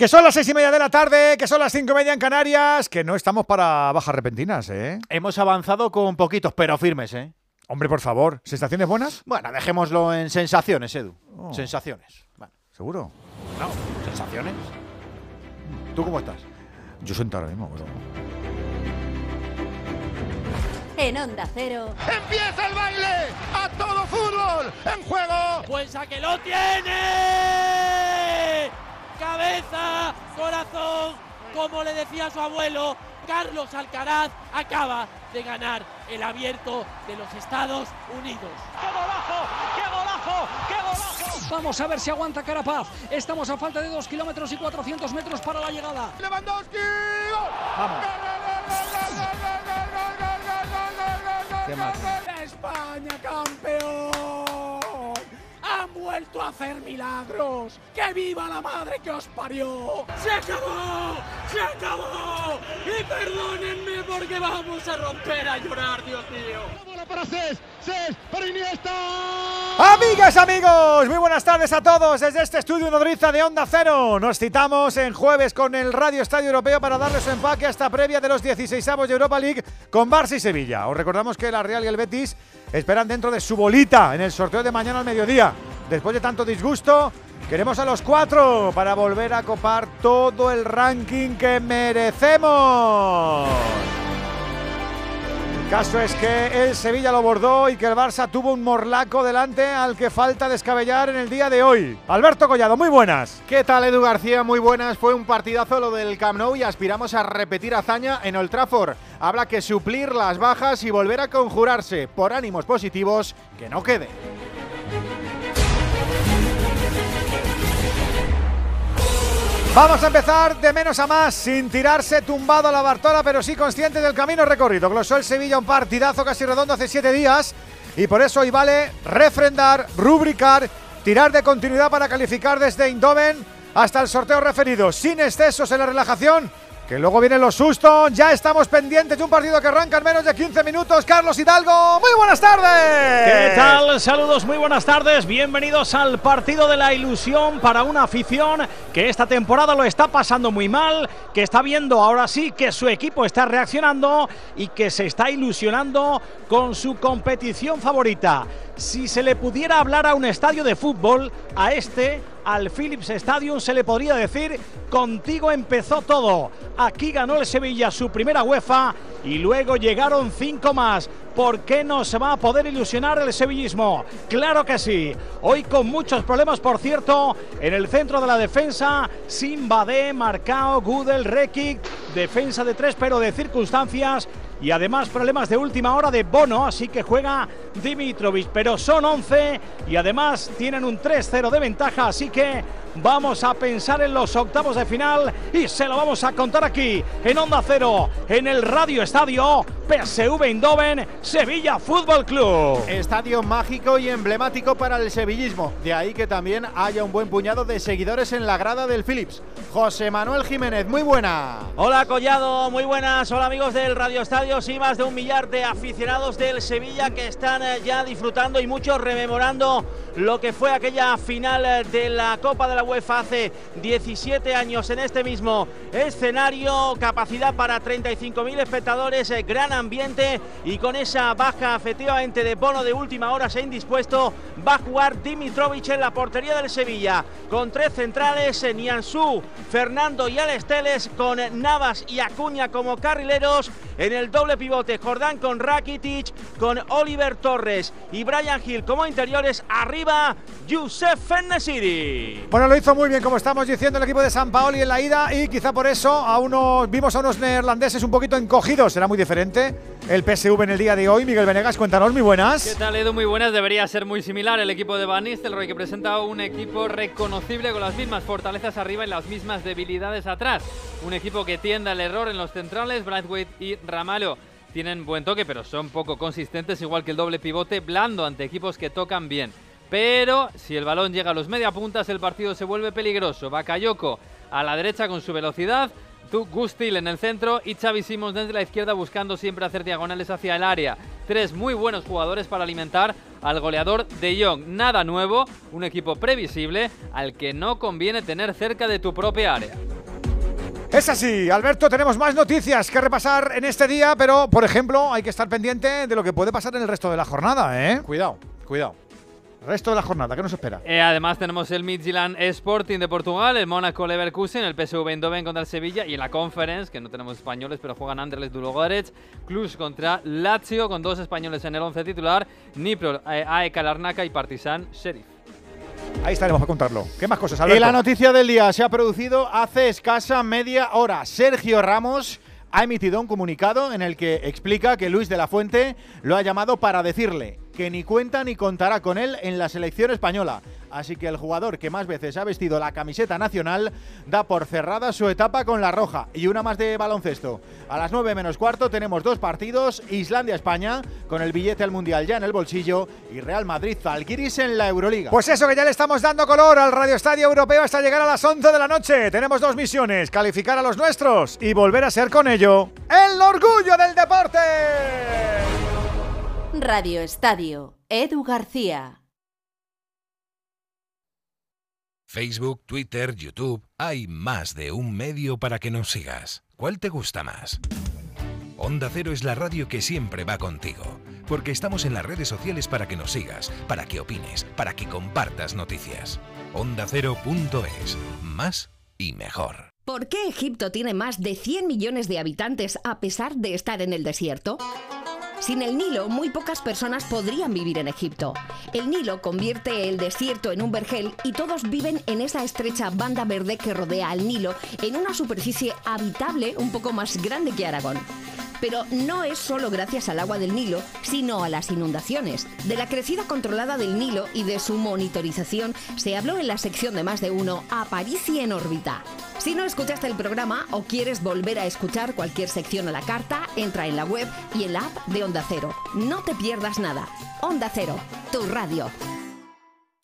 Que son las seis y media de la tarde, que son las cinco y media en Canarias, que no estamos para bajas repentinas, ¿eh? Hemos avanzado con poquitos, pero firmes, ¿eh? Hombre, por favor, ¿sensaciones buenas? Bueno, dejémoslo en sensaciones, Edu. Oh. Sensaciones. Bueno, ¿Seguro? no, sensaciones. ¿Tú cómo estás? Yo sentado ahora mismo, pero... En Onda Cero, ¡Empieza el baile! ¡A todo fútbol! ¡En juego! Pues a que lo tiene. Cabeza, corazón, como le decía su abuelo, Carlos Alcaraz acaba de ganar el abierto de los Estados Unidos. ¡Qué golazo! ¡Qué golazo! ¡Qué golazo! Vamos a ver si aguanta Carapaz. Estamos a falta de 2 kilómetros y 400 metros para la llegada. ¡Lewandowski! ¡Gol! Vamos. España campeón. Vuelto a hacer milagros. ¡Que viva la madre que os parió! ¡Se acabó! ¡Se acabó! Y perdónenme porque vamos a romper a llorar, Dios mío. ¡Bola para Cés! ¡Cés! ¡Para Iniesta! Amigas, amigos, muy buenas tardes a todos desde este estudio nodriza de Onda Cero. Nos citamos en jueves con el Radio Estadio Europeo para darle su empaque a esta previa de los 16avos de Europa League con Barça y Sevilla. Os recordamos que la Real y el Betis esperan dentro de su bolita en el sorteo de mañana al mediodía. Después de tanto disgusto, queremos a los cuatro para volver a copar todo el ranking que merecemos. El caso es que el Sevilla lo bordó y que el Barça tuvo un morlaco delante al que falta descabellar en el día de hoy. Alberto Collado, muy buenas. ¿Qué tal, Edu García? Muy buenas. Fue un partidazo lo del Camp Nou y aspiramos a repetir hazaña en Old Trafford. Habrá que suplir las bajas y volver a conjurarse por ánimos positivos que no quede. Vamos a empezar de menos a más, sin tirarse tumbado a la Bartola, pero sí consciente del camino recorrido. Glosó el Sevilla un partidazo casi redondo hace siete días y por eso hoy vale refrendar, rubricar, tirar de continuidad para calificar desde Eindhoven hasta el sorteo referido, sin excesos en la relajación. Que luego vienen los sustos. Ya estamos pendientes de un partido que arranca en menos de 15 minutos. Carlos Hidalgo, muy buenas tardes. ¿Qué tal? Saludos, muy buenas tardes. Bienvenidos al partido de la ilusión para una afición que esta temporada lo está pasando muy mal, que está viendo ahora sí que su equipo está reaccionando y que se está ilusionando con su competición favorita. Si se le pudiera hablar a un estadio de fútbol, a este, al Philips Stadium, se le podría decir, contigo empezó todo. Aquí ganó el Sevilla su primera UEFA y luego llegaron cinco más. ¿Por qué no se va a poder ilusionar el sevillismo? Claro que sí. Hoy con muchos problemas, por cierto, en el centro de la defensa, sin Badé, Marcao, Gudel, Rekic, defensa de tres pero de circunstancias y además problemas de última hora de Bono, así que juega Dimitrovic, pero son 11 y además tienen un 3-0 de ventaja, así que vamos a pensar en los octavos de final y se lo vamos a contar aquí en Onda Cero, en el Radio Estadio PSV Eindhoven, Sevilla Fútbol Club. Estadio mágico y emblemático para el sevillismo. De ahí que también haya un buen puñado de seguidores en la grada del Philips. José Manuel Jiménez, muy buena. Hola Collado, muy buenas. Hola amigos del Radio Estadio. Sí, más de un millar de aficionados del Sevilla que están eh, ya disfrutando y muchos rememorando lo que fue aquella final eh, de la Copa de la UEFA hace 17 años en este mismo escenario. Capacidad para 35.000 espectadores, eh, gran ambiente y con esa baja efectivamente de bono de última hora se indispuesto. Va a jugar Dimitrovic en la portería del Sevilla con tres centrales, eh, Nianzú, Fernando y Alex Teles con Navas y Acuña como carrileros. En el doble pivote, Jordán con Rakitic, con Oliver Torres y Brian Hill como interiores. Arriba, Youssef Nesiri. Bueno, lo hizo muy bien, como estamos diciendo, el equipo de San Paoli en la ida y quizá por eso a vimos a unos neerlandeses un poquito encogidos. Será muy diferente el PSV en el día de hoy. Miguel Venegas, cuéntanos, muy buenas. ¿Qué tal, Edu? Muy buenas. Debería ser muy similar el equipo de Van Nistelrooy, que presenta un equipo reconocible con las mismas fortalezas arriba y las mismas debilidades atrás. Un equipo que tiende al error en los centrales, Braithwaite y Ramalo. Tienen buen toque, pero son poco consistentes, igual que el doble pivote blando ante equipos que tocan bien. Pero si el balón llega a los mediapuntas, el partido se vuelve peligroso. Bakayoko a la derecha con su velocidad, Tú Gustil en el centro y Xavi Simons desde la izquierda buscando siempre hacer diagonales hacia el área. Tres muy buenos jugadores para alimentar al goleador De Jong. Nada nuevo, un equipo previsible al que no conviene tener cerca de tu propia área. Es así, Alberto, tenemos más noticias que repasar en este día, pero por ejemplo hay que estar pendiente de lo que puede pasar en el resto de la jornada, ¿eh? Cuidado, cuidado. Resto de la jornada, ¿qué nos espera? Eh, además tenemos el Midtjylland Sporting de Portugal, el Mónaco Leverkusen, el PSV Eindhoven contra el Sevilla y en la Conference, que no tenemos españoles, pero juegan Anderlecht Ludogorets, Cluj contra Lazio con dos españoles en el 11 titular, Nipro, eh, AEK Larnaca y Partizan Sheriff. Ahí estaremos para contarlo. ¿Qué más cosas, Y la noticia del día se ha producido hace escasa media hora. Sergio Ramos ha emitido un comunicado en el que explica que Luis de la Fuente lo ha llamado para decirle que ni cuenta ni contará con él en la selección española. Así que el jugador que más veces ha vestido la camiseta nacional da por cerrada su etapa con la roja. Y una más de baloncesto. A las 9 menos cuarto tenemos dos partidos, Islandia-España, con el billete al Mundial ya en el bolsillo, y Real Madrid-Zalgiris en la Euroliga. Pues eso, que ya le estamos dando color al Radio Estadio Europeo hasta llegar a las 11 de la noche. Tenemos dos misiones, calificar a los nuestros y volver a ser con ello el orgullo del deporte. Radio Estadio. Edu García. Facebook, Twitter, YouTube, hay más de un medio para que nos sigas. ¿Cuál te gusta más? Onda Cero es la radio que siempre va contigo, porque estamos en las redes sociales para que nos sigas, para que opines, para que compartas noticias. OndaCero.es, más y mejor. ¿Por qué Egipto tiene más de 100 millones de habitantes a pesar de estar en el desierto? Sin el Nilo, muy pocas personas podrían vivir en Egipto. El Nilo convierte el desierto en un vergel y todos viven en esa estrecha banda verde que rodea al Nilo en una superficie habitable un poco más grande que Aragón. Pero no es solo gracias al agua del Nilo, sino a las inundaciones. De la crecida controlada del Nilo y de su monitorización se habló en la sección de más de uno Aparici en órbita. Si no escuchaste el programa o quieres volver a escuchar cualquier sección a la carta, entra en la web y en app de Onda Cero. No te pierdas nada. Onda Cero, tu radio.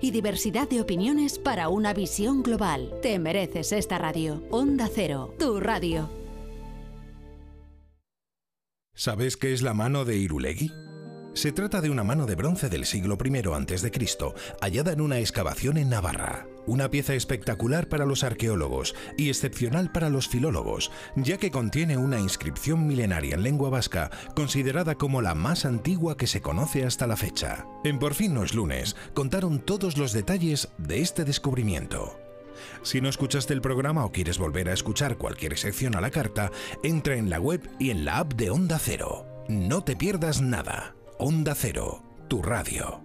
y diversidad de opiniones para una visión global. Te mereces esta radio. Onda Cero. Tu radio. ¿Sabes qué es la mano de Irulegui? Se trata de una mano de bronce del siglo I a.C., hallada en una excavación en Navarra. Una pieza espectacular para los arqueólogos y excepcional para los filólogos, ya que contiene una inscripción milenaria en lengua vasca, considerada como la más antigua que se conoce hasta la fecha. En Por fin no es lunes, contaron todos los detalles de este descubrimiento. Si no escuchaste el programa o quieres volver a escuchar cualquier sección a la carta, entra en la web y en la app de Onda Cero. No te pierdas nada. Onda Cero, tu radio.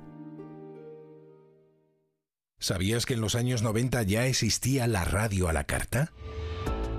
¿Sabías que en los años 90 ya existía la radio a la carta?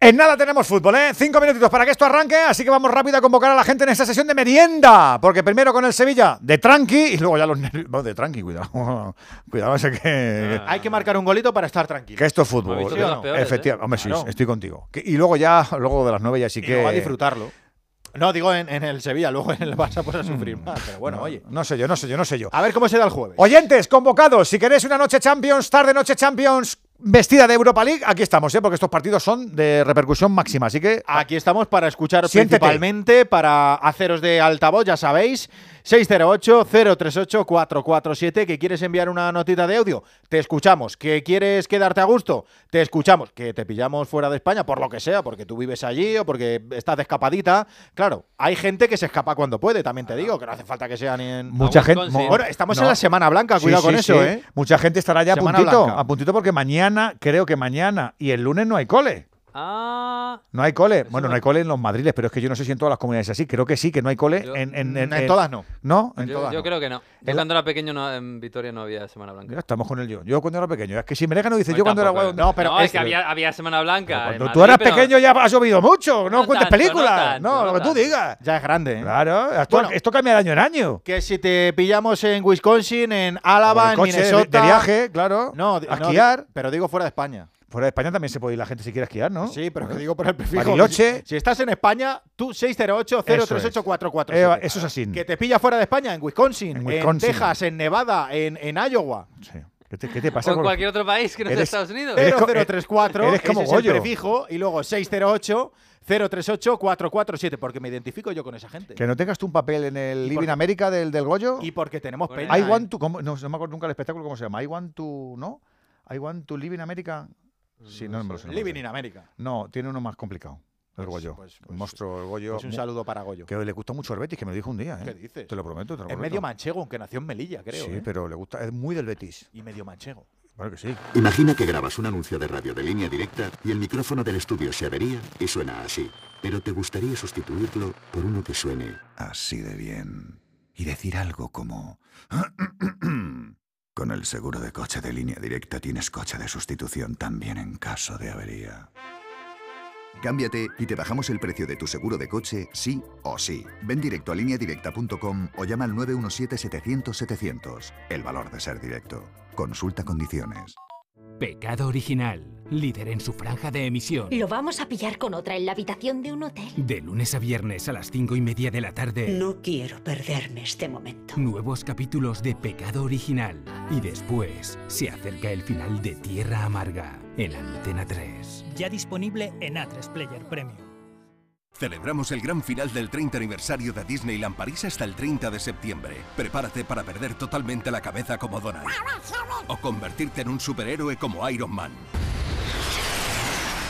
En nada tenemos fútbol, ¿eh? Cinco minutitos para que esto arranque, así que vamos rápido a convocar a la gente en esta sesión de merienda. Porque primero con el Sevilla de tranqui y luego ya los nervios. Bueno, de tranqui, cuidado. cuidado, ese que. Hay que marcar un golito para estar tranquilo. Que esto es fútbol. ¿eh? Efectivamente, hombre, sí, Claro. estoy contigo. Que- y luego ya, luego de las nueve ya sí Y que. luego a disfrutarlo. No, digo en, en el Sevilla, luego en el Barça pues a sufrir más. Pero bueno, Mm. No, oye. No sé yo, no sé yo, no sé yo. A ver cómo se da el jueves. Oyentes, convocados, si queréis una noche Champions, tarde noche Champions, vestida de Europa League, aquí estamos, ¿eh? porque estos partidos son de repercusión máxima. Así que Aquí estamos para escucharos Siéntete. principalmente, para haceros de altavoz, ya sabéis. 608-038-447, que quieres enviar una notita de audio, te escuchamos. Que quieres quedarte a gusto, te escuchamos. Que te pillamos fuera de España, por lo que sea, porque tú vives allí o porque estás de escapadita. Claro, hay gente que se escapa cuando puede, también te digo, que no hace falta que sea ni en... mucha gente. Bueno, estamos No. en la Semana Blanca, Sí, cuidado con sí, eso, sí. ¿eh? Mucha gente estará ya a puntito, blanca. a puntito porque mañana, creo que mañana y el lunes no hay cole. Ah, No hay cole. Bueno, no hay cole en los madriles, pero es que yo no sé si en todas las comunidades es así. Creo que sí, que no hay cole Yo- en, en, en- En todas no. ¿No? En yo, todas yo no. creo que no. Yo cuando era pequeño no, en Vitoria no había Semana Blanca. Mira, estamos con el yo. Yo cuando era pequeño. Es que si me no dice No, yo cuando era tampoco, eh. No, pero No, es es que había, había Semana Blanca. en Cuando tú Madrid, eras pero- pequeño ya has llovido mucho. No, No cuentes tanto, no películas. tanto, No, no lo que tú tanto. digas. Ya es grande, ¿eh? Claro, esto, Bueno. esto cambia de año en año. Que si te pillamos en Wisconsin, en Álava, Con en el coche de- Minnesota... de viaje, claro. No, a no, esquiar. pero digo fuera de España. Fuera de España también se puede ir la gente si quiere esquiar, ¿no? Sí, pero que digo por el prefijo. Bariloche. Si, si estás en España, tú 608-038-447. Eh, eso es así. Que te pilla fuera de España, en Wisconsin, En en, Wisconsin. Texas, en Nevada, en, en Iowa. Sí. ¿Qué te, qué te pasa O en con cualquier otro país que no sea Estados Unidos. Eres co- 0034, eres como ese es el Goyo. prefijo, y luego 608 038 447, porque me identifico yo con esa gente. Que no tengas tú un papel en el ¿Y Living America del, del Goyo. Y porque tenemos peña. I en- want to. No, no me acuerdo nunca el espectáculo cómo se llama. I want to. ¿No? I want to live in America. Sí, no, me lo sé. no me lo Living sé. in America. No, tiene uno más complicado. El Pues- Goyo. pues- el pues- monstruo, el Goyo. Pues un saludo para Goyo. Que le gusta mucho el Betis, que me lo dijo un día. ¿eh? ¿Qué dices? Te lo prometo, te lo Es medio manchego, aunque nació en Melilla, creo. Sí, ¿eh? pero le gusta. Es muy del Betis. Y medio manchego. Claro que sí. Imagina que grabas un anuncio de radio de línea directa y el micrófono del estudio se avería y suena así. Pero te gustaría sustituirlo por uno que suene así de bien. Y decir algo como... Con el seguro de coche de línea directa tienes coche de sustitución también en caso de avería. Cámbiate y te bajamos el precio de tu seguro de coche, sí o sí. Ven directo a lineadirecta.com o llama al 917-700-700. El valor de ser directo. Consulta condiciones. Pecado Original, líder en su franja de emisión. Lo vamos a pillar con otra en la habitación de un hotel. De lunes a viernes a las cinco y media de la tarde. No quiero perderme este momento. Nuevos capítulos de Pecado Original. Y después se acerca el final de Tierra Amarga en Antena 3. Ya disponible en A3 Player Premium. Celebramos el gran final del 30 aniversario de Disneyland París hasta el 30 de septiembre. Prepárate para perder totalmente la cabeza como Donald. O convertirte en un superhéroe como Iron Man.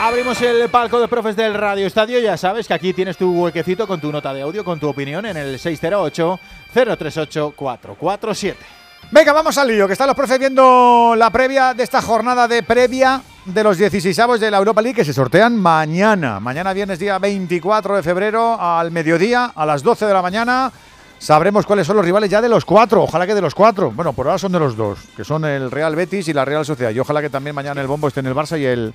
Abrimos el palco de profes del Radio Estadio. Ya sabes que aquí tienes tu huequecito con tu nota de audio, con tu opinión en el 608-038-447. Venga, vamos al lío, que están los profes viendo la previa de esta jornada de previa de los 16 de la Europa League que se sortean mañana. Mañana viernes día 24 de febrero al mediodía, a las 12 de la mañana. Sabremos cuáles son los rivales ya de los cuatro. Ojalá que de los cuatro. Bueno, por ahora son de los dos, que son el Real Betis y la Real Sociedad. Y ojalá que también mañana el bombo esté en el Barça y el,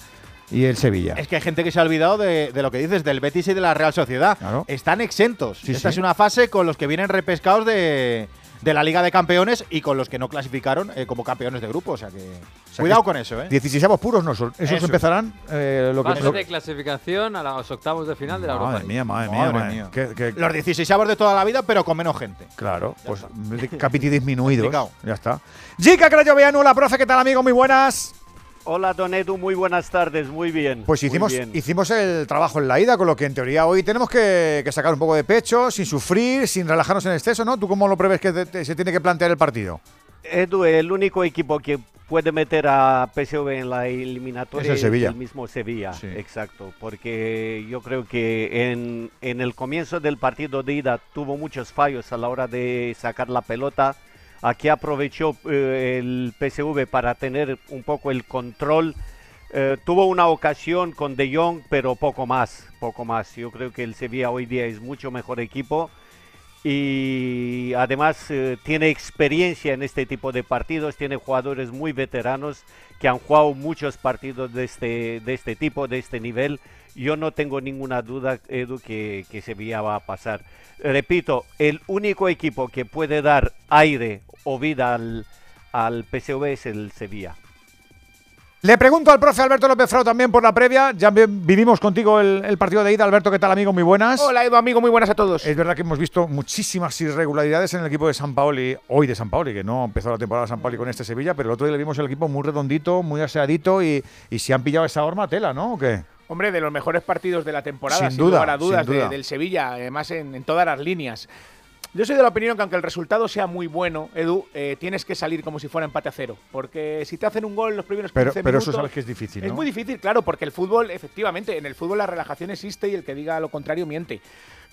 y el Sevilla. Es que hay gente que se ha olvidado de, de lo que dices del Betis y de la Real Sociedad. Están exentos. Sí, Esta sí. es una fase con los que vienen repescados de, de la Liga de Campeones y con los que no clasificaron eh, como campeones de grupo. O sea que. sea cuidado que con eso, ¿eh? 16 puros no son. Esos Eso. empezarán eh, lo que. Fase lo- de clasificación a los octavos de final de la Europa Madre mía, madre mía, Madre madre mía. Que- que- Los 16 de toda la vida, pero con menos gente. Claro, pues capiti disminuidos. Ya está. Jica Crayoveanu, la profe, ¿qué tal, amigo? Muy buenas. Hola, Don Edu, muy buenas tardes, muy bien. Pues hicimos, bien. hicimos el trabajo en la ida, con lo que en teoría hoy tenemos que, que sacar un poco de pecho, sin sufrir, sin relajarnos en exceso, ¿no? ¿Tú cómo lo prevés que te- te- se tiene que plantear el partido? Edu, el único equipo que puede meter a PSV en la eliminatoria Es el Sevilla. mismo Sevilla, Sí. exacto, porque yo creo que en, en el comienzo del partido de ida tuvo muchos fallos a la hora de sacar la pelota. Aquí aprovechó eh, el PSV para tener un poco el control. Eh, tuvo una ocasión con De Jong, pero poco más, poco más. Yo creo que el Sevilla hoy día es mucho mejor equipo y además eh, tiene experiencia en este tipo de partidos, tiene jugadores muy veteranos que han jugado muchos partidos de este, de este tipo, de este nivel. Yo no tengo ninguna duda, Edu, que, que Sevilla va a pasar. Repito, el único equipo que puede dar aire o vida al, al PSV es el Sevilla. Le pregunto al profe Alberto López Frau también por la previa. Ya vi- vivimos contigo el, el partido de ida. Alberto, ¿qué tal, amigo? Muy buenas. Hola, Edu, amigo, muy buenas a todos. Es verdad que hemos visto muchísimas irregularidades en el equipo de San Paoli, hoy de San Paoli, que no empezó la temporada de San Paoli con este Sevilla, pero el otro día le vimos el equipo muy redondito, muy aseadito y, y si han pillado esa horma tela, ¿no? ¿O qué? Hombre, de los mejores partidos de la temporada, Sin sin, duda, lugar a dudas, de- duda. del Sevilla, además en, en todas las líneas. Yo soy de la opinión que aunque el resultado sea muy bueno, Edu, eh, tienes que salir como si fuera empate a cero. Porque si te hacen un gol en los primeros 15 Pero, pero eso sabes que es difícil, Es ¿no? muy difícil, claro, porque el fútbol, efectivamente, en el fútbol la relajación existe y el que diga lo contrario miente.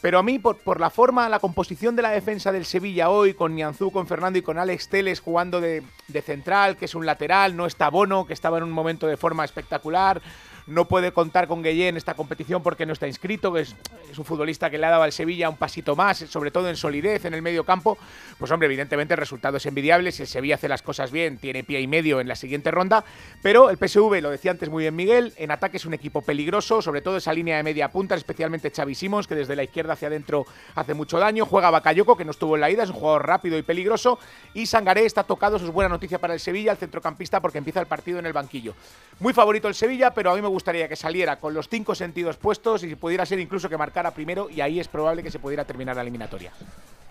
Pero a mí, por, por la forma, la composición de la defensa del Sevilla hoy, con Nianzú, con Fernando y con Alex Teles jugando de, de central, que es un lateral, no está Bono, que estaba en un momento de forma espectacular, no puede contar con Gueye en esta competición porque no está inscrito, que es, es un futbolista que le ha dado al Sevilla un pasito más, sobre todo en solidez en el medio campo. Pues hombre, evidentemente el resultado es envidiable, si el Sevilla hace las cosas bien, tiene pie y medio en la siguiente ronda, pero el PSV, lo decía antes muy bien Miguel, en ataque es un equipo peligroso, sobre todo esa línea de media punta, especialmente Xavi Simons, que desde la izquierda hacia adentro hace mucho daño, juega Bakayoko, que no estuvo en la ida, es un jugador rápido y peligroso, y Sangaré está tocado, eso es buena noticia para el Sevilla, el centrocampista, porque empieza el partido en el banquillo. Muy favorito el Sevilla, pero a mí me gustaría que saliera con los cinco sentidos puestos y si pudiera ser incluso que marcara primero, y ahí es probable que se pudiera terminar la eliminatoria.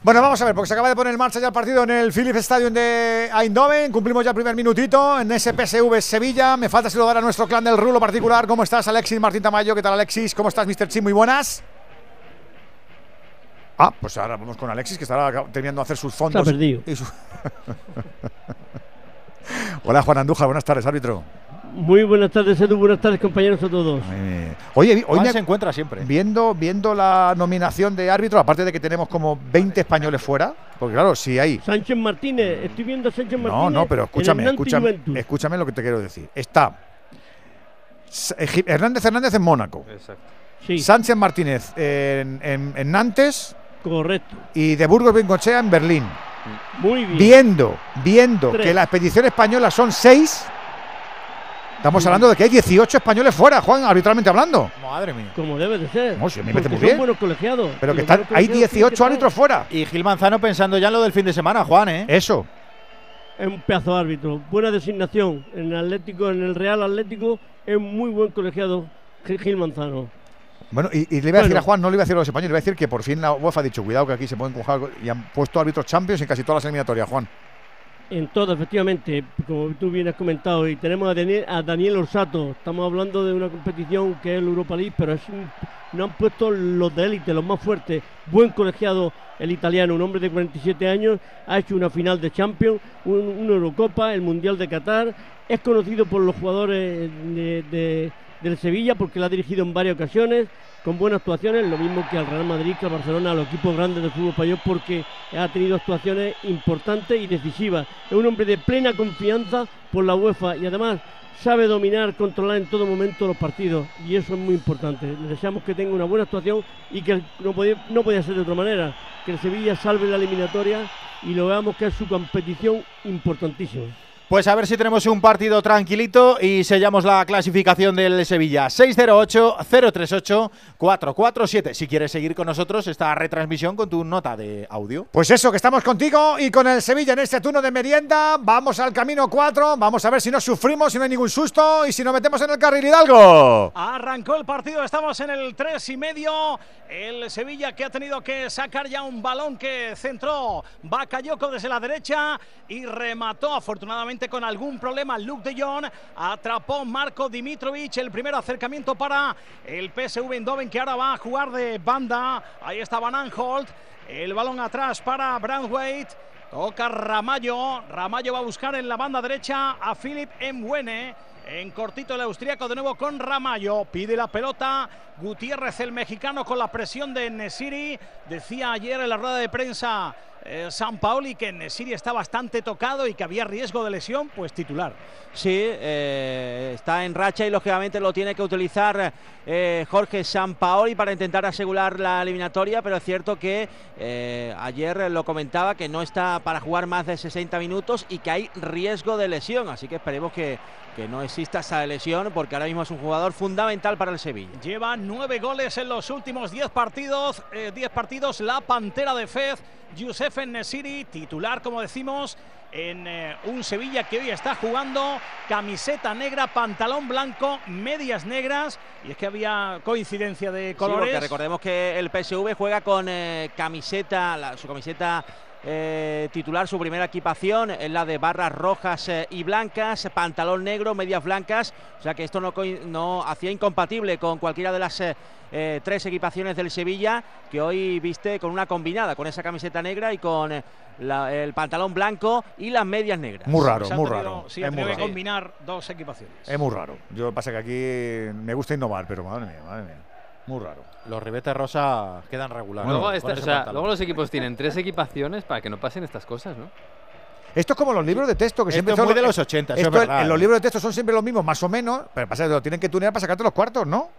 Bueno, vamos a ver, porque se acaba de poner en marcha ya el partido en el Philips Stadium de Eindhoven. Cumplimos ya el primer minutito en ese PSV Sevilla. Me falta saludar a nuestro clan del Rulo particular. ¿Cómo estás, Alexis Martín Tamayo? ¿Qué tal, Alexis? ¿Cómo estás, Mr. Chim? Muy buenas. Ah, pues ahora vamos con Alexis, que estará terminando de hacer sus fondos. Está perdido. su- Hola, Juan Andújar. Buenas tardes, árbitro. Muy buenas tardes, Edu. Buenas tardes, compañeros a todos. Eh, Oye, hoy me- se encuentra siempre. Viendo, viendo la nominación de árbitro, aparte de que tenemos como 20 españoles fuera, porque claro, si hay. Sánchez Martínez, estoy viendo a Sánchez No, Martínez. no, pero en el escúchame, escúchame, escúchame lo que te quiero decir. Está Hernández Hernández en Mónaco. Sí. Sánchez Martínez en, en- en Nantes. Correcto. Y de Burgos Bengochea en Berlín. Muy bien. Viendo, viendo Tres. que la expedición española son seis. Estamos hablando de que hay 18 españoles fuera, Juan, arbitralmente hablando. Madre mía. Como debe de ser. No, sí, me Porque parece muy son bien. buenos colegiados. Pero que están, hay colegiados tienen que 18 estar- árbitros fuera. Y Gil Manzano pensando ya en lo del fin de semana, Juan, ¿eh? Eso. Es un pedazo de árbitro. Buena designación. En el Atlético, en el Real Atlético, es muy buen colegiado Gil Gil Manzano. Bueno, y, y le iba a decir Bueno. a Juan, no le iba a decir a los españoles, le iba a decir que por fin la UEFA ha dicho, cuidado que aquí se pueden coger y han puesto árbitros champions en casi todas las eliminatorias, Juan. En todo, efectivamente, como tú bien has comentado, y tenemos a Daniel, Orsato. Estamos hablando de una competición que es el Europa League, pero es un- no han puesto los de élite, los más fuertes. Buen colegiado el italiano, un hombre de 47 años, ha hecho una final de Champions, un- una Eurocopa, el Mundial de Qatar. Es conocido por los jugadores de, de- del Sevilla porque la ha dirigido en varias ocasiones con buenas actuaciones, lo mismo que al Real Madrid, que al Barcelona, a los equipos grandes del fútbol español, porque ha tenido actuaciones importantes y decisivas. Es un hombre de plena confianza por la UEFA y además sabe dominar, controlar en todo momento los partidos y eso es muy importante. Le deseamos que tenga una buena actuación y que no podía, no podía ser de otra manera, que el Sevilla salve la eliminatoria y lo veamos que es su competición importantísima. Pues a ver si tenemos un partido tranquilito y sellamos la clasificación del Sevilla. 608-038-447. Si quieres seguir con nosotros esta retransmisión con tu nota de audio. Pues eso, que estamos contigo y con el Sevilla en este turno de merienda. Vamos al camino 4. Vamos a ver si no sufrimos, si no hay ningún susto y si nos metemos en el carril Hidalgo. Arrancó el partido, estamos en el 3 y medio. El Sevilla que ha tenido que sacar ya un balón que centró Bakayoko desde la derecha y remató afortunadamente con algún problema Luke de Jong. Atrapó Marco Dimitrovic el primer acercamiento para el PSV Eindhoven que ahora va a jugar de banda. Ahí está Van Aanholt. El balón atrás para Brandwaite. Toca Ramallo. Ramallo va a buscar en la banda derecha a Philip Mwene. En cortito el austríaco de nuevo con Ramallo. Pide la pelota. Gutiérrez, el mexicano, con la presión de Nesiri. Decía ayer en la rueda de prensa eh, San Paoli, que en Siria está bastante tocado y que había riesgo de lesión, pues titular. Sí, eh, está en racha y lógicamente lo tiene que utilizar eh, Jorge Sampaoli para intentar asegurar la eliminatoria, pero es cierto que ayer lo comentaba que no está para jugar más de 60 minutos y que hay riesgo de lesión, así que esperemos que, que no exista esa lesión porque ahora mismo es un jugador fundamental para el Sevilla. Lleva nueve goles en los últimos diez partidos, eh, diez partidos la Pantera de Fez, Youssef Nesiri, titular como decimos, en eh, un Sevilla que hoy está jugando camiseta negra, pantalón blanco, medias negras. Y es que había coincidencia de Sí, colores. porque recordemos que el PSV juega con eh, camiseta, la- su camiseta eh, titular, su primera equipación es la de barras rojas eh, y blancas, pantalón negro, medias blancas. O sea que esto no, no hacía incompatible con cualquiera de las eh, tres equipaciones del Sevilla, que hoy viste con una combinada, con esa camiseta negra y con la- el pantalón blanco y las medias negras. Muy raro, muy tenido- raro. Sí, Es muy que combinar dos equipaciones. Es muy raro. Yo pasa que aquí me gusta innovar, pero madre mía, madre mía. Muy raro. Los ribetes rosa quedan regulares. luego, con esta- ese o sea, pantalón. luego los equipos tienen tres equipaciones para que no pasen estas cosas, ¿no? Esto es como los libros de texto que Esto siempre es son muy de lo- los 80, eso es esto verdad, en los ¿eh? libros de texto son siempre los mismos, más o menos, pero pasa que lo tienen que tunear para sacarte los cuartos, ¿no?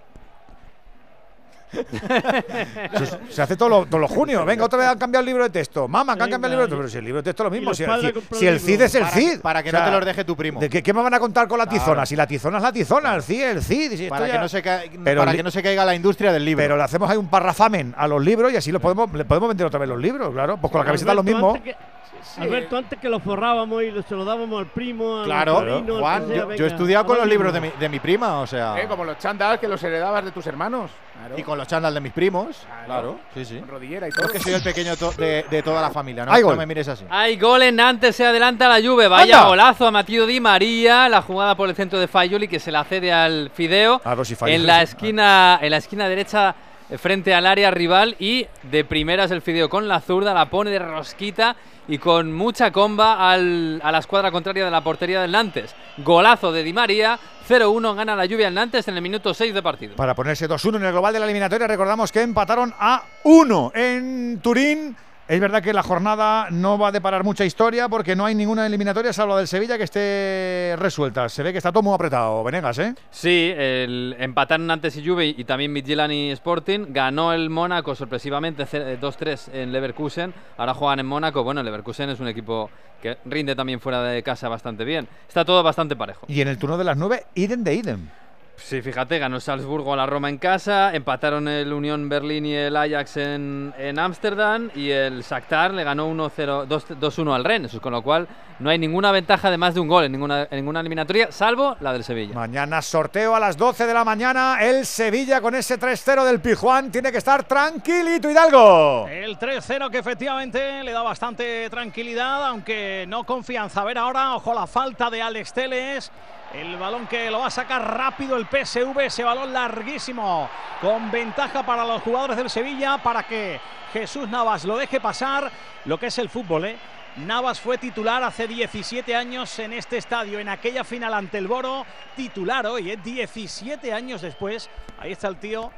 Se- Se hace todos los, todos los junios. Venga, otra vez han cambiado el libro de texto. Mamá, que han cambiado el libro de texto. Pero si el libro de texto es lo mismo. los Si, el, padres Cid- compran si el CID es el Para- CID. para que O no te los deje tu primo. ¿De qué, qué me van a contar con la Claro. tizona? Si la tizona es la tizona, el CID es el CID. si Para, ya- que no se ca- Pero para que no se caiga la industria del libro. Pero le hacemos ahí un parrafamen a los libros y así los podemos, le podemos vender otra vez los libros, claro. Pues con la camiseta es lo mismo. antes que- Alberto, antes que lo forrábamos y lo- se lo dábamos al primo, al Claro, sobrino, al Juan, sea, yo, yo he estudiado con los libros de mi, de mi prima, o sea. Eh, como los chándal que los heredabas de tus hermanos. Y con los chándal de mis primos. Claro, sí, sí. Con rodillera y todo. es que soy el pequeño to- de, de toda la familia, ¿no? Hay No gol. me mires así. Hay gol en Nantes, se adelanta la Juve. Vaya ¡Anda! golazo a Matías Di María. La jugada por el centro de Fayoli que se la cede al Fideo. A ver si en la esquina, en la esquina derecha frente al área rival y de primeras el Fideo con la zurda la pone de rosquita y con mucha comba al- a la escuadra contraria de la portería del Nantes. Golazo de Di María, 0-1 gana la lluvia al Nantes en el minuto 6 de partido. Para ponerse 2-1 en el global de la eliminatoria, recordamos que empataron a 1 en Turín. Es verdad que la jornada no va a deparar mucha historia porque no hay ninguna eliminatoria salvo la del Sevilla que esté resuelta. Se ve que está todo muy apretado, Venegas, ¿eh? Sí, el, empataron antes y Juve y también Midtjylland y Sporting. Ganó el Mónaco sorpresivamente ce- eh, 2-3 en Leverkusen. Ahora juegan en Mónaco. Bueno, Leverkusen es un equipo que rinde también fuera de casa bastante bien. Está todo bastante parejo. Y en el turno de las 9, idem de idem. Sí, fíjate, ganó Salzburgo a la Roma en casa, empataron el Unión Berlín y el Ajax en en Ámsterdam y el Shakhtar le ganó 1-0, 2 2-1 al Rennes, con lo cual no hay ninguna ventaja de más de un gol en ninguna, en ninguna eliminatoria, salvo la del Sevilla. Mañana sorteo a las 12 de la mañana. El Sevilla con ese 3-0 del Pijuán tiene que estar tranquilito, Hidalgo. El 3-0 que efectivamente le da bastante tranquilidad, aunque no confianza. A ver ahora, ojo la falta de Alex Teles. El balón que lo va a sacar rápido el PSV, ese balón larguísimo, con ventaja para los jugadores del Sevilla, para que Jesús Navas lo deje pasar, lo que es el fútbol, ¿eh? Navas fue titular hace 17 años en este estadio, en aquella final ante el Boro, titular hoy, ¿eh? 17 años después. Ahí está el tío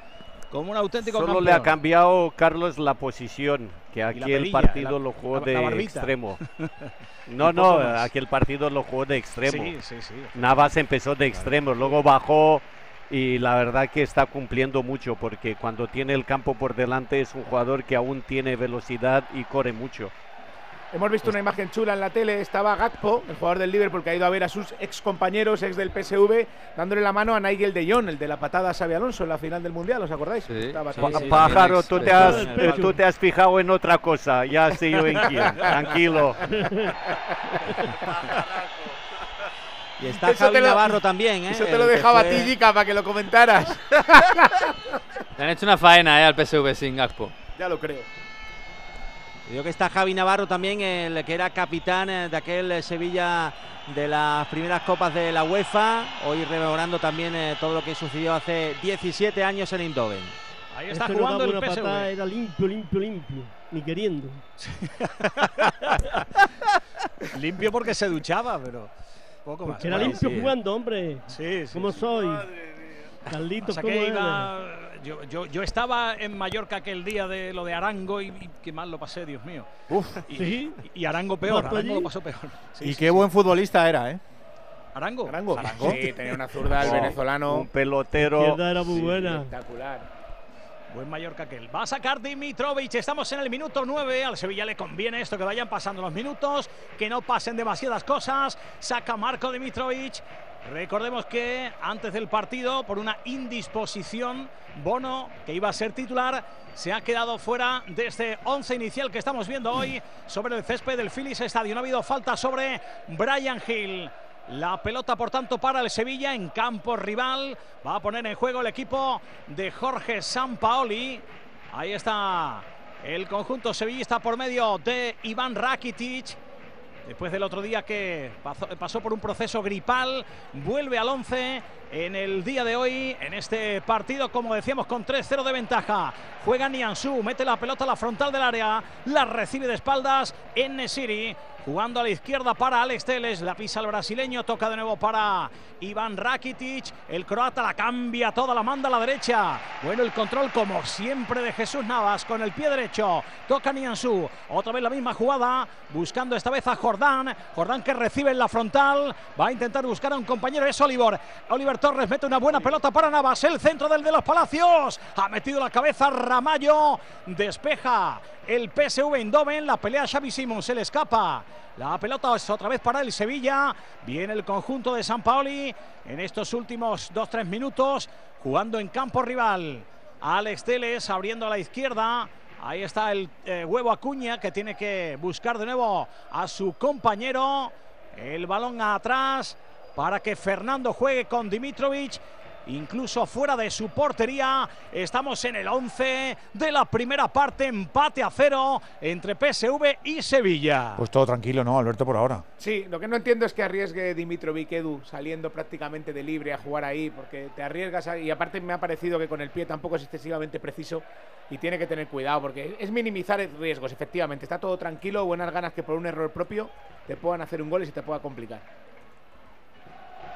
como un auténtico Solo campeón. le ha cambiado Carlos la posición, que aquí el partido la- lo jugó la- de la extremo. No, no, aquí el partido lo jugó de extremo. Sí, sí, sí. Navas empezó de extremo, luego bajó y la verdad que está cumpliendo mucho porque cuando tiene el campo por delante es un jugador que aún tiene velocidad y corre mucho. Hemos visto una imagen chula en la tele. Estaba Gakpo, el jugador del Liverpool, que ha ido a ver a sus ex compañeros, ex del PSV, dándole la mano a Nigel de Jong, el de la patada a Xabi Alonso en la final del Mundial, ¿os acordáis? Estaba Pa- todo- Pájaro, tú te, has, tú te has fijado en otra cosa, ya sé yo en quién, tranquilo. Y está Eso Javi lo- Navarro también, ¿eh? Eso te lo dejaba fue- a ti, Jica, para que lo comentaras. Le han hecho una faena eh, al PSV sin Gakpo. ya lo creo. Digo que está Javi Navarro también, el que era capitán eh, de aquel eh, Sevilla de las primeras copas de la UEFA. Hoy rememorando también eh, todo lo que sucedió hace 17 años en Eindhoven. Ahí está no jugando daba el PSV. patada, era limpio, limpio, limpio. Ni queriendo. Limpio porque se duchaba, pero poco más. Porque era limpio sí. jugando, hombre. Sí, sí, ¿Cómo sí. soy? Yo, yo, yo estaba en Mallorca aquel día de lo de Arango y, y qué mal lo pasé, Dios mío. Uf. Y, ¿Sí? y Arango peor, ¿Vas tú Arango allí? lo pasó peor. Sí, y sí, qué sí. buen futbolista era, ¿eh? Arango. Arango. Arango. Sí, tenía una zurda el Oh, venezolano. Un pelotero. izquierda era muy buena. Espectacular. Buen Mallorca aquel. Va a sacar Dimitrovic. Estamos en el minuto 9. Al Sevilla le conviene esto, que vayan pasando los minutos, que no pasen demasiadas cosas. Saca Marco Dimitrovic. Recordemos que antes del partido, por una indisposición, Bono, que iba a ser titular, se ha quedado fuera de este 11 inicial que estamos viendo hoy sobre el césped del Phillies Stadium. No ha habido falta sobre Brian Hill. La pelota, por tanto, para el Sevilla en campo rival. Va a poner en juego el equipo de Jorge Sampaoli. Ahí está el conjunto sevillista por medio de Iván Rakitic. Después del otro día que pasó, por un proceso gripal, vuelve al 11 en el día de hoy, en este partido, como decíamos, con 3-0 de ventaja. Juega Niansu, mete la pelota a la frontal del área, la recibe de espaldas en Nesiri. Jugando a la izquierda para Alex Teles, la pisa el brasileño, toca de nuevo para Iván Rakitic, el croata la cambia toda, la manda a la derecha. Bueno, el control como siempre de Jesús Navas con el pie derecho, toca Niansu, otra vez la misma jugada, buscando esta vez a Jordán, Jordán que recibe en la frontal, va a intentar buscar a un compañero, es Oliver, Oliver Torres mete una buena pelota para Navas, el centro del de los Palacios, ha metido la cabeza Ramallo, despeja el PSV Eindhoven, la pelea Xavi Simons, se le escapa. La pelota es otra vez para el Sevilla. Viene el conjunto de San Paoli en estos últimos 2-3 minutos, jugando en campo rival. Alex Teles abriendo a la izquierda. Ahí está el eh, huevo Acuña que tiene que buscar de nuevo a su compañero. El balón atrás para que Fernando juegue con Dimitrovic incluso fuera de su portería. Estamos en el 11 de la primera parte, empate a cero entre PSV y Sevilla. Pues todo tranquilo, ¿no, Alberto, por ahora? Sí, lo que no entiendo es que arriesgue Dimitrovic Edu saliendo prácticamente de libre a jugar ahí, porque te arriesgas a- y aparte me ha parecido que con el pie tampoco es excesivamente preciso y tiene que tener cuidado porque es minimizar riesgos, efectivamente. Está todo tranquilo, buenas ganas que por un error propio te puedan hacer un gol y se te pueda complicar.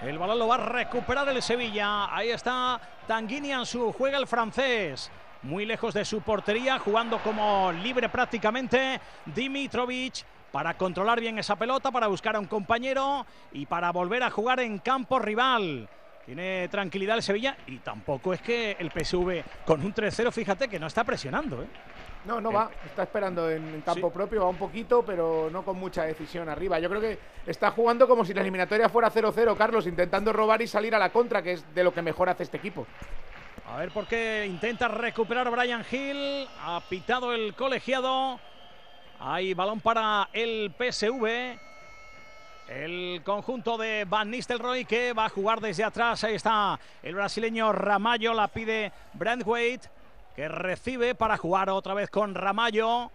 El balón lo va a recuperar el Sevilla. Ahí está Tanguini Ansu, juega el francés. Muy lejos de su portería, jugando como libre prácticamente. Dimitrovic para controlar bien esa pelota, para buscar a un compañero y para volver a jugar en campo rival. Tiene tranquilidad el Sevilla y tampoco es que el PSV con un 3-0, fíjate que no está presionando. ¿eh? No, no va, está esperando en, en campo propio, va un poquito, pero no con mucha decisión arriba. Yo creo que está jugando como si la eliminatoria fuera 0-0, Carlos, intentando robar y salir a la contra, que es de lo que mejor hace este equipo. A ver por qué intenta recuperar Brian Hill. Ha pitado el colegiado. Hay balón para el PSV. El conjunto de Van Nistelrooy que va a jugar desde atrás. Ahí está el brasileño Ramallo. La pide Brandwaite que recibe para jugar otra vez con Ramallo.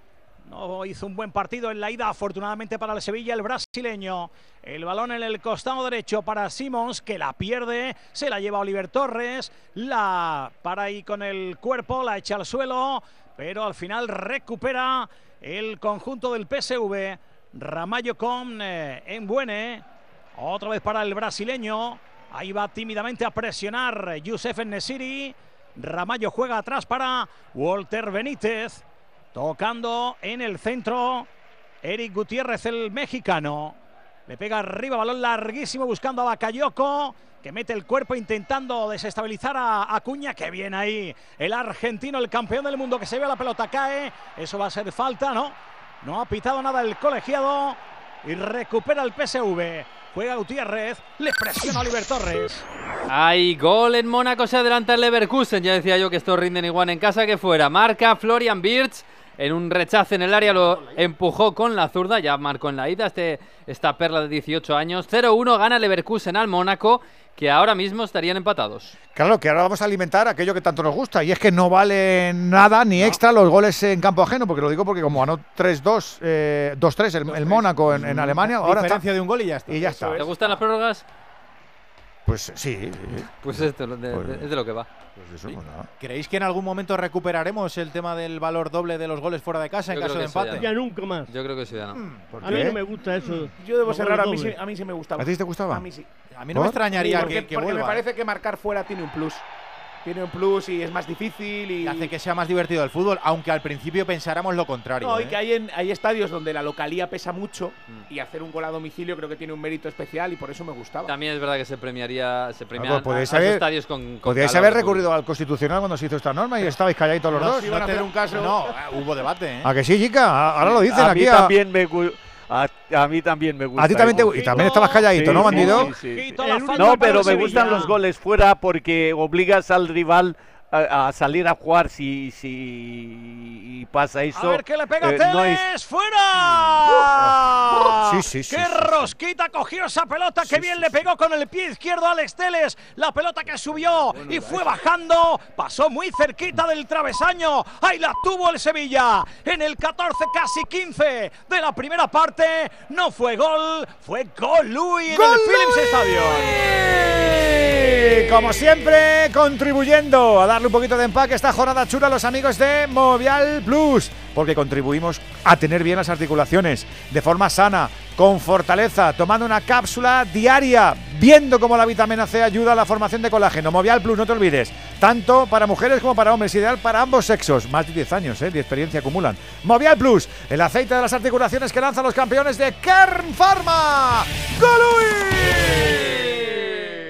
No hizo un buen partido en la ida, afortunadamente para el Sevilla, el brasileño. El balón en el costado derecho para Simons, que la pierde, se la lleva Oliver Torres, la para ahí con el cuerpo, la echa al suelo, pero al final recupera el conjunto del PSV. Ramallo con eh, Embuene, otra vez para el brasileño. Ahí va tímidamente a presionar Youssef Nesiri. Ramallo juega atrás para Walter Benítez. Tocando en el centro, Eric Gutiérrez, el mexicano. Le pega arriba, balón larguísimo buscando a Bakayoko, que mete el cuerpo intentando desestabilizar a Acuña. Que viene ahí el argentino, el campeón del mundo, que se ve la pelota, cae. Eso va a ser falta, ¿no? No ha pitado nada el colegiado y recupera el PSV. Juega Gutiérrez, le presiona Oliver Torres. Hay gol en Mónaco, se adelanta el Leverkusen. Ya decía yo que estos rinden igual en casa que fuera. Marca Florian Birch. En un rechace en el área lo empujó con la zurda, ya marcó en la ida este, esta perla de 18 años. 0-1 gana Leverkusen al Mónaco, que ahora mismo estarían empatados. Claro, que ahora vamos a alimentar aquello que tanto nos gusta, y es que no vale nada ni extra los goles en campo ajeno, porque lo digo porque como ganó 3-2, eh, 2-3 el, el Mónaco en, en Alemania, ahora está, Diferencia de un gol y ya está. y ya está. ¿Te gustan las prórrogas? Pues sí. Pues esto de- de- Pues- es de lo que va. Pues eso, pues nada. ¿Creéis que en algún momento recuperaremos el tema del valor doble de los goles fuera de casa en caso de eso ya empate? Ya nunca más. Yo creo que sí, ya no. ¿Por A mí no me gusta eso. Yo debo cerrar, a mí, sí, a mí sí me gustaba. ¿A ti te gustaba? A mí sí. A mí no me extrañaría porque que, que porque me parece que marcar fuera tiene un plus. Tiene un plus y es más difícil y, Y hace que sea más divertido el fútbol, aunque al principio pensáramos lo contrario. No, y ¿eh? que hay, en- hay estadios donde la localía pesa mucho Mm. y hacer un gol a domicilio creo que tiene un mérito especial y por eso me gustaba. También es verdad que se premiaría, se premian pues podéis a- a los haber- estadios con, con Podríais haber recurrido al Constitucional cuando se hizo esta norma y estabais calladitos los No, dos. si iban a hacer un caso. No, eh, hubo debate, ¿eh? ¿A que sí, chica? Ahora lo dicen a aquí. mí a- también me a, a mí también me gusta. A ti también te y también estabas calladito, Sí, ¿no, bandido? sí, sí, No, pero me gustan los goles fuera porque obligas al rival a, a salir a jugar si, si pasa eso. A ver qué le pega eh, no es- Teles. ¡Fuera! Sí, sí, sí, ¡Qué sí, rosquita cogió esa pelota! ¡Qué bien le pegó con el pie izquierdo a Alex Teles! La pelota que subió y fue bajando. Pasó muy cerquita del travesaño. Ahí la tuvo el Sevilla. En el 14, casi 15 de la primera parte. No fue gol, fue gol Luis en el Philips como siempre, contribuyendo a darle un poquito de empaque a esta jornada chula a los amigos de Movial Plus, porque contribuimos a tener bien las articulaciones de forma sana, con fortaleza, tomando una cápsula diaria, viendo cómo la vitamina C ayuda a la formación de colágeno. Movial Plus, no te olvides, tanto para mujeres como para hombres, ideal para ambos sexos. Más de 10 años ¿eh? de experiencia acumulan. Movial Plus, el aceite de las articulaciones que lanzan los campeones de Kern Pharma.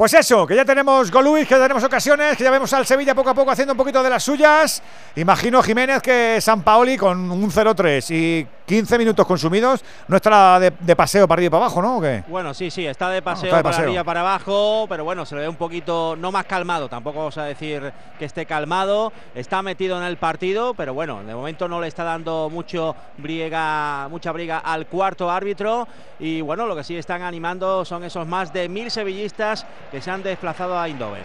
Pues eso, que ya tenemos gol Luis, que ya tenemos ocasiones, que ya vemos al Sevilla poco a poco haciendo un poquito de las suyas. Imagino, Jiménez, que San Paoli con un 0-3 y 15 minutos consumidos no estará de, de paseo para arriba y para abajo, ¿no? ¿O qué? Bueno, sí, sí, está de paseo está de para paseo. arriba, para abajo, pero bueno, se le ve un poquito, no más calmado, tampoco vamos a decir que esté calmado, está metido en el partido, pero bueno, de momento no le está dando mucho briega, mucha briga al cuarto árbitro y bueno, lo que sí están animando son esos más de mil sevillistas que se han desplazado a Eindhoven.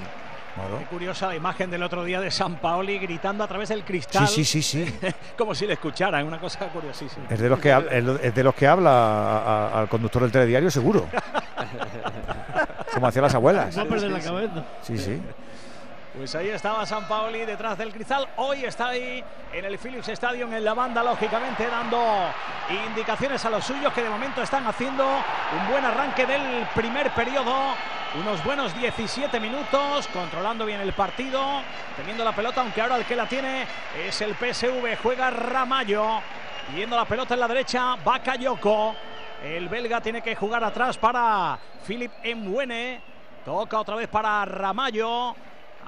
Qué curiosa la imagen del otro día de San Paoli gritando a través del cristal. Sí, sí, sí, sí. Como si le escucharan, una cosa curiosísima. Es de los que, es es de los que habla a- a- al conductor del telediario, seguro. Como hacían las abuelas. No perder la cabeza. Sí, sí. Pues ahí estaba San Paoli detrás del cristal. Hoy está ahí en el Philips Stadium en la banda, lógicamente dando indicaciones a los suyos que de momento están haciendo un buen arranque del primer periodo. Unos buenos 17 minutos, controlando bien el partido, teniendo la pelota, aunque ahora el que la tiene es el PSV. Juega Ramallo, yendo la pelota en la derecha, Bakayoko. El belga tiene que jugar atrás para Philip Embuene. Toca otra vez para Ramallo.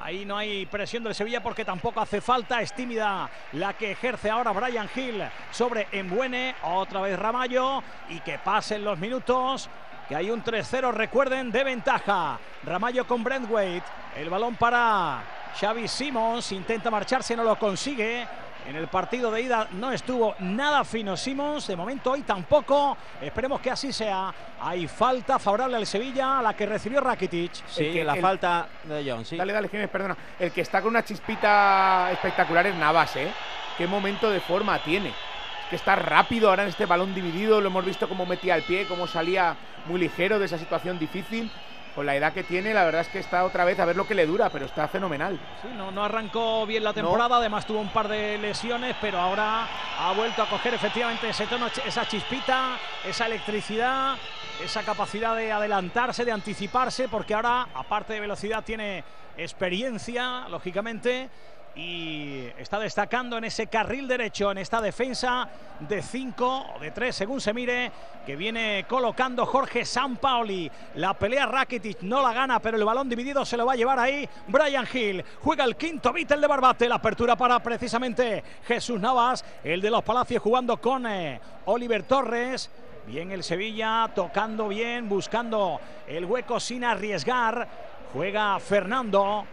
Ahí no hay presión del Sevilla porque tampoco hace falta. Es tímida la que ejerce ahora Brian Hill sobre Embuene. Otra vez Ramallo. Y que pasen los minutos. Que hay un 3-0, recuerden, de ventaja. Ramallo con Brentwaite. El balón para Xavi Simons. Intenta marcharse, no lo consigue. En el partido de ida no estuvo nada fino Simons, de momento hoy tampoco. Esperemos que así sea. Hay falta favorable al Sevilla, la que recibió Rakitic. Sí, la falta de John, sí. Dale, dale, Jiménez, perdona. El que está con una chispita espectacular es Navas, ¿eh? Qué momento de forma tiene. Es que está rápido ahora en este balón dividido. Lo hemos visto cómo metía el pie, cómo salía muy ligero de esa situación difícil. Con la edad que tiene, la verdad es que está otra vez a ver lo que le dura, pero está fenomenal. Sí, no, no arrancó bien la temporada, además tuvo un par de lesiones, pero ahora ha vuelto a coger efectivamente ese tono, esa chispita, esa electricidad, esa capacidad de adelantarse, de anticiparse, porque ahora, aparte de velocidad, tiene experiencia, lógicamente, y está destacando en ese carril derecho, en esta defensa de 5 o de 3, según se mire, que viene colocando Jorge Sampaoli. La pelea Rakitic no la gana, pero el balón dividido se lo va a llevar ahí Brian Hill. Juega el quinto Vitel de Barbate, la apertura para precisamente Jesús Navas, el de los Palacios jugando con eh, Oliver Torres. Bien el Sevilla, tocando bien, buscando el hueco sin arriesgar. Juega Fernando.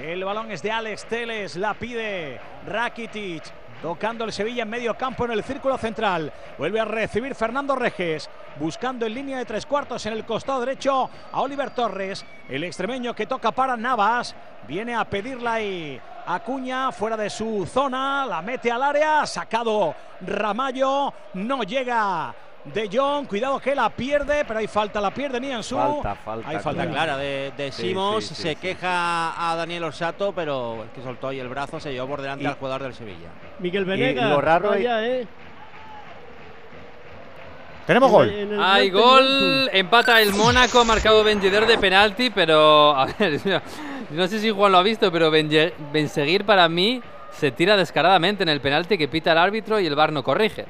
El balón es de Alex Teles, la pide Rakitic. Tocando el Sevilla en medio campo en el círculo central. Vuelve a recibir Fernando Reges. Buscando en línea de tres cuartos en el costado derecho a Oliver Torres. El extremeño que toca para Navas. Viene a pedirla ahí Acuña fuera de su zona. La mete al área. Sacado Ramallo. No llega De Jong, cuidado que la pierde, pero hay falta, la pierde Niansu. Falta, falta. Hay falta clara de, sí, sí, se sí. queja a Daniel Orsato, pero es que soltó ahí el brazo, se llevó por delante Y- al jugador del Sevilla. Miguel Venegas. lo raro vaya, ¿eh? Tenemos gol. El Hay gol, empata el Mónaco, ha marcado Ben Yedder de penalti, pero a ver, no sé si Juan lo ha visto, pero Ben, Benseguir para mí se tira descaradamente en el penalti que pita el árbitro y el VAR no corrige.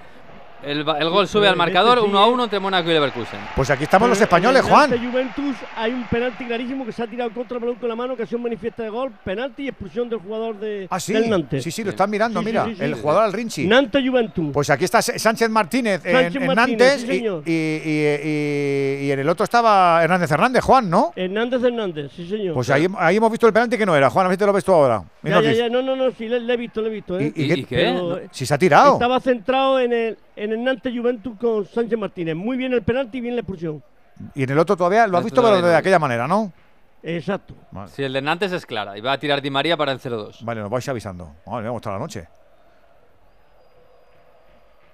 El, va- el gol sube al marcador sí, 1 a eh. 1 entre Mónaco y Leverkusen. Pues aquí estamos los españoles, en Nantes Juan. Juventus hay un penalti clarísimo que se ha tirado contra el balón con la mano, ocasión manifiesta de gol, penalti y expulsión del jugador de, Ah, sí. del Nantes. Sí, sí, lo están mirando, Sí, mira. sí, sí. el jugador al Rinchi. Nantes Juventus. Pues aquí está Sánchez Martínez en, Sánchez en Martínez, Nantes sí, y- señor. y, y- y- y en el otro estaba Hernández Hernández, Juan, ¿no? Hernández Hernández, sí señor. Pues ahí, ahí hemos visto el penalti que no era. Juan, a ver si te lo ves tú ahora. ya, ya, ya, no, no, no, sí, le, le he visto, le he visto. ¿eh? ¿Y- y qué- ¿Y qué? Pero, Si se ha tirado. Estaba centrado en el, en el Nantes Juventus con Sánchez Martínez. Muy bien el penalti y bien la expulsión. Y en el otro todavía lo has visto, pero de aquella manera, ¿no? Exacto. Si el de Nantes es clara y va a tirar Di María para el 0-2. Vale, nos vais avisando. Vale, ha gustado la noche.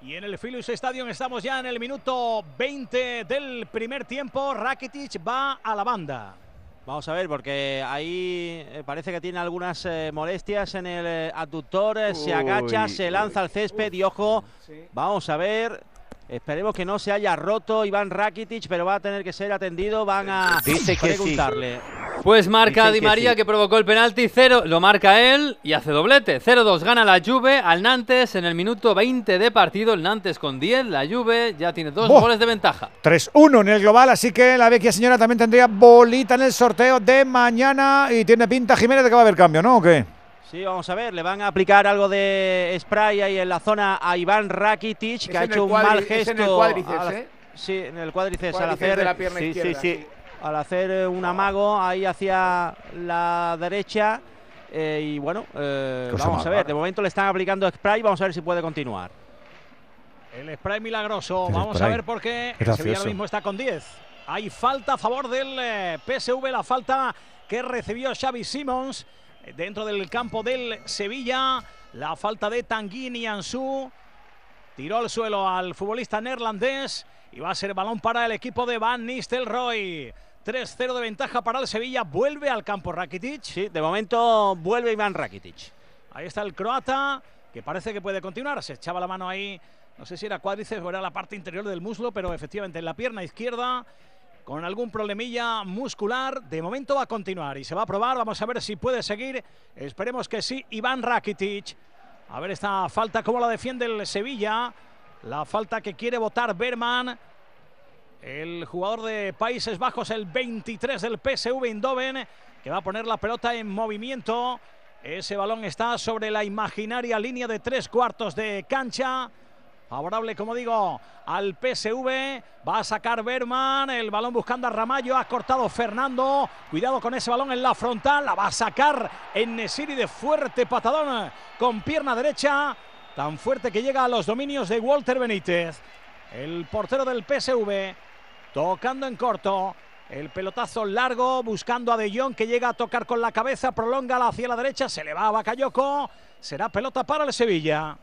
Y en el Philips Stadium estamos ya en el minuto 20 del primer tiempo. Rakitic va a la banda. Vamos a ver, porque ahí eh, parece que tiene algunas eh, molestias en el eh, abductor. eh, se agacha, Uy, se lanza al césped y ojo, vamos a ver. Esperemos que no se haya roto Iván Rakitic, pero va a tener que ser atendido. Van a Dice que sí. preguntarle. Pues marca Di que María sí. que provocó el penalti, 0, lo marca él y hace doblete. 0-2 gana la Juve al Nantes en el minuto 20 de partido. El Nantes con 10, la Juve ya tiene dos goles de ventaja. 3-1 en el global, así que la vecchia señora también tendría bolita en el sorteo de mañana y tiene pinta Jiménez de que va a haber cambio, ¿no? ¿O qué? Sí, vamos a ver, le van a aplicar algo de spray ahí en la zona a Iván Rakitic, que ha hecho un mal es gesto. en el cuádriceps, al- ¿eh? Sí, en el cuádriceps, al hacer, de la pierna Sí, sí, izquierda, sí. al hacer eh, un amago ahí hacia la derecha. eh, y bueno, eh, vamos a ver, rara. de momento le están aplicando spray, vamos a ver si puede continuar. El spray milagroso. El Vamos a ver por qué el Gracioso. Sevilla ahora mismo está con 10. Hay falta a favor del PSV, la falta que recibió Xavi Simons dentro del campo del Sevilla. La falta de Tanguy Ansu. Tiró al suelo al futbolista neerlandés y va a ser balón para el equipo de Van Nistelrooy. 3-0 de ventaja para el Sevilla. Vuelve al campo Rakitic. Sí, de momento vuelve Iván Rakitic. Ahí está el croata, que parece que puede continuar. Se echaba la mano ahí, no sé si era cuádriceps o era la parte interior del muslo, pero efectivamente en la pierna izquierda, con algún problemilla muscular. De momento va a continuar y se va a probar. Vamos a ver si puede seguir. Esperemos que sí. Iván Rakitic. A ver esta falta, cómo la defiende el Sevilla. La falta que quiere votar Berman. El jugador de Países Bajos, el 23 del PSV Eindhoven, que va a poner la pelota en movimiento. Ese balón está sobre la imaginaria línea de tres cuartos de cancha. Favorable, como digo, al PSV. Va a sacar Berman. El balón buscando a Ramallo. Ha cortado Fernando. Cuidado con ese balón en la frontal. La va a sacar en Nesiri de fuerte patadón con pierna derecha. Tan fuerte que llega a los dominios de Walter Benítez. El portero del PSV tocando en corto. El pelotazo largo, buscando a De Jong que llega a tocar con la cabeza, prolonga hacia la derecha, se le va a Bakayoko. Será pelota para el Sevilla.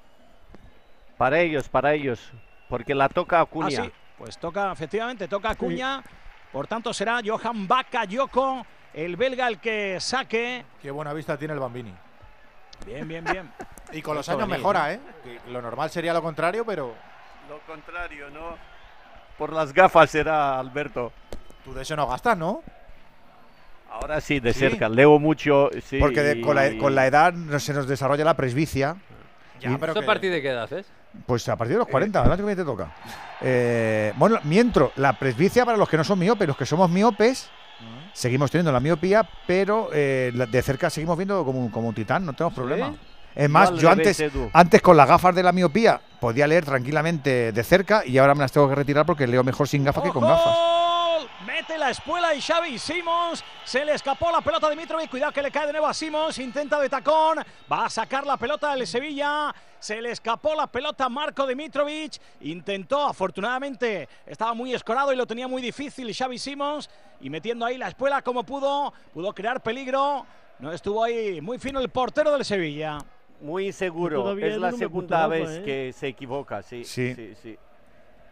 Para ellos, para ellos. Porque la toca Acuña. Ah, sí, pues toca, efectivamente, toca Acuña. Por tanto, será Johan Bakayoko, el belga, el que saque. Qué buena vista tiene el Bambini. Bien, bien, bien. Y con los años venir, mejora, ¿eh? ¿eh? Que lo normal sería lo contrario, pero Lo contrario, ¿no? Por las gafas será Alberto. tú de eso no gastas, ¿no? Ahora sí, de ¿Sí? cerca. Leo mucho. Sí, Porque de- con, la, con la edad no se nos desarrolla la presbicia. Ya, Y- pero ¿Eso que- a partir de qué edad es? Pues a partir de los 40, el año que te toca. Eh, bueno, mientras, la presbicia para los que no son miopes, los que somos miopes, seguimos teniendo la miopía, pero eh, de cerca seguimos viendo como, un- como un titán, no tenemos problema. Es más, yo antes, antes con las gafas de la miopía podía leer tranquilamente de cerca y ahora me las tengo que retirar porque leo mejor sin gafas que con gafas. Mete la espuela y Xavi Simons. Se le escapó la pelota a Dimitrovic. Cuidado que le cae de nuevo a Simons. Intenta de tacón. Va a sacar la pelota del Sevilla. Se le escapó la pelota a Marco Dimitrovic. Intentó, afortunadamente, estaba muy escorado y lo tenía muy difícil Xavi Simons. Y metiendo ahí la espuela como pudo. Pudo crear peligro. No estuvo ahí muy fino el portero del Sevilla. Muy inseguro. Todavía Es la segunda vez ¿eh? que se equivoca, sí. Sí. sí, sí.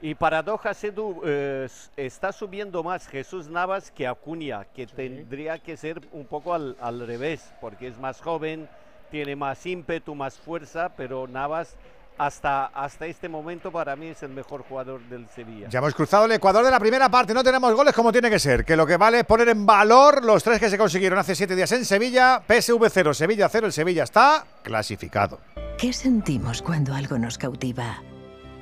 Y paradojas, Edu, eh, está subiendo más Jesús Navas que Acuña, que tendría que ser un poco al, al revés, porque es más joven, tiene más ímpetu, más fuerza, pero Navas hasta, hasta este momento para mí es el mejor jugador del Sevilla. Ya hemos cruzado el Ecuador de la primera parte, no tenemos goles como tiene que ser, que lo que vale es poner en valor los tres que se consiguieron hace siete días en Sevilla, PSV 0, Sevilla 0, el Sevilla está clasificado. ¿Qué sentimos cuando algo nos cautiva?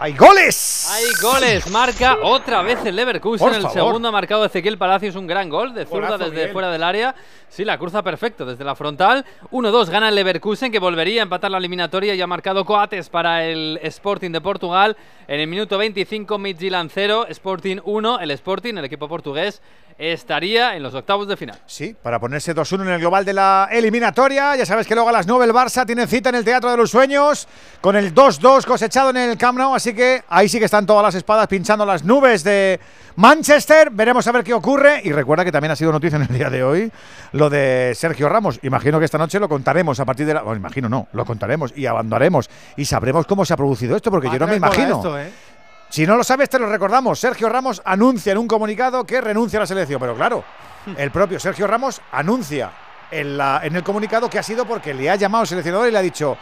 ¡Hay goles! Hay goles, marca otra vez el Leverkusen. Por el favor. segundo ha marcado Ezequiel Palacios, un gran gol de zurda Golazo, desde Miguel. fuera del área. Sí, la cruza perfecto desde la frontal. 1-2 gana el Leverkusen, que volvería a empatar la eliminatoria y ha marcado Coates para el Sporting de Portugal. En el minuto 25, Midtjylland 0, Sporting 1. El Sporting, el equipo portugués, estaría en los octavos de final. Sí, para ponerse 2-1 en el global de la eliminatoria. Ya sabes que luego a las 9 el Barça tiene cita en el Teatro de los Sueños con el 2-2 cosechado en el Camp Nou. Así que ahí sí que están todas las espadas pinchando las nubes de Manchester. Veremos a ver qué ocurre. Y recuerda que también ha sido noticia en el día de hoy lo de Sergio Ramos. Imagino que esta noche lo contaremos a partir de la. Bueno, imagino no, lo contaremos y abandonaremos. Y sabremos cómo se ha producido esto, porque yo no me imagino. esto, ¿eh? Si no lo sabes, te lo recordamos. Sergio Ramos anuncia en un comunicado que renuncia a la selección. Pero claro, el propio Sergio Ramos anuncia en, la- en el comunicado que ha sido porque le ha llamado el seleccionador y le ha dicho: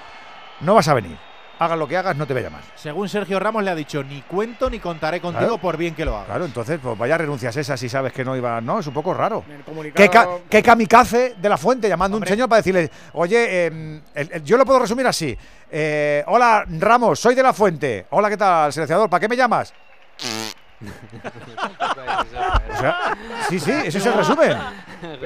No vas a venir. Hagas lo que hagas, no te voy a llamar. Según Sergio Ramos le ha dicho, ni cuento ni contaré contigo Claro. por bien que lo haga. Claro, entonces, pues vaya renuncias esas si sabes que no iba. No, es un poco raro. ¿Qué, comunicado- ca- qué kamikaze de la fuente llamando a un señor para decirle, oye, em, el- el- yo lo puedo resumir así. Eh, hola, Ramos, soy de la fuente. Hola, ¿qué tal, seleccionador? ¿Para qué me llamas? O sea, sí, sí, ese es el resumen.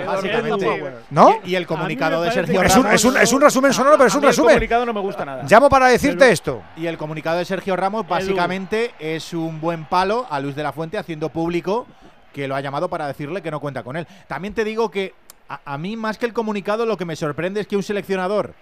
Básicamente. ¿No? Y, y el comunicado de Sergio parece Es un, Ramos. es, un, es un resumen sonoro, pero es A un mí el resumen. comunicado no me gusta nada. Llamo para decirte esto. Y el comunicado de Sergio Ramos básicamente es un buen palo a Luz de la Fuente haciendo público que lo ha llamado para decirle que no cuenta con él. También te digo que a, a mí más que el comunicado lo que me sorprende es que un seleccionador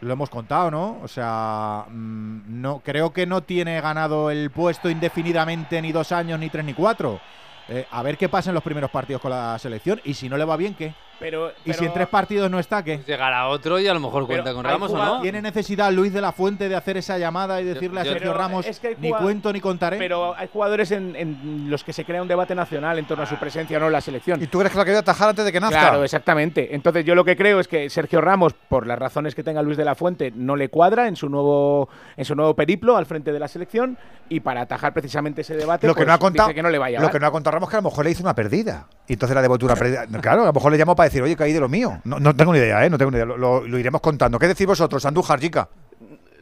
lo hemos contado, ¿no? O sea, mm, no creo que no tiene ganado el puesto indefinidamente ni dos años, ni tres, ni cuatro. Eh, a ver qué pasa en los primeros partidos con la selección y si no le va bien, ¿qué? Pero, Y si en tres partidos no está, ¿qué? Llegará otro y a lo mejor cuenta con hay Ramos o no. ¿Tiene necesidad Luis de la Fuente de hacer esa llamada y decirle a yo- Sergio Ramos es que hay ni cuento ni contaré? Pero hay jugadores en, en los que se crea un debate nacional en torno a su presencia o no en la selección. ¿Y tú crees que la quería atajar antes de que nazca? Claro, exactamente. Entonces yo lo que creo es que Sergio Ramos, por las razones que tenga Luis de la Fuente, no le cuadra en su nuevo, en su nuevo periplo al frente de la selección y para atajar precisamente ese debate, lo que pues, no ha contado, dice que no le va a lo que no ha contado Ramos es que a lo mejor le hizo una perdida. Y entonces la perdida. Claro, a lo mejor le llamó para decir, oye, caí de lo mío. No, no tengo ni idea, ¿eh? No tengo ni idea. Lo, lo- lo iremos contando. ¿Qué decís vosotros, Andújar, chica?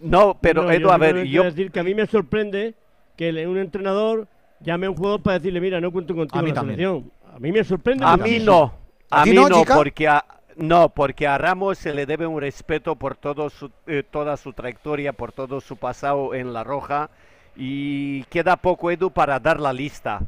No, pero No, Edu, a ver, yo decir que a mí me sorprende que un entrenador llame a un jugador para decirle, mira, no cuento contigo A mí en la también. selección. A mí me sorprende. A mí no. ¿A A, mí no, no, chica? porque a, no, porque a Ramos se le debe un respeto por todo su, eh, toda su trayectoria, por todo su pasado en La Roja y queda poco Edu para dar la lista.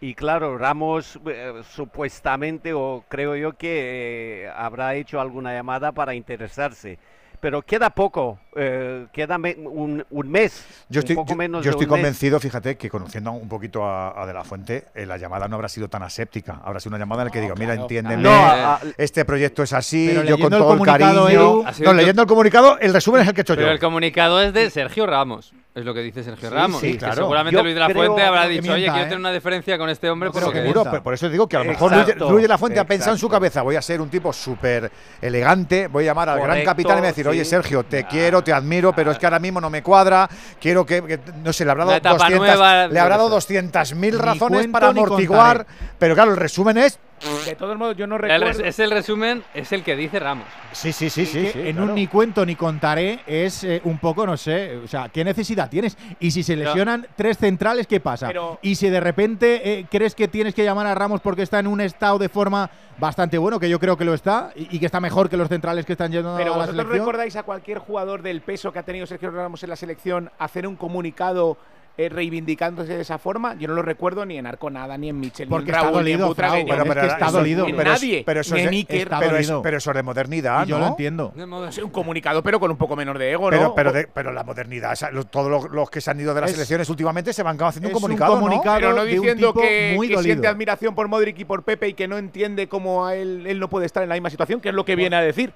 Y claro, Ramos eh, supuestamente, o creo yo que eh, habrá hecho alguna llamada para interesarse. Pero queda poco, eh, queda me- un, un mes, Yo estoy, un poco yo- menos yo de estoy un mes. convencido, fíjate, que conociendo un poquito a, a De La Fuente, eh, la llamada no habrá sido tan aséptica. Habrá sido una llamada en la que digo, mira, entiéndeme, No, a- este proyecto es así, Pero yo con el todo el cariño. Edu, no, yo- leyendo el comunicado, el resumen es el que he hecho Pero yo. el comunicado es de Sergio Ramos. Es lo que dice Sergio Sí, Ramos. sí, claro. Seguramente Yo Luis de la Fuente habrá dicho, mienta, oye, quiero ¿eh? tener una diferencia con este hombre, pero seguro, mienta". por, por eso digo que a lo mejor Luis, Exacto, Luis de la Fuente ha pensado en su cabeza, voy a ser un tipo súper elegante, voy a llamar al gran capitán y me voy a decir, oye. Sergio, te quiero, te admiro, pero es que ahora mismo no me cuadra, quiero que, que- no sé, le habrá dado etapa 200, nueva, le habrá yo dado qué sé. 200.000 Ni razones cuento para amortiguar, pero claro, el resumen es, De todos modos, yo no recuerdo. es el resumen, es el que dice Ramos. sí, sí, sí, sí, en claro. un ni cuento ni contaré es eh, un poco, no sé, o sea, ¿qué necesidad tienes? Y si se lesionan tres centrales, ¿qué pasa? Pero- y si de repente eh, crees que tienes que llamar a Ramos porque está en un estado de forma bastante bueno, que yo creo que lo está, y, y que está mejor que los centrales que están yendo Pero a la vosotros selección. recordáis a cualquier jugador del peso que ha tenido Sergio Ramos en la selección hacer un comunicado eh, reivindicándose de esa forma, yo no lo recuerdo ni en Arconada, ni en Michel, Porque ni en está Raúl, dolido, ni en pero- pero está dolido. Pero nadie, pero eso ni es en de- Iker, está pero, es, pero eso es de modernidad, Y yo ¿no? lo entiendo. Es un comunicado, pero con un poco menor de ego, ¿no? Pero, pero, de- pero la modernidad, o sea, lo- todos los, los que se han ido de las Es- elecciones últimamente se van haciendo un comunicado, ¿no? pero no diciendo que, muy que dolido. siente admiración por Modric y por Pepe y que no entiende cómo a él, él no puede estar en la misma situación, que es lo que viene a decir.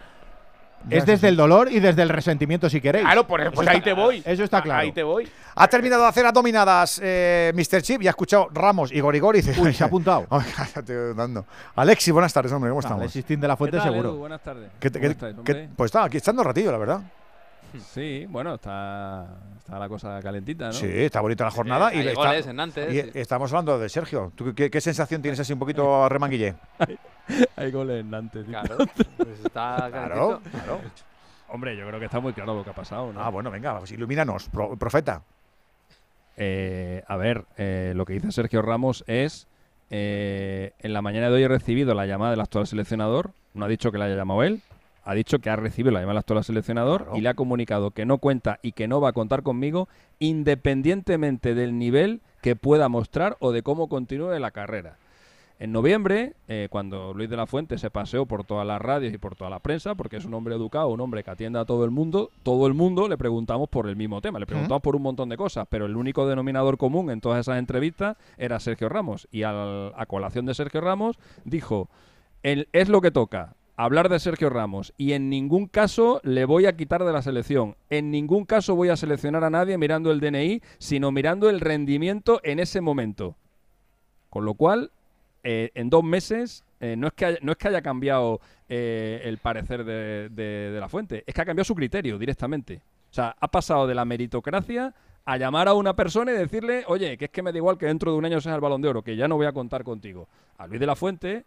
Es desde el dolor y desde el resentimiento, si queréis. Claro, por- pues está- ahí te voy. Eso está claro. Ahí te voy. Ha terminado de hacer abdominadas eh, Mr. Chip y ha escuchado Ramos y Gorigori. Uy, se ha apuntado. Dando. Alexi, buenas tardes, hombre, ¿cómo estamos? Alexis Tin de la Fuente, ¿Qué tal, seguro. Edu? Buenas tardes. ¿Qué te- ¿Cómo qué- estáis, qué- hombre? pues está aquí echando ratillo, la verdad. Sí, bueno, está, está la cosa calentita, ¿no? Sí, está bonita la jornada. Y, hay le goles está- en Nantes, y sí. estamos hablando de Sergio. ¿Tú qué, qué sensación tienes así un poquito a remanguille? Hay goles en Nantes. tío. Claro, pues está Claro. Hombre, yo creo que está muy claro lo que ha pasado, ¿no? Ah, bueno, venga, pues ilumínanos, pro- profeta. Eh, a ver, eh, lo que dice Sergio Ramos es, eh, en la mañana de hoy he recibido la llamada del actual seleccionador, no ha dicho que la haya llamado él, ha dicho que ha recibido la llamada del actual seleccionador y le ha comunicado que no cuenta y que no va a contar conmigo independientemente del nivel que pueda mostrar o de cómo continúe la carrera. En noviembre, eh, cuando Luis de la Fuente se paseó por todas las radios y por toda la prensa, porque es un hombre educado, un hombre que atiende a todo el mundo, todo el mundo le preguntamos por el mismo tema, le preguntamos por un montón de cosas, pero el único denominador común en todas esas entrevistas era Sergio Ramos. Y al- a colación de Sergio Ramos dijo, "El- es lo que toca, hablar de Sergio Ramos y en ningún caso le voy a quitar de la selección. En ningún caso voy a seleccionar a nadie mirando el DNI, sino mirando el rendimiento en ese momento. Con lo cual, eh, en dos meses, eh, no, es que haya, no es que haya cambiado eh, el parecer de, la fuente, es que ha cambiado su criterio directamente. O sea, ha pasado de la meritocracia a llamar a una persona y decirle, oye, que es que me da igual que dentro de un año seas el balón de oro, que ya no voy a contar contigo. A Luis de la Fuente,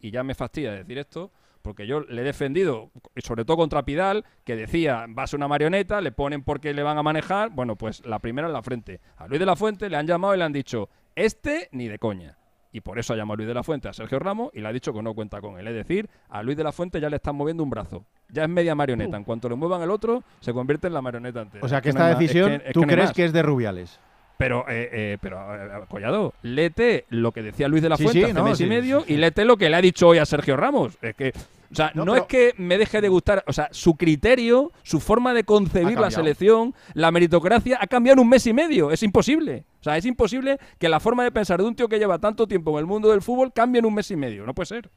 y ya me fastidia decir esto, porque yo le he defendido, sobre todo contra Pidal, que decía, va a una marioneta, le ponen porque le van a manejar, bueno, pues la primera en la frente. A Luis de la Fuente le han llamado y le han dicho, este ni de coña. Y por eso ha llamado a Luis de la Fuente a Sergio Ramos y le ha dicho que no cuenta con él. Es decir, a Luis de la Fuente ya le están moviendo un brazo. Ya es media marioneta. En cuanto le muevan el otro, se convierte en la marioneta entera. O sea, Es que no esta es decisión que- es tú que no hay crees que es de Rubiales. Pero, eh, eh, pero eh, Collado, léete lo que decía Luis de la Fuente sí, hace no, mes sí, y medio y léete lo que le ha dicho hoy a Sergio Ramos. Es que, o sea, No, no, pero- es que me deje de gustar, o sea, su criterio, su forma de concebir la selección, la meritocracia, ha cambiado en un mes y medio. Es imposible. O sea, es imposible que la forma de pensar de un tío que lleva tanto tiempo en el mundo del fútbol cambie en un mes y medio. No puede ser.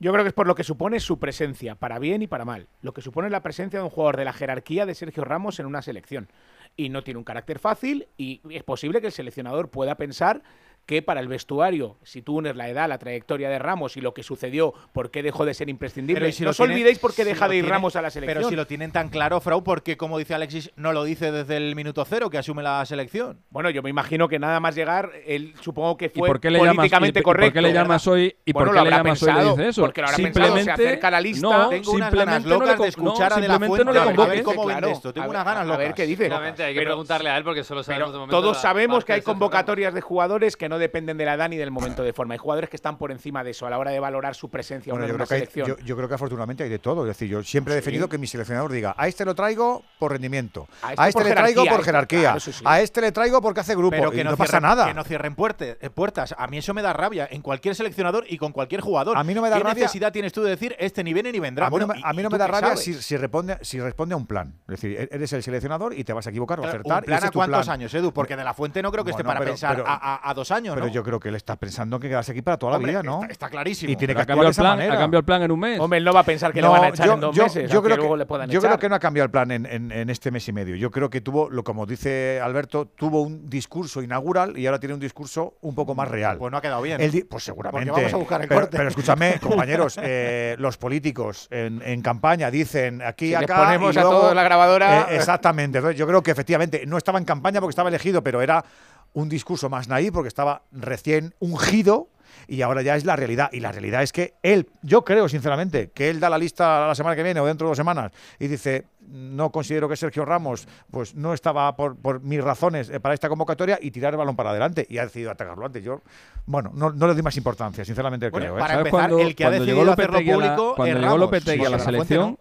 Yo creo que es por lo que supone su presencia, para bien y para mal. Lo que supone la presencia de un jugador de la jerarquía de Sergio Ramos en una selección. Y no tiene un carácter fácil y es posible que el seleccionador pueda pensar que para el vestuario, si tú unes la edad, la trayectoria de Ramos y lo que sucedió, ¿por qué dejó de ser imprescindible? Pero ¿y si no os olvidéis por qué si deja de ir Ramos a la selección. Pero si lo tienen tan claro, Frau, ¿por qué, como dice Alexis, no lo dice desde el minuto cero que asume la selección? Bueno, yo me imagino que nada más llegar, él supongo que ¿Y fue por qué le llamas, políticamente y- y por correcto. qué le llamas hoy y Bueno, por lo qué le llamas hoy y le pensado, dice eso? Porque lo habrá pensado, se acerca a la lista. No, Tengo unas simplemente ganas no le locas con- de escuchar no, a De La simplemente no le Fuente, a ver cómo vende Claro, esto. Tengo a unas ver- ganas a locas. ver qué dice. Hay que preguntarle a él porque solo sabemos de momento Todos sabemos que hay convocatorias de jugadores que no dependen de la edad ni del momento de forma. Hay jugadores que están por encima de eso a la hora de valorar su presencia o Bueno, en una creo que hay- selección. yo, yo creo que afortunadamente hay de todo. Es decir, yo siempre he Sí. defendido que mi seleccionador diga, a este lo traigo por rendimiento, A a este este, le traigo jerarquía, por este- jerarquía, claro, eso sí. a este le traigo porque hace grupo. Pero que y no, no pasa nada. Que no cierren puerte- eh, puertas. A mí eso me da rabia en cualquier seleccionador y con cualquier jugador. A mí no me da ¿Qué rabia- necesidad tienes tú de decir este ni viene ni vendrá? A mí, no Bueno, me, ¿y- a mí no me da rabia si, si responde, si responde a un plan. Es decir, e- eres el seleccionador y te vas a equivocar o Claro, acertar. ¿Un y plan a cuántos plan. años, Edu? Porque de la fuente no creo que esté para pero- pensar pero- a, a- a dos años, Pero ¿no? yo creo que él está pensando que quedarse aquí para toda la vida, ¿no? está- está clarísimo. Y tiene que ha actuar cambiado de el plan, ha cambiado el plan en un mes. Hombre, él no va a pensar que le van a echar yo, en dos yo- meses, yo creo luego que, le puedan yo echar. creo que no ha cambiado el plan en, en- en este mes y medio. Yo creo que tuvo, lo como dice Alberto, tuvo un discurso inaugural y ahora tiene un discurso un poco más real. Pues no ha quedado bien. Él di- pues seguramente. Porque vamos a buscar el pero, corte. pero escúchame, compañeros, eh, los políticos en, en campaña dicen aquí, Si les acá. ponemos y a todos la grabadora- Eh, exactamente. Entonces, yo creo que efectivamente no estaba en campaña porque estaba elegido, pero era un discurso más naí porque estaba recién ungido y ahora ya es la realidad. Y la realidad es que él, yo creo sinceramente, que él da la lista la semana que viene o dentro de dos semanas y dice, no considero que Sergio Ramos pues no estaba por, por mis razones eh, para esta convocatoria y tirar el balón para adelante y ha decidido atacarlo antes. Yo, bueno, no, no le doy más importancia, sinceramente Bueno, creo. ¿eh? para ¿Sabes empezar, cuando- el que ha decidido llegó hacerlo público cuando es llegó Ramos, Lopetegui a la de la Fuente selección,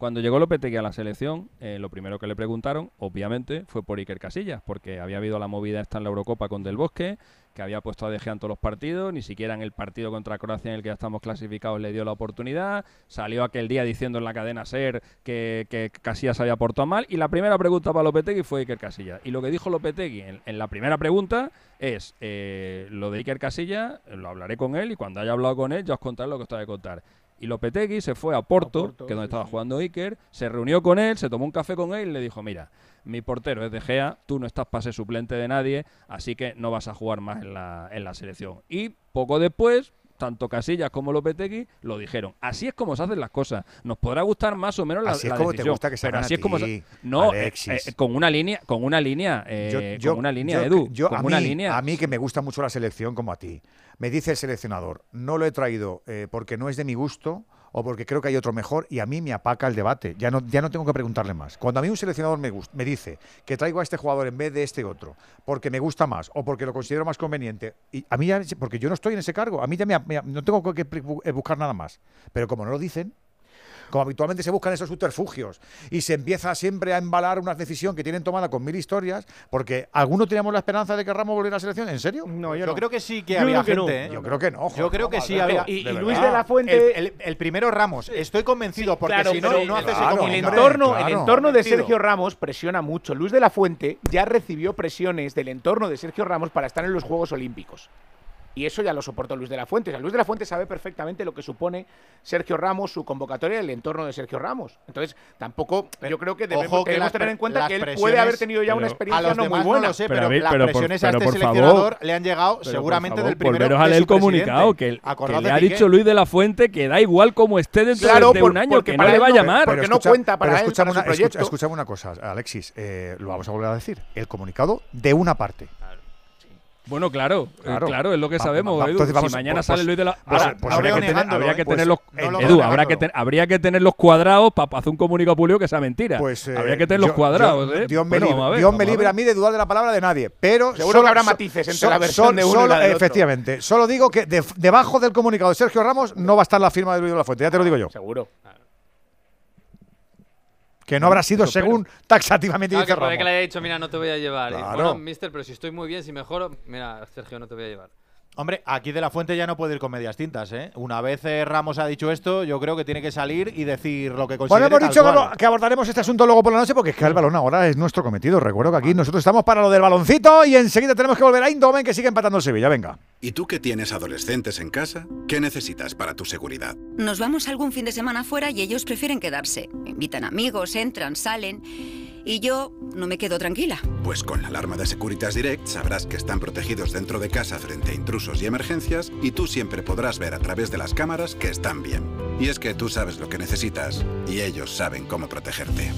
Cuando llegó Lopetegui a la selección, eh, lo primero que le preguntaron, obviamente, fue por Iker Casillas, porque había habido la movida esta en la Eurocopa con Del Bosque, que había puesto a De Gea en todos los partidos, ni siquiera en el partido contra Croacia en el que ya estamos clasificados le dio la oportunidad, salió aquel día diciendo en la cadena SER que, Casillas había portado mal, y la primera pregunta para Lopetegui fue Iker Casillas. Y lo que dijo Lopetegui en, en la primera pregunta es, eh, lo de Iker Casillas, lo hablaré con él, y cuando haya hablado con él ya os contaré lo que os tengo que contar. Y Lopetegui se fue a Porto, que es donde estaba jugando Iker, se reunió con él, se tomó un café con él y le dijo, mira, mi portero es De Gea, tú no estás para ser suplente de nadie, así que no vas a jugar más en la, en la selección. Y poco después, tanto Casillas como Lopetegui lo dijeron. Así es como se hacen las cosas. Nos podrá gustar más o menos la, Así es la como te gusta que se así a es como ti, se- no eh, eh, con una línea, con una línea, eh, con una línea, yo- Edu, yo- con a, una mí, línea. a mí que me gusta mucho la selección como a ti, me dice el seleccionador, no lo he traído porque no es de mi gusto o porque creo que hay otro mejor y a mí me apaca el debate. Ya no, ya no tengo que preguntarle más. Cuando a mí un seleccionador me, me dice que traigo a este jugador en vez de este otro porque me gusta más o porque lo considero más conveniente, y a mí ya, porque yo no estoy en ese cargo, a mí ya me, me- no tengo que buscar nada más. Pero como no lo dicen, como habitualmente se buscan esos subterfugios y se empieza siempre a embalar una decisión que tienen tomada con mil historias, porque algunos teníamos la esperanza de que Ramos volviera a la selección, ¿en serio? No, yo, creo que sí que Yo había creo que no. gente. ¿eh? Yo creo que no, Yo joder, creo que no, sí había. Y- y Luis de la Fuente- El, el- el primero Ramos. Estoy convencido porque Claro, si no, pero no hace ese el comunicado. entorno, el Claro. entorno de. Sergio Ramos presiona mucho. Luis de la Fuente ya recibió presiones del entorno de Sergio Ramos para estar en los Juegos Olímpicos. Y eso ya lo soportó Luis de la Fuente. O sea, Luis de la Fuente sabe perfectamente lo que supone Sergio Ramos, su convocatoria y el entorno de Sergio Ramos. Entonces, tampoco, yo creo que debemos, Ojo que debemos tener en cuenta que él puede presiones- haber tenido ya una experiencia a los no muy demás buena. No lo sé, Pero pero, las pero por- presiones a este por seleccionador favor- le han llegado seguramente por favor, del primero volveros a leer el comunicado, que, el- le ha dicho Luis de la Fuente que da igual como esté dentro Claro, de por- un año, que no le va a llamar. porque no cuenta para pero él, escúchame, para su una, escucha- proyecto. escúchame una cosa, Alexis, eh, lo vamos a volver a decir. El comunicado de una parte. Bueno, claro, eh, Claro. claro, es lo que Va- sabemos, va- Edu. entonces vamos- si mañana pues- sale Luis de la pues- Ahora, pues habría, que tener, negándolo, habría que tener Pues, los no lo Edu, veo habrá que, negándolo. ten- habría que tener los cuadrados para hacer un comunicado público que sea mentira. Pues, eh, habría que tener los cuadrados, yo- ¿eh? Dios me Bueno, libre, ver, Dios me libre a mí de dudar de la palabra de nadie. Pero Seguro que habrá matices entre la versión de uno y la del otro. Efectivamente. Solo digo que de- debajo del comunicado de Sergio Ramos no va a estar la firma de Luis de la Fuente. Ya te lo digo yo. Seguro. Que no habrá sido según taxativamente Claro, dice que puede que Ramos. le haya dicho, mira, no te voy a llevar. Y, Claro. bueno, mister, pero si estoy muy bien, si mejoro, mira, Sergio, no te voy a llevar. Hombre, aquí de la fuente ya no puede ir con medias tintas, ¿eh? Una vez eh, Ramos ha dicho esto, yo creo que tiene que salir y decir lo que considere. Bueno, hemos dicho que, cual. lo- que abordaremos este asunto luego por la noche porque es que el balón ahora es nuestro cometido. Recuerdo que aquí nosotros estamos para lo del baloncito y enseguida tenemos que volver a Indomen que sigue empatando el Sevilla. Venga. ¿Y tú que tienes adolescentes en casa? ¿Qué necesitas para tu seguridad? Nos vamos algún fin de semana fuera y ellos prefieren quedarse. Invitan amigos, entran, salen. Y yo no me quedo tranquila. Pues con la alarma de Securitas Direct sabrás que están protegidos dentro de casa frente a intrusos y emergencias y tú siempre podrás ver a través de las cámaras que están bien. Y es que tú sabes lo que necesitas y ellos saben cómo protegerte.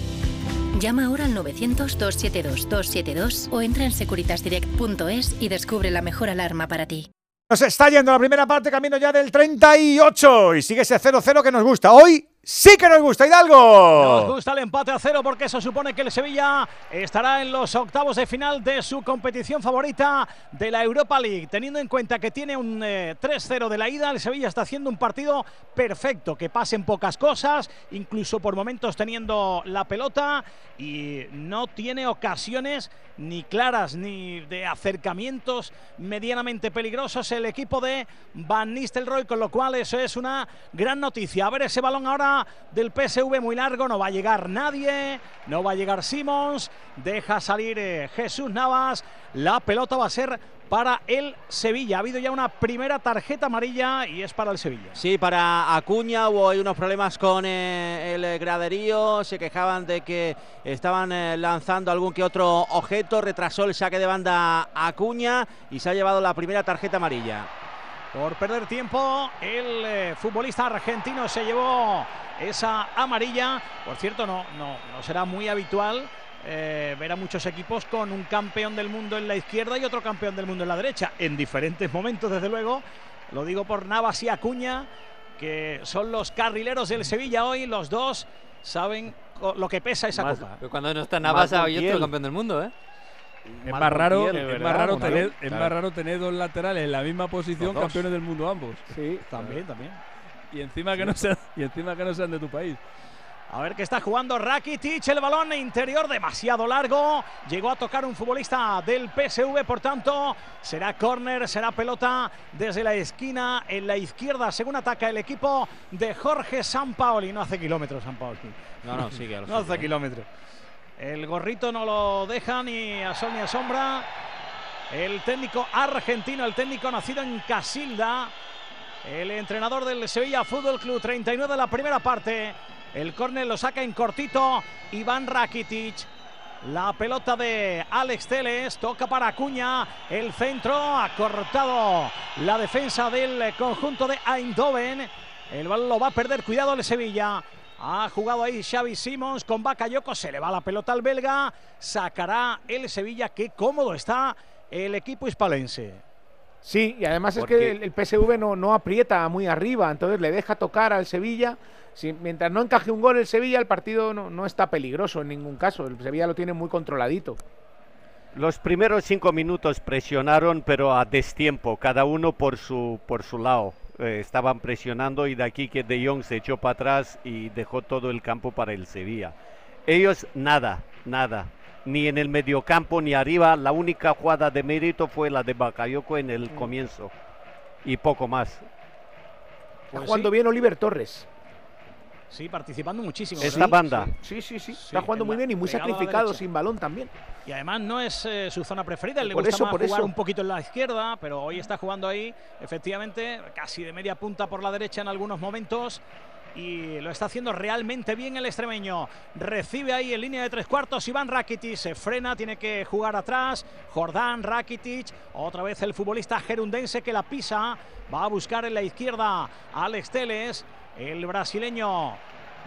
Llama ahora al 900-272-272 o entra en securitasdirect.es y descubre la mejor alarma para ti. Nos está yendo la primera parte, camino ya del 38 y sigue ese 0-0 que nos gusta. Hoy sí que nos gusta, Nos Hidalgo. gusta el empate a cero porque eso supone que el Sevilla estará en los octavos de final de su competición favorita de la Europa League. Teniendo en cuenta que tiene un eh, 3-0 de la ida, el Sevilla está haciendo un partido perfecto, que pasen pocas cosas, incluso por momentos teniendo la pelota y no tiene ocasiones ni claras ni de acercamientos medianamente peligrosos el equipo de Van Nistelrooy, con lo cual eso es una gran noticia. A ver ese balón ahora del PSV muy largo, no va a llegar nadie, no va a llegar Simons, deja salir eh, Jesús Navas, la pelota va a ser para el Sevilla. Ha habido ya una primera tarjeta amarilla y es para el Sevilla. Sí, para Acuña hubo unos problemas con eh, el graderío, se quejaban de que estaban eh, lanzando algún que otro objeto, retrasó el saque de banda Acuña y se ha llevado la primera tarjeta amarilla. Por perder tiempo, el eh, futbolista argentino se llevó esa amarilla. Por cierto, no, no, no será muy habitual eh, ver a muchos equipos con un campeón del mundo en la izquierda y otro campeón del mundo en la derecha. En diferentes momentos, desde luego. Lo digo por Navas y Acuña, que son los carrileros del Sevilla hoy. Los dos saben lo que pesa esa Más- copa. Cuando no está Navas, hay otro campeón del mundo, ¿eh? Es más raro, es ¿verdad? más raro tener, es más raro tener dos laterales en la misma posición, campeones del mundo ambos. Sí, también, también. Y encima que no sean, y encima que no sean de tu país. A ver que está jugando Rakitic, el balón interior demasiado largo. Llegó a tocar un futbolista del PSV, por tanto, será córner, será pelota desde la esquina en la izquierda, según ataca el equipo de Jorge Sampaoli. No hace kilómetros Sampaoli. No, no, sigue. no hace kilómetros. El gorrito no lo deja ni a sol ni a sombra. El técnico argentino, el técnico nacido en Casilda. El entrenador del Sevilla Fútbol Club, 39 de la primera parte. El córner lo saca en cortito Iván Rakitic. La pelota de Alex Teles toca para Acuña. El centro ha cortado la defensa del conjunto de Eindhoven. El balón lo va a perder. Cuidado el Sevilla. Ha jugado ahí Xavi Simons con Bakayoko. Se le va la pelota al belga. Sacará el Sevilla. Qué cómodo está el equipo hispalense. Sí, y además es que el, PSV no, no aprieta muy arriba. Entonces le deja tocar al Sevilla mientras no encaje un gol el Sevilla, el partido no, está peligroso en ningún caso. El Sevilla lo tiene muy controladito. Los primeros cinco minutos presionaron, pero a destiempo, cada uno por su, por su lado. Eh, estaban presionando y de aquí que De Jong se echó para atrás y dejó todo el campo para el Sevilla. Ellos nada, nada. Ni en el mediocampo ni arriba. La única jugada de mérito fue la de Bakayoko en el comienzo. Y poco más. Está pues jugando bien Oliver Torres. Sí, participando muchísimo. Esta banda. Sí, sí, sí. Está jugando muy bien y muy sacrificado sin balón también. Y además no es eh, su zona preferida. Le gusta más jugar un poquito en la izquierda, pero hoy está jugando ahí, efectivamente, casi de media punta por la derecha en algunos momentos y lo está haciendo realmente bien el extremeño. Recibe ahí en línea de tres cuartos Iván Rakitic, se frena, tiene que jugar atrás. Jordán Rakitic, otra vez el futbolista gerundense que la pisa, va a buscar en la izquierda a Alex Teles. El brasileño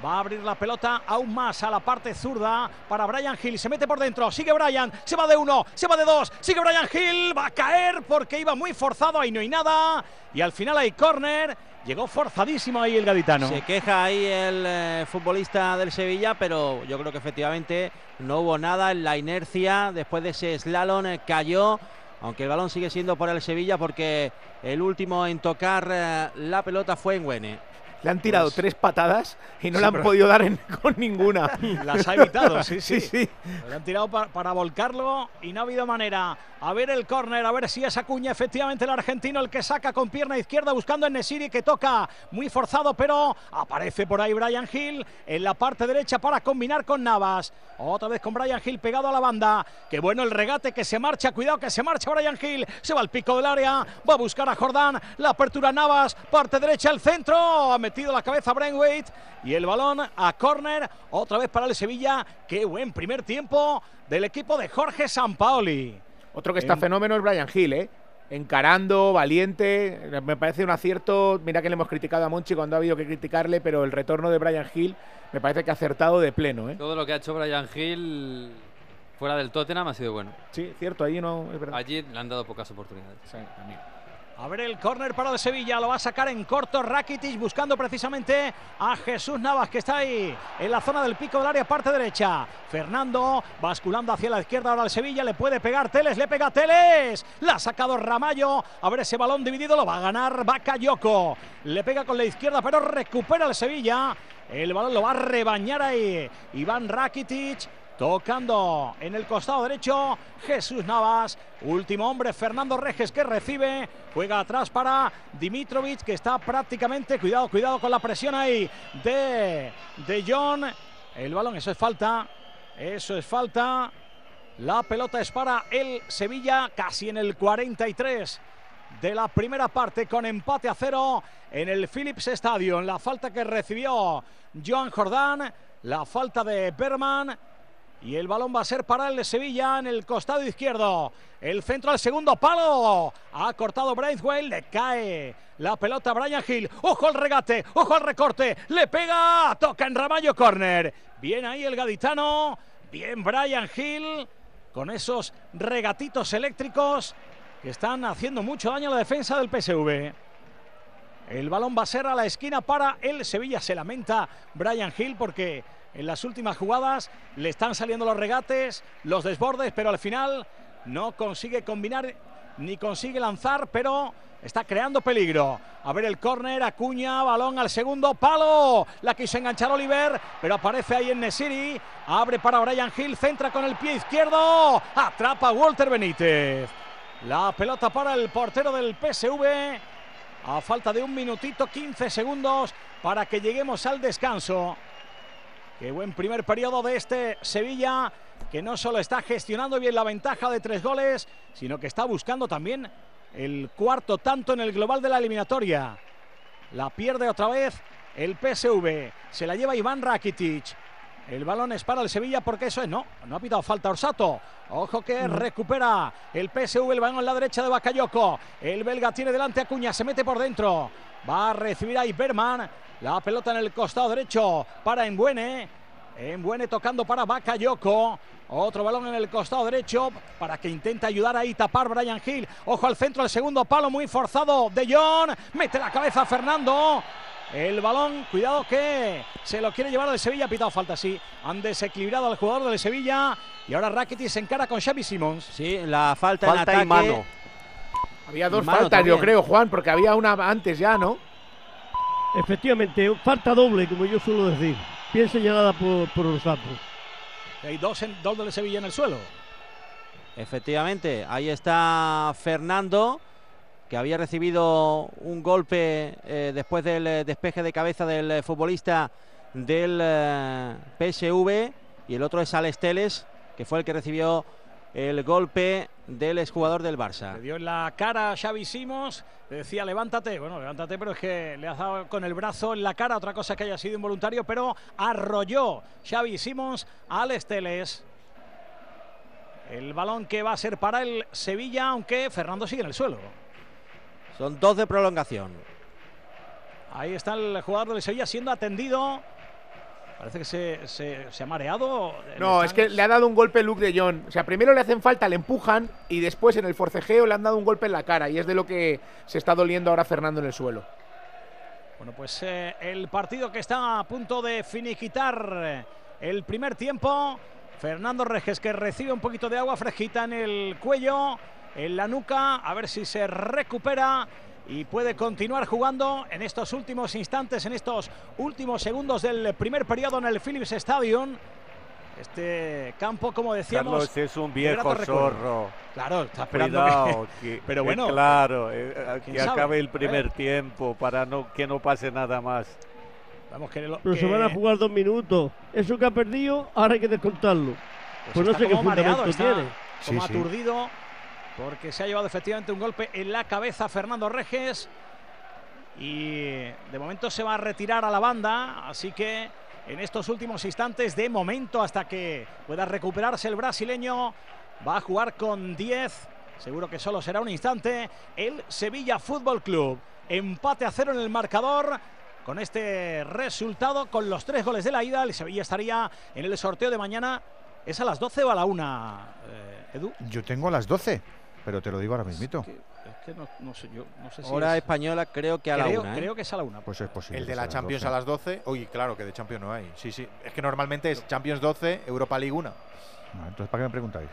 Va a abrir la pelota aún más a la parte zurda para Brian Hill. Se mete por dentro. Sigue Brian. Se va de uno. Se va de dos. Sigue Brian Hill. Va a caer porque iba muy forzado. Ahí no hay nada. Y al final hay córner. Llegó forzadísimo ahí el gaditano. Se queja ahí el eh, futbolista del Sevilla, pero yo creo que efectivamente no hubo nada en la inercia. Después de ese slalom eh, cayó aunque el balón sigue siendo por el Sevilla porque el último en tocar eh, la pelota fue en Wene. Le han tirado pues tres patadas y no le han podido dar con ninguna. Las ha evitado, sí, sí. sí, Le han tirado para volcarlo y no ha habido manera. A ver el córner, a ver si es Acuña, efectivamente el argentino el que saca con pierna izquierda buscando en Nesiri que toca muy forzado, pero aparece por ahí Brian Hill en la parte derecha para combinar con Navas. Otra vez con Brian Hill pegado a la banda. Qué bueno el regate que se marcha, cuidado que se marcha Brian Hill. Se va al pico del área, va a buscar a Jordán, la apertura Navas, parte derecha al centro, ha metido la cabeza Brainweight y el balón a córner, otra vez para el Sevilla. Qué buen primer tiempo del equipo de Jorge Sampaoli. Otro que está fenómeno es Brian Hill, ¿eh? Encarando, valiente. Me parece un acierto. Mira que le hemos criticado a Monchi cuando ha habido que criticarle, pero el retorno de Brian Hill me parece que ha acertado de pleno. ¿eh? Todo lo que ha hecho Brian Hill fuera del Tottenham ha sido bueno. Sí, cierto, allí no es verdad. Allí le han dado pocas oportunidades. Sí, también. A ver el córner para de Sevilla, lo va a sacar en corto Rakitic buscando precisamente a Jesús Navas que está ahí en la zona del pico del área parte derecha. Fernando basculando hacia la izquierda ahora el Sevilla, le puede pegar Teles, le pega Teles, la ha sacado Ramallo, a ver ese balón dividido lo va a ganar Bakayoko. Le pega con la izquierda pero recupera el Sevilla. El balón lo va a rebañar ahí Iván Rakitic Tocando en el costado derecho Jesús Navas. Último hombre Fernando Reges que recibe. Juega atrás para Dimitrovic que está prácticamente. Cuidado, cuidado con la presión ahí de, de John. El balón, eso es falta. Eso es falta. La pelota es para el Sevilla casi en el 43 de la primera parte con empate a cero en el Philips Stadium. La falta que recibió Joan Jordán. La falta de Berman y el balón va a ser para el Sevilla en el costado izquierdo. El centro al segundo palo. Ha cortado Braithwaite. Le cae la pelota a Brian Hill. Ojo al regate. Ojo al recorte. Le pega. Toca en Ramallo Corner. Bien ahí el gaditano. Bien Brian Hill. Con esos regatitos eléctricos que están haciendo mucho daño a la defensa del PSV. El balón va a ser a la esquina para el Sevilla. Se lamenta Brian Hill porque en las últimas jugadas. Le están saliendo los regates, los desbordes, pero al final no consigue combinar ni consigue lanzar, pero está creando peligro. A ver el córner, Acuña, balón al segundo palo. La quiso enganchar Oliver, pero aparece ahí en Nesiri. Abre para Brian Hill, centra con el pie izquierdo. Atrapa Walter Benítez. La pelota para el portero del PSV. A falta de un minutito, 15 segundos para que lleguemos al descanso. Qué buen primer periodo de este Sevilla, que no solo está gestionando bien la ventaja de tres goles, sino que está buscando también el cuarto tanto en el global de la eliminatoria. La pierde otra vez el PSV. Se la lleva Iván Rakitic. El balón es para el Sevilla porque eso es. No, no ha pitado falta Orsato. Ojo que recupera el PSV el balón en la derecha de Bakayoko. El belga tiene delante a Cuña, se mete por dentro. Va a recibir a Iberman. La pelota en el costado derecho para Embuene. Embuene tocando para Bakayoko. Otro balón en el costado derecho para que intente ayudar ahí tapar Brian Hill. Ojo al centro, el segundo palo muy forzado de John. Mete la cabeza a Fernando. El balón, cuidado que se lo quiere llevar al Sevilla, ha pitado falta, sí. Han desequilibrado al jugador del Sevilla y ahora Rakitic se encara con Xavi Simons. Sí, la falta, Falta en y ataque. mano. Había dos Y mano faltas, yo creo, Juan, porque había una antes ya, ¿no? Efectivamente, falta doble, como yo suelo decir. Bien señalada por, por Rosato. Hay dos, en, dos del Sevilla en el suelo. Efectivamente, ahí está Fernando, que había recibido un golpe eh, después del eh, despeje de cabeza del eh, futbolista del eh, PSV, y el otro es Alex Teles, que fue el que recibió el golpe del exjugador del Barça. Le dio en la cara a Xavi Simons, le decía levántate, bueno, levántate, pero es que le ha dado con el brazo en la cara, otra cosa que haya sido involuntario, pero arrolló Xavi Simons a Alex Teles. El balón que va a ser para el Sevilla, aunque Fernando sigue en el suelo. Son dos de prolongación. Ahí está el jugador del Sevilla siendo atendido. Parece que se, se- se ha mareado. No, Le es que le ha dado un golpe Luke de Jong. O sea, primero le hacen falta, le empujan y después en el forcejeo le han dado un golpe en la cara. Y es de lo que se está doliendo ahora Fernando en el suelo. Bueno, pues eh, el partido que está a punto de finiquitar eh, el primer tiempo. Fernando Reges que recibe un poquito de agua fresquita en el cuello, en la nuca, a ver si se recupera y puede continuar jugando en estos últimos instantes, en estos últimos segundos del primer periodo en el Philips Stadium. Este campo, como decíamos, Carlos es un viejo zorro. Claro, está esperando Cuidado, que- que- Pero que bueno, claro, eh, ¿quién que sabe? acabe el primer Eh. tiempo para no que no pase nada más. Vamos, que lo- Pero se que- van a jugar dos minutos. Eso que ha perdido, ahora hay que descontarlo. Pues, no está sé qué como mareado, fundamento está tiene. Como Sí, sí. Porque se ha llevado efectivamente un golpe en la cabeza Fernando Reges. Y de momento se va a retirar a la banda, así que en estos últimos instantes, de momento, hasta que pueda recuperarse el brasileño, va a jugar con 10. Seguro que solo será un instante. El Sevilla Fútbol Club. Empate a cero en el marcador. Con este resultado, con los tres goles de la ida, el Sevilla estaría en el sorteo de mañana. ¿Es a las 12 o a la 1, eh, Edu? Yo tengo las 12, pero te lo digo ahora mismito. Es que no, no sé, yo no sé si Hora es- española creo que a la una. ¿eh? creo que es a la 1. Pues es posible. El de la Champions 12. a las 12. Uy, claro, que de Champions no hay. Sí, sí. Es que normalmente es Champions 12, Europa League 1. Entonces, ¿para qué me preguntáis?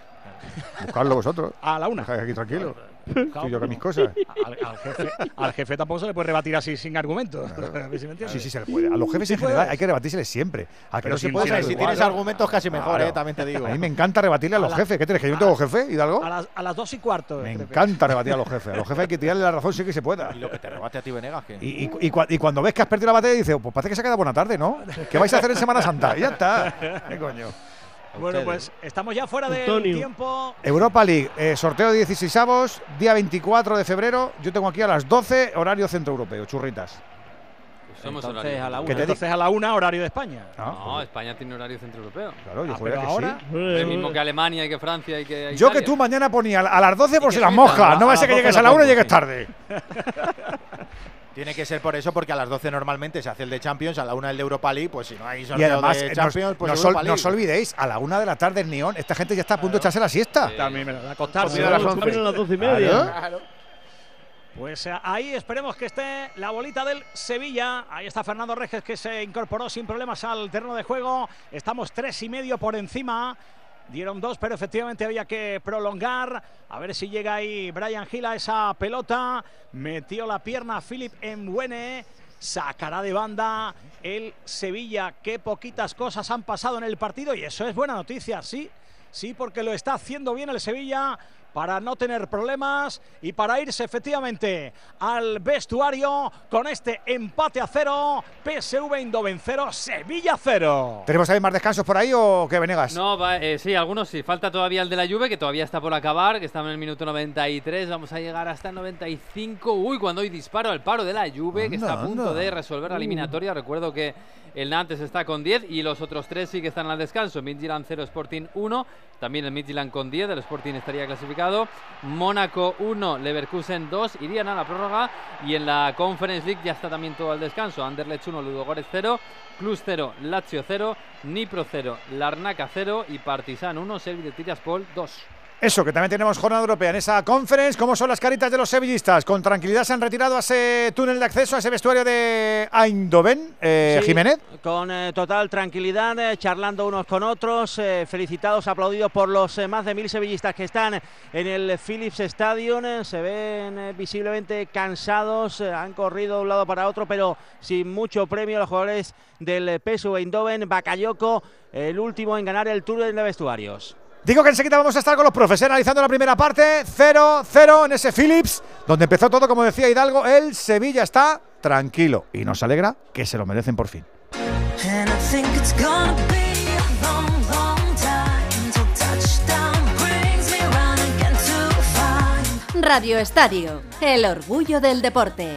Buscarlo vosotros. A la una. Dejáis aquí tranquilo. Estoy yo con mis cosas. Al, al jefe, al jefe tampoco se le puede rebatir así sin argumentos. Si me. Sí, sí, se le puede. A los jefes Sí en general hay que rebatírseles siempre. A que Pero no si se puede si ser tienes argumentos casi mejor, Claro. eh, también te digo. A mí me encanta rebatirle a los A jefes. ¿Qué tienes? ¿Que yo no tengo jefe, Hidalgo? A las, a las 2 y cuarto. Me creo que- encanta rebatir a los jefes. A los jefes hay que tirarle la razón sí que se pueda. Y lo que te rebate a ti, Venegas, que. Y, y- y cua- y cuando ves que has perdido la batalla, dices, pues parece que se ha quedado buena tarde, ¿no? ¿Qué vais a hacer en Semana Santa? Y ya está. ¿Qué coño? Bueno, pues estamos ya fuera del Antonio. tiempo. Europa League, eh, sorteo de 16 avos, día 24 de febrero. Yo tengo aquí a las 12, horario centroeuropeo, churritas. Somos Entonces, a la una. Entonces a la 1, horario de España. Ah, No, España tiene horario centroeuropeo. Claro, yo Ah, pero que ahora- sí. El mismo que Alemania y que Francia y que Yo Italia. que tú mañana ponía a las 12 por si las a- No va a ser que las 12 llegues a la 1 y llegues sí. tarde. Tiene que ser por eso, porque a las 12 normalmente se hace el de Champions, a la 1 el de Europa League, pues si no hay Y sorteo además, de eh, Champions, pues no os Europa ol- no os League. olvidéis, a la 1 de la tarde el Neón, esta gente ya está a punto de echarse la siesta. También me la da a costar. Comida a las Vamos, 11. también a las doce y media. Claro. Pues eh, ahí esperemos que esté la bolita del Sevilla. Ahí está Fernando Reges que se incorporó sin problemas al terreno de juego. Estamos tres y medio por encima Dieron dos, pero efectivamente había que prolongar. A ver si llega ahí Brian Hill a esa pelota. Metió la pierna Philip Mwene. Sacará de banda el Sevilla. Qué poquitas cosas han pasado en el partido y eso es buena noticia, sí. Sí, porque lo está haciendo bien el Sevilla para no tener problemas y para irse efectivamente al vestuario con este empate a cero, PSV Eindhoven cero, Sevilla cero. ¿Tenemos ahí más descansos por ahí o qué, Venegas? No, va, eh, sí, algunos sí. Falta todavía el de la Juve, que todavía está por acabar, que estamos en el minuto 93. Vamos a llegar hasta el 95. Uy, cuando hoy disparo al paro de la Juve, que está a punto anda. de resolver la Uh. eliminatoria. Recuerdo que el Nantes está con 10 y los otros tres sí que están al descanso. Midtjylland 0, Sporting 1. También el Midtjylland con 10, el Sporting estaría clasificado. Mónaco 1, Leverkusen 2, irían a la prórroga. Y en la Conference League ya está también todo al descanso. Anderlecht 1, Ludogorets 0, Cluj 0, Lazio 0, Nipro 0, Larnaca 0 y Partizan 1, Servi de Tiraspol 2. Eso, que también tenemos jornada europea en esa conference. ¿Cómo son las caritas de los sevillistas? Con tranquilidad se han retirado a ese túnel de acceso, a ese vestuario de Eindhoven. Eh, Sí, Jiménez. Con eh, total tranquilidad, eh, charlando unos con otros, felicitados, aplaudidos por los más de mil sevillistas que están en el Philips Stadium. se ven visiblemente cansados, han corrido de un lado para otro, pero sin mucho premio los jugadores del PSV Eindhoven. Bakayoko, el último en ganar el Tour de Vestuarios. Digo que enseguida vamos a estar con los profes eh, analizando la primera parte. 0-0 en ese Philips, donde empezó todo, como decía Hidalgo. El Sevilla está tranquilo y nos alegra que se lo merecen por fin. Radio Estadio, el orgullo del deporte.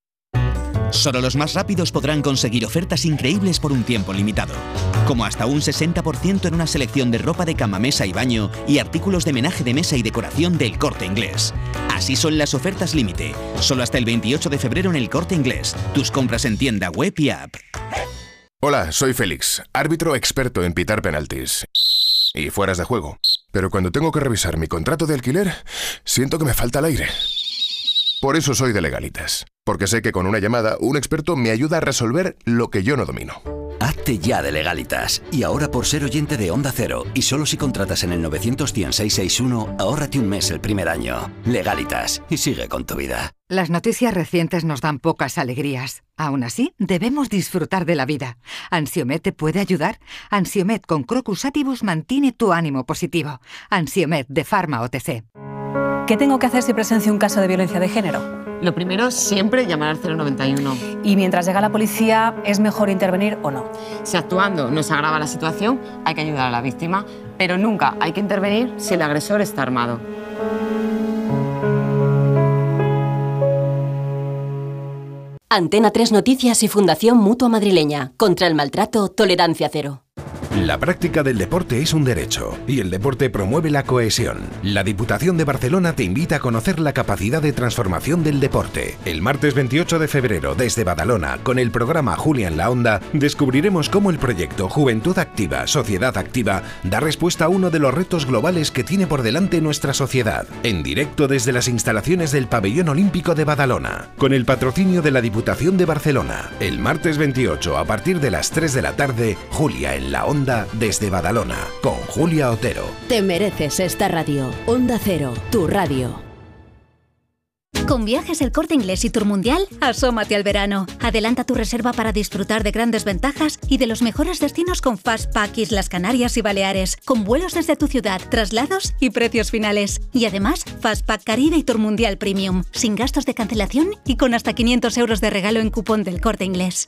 Solo los más rápidos podrán conseguir ofertas increíbles por un tiempo limitado, como hasta un 60% en una selección de ropa de cama, mesa y baño y artículos de menaje de mesa y decoración del Corte Inglés. Así son las ofertas límite, solo hasta el 28 de febrero en el Corte Inglés. Tus compras en tienda web y app. Hola, soy Félix, árbitro experto en pitar penaltis y fueras de juego. Pero cuando tengo que revisar mi contrato de alquiler, siento que me falta el aire. Por eso soy de legalitas, porque sé que con una llamada un experto me ayuda a resolver lo que yo no domino. Hazte ya de legalitas. Y ahora por ser oyente de Onda Cero y solo si contratas en el 91661, ahórrate un mes el primer año. Legalitas y sigue con tu vida. Las noticias recientes nos dan pocas alegrías. Aún así, debemos disfrutar de la vida. ¿Ansiomet te puede ayudar? Ansiomet con Crocus Atibus mantiene tu ánimo positivo. Ansiomet de Pharma OTC. ¿Qué tengo que hacer si presencio un caso de violencia de género? Lo primero siempre llamar al 091. Y mientras llega la policía, ¿es mejor intervenir o no? Si actuando no se agrava la situación, hay que ayudar a la víctima, pero nunca hay que intervenir si el agresor está armado. Antena 3 Noticias y Fundación Mutua Madrileña. Contra el maltrato, tolerancia cero. La práctica del deporte es un derecho y el deporte promueve la cohesión. La Diputación de Barcelona te invita a conocer la capacidad de transformación del deporte. El martes 28 de febrero, desde Badalona, con el programa Julia en la Onda, descubriremos cómo el proyecto Juventud Activa, Sociedad Activa da respuesta a uno de los retos globales que tiene por delante nuestra sociedad. En directo desde las instalaciones del Pabellón Olímpico de Badalona, con el patrocinio de la Diputación de Barcelona. El martes 28, a partir de las 3 de la tarde, Julia en la Onda desde Badalona, con Julia Otero. Te mereces esta radio. Onda Cero, tu radio. Con viajes El Corte Inglés y Tour Mundial, asómate al verano. Adelanta tu reserva para disfrutar de grandes ventajas y de los mejores destinos con Fastpack Islas Canarias y Baleares, con vuelos desde tu ciudad, traslados y precios finales. Y además, Fastpack Caribe y Tour Mundial Premium, sin gastos de cancelación y con hasta 500 euros de regalo en cupón del Corte Inglés.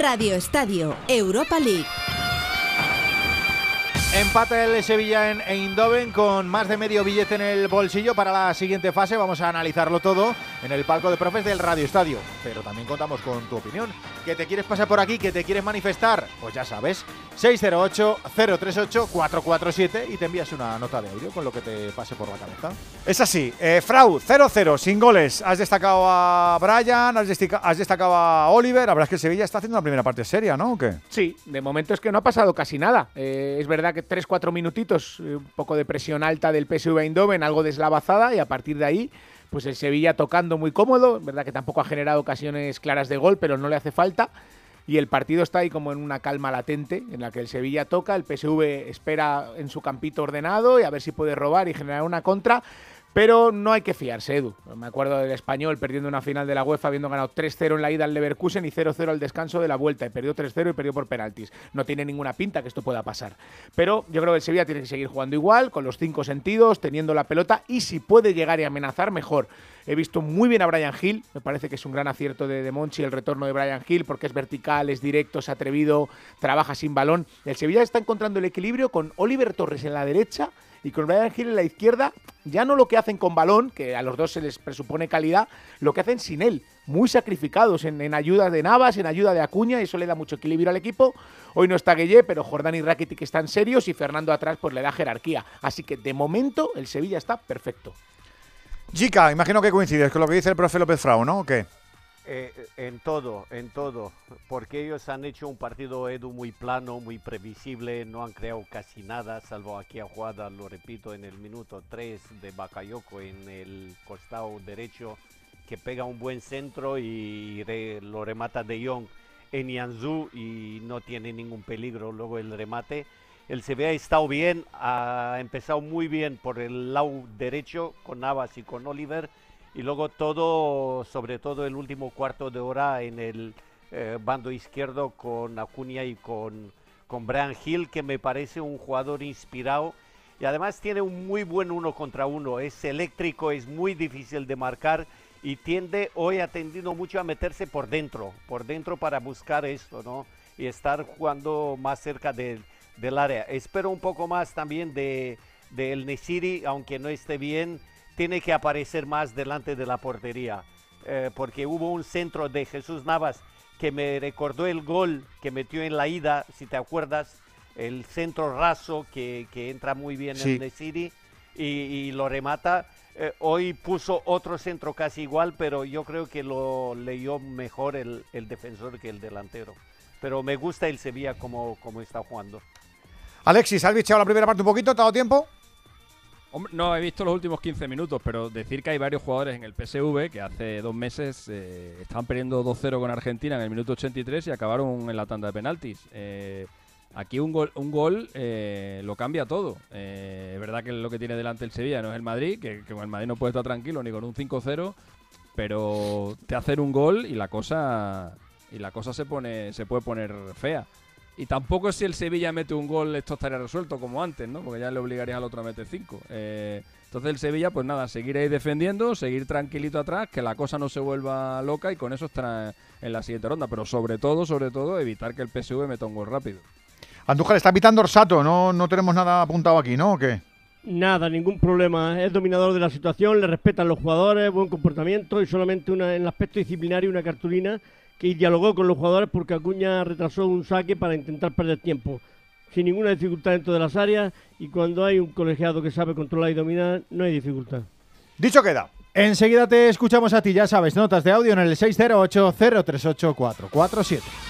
Radio Estadio, Europa League. Empate el Sevilla en Eindhoven con más de medio billete en el bolsillo para la siguiente fase. Vamos a analizarlo todo en el palco de profes del Radio Estadio. Pero también contamos con tu opinión. ¿Que te quieres pasar por aquí? ¿Que te quieres manifestar? Pues ya sabes, 608-038-447 y te envías una nota de audio con lo que te pase por la cabeza. Es así, eh, Frau, 0-0, sin goles. Has destacado a Brian, has, destica- has destacado a Oliver. La verdad es que el Sevilla está haciendo una primera parte seria, ¿no? ¿O qué? Sí, de momento es que no ha pasado casi nada. Eh, es verdad que 3-4 minutitos, eh, un poco de presión alta del PSV Eindhoven, algo deslavazada y a partir de ahí, pues el Sevilla tocando muy cómodo. Verdad que tampoco ha generado ocasiones claras de gol, pero no le hace falta. Y el partido está ahí como en una calma latente, en la que el Sevilla toca, el PSV espera en su campito ordenado y a ver si puede robar y generar una contra. Pero no hay que fiarse, Edu. Me acuerdo del español perdiendo una final de la UEFA, habiendo ganado 3-0 en la ida al Leverkusen y 0-0 al descanso de la vuelta. Y perdió 3-0 y perdió por penaltis. No tiene ninguna pinta que esto pueda pasar. Pero yo creo que el Sevilla tiene que seguir jugando igual, con los cinco sentidos, teniendo la pelota y si puede llegar y amenazar, mejor. He visto muy bien a Brian Hill, me parece que es un gran acierto de, de Monchi el retorno de Brian Hill porque es vertical, es directo, es atrevido, trabaja sin balón. El Sevilla está encontrando el equilibrio con Oliver Torres en la derecha y con Brian Hill en la izquierda, ya no lo que hacen con balón, que a los dos se les presupone calidad, lo que hacen sin él, muy sacrificados en, en ayuda de Navas, en ayuda de Acuña, y eso le da mucho equilibrio al equipo. Hoy no está Gueye, pero Jordán y Rakitic están serios y Fernando atrás pues le da jerarquía. Así que de momento el Sevilla está perfecto. Chica, imagino que coincides con lo que dice el profe López Frau, ¿no? ¿O qué? Eh, en todo, en todo, porque ellos han hecho un partido Edu muy plano, muy previsible, no han creado casi nada, salvo aquella jugada, lo repito, en el minuto 3 de Bakayoko en el costado derecho, que pega un buen centro y lo remata De Jong en Yanzú y no tiene ningún peligro luego el remate. El CBA ha estado bien, ha empezado muy bien por el lado derecho con Navas y con Oliver y luego todo, sobre todo el último cuarto de hora en el eh, bando izquierdo con Acuña y con, con Brian Hill, que me parece un jugador inspirado y además tiene un muy buen uno contra uno, es eléctrico, es muy difícil de marcar y tiende, hoy ha tendido mucho a meterse por dentro, por dentro para buscar esto, ¿no? Y estar jugando más cerca del, del área. Espero un poco más también de, de El Nesiri, aunque no esté bien, tiene que aparecer más delante de la portería, eh, porque hubo un centro de Jesús Navas que me recordó el gol que metió en la ida, si te acuerdas, el centro raso que, que entra muy bien Sí. en Nesiri y, y lo remata. Eh, hoy puso otro centro casi igual, pero yo creo que lo leyó mejor el, el defensor que el delantero. Pero me gusta el Sevilla como, como está jugando. Alexis, ¿has bicheado la primera parte un poquito? ¿Te ha dado tiempo? No he visto los últimos 15 minutos, pero decir que hay varios jugadores en el PSV que hace dos meses eh, estaban perdiendo 2-0 con Argentina en el minuto 83 y acabaron en la tanda de penaltis. Eh, aquí un gol, un gol eh, lo cambia todo. Eh, es verdad que lo que tiene delante el Sevilla no es el Madrid, que, que con el Madrid no puede estar tranquilo ni con un 5-0, pero te hacen un gol y la cosa y la cosa se pone se puede poner fea. Y tampoco si el Sevilla mete un gol esto estaría resuelto como antes, ¿no? Porque ya le obligarías al otro a meter cinco. Eh, entonces el Sevilla, pues nada, seguir ahí defendiendo, seguir tranquilito atrás, que la cosa no se vuelva loca y con eso estará en la siguiente ronda. Pero sobre todo, sobre todo, evitar que el PSV meta un gol rápido. Andújar está pitando Orsato, no, no tenemos nada apuntado aquí, ¿no? ¿O qué? Nada, ningún problema. Es dominador de la situación, le respetan los jugadores, buen comportamiento y solamente una, en el aspecto disciplinario una cartulina que dialogó con los jugadores porque Acuña retrasó un saque para intentar perder tiempo. Sin ninguna dificultad dentro de las áreas y cuando hay un colegiado que sabe controlar y dominar, no hay dificultad. Dicho queda. Enseguida te escuchamos a ti, ya sabes, notas de audio en el 608 038 447.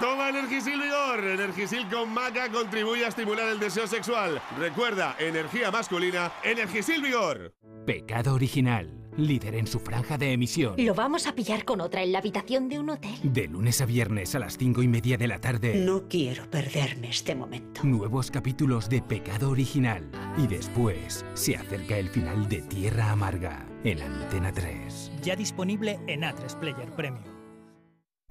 Toma Energisil Vigor. Energisil con maca contribuye a estimular el deseo sexual. Recuerda, energía masculina, Energisil Vigor. Pecado original. Líder en su franja de emisión. Lo vamos a pillar con otra en la habitación de un hotel. De lunes a viernes a las cinco y media de la tarde. No quiero perderme este momento. Nuevos capítulos de Pecado original. Y después se acerca el final de Tierra Amarga en Antena 3. Ya disponible en A3 Player Premium.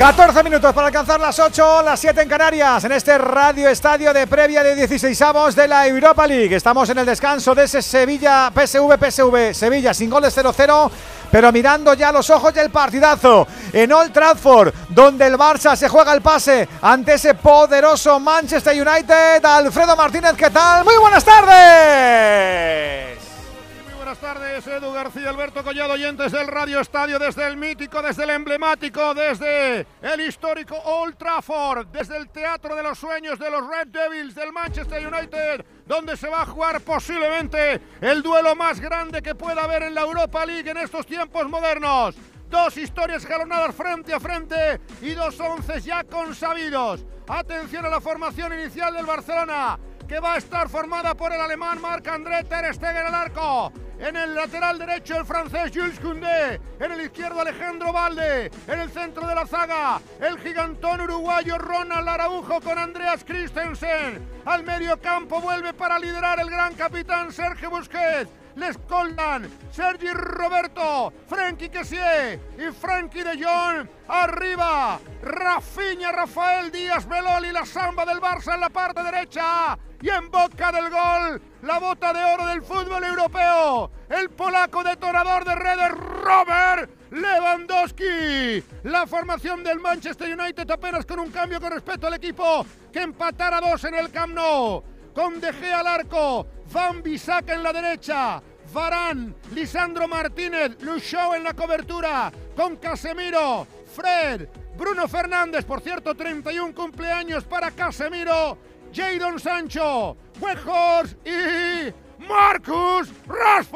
14 minutos para alcanzar las 8, las 7 en Canarias, en este radio estadio de previa de 16 avos de la Europa League. Estamos en el descanso de ese Sevilla, PSV, PSV, Sevilla sin goles 0-0, pero mirando ya los ojos del partidazo en Old Trafford, donde el Barça se juega el pase ante ese poderoso Manchester United. Alfredo Martínez, ¿qué tal? Muy buenas tardes. Buenas tardes, Edu García, Alberto Collado, oyentes del Radio Estadio, desde el mítico, desde el emblemático, desde el histórico Old Trafford, desde el Teatro de los Sueños de los Red Devils del Manchester United, donde se va a jugar posiblemente el duelo más grande que pueda haber en la Europa League en estos tiempos modernos. Dos historias jalonadas frente a frente y dos once ya consabidos. Atención a la formación inicial del Barcelona que va a estar formada por el alemán Marc-André Ter Stegen al arco. En el lateral derecho el francés Jules Koundé. En el izquierdo Alejandro Valde. En el centro de la zaga el gigantón uruguayo Ronald Araujo con Andreas Christensen. Al medio campo vuelve para liderar el gran capitán Sergio Busquets. Les Coldan, Sergi Roberto, Frankie Kessié y Frankie de Jong. Arriba, Rafinha, Rafael Díaz, Beloli, la samba del Barça en la parte derecha. Y en boca del gol, la bota de oro del fútbol europeo. El polaco detonador de redes, Robert Lewandowski. La formación del Manchester United apenas con un cambio con respecto al equipo que empatara dos en el Camp Nou. Con De Gea al arco, Van Bissaka en la derecha, Varane, Lisandro Martínez, Luchou en la cobertura, con Casemiro, Fred, Bruno Fernández, por cierto, 31 cumpleaños para Casemiro, Jadon Sancho, Weghorst y Marcus Rashford.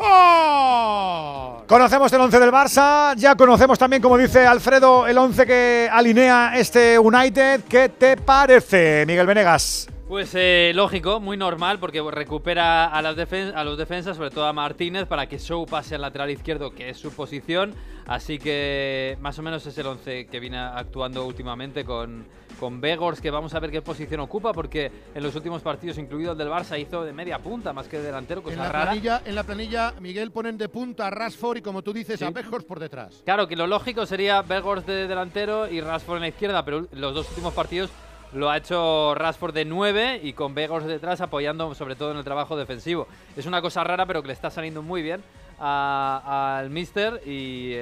Conocemos el 11 del Barça, ya conocemos también, como dice Alfredo, el 11 que alinea este United. ¿Qué te parece, Miguel Venegas? Pues eh, lógico, muy normal, porque recupera a, las defen- a los defensas, sobre todo a Martínez, para que Show pase al lateral izquierdo, que es su posición. Así que más o menos es el 11 que viene actuando últimamente con, con Begors, que vamos a ver qué posición ocupa, porque en los últimos partidos, incluido el del Barça, hizo de media punta más que de delantero, cosa En la, rara. planilla, en la planilla, Miguel ponen de punta a Rashford y como tú dices, Sí. a Weghorst por detrás. Claro, que lo lógico sería Begors de delantero y Rashford en la izquierda, pero los dos últimos partidos lo ha hecho Rashford de 9 y con Begors detrás apoyando sobre todo en el trabajo defensivo. Es una cosa rara, pero que le está saliendo muy bien al Mister y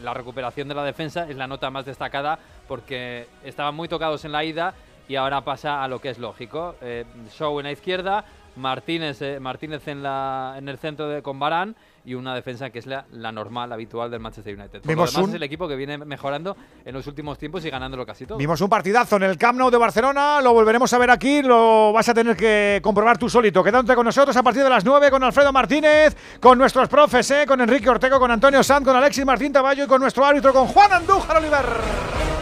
la recuperación de la defensa es la nota más destacada porque estaban muy tocados en la ida y ahora pasa a lo que es lógico. Eh, Show en la izquierda, Martínez, eh, Martínez en, la, el centro de, con Barán y una defensa que es la, la normal, habitual del Manchester United. Por lo Vimos demás un- es el equipo que viene mejorando en los últimos tiempos y ganándolo casi todo. Vimos un partidazo en el Camp Nou de Barcelona, lo volveremos a ver aquí, lo vas a tener que comprobar tú solito. Quédate con nosotros a partir de las 9 con Alfredo Martínez, con nuestros profes, ¿eh? con Enrique Ortego, con Antonio Sanz, con Alexis Martín Taballo y con nuestro árbitro, con Juan Andújar Oliver.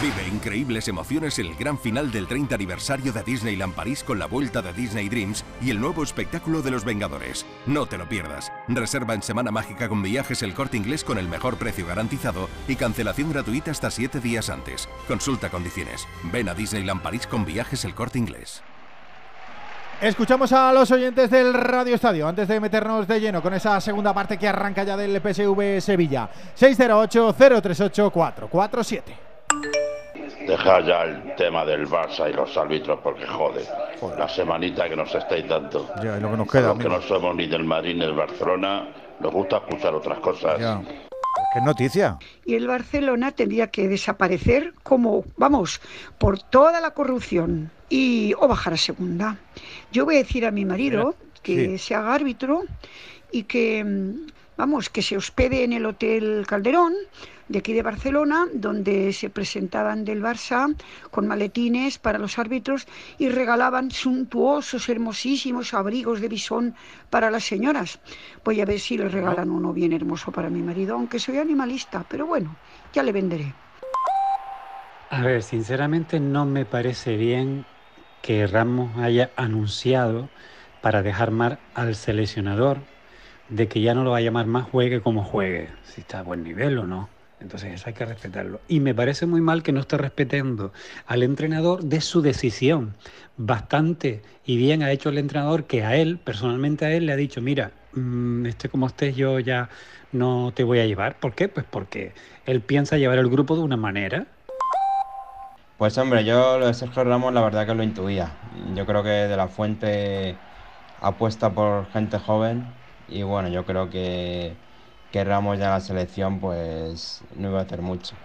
Vive increíbles emociones el gran final del 30 aniversario de Disneyland París con la vuelta de Disney Dreams y el nuevo espectáculo de los Vengadores. No te lo pierdas. Reserva en Semana Mágica con viajes el corte inglés con el mejor precio garantizado y cancelación gratuita hasta 7 días antes. Consulta condiciones. Ven a Disneyland París con viajes el corte inglés. Escuchamos a los oyentes del Radio Estadio antes de meternos de lleno con esa segunda parte que arranca ya del PSV Sevilla. 608-038-447. Deja ya el tema del Barça y los árbitros porque jode. La semanita que nos estáis dando. Ya, y lo que nos queda, los que no somos ni del Madrid ni del Barcelona, nos gusta escuchar otras cosas. Ya. ¿Qué noticia? y el Barcelona tendría que desaparecer como, vamos, por toda la corrupción y o bajar a segunda. Yo voy a decir a mi marido que Sí. se haga árbitro y que, mm, vamos, que se hospede en el Hotel Calderón de aquí de Barcelona, donde se presentaban del Barça con maletines para los árbitros y regalaban suntuosos, hermosísimos abrigos de bisón para las señoras. Voy a ver si le regalan uno bien hermoso para mi marido, aunque soy animalista, pero bueno, ya le venderé. A ver, sinceramente no me parece bien que Ramos haya anunciado para dejar mal al seleccionador de que ya no lo va a llamar más juegue como juegue, si está a buen nivel o no. Entonces eso hay que respetarlo. Y me parece muy mal que no esté respetando al entrenador de su decisión. Bastante y bien ha hecho el entrenador que a él, personalmente a él, le ha dicho, mira, mm, esté como estés, yo ya no te voy a llevar. ¿Por qué? Pues porque él piensa llevar el grupo de una manera Pues hombre, yo lo de Sergio Ramos la verdad que lo intuía. Yo creo que de la fuente apuesta por gente joven y bueno, yo creo que, que Ramos ya en la selección pues no iba a hacer mucho.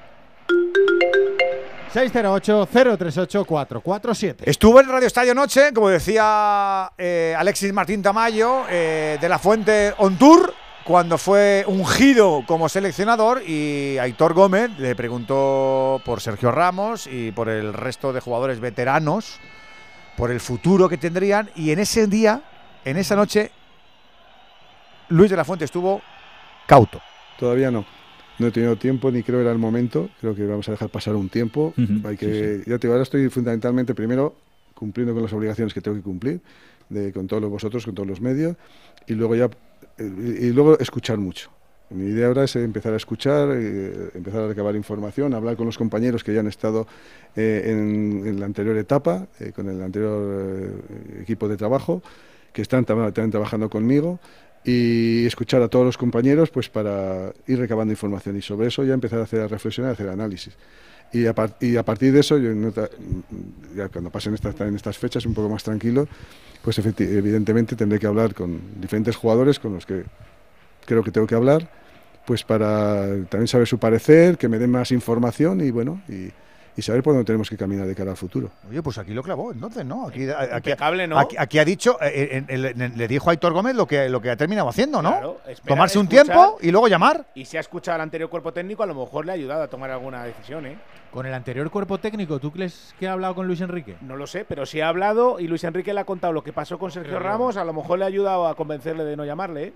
608-038-447. Estuvo en Radio Estadio Noche, como decía eh, Alexis Martín Tamayo, eh, de la Fuente On Tour, cuando fue ungido como seleccionador y Aitor Gómez le preguntó por Sergio Ramos y por el resto de jugadores veteranos, por el futuro que tendrían y en ese día, en esa noche, Luis de la Fuente estuvo cauto. Todavía no. No he tenido tiempo ni creo era el momento. Creo que vamos a dejar pasar un tiempo. Hay que, Ya te digo, ahora estoy fundamentalmente primero cumpliendo con las obligaciones que tengo que cumplir de, con todos vosotros, con todos los medios y luego ya eh, y, luego escuchar mucho. Mi idea ahora es empezar a escuchar, eh, empezar a recabar información, hablar con los compañeros que ya han estado eh, en, en la anterior etapa, eh, con el anterior equipo de trabajo, que están también trabajando conmigo y escuchar a todos los compañeros pues para ir recabando información y sobre eso ya empezar a hacer a reflexionar, a hacer análisis. Y a, y a partir de eso, yo en otra- ya cuando pasen estas, en estas fechas un poco más tranquilo, pues evidentemente tendré que hablar con diferentes jugadores con los que creo que tengo que hablar, pues para también saber su parecer, que me den más información y bueno, y, y saber por dónde tenemos que caminar de cara al futuro. Oye, pues aquí lo clavó, entonces, ¿no? Aquí, aquí, Impecable, ¿no? aquí, aquí ha dicho, eh, en- le dijo a Aitor Gómez lo que, lo que ha terminado haciendo, ¿no? Claro, esperar, Tomarse un tiempo y luego llamar. Y si ha escuchado al anterior cuerpo técnico, a lo mejor le ha ayudado a tomar alguna decisión, ¿eh? Con el anterior cuerpo técnico, ¿tú crees que ha hablado con Luis Enrique? No lo sé, pero si ha hablado y Luis Enrique le ha contado lo que pasó con Sergio. Ramos, a lo mejor le ha ayudado a convencerle de no llamarle, ¿eh?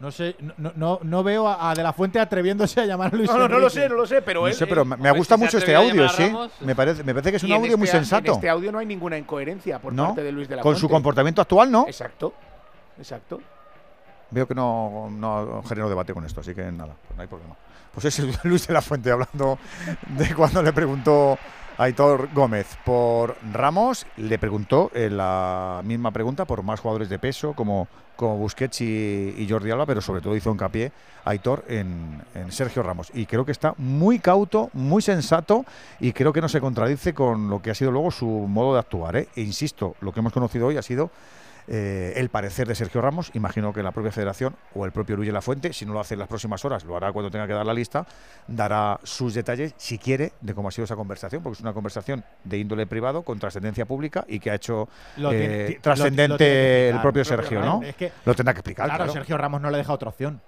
No sé, no, no, no veo a, a De La Fuente atreviéndose a llamar a Luis No, no, no lo sé, no lo sé, pero No él- sé, pero me, me gusta si mucho este audio, sí. Me parece, me parece que es un audio muy este- sensato. En este audio no hay ninguna incoherencia por ¿No? parte de Luis de la Con su comportamiento actual, ¿no? Exacto, exacto. Veo que no, no genero debate con esto, así que nada, pues no hay problema. Pues es el Luis de la Fuente hablando de cuando le preguntó Aitor Gómez por Ramos, le preguntó eh, la misma pregunta por más jugadores de peso como, como Busquets y, Jordi Alba, pero sobre todo hizo hincapié Aitor en, en Sergio Ramos. Y creo que está muy cauto, muy sensato y creo que no se contradice con lo que ha sido luego su modo de actuar. ¿eh? E insisto, lo que hemos conocido hoy ha sido eh, el parecer de Sergio Ramos. Imagino que la propia federación o el propio Luis de la Fuente, si no lo hace en las próximas horas, lo hará cuando tenga que dar la lista, dará sus detalles, si quiere, de cómo ha sido esa conversación, porque es una conversación de índole privado con trascendencia pública y que ha hecho eh, trascendente el propio el propio Sergio, Ramos. ¿no? Es que- lo tendrá que explicar. Claro, claro. Sergio Ramos no le deja otra opción.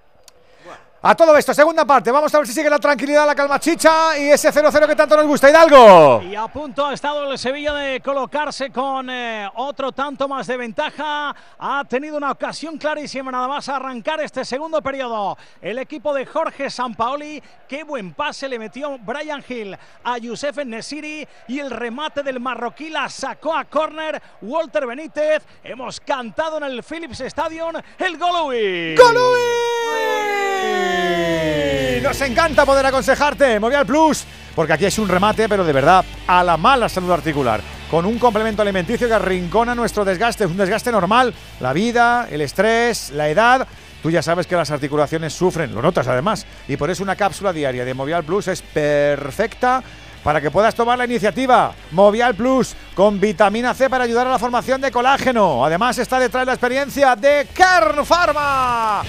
A todo esto, segunda parte. Vamos a ver si sigue la tranquilidad, la calma chicha y ese 0-0 que tanto nos gusta. Hidalgo. Y a punto ha estado el Sevilla de colocarse con eh, otro tanto más de ventaja. Ha tenido una ocasión clarísima nada más a arrancar este segundo periodo. El equipo de Jorge Sampaoli, qué buen pase le metió Brian Hill a Youssef Nesiri y el remate del marroquí la sacó a córner Walter Benítez. Hemos cantado en el Philips Stadium el Golui. Nos encanta poder aconsejarte, Movial Plus, porque aquí es un remate, pero de verdad, a la mala salud articular, con un complemento alimenticio que arrincona nuestro desgaste, es un desgaste normal, la vida, el estrés, la edad. Tú ya sabes que las articulaciones sufren, lo notas además, y por eso una cápsula diaria de Movial Plus es perfecta para que puedas tomar la iniciativa. Movial Plus con vitamina C para ayudar a la formación de colágeno. Además está detrás la experiencia de Kern Pharma.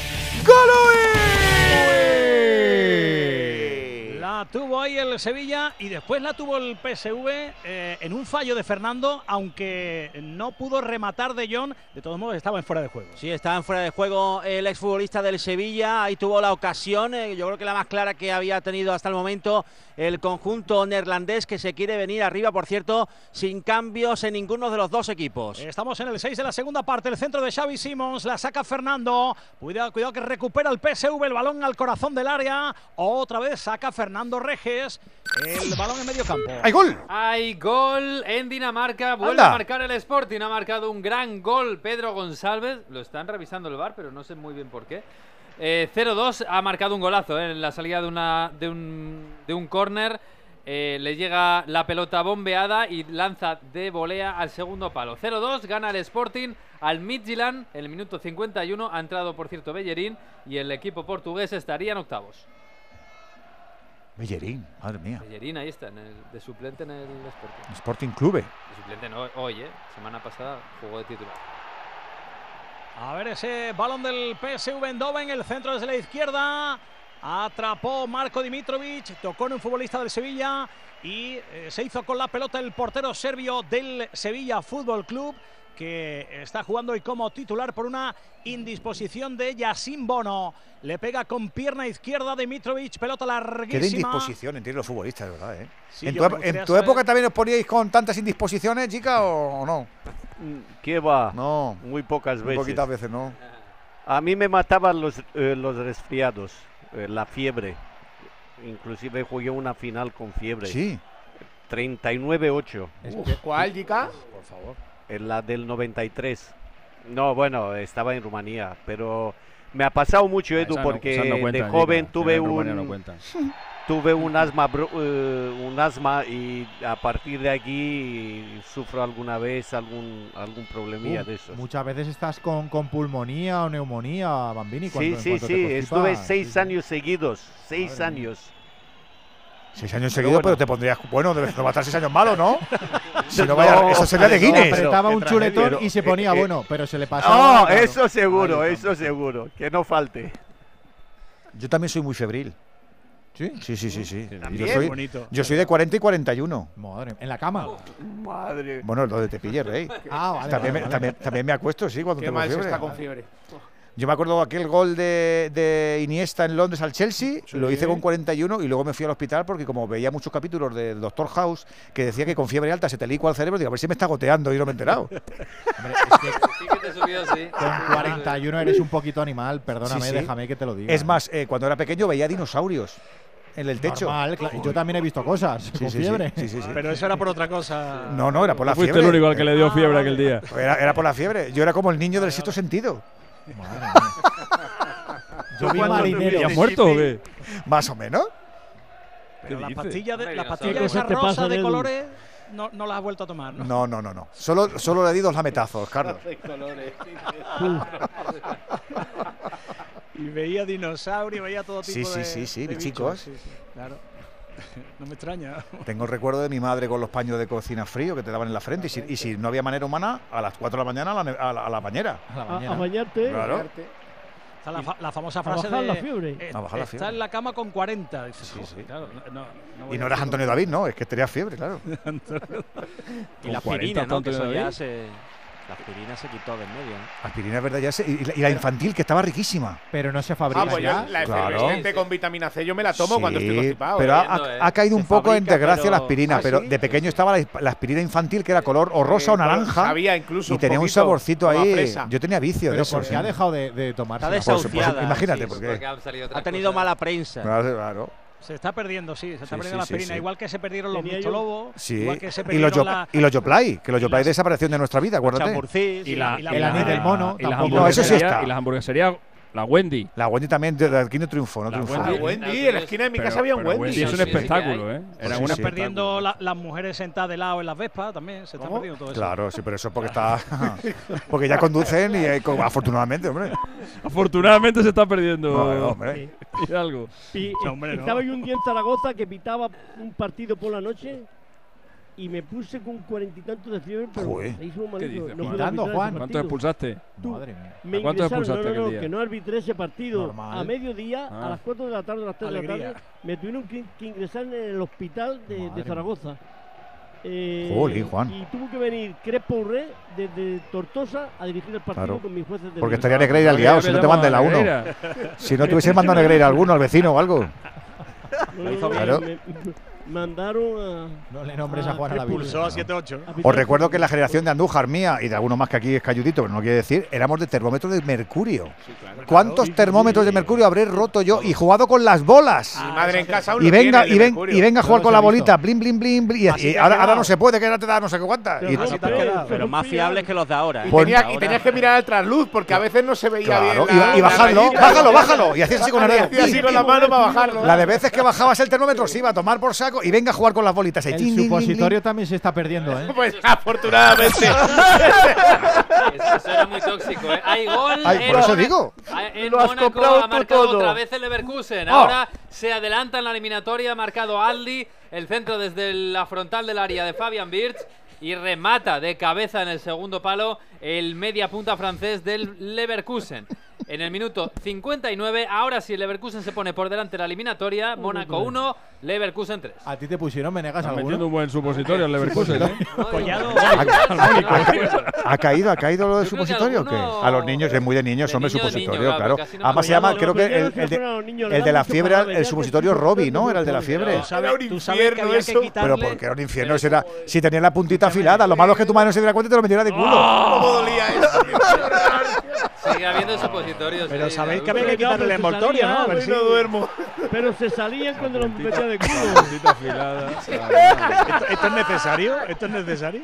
Hey! La tuvo ahí el Sevilla y después la tuvo el PSV eh, en un fallo de Fernando, aunque no pudo rematar de John. De todos modos, estaba en fuera de juego. Sí, estaba en fuera de juego el exfutbolista del Sevilla. Ahí tuvo la ocasión, eh, yo creo que la más clara que había tenido hasta el momento el conjunto neerlandés que se quiere venir arriba, por cierto, sin cambios en ninguno de los dos equipos. Estamos en el 6 de la segunda parte, el centro de Xavi Simons, la saca Fernando. Cuidado, cuidado que recupera el PSV, el balón al corazón del área. Otra vez saca Fernando Reges, el balón en medio campo. ¡Hay gol! Hay gol en Dinamarca. Vuelve Anda. a marcar el Sporting. Ha marcado un gran gol Pedro González. Lo están revisando el bar, pero no sé muy bien por qué. Eh, 0-2 ha marcado un golazo eh, en la salida de, una, de un, de un córner. Eh, le llega la pelota bombeada y lanza de volea al segundo palo. 0-2, gana el Sporting al Midtjylland en el minuto 51. Ha entrado, por cierto, Bellerín y el equipo portugués estaría en octavos. Bellerín, madre mía. Bellerín ahí está, en el- de suplente en el Sporting. Sporting Clube. De suplente no, hoy, ¿eh? Semana pasada jugó de titular. A ver ese balón del PSV Eindhoven, el centro desde la izquierda. Atrapó Marco Dimitrovic, tocó en un futbolista del Sevilla y eh, se hizo con la pelota el portero serbio del Sevilla Fútbol Club que está jugando hoy como titular por una indisposición de Yassin Bono. Le pega con pierna izquierda Dimitrovic, pelota Qué de larguísima. indisposición entiendo los futbolistas, de verdad, ¿eh? Sí, ¿En, tu, en época también os poníais con tantas indisposiciones, chica, o, o no? ¿Qué va? No. Muy pocas Muy veces. poquitas veces, ¿no? A mí me mataban los, eh, los resfriados, eh, la fiebre. Inclusive jugué una final con fiebre. Sí. 39-8. ¿Cuál, Jica? Por favor. En la del 93. No, bueno, estaba en Rumanía, pero me ha pasado mucho, Edu, no- porque no cuentan, de joven tuve un no tuve un asma, eh, un asma y a partir de aquí sufro alguna vez algún algún problemilla Uh, de esos. Muchas veces estás con, con pulmonía o neumonía, Bambini. Sí, cuando- sí, sí, constipas. estuve seis años seguidos, seis Madre mía. Seis años Pero seguidos, pero bueno. te pondrías. Bueno, debes no va a estar seis años malo, ¿no? si no, No, vaya, eso sería de no, Guinness. Apretaba Qué un chuletón Pero, y se ponía eh, eh, bueno, pero se le pasaba. No, eso seguro, Vale, eso seguro, que no falte. Yo también soy muy febril. ¿Sí? Sí, sí, sí, sí. Yo soy, Bonito. yo soy de 40 y 41. Madre, en la cama. Madre. Bueno, lo de te pille, rey. Ah, vale, también, vale, me, vale. También, también me acuesto, sí, cuando Qué tengo mal se fiebre. está con fiebre. Yo me acuerdo aquel gol de, de Iniesta en Londres al Chelsea, lo hice con 41 y luego me fui al hospital porque como veía muchos capítulos del Doctor House que decía que con fiebre alta se te licua el cerebro, digo, a ver si me está goteando y no me he enterado. Sí que te subió, sí. Con 41 eres un poquito animal, perdóname, Sí, sí. déjame que te lo diga. Es más, eh, cuando era pequeño veía dinosaurios en el techo. Normal, claro, yo también he visto cosas Sí, con sí, sí, fiebre. sí, sí, sí. Pero eso era por otra cosa. No, no, era por la No fuiste fiebre. el único al que le dio fiebre aquel día. Era, era por la fiebre. Yo era como el niño del sexto sentido. Yo vi marinero. ¿Ya muerto o qué? Más o menos. Pero las pastillas, de, las ¿qué pastillas esas rosas de colores no, no las has vuelto a tomar, ¿no? No, no, no, no. Solo, solo le di dos lametazos, Carlos. Y veía dinosaurios, veía todo Sí, tipo sí, de. sí, sí, de bichos, sí, sí, claro. No me extraña. Tengo el recuerdo de mi madre con los paños de cocina frío que te daban en la frente. Y si, y si no había manera humana, a las 4 de la mañana a la, a la- a la bañera. A A, a bañarte. Claro. Está la, fa- la famosa A frase bajar de. la fiebre. eh, A bajar la está fiebre. en la cama con 40. Dices, "Jo, claro, no- no- Y a no eras Antonio David, no, es que tenía fiebre, claro. Y la Con 40 aspirina, ¿no? Que eso ya se. La aspirina se quitó del medio. ¿no? Aspirina es verdad, ya sé. Y la, y la infantil, que estaba riquísima. Pero no se fabrica Ah, pues ya. yo la Claro. efervescente con vitamina C yo me la tomo cuando estoy constipado. Pero ¿eh? ha, ha- ha caído un Se poco en desgracia pero- la aspirina, ¿Ah, pero sí? de pequeño estaba la, la aspirina infantil que era color o rosa Eh, o naranja. sabía incluso y tenía un saborcito ahí. Yo tenía vicio de Pero eso. porque sí. ha dejado de, de tomarse. Está Por imagínate, sí, porque- Porque Ha tenido mala prensa. Claro, claro. Se está perdiendo, sí, se está Sí, perdiendo sí, la sí, aspirina. sí. Igual que se perdieron los Tenía yo- lobos. Sí. Igual que se Y los, perdieron yo, la, y los Yoplay, que los Yoplay desaparecieron de nuestra vida, acuérdate. Y la, y y la- el la- anís del mono, y las. No, eso sí está. Y las hamburgueserías, la Wendy. La Wendy también, de, de aquí no triunfó, no La triunfó. Wendy. Ah, Wendy, en la esquina de mi Pero- casa había un pero Wendy. es un Sí, sí, espectáculo, ¿eh? Era Sí, perdiendo la- las mujeres sentadas de lado en las Vespas también. Se está perdiendo todo eso. Claro, sí, pero eso porque está. porque ya conducen y eh, afortunadamente, hombre. Afortunadamente se está perdiendo. No, hombre. Y algo. Y No, hombre, no. estaba yo un día en Zaragoza que pitaba un partido por la noche y me puse con cuarenta y tantos de fiebre, pero Joder. me hizo un ¿Qué malito. No Pitando, Juan. ¿Cuánto expulsaste? Tú, Madre mía. Me ¿A ingresaron, expulsaste no, no, aquel no, día? que no arbitré ese partido. Normal. A mediodía, Ah. a las 4 de la tarde, a las 3 de la tarde, me tuvieron que, que ingresar en el hospital de, Zaragoza. Eh, Juan. Y tuvo que venir Crespo Urré desde Tortosa a dirigir el partido Claro. con mis jueces de Porque estaría Negreira liado, si no te manden la 1. Si no te hubiese mandado Negreira alguno, al vecino o algo. No, no, hizo no, bien. Claro. me- mandaron a. No le nombres a Juan a la Virgen. Pulsó a 7-8. a Os recuerdo que la generación de Andújar mía y de alguno más que aquí es cayudito, pero no quiere decir, éramos de termómetros de mercurio. ¿Cuántos termómetros de mercurio habré roto yo y jugado con las bolas? Mi madre en casa aún Y venga, y, ven, y venga a jugar con la bolita, blin, blin, blin, blin, y, ahora, ahora no se puede, que ahora te da no sé qué cuántas. Pero Juan, más fiables que los de ahora. ¿eh? Y tenías que mirar al trasluz porque a veces no se veía Claro, bien. y, la- y la bajarlo, bájalo, bájalo. Y hacías así con el dedo. Hacía así con la mano para bajarlo. La de veces que bajabas el termómetro se iba a tomar por saco y venga a jugar con las bolitas. ahí, El tin, tin, tin, tin. supositorio también se está perdiendo, ¿eh? Pues afortunadamente. Eso, era muy tóxico, ¿eh? Hay gol. Ay, en por eso digo. Ah, En Lo has Mónaco comprado ha marcado todo. otra vez el Leverkusen. Oh. Ahora se adelanta en la eliminatoria. Ha marcado Aldi. El centro desde la frontal del área de Fabian Birch. Y remata de cabeza en el segundo palo el media punta francés del Leverkusen. En el minuto 59, ahora sí el Leverkusen se pone por delante de la eliminatoria. Mónaco 1, Leverkusen 3. A ti te pusieron, me negas Está alguno. metiendo un buen supositorio el Leverkusen, ¿eh? Collado. ¿Ha caído, ha caído lo del supositorio o qué? alguno- A los niños, es muy de niños, hombre, supositorio, niño, claro. claro, casi no Además se llama, creo que el, de, la fiebre, el supositorio Robbie, ¿no? Era el de la fiebre. Tú sabes, que había eso. que quitarle. Pero porque era un infierno, era, si tenía la puntita afilada, lo malo es que tu madre no se diera cuenta y te lo metiera de culo. ¿Cómo dolía eso? Sigue habiendo supositorios. Pero sí, sabéis que había que quitarle el envoltorio, ¿no? A ver Hoy si- no duermo. Pero se salían cuando los metía de culo. Afilada. ¿Esto, esto es necesario? ¿Esto es necesario?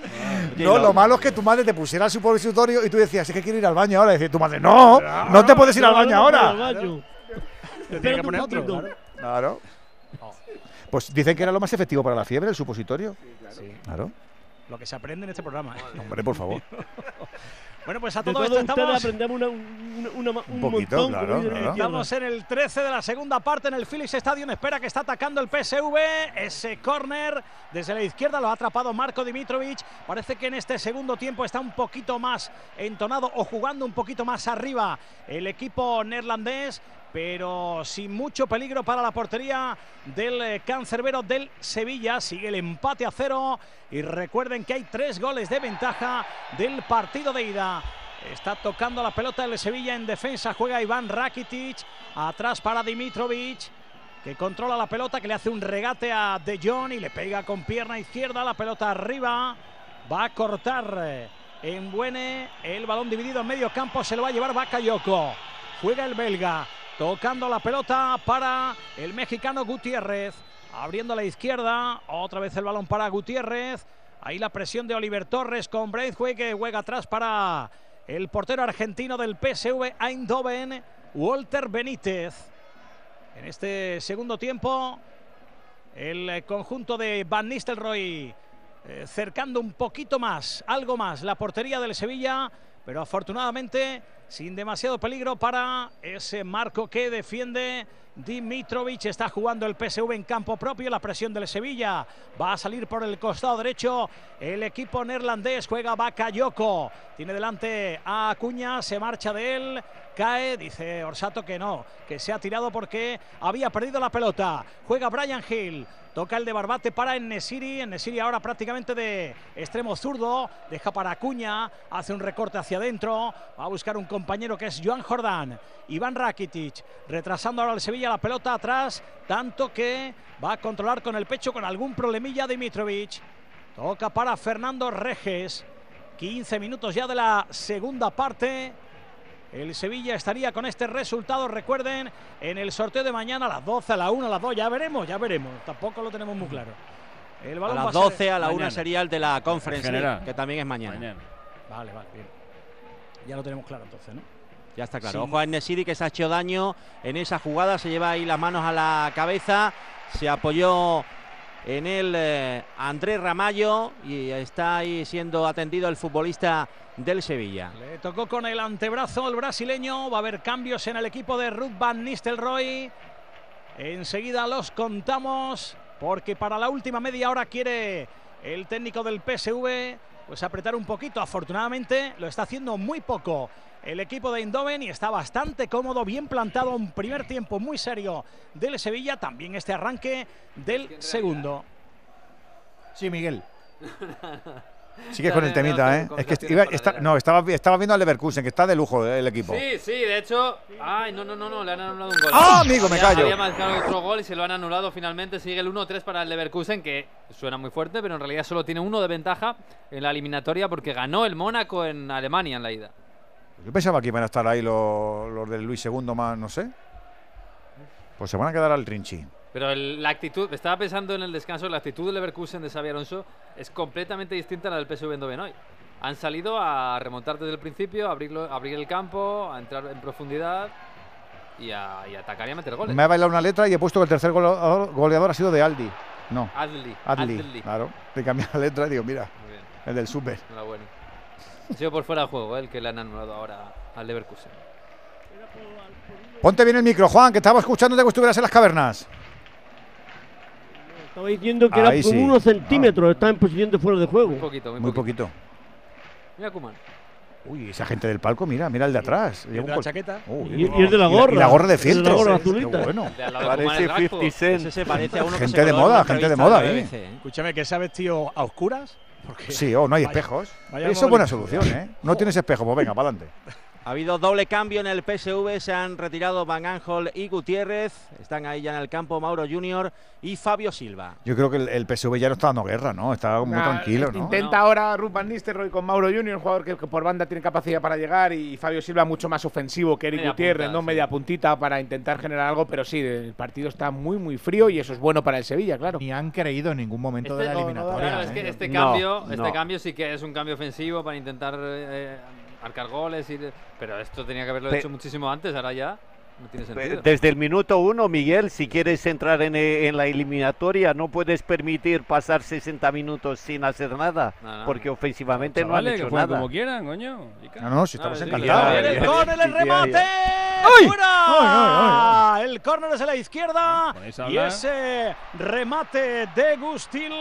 No, lo malo es que tu madre te pusiera el supositorio y tú decías, es que quiero ir al baño ahora. Y decía tu madre, no, no te puedes ir al baño ahora. Te tiene que poner otro. claro. Claro. Pues dicen que era lo más efectivo para la fiebre, el supositorio. Sí. Claro. Lo que se aprende en este programa. ¿eh? Hombre, por favor. Bueno, pues a De todo todos esto estamos. aprendemos una, una- una- una- un, poquito, montón. claro. Estamos en el 13 de la segunda parte en el Philips Stadium. Espera que está atacando el PSV. Ese córner desde la izquierda lo ha atrapado Marco Dimitrovic. Parece que en este segundo tiempo está un poquito más entonado o jugando un poquito más arriba el equipo neerlandés. Pero sin mucho peligro para la portería del eh, cancerbero del Sevilla. Sigue el empate a cero. Y recuerden que hay tres goles de ventaja del partido de ida. Está tocando la pelota el Sevilla en defensa. Juega Iván Rakitic. Atrás para Dimitrovic. Que controla la pelota. Que le hace un regate a De Jong. Y le pega con pierna izquierda. La pelota arriba. Va a cortar eh, en Buene. El balón dividido en medio campo. Se lo va a llevar Bakayoko. Juega el belga. Tocando la pelota para el mexicano Gutiérrez. Abriendo la izquierda. Otra vez el balón para Gutiérrez. Ahí la presión de Oliver Torres con Braithwaite que juega atrás para el portero argentino del PSV Eindhoven, Walter Benítez. En este segundo tiempo, el eh, conjunto de Van Nistelrooy eh, cercando un poquito más, algo más, la portería del Sevilla, pero afortunadamente sin demasiado peligro para ese marco que defiende Dimitrovic. Está jugando el PSV en campo propio, la presión del Sevilla va a salir por el costado derecho. El equipo neerlandés juega Bakayoko, tiene delante a Acuña, se marcha de él, cae, dice Orsato que no, que se ha tirado porque había perdido la pelota. Juega Brian Hill. Toca el de Barbate para Enesiri. Enesiri ahora prácticamente de extremo zurdo. Deja para Acuña. Hace un recorte hacia adentro. Va a buscar un compañero que es Joan Jordán. Iván Rakitic. Retrasando ahora el Sevilla la pelota atrás. Tanto que va a controlar con el pecho con algún problemilla Dimitrovic. Toca para Fernando Reges. 15 minutos ya de la segunda parte. El Sevilla estaría con este resultado, recuerden, en el sorteo de mañana a las 12, a la 1, a las 2, ya veremos, ya veremos. Tampoco lo tenemos muy claro. El A balón va las ser 12, a la 1 mañana. sería el de la general. que también es mañana. Vale, vale, bien. Ya lo tenemos claro entonces, ¿no? Ya está claro. Sí. Ojo a Nesiri que se ha hecho daño en esa jugada. Se lleva ahí las manos a la cabeza. Se apoyó en el eh, Andrés Ramallo y está ahí siendo atendido el futbolista del Sevilla. Le tocó con el antebrazo el brasileño. Va a haber cambios en el equipo de Ruth Van Nistelrooy. Enseguida los contamos porque para la última media hora quiere el técnico del PSV pues apretar un poquito. Afortunadamente lo está haciendo muy poco el equipo de Eindhoven y está bastante cómodo, bien plantado. Un primer tiempo muy serio del Sevilla. También este arranque del segundo. Sí, Miguel. Sigue con el temita, ¿eh? Es que est- iba- está- no, estaba, estaba viendo al Leverkusen, que está de lujo eh, el equipo. Sí, sí, de hecho. Ay, no, no, no, no, le han anulado un gol. ¡Ah, amigo, me callo! Había marcado otro gol y se lo han anulado finalmente. Sigue el 1-3 para el Leverkusen, que suena muy fuerte, pero en realidad solo tiene uno de ventaja en la eliminatoria porque ganó el Mónaco en Alemania en la ida. Yo pensaba que iban a estar ahí los, los del Luis II más, no sé. Pues se van a quedar al Rinchi. Pero el- la actitud, estaba pensando en el descanso, la actitud del Leverkusen de Xavi Alonso es completamente distinta a la del PSV Eindhoven hoy. Han salido a remontar desde el principio, a abrirlo, a abrir el campo, a entrar en profundidad y a, y a atacar y a meter goles. Me ha bailado una letra y he puesto que el tercer goleador, goleador ha sido de Aldi. No. Adli. Adli. Adli. Claro. Te cambié la letra y digo, mira, Muy bien. el del Super. Enhorabuena. Ha sido por fuera de juego eh, el que le han anulado ahora al Leverkusen. Ponte bien el micro, Juan, que estaba escuchando de que estuvieras en las cavernas. Estaba diciendo que era Ahí como sí. unos centímetros, está en posición de fuera de juego. Muy poquito, muy, Muy poquito. poquito. Mira Kuman. Uy, esa gente del palco, mira, mira el de atrás. Lleva un la col- chaqueta. Uy, Y- y el de la y gorra. Y la gorra de El de la fieltro. gorra Qué azulita. bueno. De de Parece el Gakpo. 50 Cent. Ese se parece a uno que Gente se de moda, gente de moda la ¿eh? Escúchame, que se ha vestido a oscuras. Porque Sí, oh, no hay Vaya- espejos. vaya Eso es buena solución, ¿eh? No tienes espejo, pues venga, para adelante. Ha habido doble cambio en el PSV, se han retirado Van Ángel y Gutiérrez. Están ahí ya en el campo Mauro Junior y Fabio Silva. Yo creo que el, el PSV ya no está dando guerra, ¿no? Está muy Nah, tranquilo, ¿no? Intenta ahora Ruth Van Nistelrooy con Mauro Junior, un jugador que, que por banda tiene capacidad para llegar, y Fabio Silva mucho más ofensivo que Eric Media Gutiérrez, punta, ¿no? sí. Media puntita para intentar generar algo, pero sí, el partido está muy, muy frío y eso es bueno para el Sevilla, claro. Ni han creído en ningún momento Este- de la no, no, eliminatoria. Claro, es ¿eh? que este No, cambio, este no. cambio sí que es un cambio ofensivo para intentar eh, marcar goles, y, pero esto tenía que haberlo Pe- hecho muchísimo antes, ahora ya. No tiene sentido. Desde el minuto uno, Miguel, si quieres entrar en, eh, en la eliminatoria, no puedes permitir pasar 60 minutos sin hacer nada, No, no. porque ofensivamente no Chavales, han hecho nada. como quieran, coño. No, no, si estamos sí, encantados. el córner, el remate. ¡Ay! ¡Fuera! ¡Ay, El córner es de la izquierda. ponéis a Y ese remate de Gustil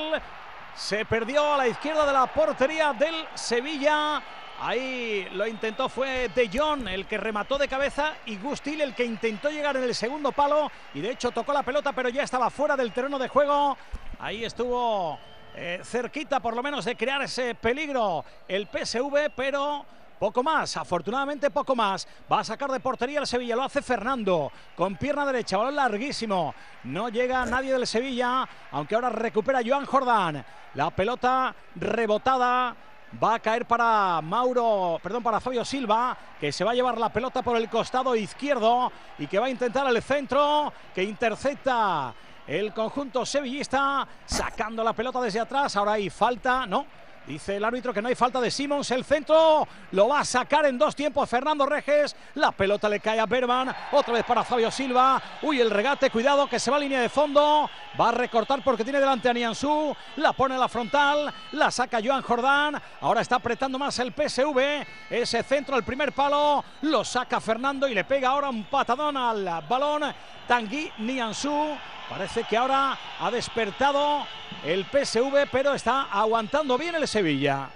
se perdió a la izquierda de la portería del Sevilla. Ahí lo intentó fue De Jong el que remató de cabeza y Gustil el que intentó llegar en el segundo palo y de hecho tocó la pelota pero ya estaba fuera del terreno de juego. Ahí estuvo eh, cerquita por lo menos de crear ese peligro el PSV pero poco más, afortunadamente poco más. Va a sacar de portería el Sevilla, lo hace Fernando con pierna derecha, balón larguísimo. No llega nadie del Sevilla, aunque ahora recupera Joan Jordán. La pelota rebotada va a caer para Mauro, perdón, para Fabio Silva, que se va a llevar la pelota por el costado izquierdo y que va a intentar el centro, que intercepta el conjunto sevillista, sacando la pelota desde atrás. Ahora hay falta, no. Dice el árbitro que no hay falta de Simons. El centro lo va a sacar en dos tiempos Fernando Reges. La pelota le cae a Berman. Otra vez para Fabio Silva. Uy, el regate. Cuidado que se va a línea de fondo. Va a recortar porque tiene delante a Nianzú. La pone a la frontal. La saca Joan Jordán. Ahora está apretando más el PSV. Ese centro al primer palo. Lo saca Fernando y le pega ahora un patadón al balón. Tanguy Nianzú. Parece que ahora ha despertado el PSV, pero está aguantando bien el Sevilla.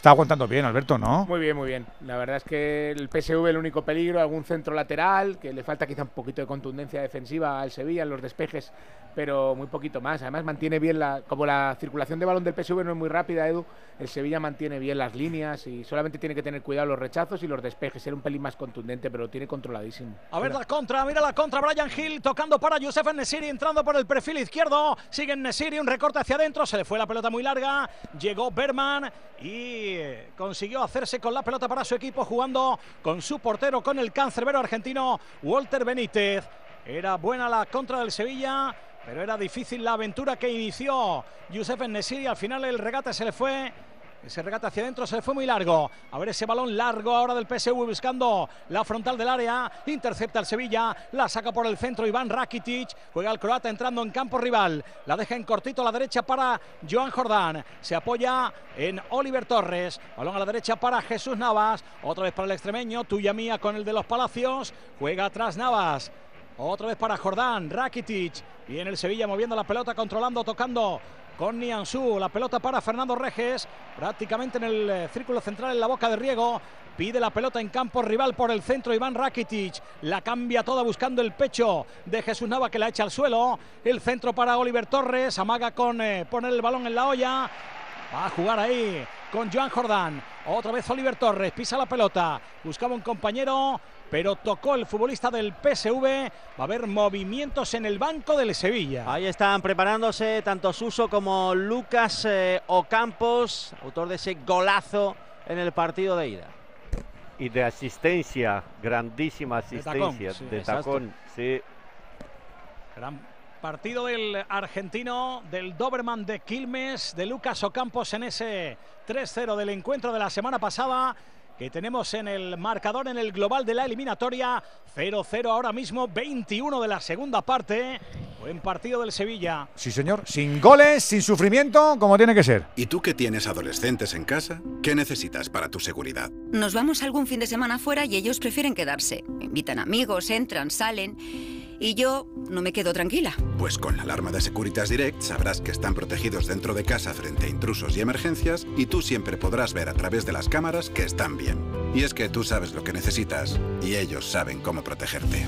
Está aguantando bien, Alberto, ¿no? Muy bien, muy bien. La verdad es que el PSV el único peligro, algún centro lateral, que le falta quizá un poquito de contundencia defensiva al Sevilla en los despejes, pero muy poquito más. Además mantiene bien la, como la circulación de balón del PSV no es muy rápida, Edu, el Sevilla mantiene bien las líneas y solamente tiene que tener cuidado los rechazos y los despejes, ser un pelín más contundente, pero lo tiene controladísimo. A ver la contra, mira la contra, Brian Hill tocando para Youssef Nesiri, entrando por el perfil izquierdo, sigue Nesiri, un recorte hacia adentro, se le fue la pelota muy larga, llegó Berman y consiguió hacerse con la pelota para su equipo jugando con su portero, con el cancerbero argentino Walter Benítez. Era buena la contra del Sevilla, pero era difícil la aventura que inició Youssef Nesiri, al final el regate se le fue ese regate hacia adentro se fue muy largo. A ver ese balón largo ahora del PSV buscando la frontal del área. Intercepta el Sevilla. La saca por el centro Iván Rakitic. Juega el croata entrando en campo rival. La deja en cortito a la derecha para Joan Jordán. Se apoya en Oliver Torres. Balón a la derecha para Jesús Navas. Otra vez para el extremeño. Tuya mía con el de los Palacios. Juega atrás Navas. Otra vez para Jordán, Rakitic. Viene el Sevilla moviendo la pelota, controlando, tocando con Nianzú. La pelota para Fernando Reges, prácticamente en el eh, círculo central, en la boca de Riego. Pide la pelota en campo rival por el centro Iván Rakitic. La cambia toda buscando el pecho de Jesús Nava que la echa al suelo. El centro para Oliver Torres. Amaga con eh, poner el balón en la olla. Va a jugar ahí con Joan Jordán. Otra vez Oliver Torres. Pisa la pelota. Buscaba un compañero. Pero tocó el futbolista del PSV. Va a haber movimientos en el banco del Sevilla. Ahí están preparándose tanto Suso como Lucas eh, Ocampos, autor de ese golazo en el partido de ida. Y de asistencia, grandísima tacón, asistencia, sí, de tacón, sí. Gran partido del argentino, del Doberman de Quilmes, de Lucas Ocampos en ese 3-0 del encuentro de la semana pasada que tenemos en el marcador en el global de la eliminatoria. 0-0 ahora mismo, 21 de la segunda parte. Buen partido del Sevilla. Sí, señor. Sin goles, sin sufrimiento, como tiene que ser. ¿Y tú que tienes adolescentes en casa? ¿Qué necesitas para tu seguridad? Nos vamos algún fin de semana fuera y ellos prefieren quedarse. Invitan amigos, entran, salen. Y yo no me quedo tranquila. Pues con la alarma de Securitas Direct sabrás que están protegidos dentro de casa frente a intrusos y emergencias y tú siempre podrás ver a través de las cámaras que están bien. Y es que tú sabes lo que necesitas y ellos saben cómo protegerte.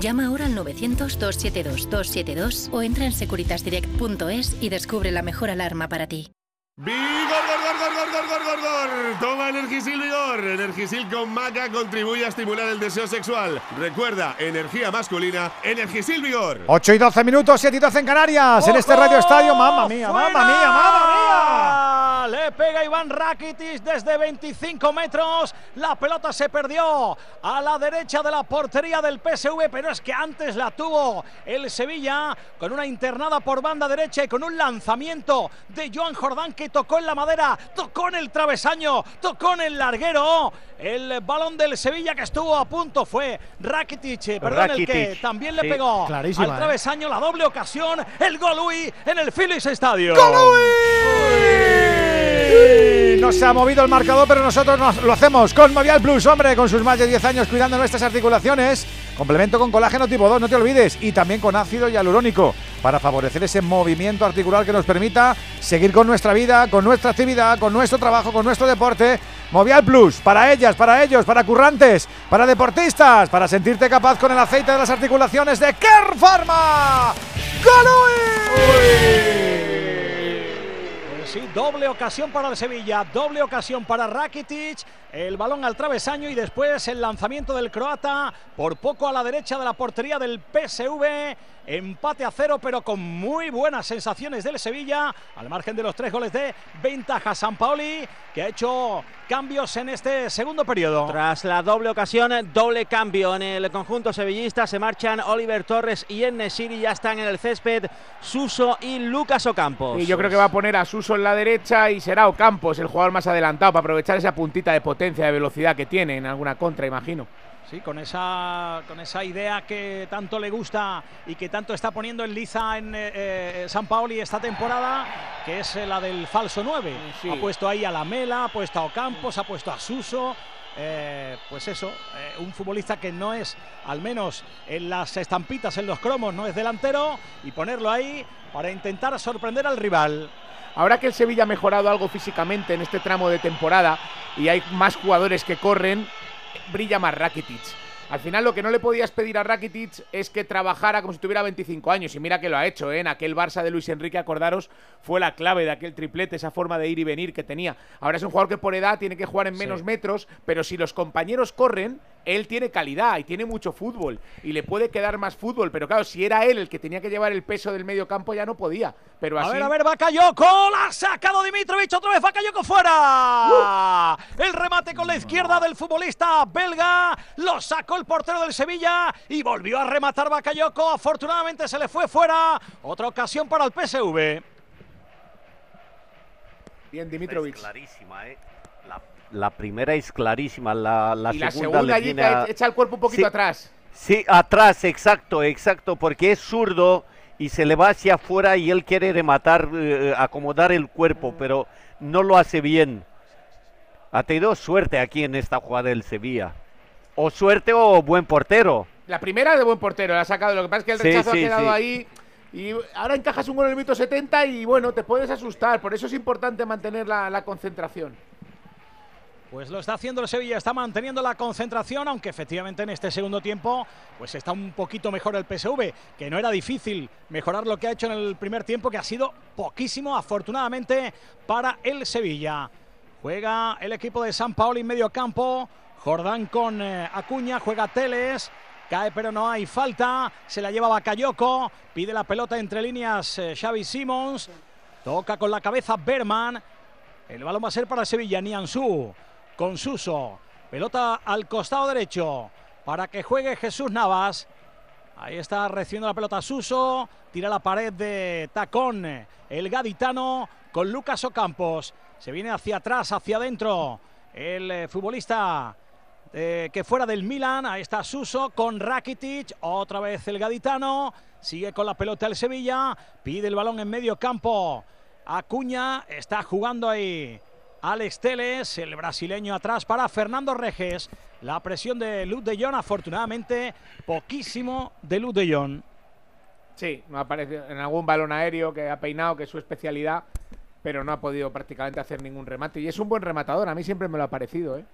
Llama ahora al 900-272-272 o entra en securitasdirect.es y descubre la mejor alarma para ti. ¡Vigor, gor, gor, gor, gor, gor, gor, gor! Toma Energisil Vigor. Energisil con maca contribuye a estimular el deseo sexual. Recuerda, energía masculina, Energisil Vigor. 8 y 12 minutos, 7 y 12 en Canarias, en este Radio Estadio. ¡Mamma mía, mamma mía, mamma mía! Le pega Iván Rakitic desde 25 metros. La pelota se perdió a la derecha de la portería del PSV, pero es que antes la tuvo el Sevilla con una internada por banda derecha y con un lanzamiento de Joan Jordán que tocó en la madera, tocó en el travesaño, tocó en el larguero. El balón del Sevilla que estuvo a punto fue Rakitic, eh, perdón, el que también le sí. pegó Clarísima, al eh. travesaño, la doble ocasión, el gol Ui en el Philips Stadium. No se ha movido el marcador, pero nosotros nos lo hacemos con Movial Plus, hombre, con sus más de 10 años cuidando nuestras articulaciones. Complemento con colágeno tipo 2, no te olvides, y también con ácido hialurónico para favorecer ese movimiento articular que nos permita seguir con nuestra vida, con nuestra actividad, con nuestro trabajo, con nuestro deporte. Movial Plus, para ellas, para ellos, para currantes, para deportistas, para sentirte capaz con el aceite de las articulaciones de Care Pharma. Sí, doble ocasión para el Sevilla, doble ocasión para Rakitic, el balón al travesaño y después el lanzamiento del croata por poco a la derecha de la portería del PSV. Empate a cero, pero con muy buenas sensaciones del Sevilla, al margen de los tres goles de ventaja San Paoli, que ha hecho cambios en este segundo periodo. Tras la doble ocasión, doble cambio en el conjunto sevillista. Se marchan Oliver Torres y Enesiri. Ya están en el césped Suso y Lucas Ocampos. Y yo creo que va a poner a Suso en la derecha y será Ocampos el jugador más adelantado para aprovechar esa puntita de potencia, de velocidad que tiene en alguna contra, imagino. Sí, con esa, con esa idea que tanto le gusta y que tanto está poniendo en liza en eh, eh, San Paoli esta temporada, que es eh, la del falso 9. Sí. Ha puesto ahí a Lamela, ha puesto a Ocampos, ha puesto a Suso. eh, pues eso, eh, un futbolista que no es, al menos en las estampitas, en los cromos, no es delantero, y ponerlo ahí para intentar sorprender al rival. Ahora que el Sevilla ha mejorado algo físicamente en este tramo de temporada y hay más jugadores que corren, brilla más Rakitic. Al final lo que no le podías pedir a Rakitic es que trabajara como si tuviera 25 años y mira que lo ha hecho, ¿eh? en aquel Barça de Luis Enrique, acordaros, fue la clave de aquel triplete, esa forma de ir y venir que tenía. Ahora es un jugador que por edad tiene que jugar en menos metros, pero si los compañeros corren, él tiene calidad y tiene mucho fútbol y le puede quedar más fútbol, pero claro, si era él el que tenía que llevar el peso del medio campo ya no podía, pero A así ver, a ver, Bakayoko, la ha sacado Dimitrovic, otra vez Bakayoko fuera. El remate con la izquierda del futbolista belga, lo sacó el portero del Sevilla y volvió a rematar Bakayoko, afortunadamente se le fue fuera. Otra ocasión para el PSV. Bien, Dimitrovic. Es clarísima, ¿eh? La, primera es clarísima, la, la y la segunda, segunda le viene a- echa el cuerpo un poquito Sí. atrás. Sí, atrás, exacto, exacto, porque es zurdo y se le va hacia afuera y él quiere rematar, eh, acomodar el cuerpo, pero no lo hace bien. Ha tenido suerte aquí en esta jugada del Sevilla. O suerte o buen portero. La primera de buen portero, la ha sacado. Lo que pasa es que el Sí, rechazo sí, ha quedado sí. ahí. Y ahora encajas un gol en el minuto 70 y bueno, te puedes asustar. Por eso es importante mantener la, la concentración. Pues lo está haciendo el Sevilla, está manteniendo la concentración, aunque efectivamente en este segundo tiempo pues está un poquito mejor el PSV, que no era difícil mejorar lo que ha hecho en el primer tiempo, que ha sido poquísimo, afortunadamente, para el Sevilla. Juega el equipo de San Paolo en medio campo, Jordán con eh, Acuña, juega Teles, cae pero no hay falta, se la lleva Bakayoko, pide la pelota entre líneas eh, Xavi Simons, toca con la cabeza Berman, el balón va a ser para Sevilla, Nianzú con Suso. Pelota al costado derecho para que juegue Jesús Navas. Ahí está recibiendo la pelota Suso. Tira la pared de tacón el gaditano con Lucas Ocampos. Se viene hacia atrás, hacia adentro. El eh, futbolista eh, que fuera del Milan. Ahí está Suso con Rakitic. Otra vez el gaditano. Sigue con la pelota el Sevilla. Pide el balón en medio campo. Acuña está jugando ahí. Alex Teles, el brasileño atrás para Fernando Reges. La presión de Luz de Jong, afortunadamente, poquísimo de Luz de Jong. Sí, no aparece en algún balón aéreo que ha peinado, que es su especialidad, pero no ha podido prácticamente hacer ningún remate. Y es un buen rematador, a mí siempre me lo ha parecido. ¿eh?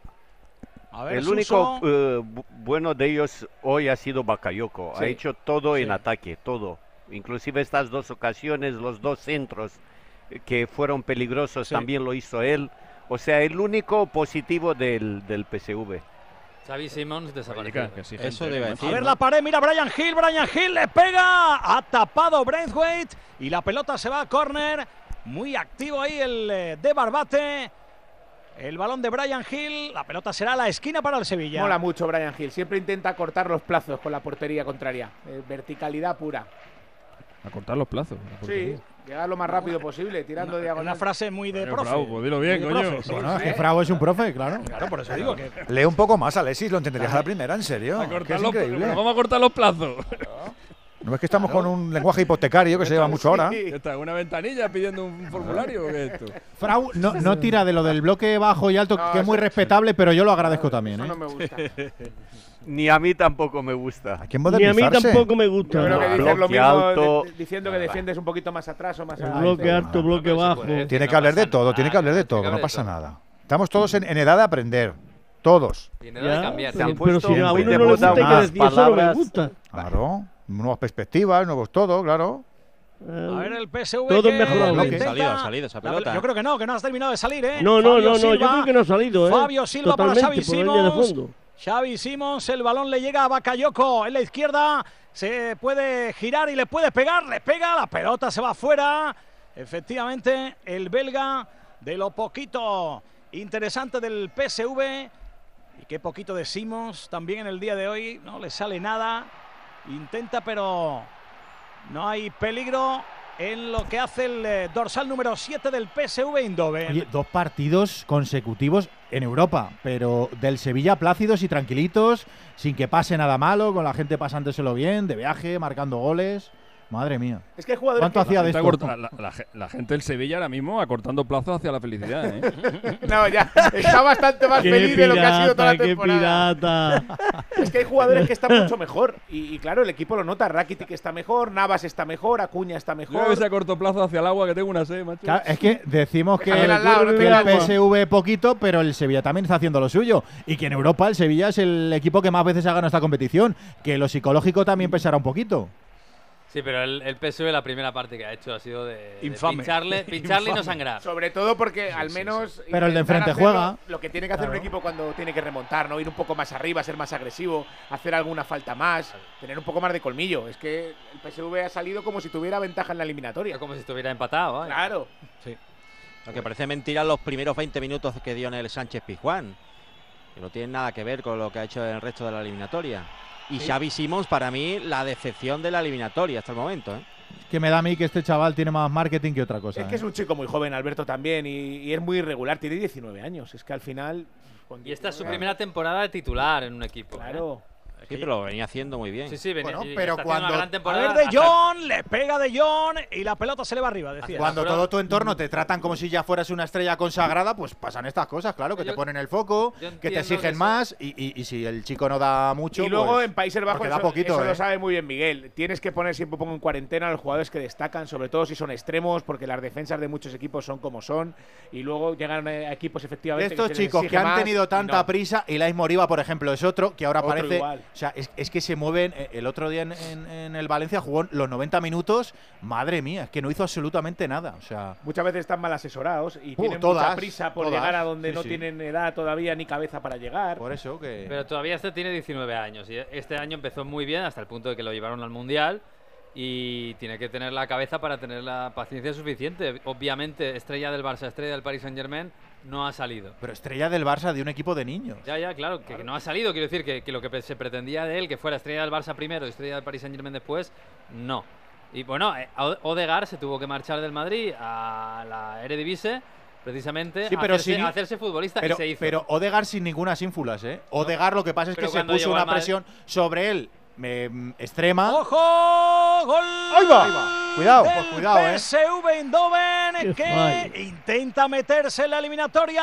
A ver, El Suso. único eh, bu- bueno de ellos hoy ha sido Bakayoko. Ha Sí, hecho todo en ataque, todo. Inclusive estas dos ocasiones, los dos centros que fueron peligrosos, Sí. también lo hizo él. O sea, el único positivo del, del PSV. Xavi Simons desapareció. Eso a decir. A ver ¿no? la pared, mira Brian Hill, Brian Hill le pega, ha tapado Braithwaite y la pelota se va a córner Muy activo ahí el eh, de Barbate. El balón de Brian Hill. La pelota será a la esquina para el Sevilla. Mola mucho Brian Hill. Siempre intenta cortar los plazos con la portería contraria. Eh, verticalidad pura. A cortar los plazos. Sí, llegar lo más rápido posible, tirando diagonal. Una frase muy de Coño, profe. Frau, pues dilo bien, Muy de coño. profe, sí. Bueno, es que Frau es un profe, claro. Claro, por eso digo que. Lee un poco más, Alexis, lo entenderías a la primera, en serio. A Que cortar es los, increíble. pero vamos a cortar los plazos. No es que estamos con un lenguaje hipotecario que se lleva mucho ahora. ¿Qué está? ¿Una ventanilla pidiendo un formulario o qué es esto? Frau no, no tira de lo del bloque bajo y alto, No, que es muy respetable, pero yo lo agradezco también. Eso ¿eh? no me gusta. Ni a mí tampoco me gusta. Que Ni a mí tampoco me gusta. Yo creo que dices lo mismo alto. de- de- diciendo que defiendes un poquito más atrás o más El adelante. bloque alto, bloque bajo. Tiene que hablar de todo, tiene que hablar de todo, no pasa nada. Estamos todos en, en edad de aprender. Todos. Tiene de cambiar. Se han pero, si a uno de no le gusta, hay que decir eso no me palabras. gusta. Claro. Nuevas perspectivas, nuevos todo, claro. A ver el PSV. Todo lo Ha salido, ha salido esa pelota. Yo creo que no, que no has terminado de salir, ¿eh? No, no, Fabio no, no, yo creo que no ha salido, ¿eh? Fabio Silva para Xavi Simons. fondo. Xavi Simons, el balón le llega a Bakayoko en la izquierda. Se puede girar y le puede pegar, le pega, la pelota se va afuera. Efectivamente, el belga de lo poquito interesante del PSV. Y qué poquito de Simons también en el día de hoy. No le sale nada. Intenta, pero no hay peligro en lo que hace el eh, dorsal número 7 del PSV Eindhoven. Dos partidos consecutivos en Europa, pero del Sevilla plácidos y tranquilitos, sin que pase nada malo, con la gente pasándoselo bien, de viaje, marcando goles. Madre mía. Es que hay jugadores ¿Cuánto que- hacía de Está esto? corta- la, la ge- la gente del Sevilla ahora mismo acortando plazos hacia la felicidad, ¿eh? No, ya. Está bastante más feliz de lo que ha sido toda la pirata, qué temporada. pirata. Es que hay jugadores que están mucho mejor. Y, y claro, el equipo lo nota. Rakitic está mejor, Navas está mejor, Acuña está Yo mejor. veces a corto plazo hacia el agua que tengo una sed, macho. Claro, es que decimos que, lado, no que el. PSV poquito, pero el Sevilla también está haciendo lo suyo. Y que en Europa el Sevilla es el equipo que más veces ha ganado esta competición. Que lo psicológico también pesará un poquito. Sí, pero el, el PSV la primera parte que ha hecho ha sido de, de Infame. pincharle, pincharle y no sangrar. Sobre todo porque al menos. Pero el de enfrente juega. Lo que tiene que hacer un equipo cuando tiene que remontar, ¿no? Ir un poco más arriba, ser más agresivo, hacer alguna falta más, tener un poco más de colmillo. Es que el PSV ha salido como si tuviera ventaja en la eliminatoria. Como si estuviera empatado. ¿eh? Claro. Lo que parece mentira los primeros 20 minutos que dio en el Sánchez Pizjuán. Que no tienen nada que ver con lo que ha hecho en el resto de la eliminatoria. Y Sí. Xavi Simons, para mí, la decepción de la eliminatoria hasta el momento. ¿eh? Que me da a mí que este chaval tiene más marketing que otra cosa. Es que ¿eh? es un chico muy joven, Alberto también, y, y es muy irregular. Tiene 19 años. Es que al final. Y esta es su 19 primera temporada de titular en un equipo. ¿eh? Sí, pero lo venía haciendo muy bien. Sí, sí, venía, Bueno, pero cuando- una gran A ver, de hasta- Jong, le pega de Jong y la pelota se le va arriba, decía. Cuando pero- todo tu entorno te tratan como si ya fueras una estrella consagrada, pues pasan estas cosas, claro, que te ponen el foco, que te exigen eso. más y, y- y si el chico no da mucho. Y luego pues, en Países Bajos porque da eso, poquito, eso ¿eh? lo sabe muy bien Miguel. Tienes que poner siempre poco en cuarentena a los jugadores que destacan, sobre todo si son extremos, porque las defensas de muchos equipos son como son. Y luego llegan a equipos efectivamente. Estos que chicos que han tenido tanta no. prisa, y Lais Moriba, por ejemplo, es otro, que ahora Otro parece. igual. O sea, es, es que se mueven. eh, El otro día en, en- en el Valencia jugó los 90 minutos. Madre mía, es que no hizo absolutamente nada. O sea, Muchas veces están mal asesorados y Uh, tienen mucha prisa por todas. llegar a donde Sí, no sí. tienen edad todavía ni cabeza para llegar. por eso que. Pero todavía este tiene 19 años y este año empezó muy bien hasta el punto de que lo llevaron al Mundial y tiene que tener la cabeza para tener la paciencia suficiente. Obviamente, estrella del Barça, estrella del Paris Saint Germain, no ha salido. Pero estrella del Barça de un equipo de niños. Ya, ya, claro, que no ha salido. Quiero decir que, que lo que se pretendía de él, que fuera estrella del Barça primero y estrella del Paris Saint Germain después, no. Y bueno, eh, O- Odegaard se tuvo que marchar del Madrid a la Eredivisie precisamente Sí, pero hacerse, sin- hacerse futbolista Pero, y se hizo. pero Odegaard sin ninguna ínfulas, ¿eh? Odegaard lo que pasa es que se puso una Madrid- presión sobre él me- mm, extrema. ¡Ojo! ¡Gol! ¡Ahí va! Cuidado, pues cuidado, ¿eh? PSV Eindhoven que intenta meterse en la eliminatoria.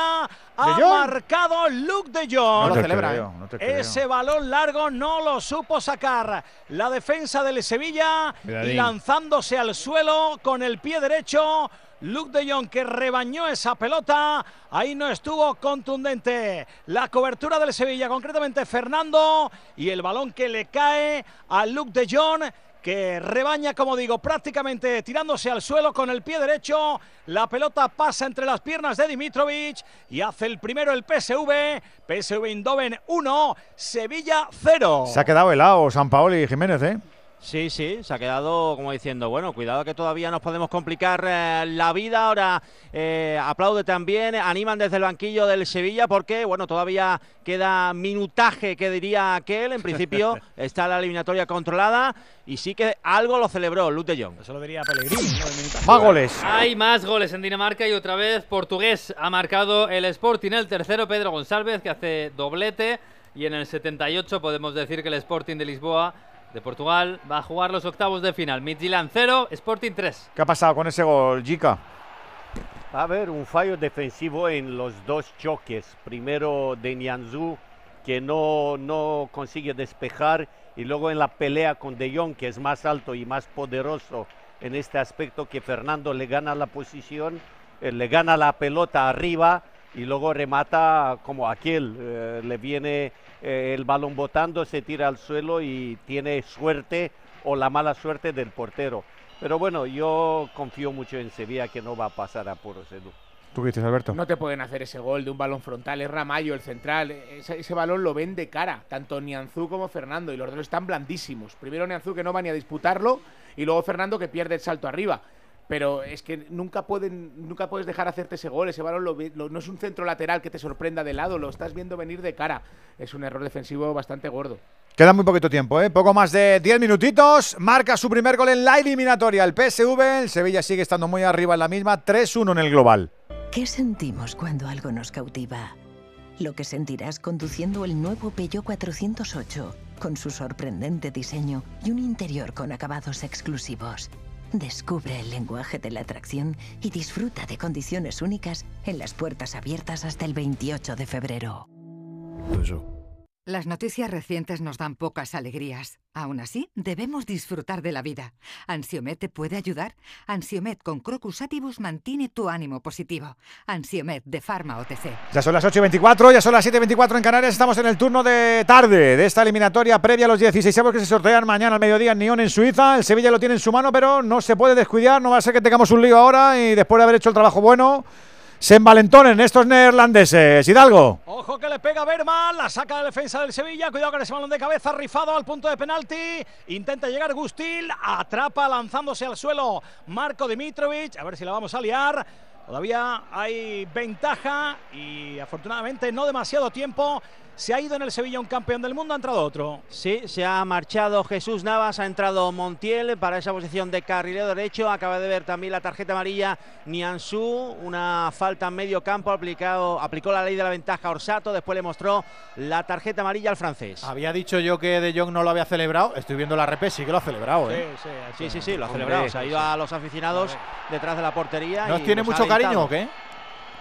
Ha marcado Luke de No Jong. lo celebra, no te creo. Ese balón largo no lo supo sacar. La defensa del Sevilla y Cuidadín. lanzándose al suelo con el pie derecho. Luke de Jong que rebañó esa pelota. Ahí no estuvo contundente. La cobertura del Sevilla, concretamente Fernando. Y el balón que le cae a Luke de Jong. Que rebaña, como digo, prácticamente tirándose al suelo con el pie derecho. La pelota pasa entre las piernas de Dimitrovic y hace el primero el PSV. PSV Eindhoven 1, Sevilla 0. Se ha quedado helado San Paoli y Jiménez, ¿eh? Sí, sí, se ha quedado como diciendo, bueno, cuidado que todavía nos podemos complicar eh, la vida. Ahora eh, aplaude también, animan desde el banquillo del Sevilla porque, bueno, todavía queda minutaje, que diría aquel. En principio está la eliminatoria controlada y sí que algo lo celebró Luz de Jong. Eso lo diría Pellegrini. Más goles. Hay más goles en Dinamarca y otra vez portugués ha marcado el Sporting, el tercero Pedro González que hace doblete y en el 78 podemos decir que el Sporting de Lisboa de Portugal va a jugar los octavos de final. Midtjylland 0, Sporting 3. ¿Qué ha pasado con ese gol, Jica? Va a haber un fallo defensivo en los dos choques. Primero de Nianzú, que no, no consigue despejar, y luego en la pelea con De Jong, que es más alto y más poderoso en este aspecto, que Fernando le gana la posición, eh, le gana la pelota arriba y luego remata como aquel. eh, le viene eh, el balón botando, se tira al suelo y tiene suerte o la mala suerte del portero. Pero bueno, yo confío mucho en Sevilla que no va a pasar apuros, Edu. ¿Tú qué dices, Alberto? No te pueden hacer ese gol de un balón frontal, es Ramallo el central. Ese, ese balón lo ven de cara, tanto Nianzú como Fernando, y los dos están blandísimos. Primero Nianzú que no va ni a disputarlo, y luego Fernando que pierde el salto arriba. Pero es que nunca pueden, nunca puedes dejar hacerte ese gol. Ese balón lo- no es un centro lateral que te sorprenda de lado, lo estás viendo venir de cara. Es un error defensivo bastante gordo. Queda muy poquito tiempo, ¿eh? Poco más de 10 minutitos. Marca su primer gol en la eliminatoria. El PSV, el Sevilla sigue estando muy arriba en la misma. 3-1 en el global. ¿Qué sentimos cuando algo nos cautiva? Lo que sentirás conduciendo el nuevo Peugeot 408, con su sorprendente diseño y un interior con acabados exclusivos. Descubre el lenguaje de la atracción y disfruta de condiciones únicas en las puertas abiertas hasta el 28 de febrero. Las noticias recientes nos dan pocas alegrías. Aún así, debemos disfrutar de la vida. ¿Ansiomet te puede ayudar? Ansiomet con Crocus Atibus mantiene tu ánimo positivo. Ansiomet de Pharma OTC. Ya son las 8 y 24, ya son las 7 y 24 en Canarias. Estamos en el turno de tarde de esta eliminatoria previa a los 16 que se sortean mañana al mediodía en Nyon, en Suiza. El Sevilla lo tiene en su mano, pero no se puede descuidar. No va a ser que tengamos un lío ahora y después de haber hecho el trabajo bueno, se envalentonen estos neerlandeses. Hidalgo. Ojo que le pega Berman, la saca de defensa del Sevilla. Cuidado con ese balón de cabeza, rifado al punto de penalti. Intenta llegar Gustil, atrapa lanzándose al suelo Marco Dimitrovic. A ver si la vamos a liar. Todavía hay ventaja y afortunadamente no demasiado tiempo. Se ha ido en el Sevilla un campeón del mundo, ha entrado otro. Sí, se ha marchado Jesús Navas, ha entrado Montiel para esa posición de carrilero derecho. Acaba de ver también la tarjeta amarilla Nianzú, una falta en medio campo, aplicado, aplicó la ley de la ventaja Orsato, después le mostró la tarjeta amarilla al francés. Había dicho yo que De Jong no lo había celebrado. Estoy viendo la repe, sí que lo ha celebrado, ¿eh? Sí, sí, sí, lo ha celebrado. Se ha sí. ido a los aficionados detrás de la portería. ¿Nos y tiene mucho cariño o qué?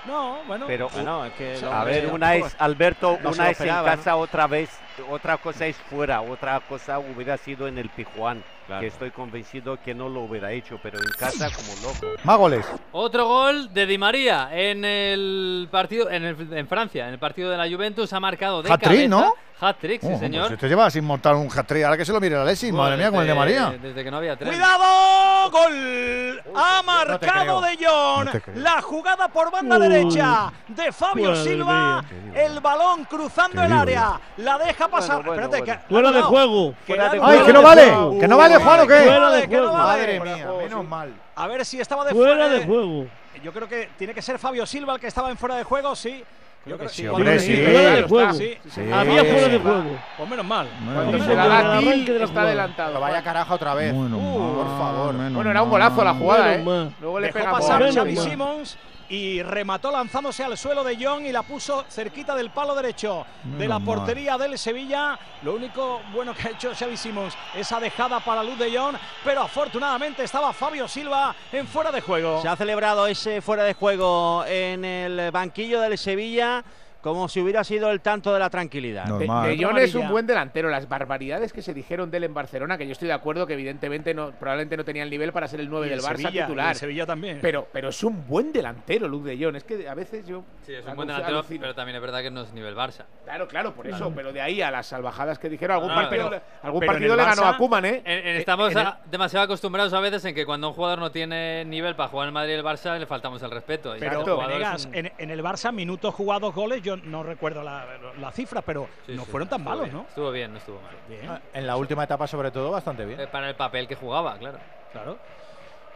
No, bueno. Pero Bueno, es que a ver, una es Alberto, No una es en casa, otra vez, otra cosa es fuera, otra cosa hubiera sido en el Pijuán, que estoy convencido que no lo hubiera hecho, pero en casa como loco. Más goles. Otro gol de Di María en el partido en, el- en Francia, en el partido de la Juventus ha marcado de Hat-trick, cabeza. ¿no? Hat-trick, sí, Oh, señor. Pues este lleva sin montar un hat-trick. Ahora que se lo mire la Alexis, madre mía, con el de María. Desde, desde que no había tren. ¡Cuidado! ¡Gol! Ha marcado. De Jong. No la jugada por banda Uy. derecha de Fabio Silva. El balón cruzando el área. La deja pasar. bueno, Espérate, bueno. que- Fuera de juego. Fuera de ¡Ay, que no vale! ¿Que no vale, Juan o qué? Fuera de juego. vale. Madre mía, menos mal. A ver si estaba de Fuera fuera de juego. Yo creo que tiene que ser Fabio Silva el que estaba en fuera de juego, sí. Yo creo que sí, sí. hombre, sí. Fuera de juego. sí. Sí. Había fuera de juego. Pues menos mal. Cuando se la que da el a arranque ti, de la está adelantado. Pero vaya caraja otra vez. Bueno, Uh, por favor. Bueno, era un golazo la jugada, ¿eh? Luego le pega pasar Xavi. Simons y remató lanzándose al suelo de Jong y la puso cerquita del palo derecho de la portería del Sevilla. Lo único bueno que ha hecho Xavi Simons, esa dejada para Luz de Jong, pero afortunadamente estaba Fabio Silva en fuera de juego. Se ha celebrado ese fuera de juego en el banquillo del Sevilla como si hubiera sido el tanto de la tranquilidad. De, Normal. De Jong es un buen delantero. Las barbaridades que se dijeron de él en Barcelona, que yo estoy de acuerdo que evidentemente no, probablemente no tenía el nivel para ser el 9 Y el del Barça Sevilla, titular. el Sevilla también. Pero, pero es un buen delantero, Luz de Jong. Es que a veces yo. Sí, es un buen delantero, alucino. pero también es verdad que no es nivel Barça. Claro, claro, por eso. Pero de ahí a las salvajadas que dijeron, algún No, partido, pero- algún pero partido le ganó a Kuman, ¿eh? En- en- estamos a- demasiado acostumbrados a veces en que cuando un jugador no tiene nivel para jugar en el Madrid y el Barça le faltamos el respeto. Y Pero este Venegas, un- en, en el Barça, minutos jugados, goles, yo no recuerdo la, la cifra, pero Sí, no sí, fueron tan malos, bien, ¿no? Estuvo bien, no estuvo mal. Bien. En la última etapa, sobre todo, bastante bien. Eh, Para el papel que jugaba, claro. Claro.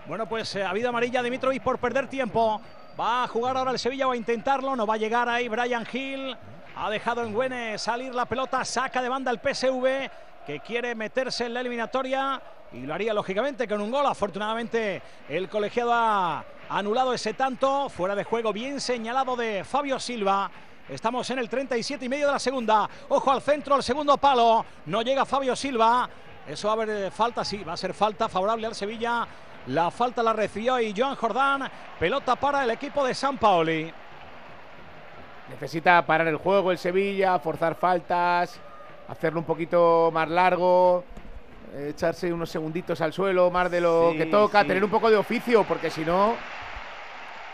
Bueno, pues eh, vida amarilla Dimitrovic por perder tiempo. Va a jugar ahora el Sevilla, va a intentarlo, no va a llegar ahí Brian Hill. Ha dejado en Güene salir la pelota, saca de banda el PSV que quiere meterse en la eliminatoria y lo haría lógicamente con un gol. Afortunadamente el colegiado ha anulado ese tanto, fuera de juego bien señalado de Fabio Silva. Estamos en el 37 y medio de la segunda. Ojo al centro, al segundo palo. No llega Fabio Silva. Eso va a haber eh, falta, sí, va a ser falta favorable al Sevilla. La falta la recibió y Joan Jordán. Pelota para el equipo de San Paoli. Necesita parar el juego el Sevilla, forzar faltas, hacerlo un poquito más largo, eh, echarse unos segunditos al suelo, más de lo Sí, que toca, sí. tener un poco de oficio, porque si no,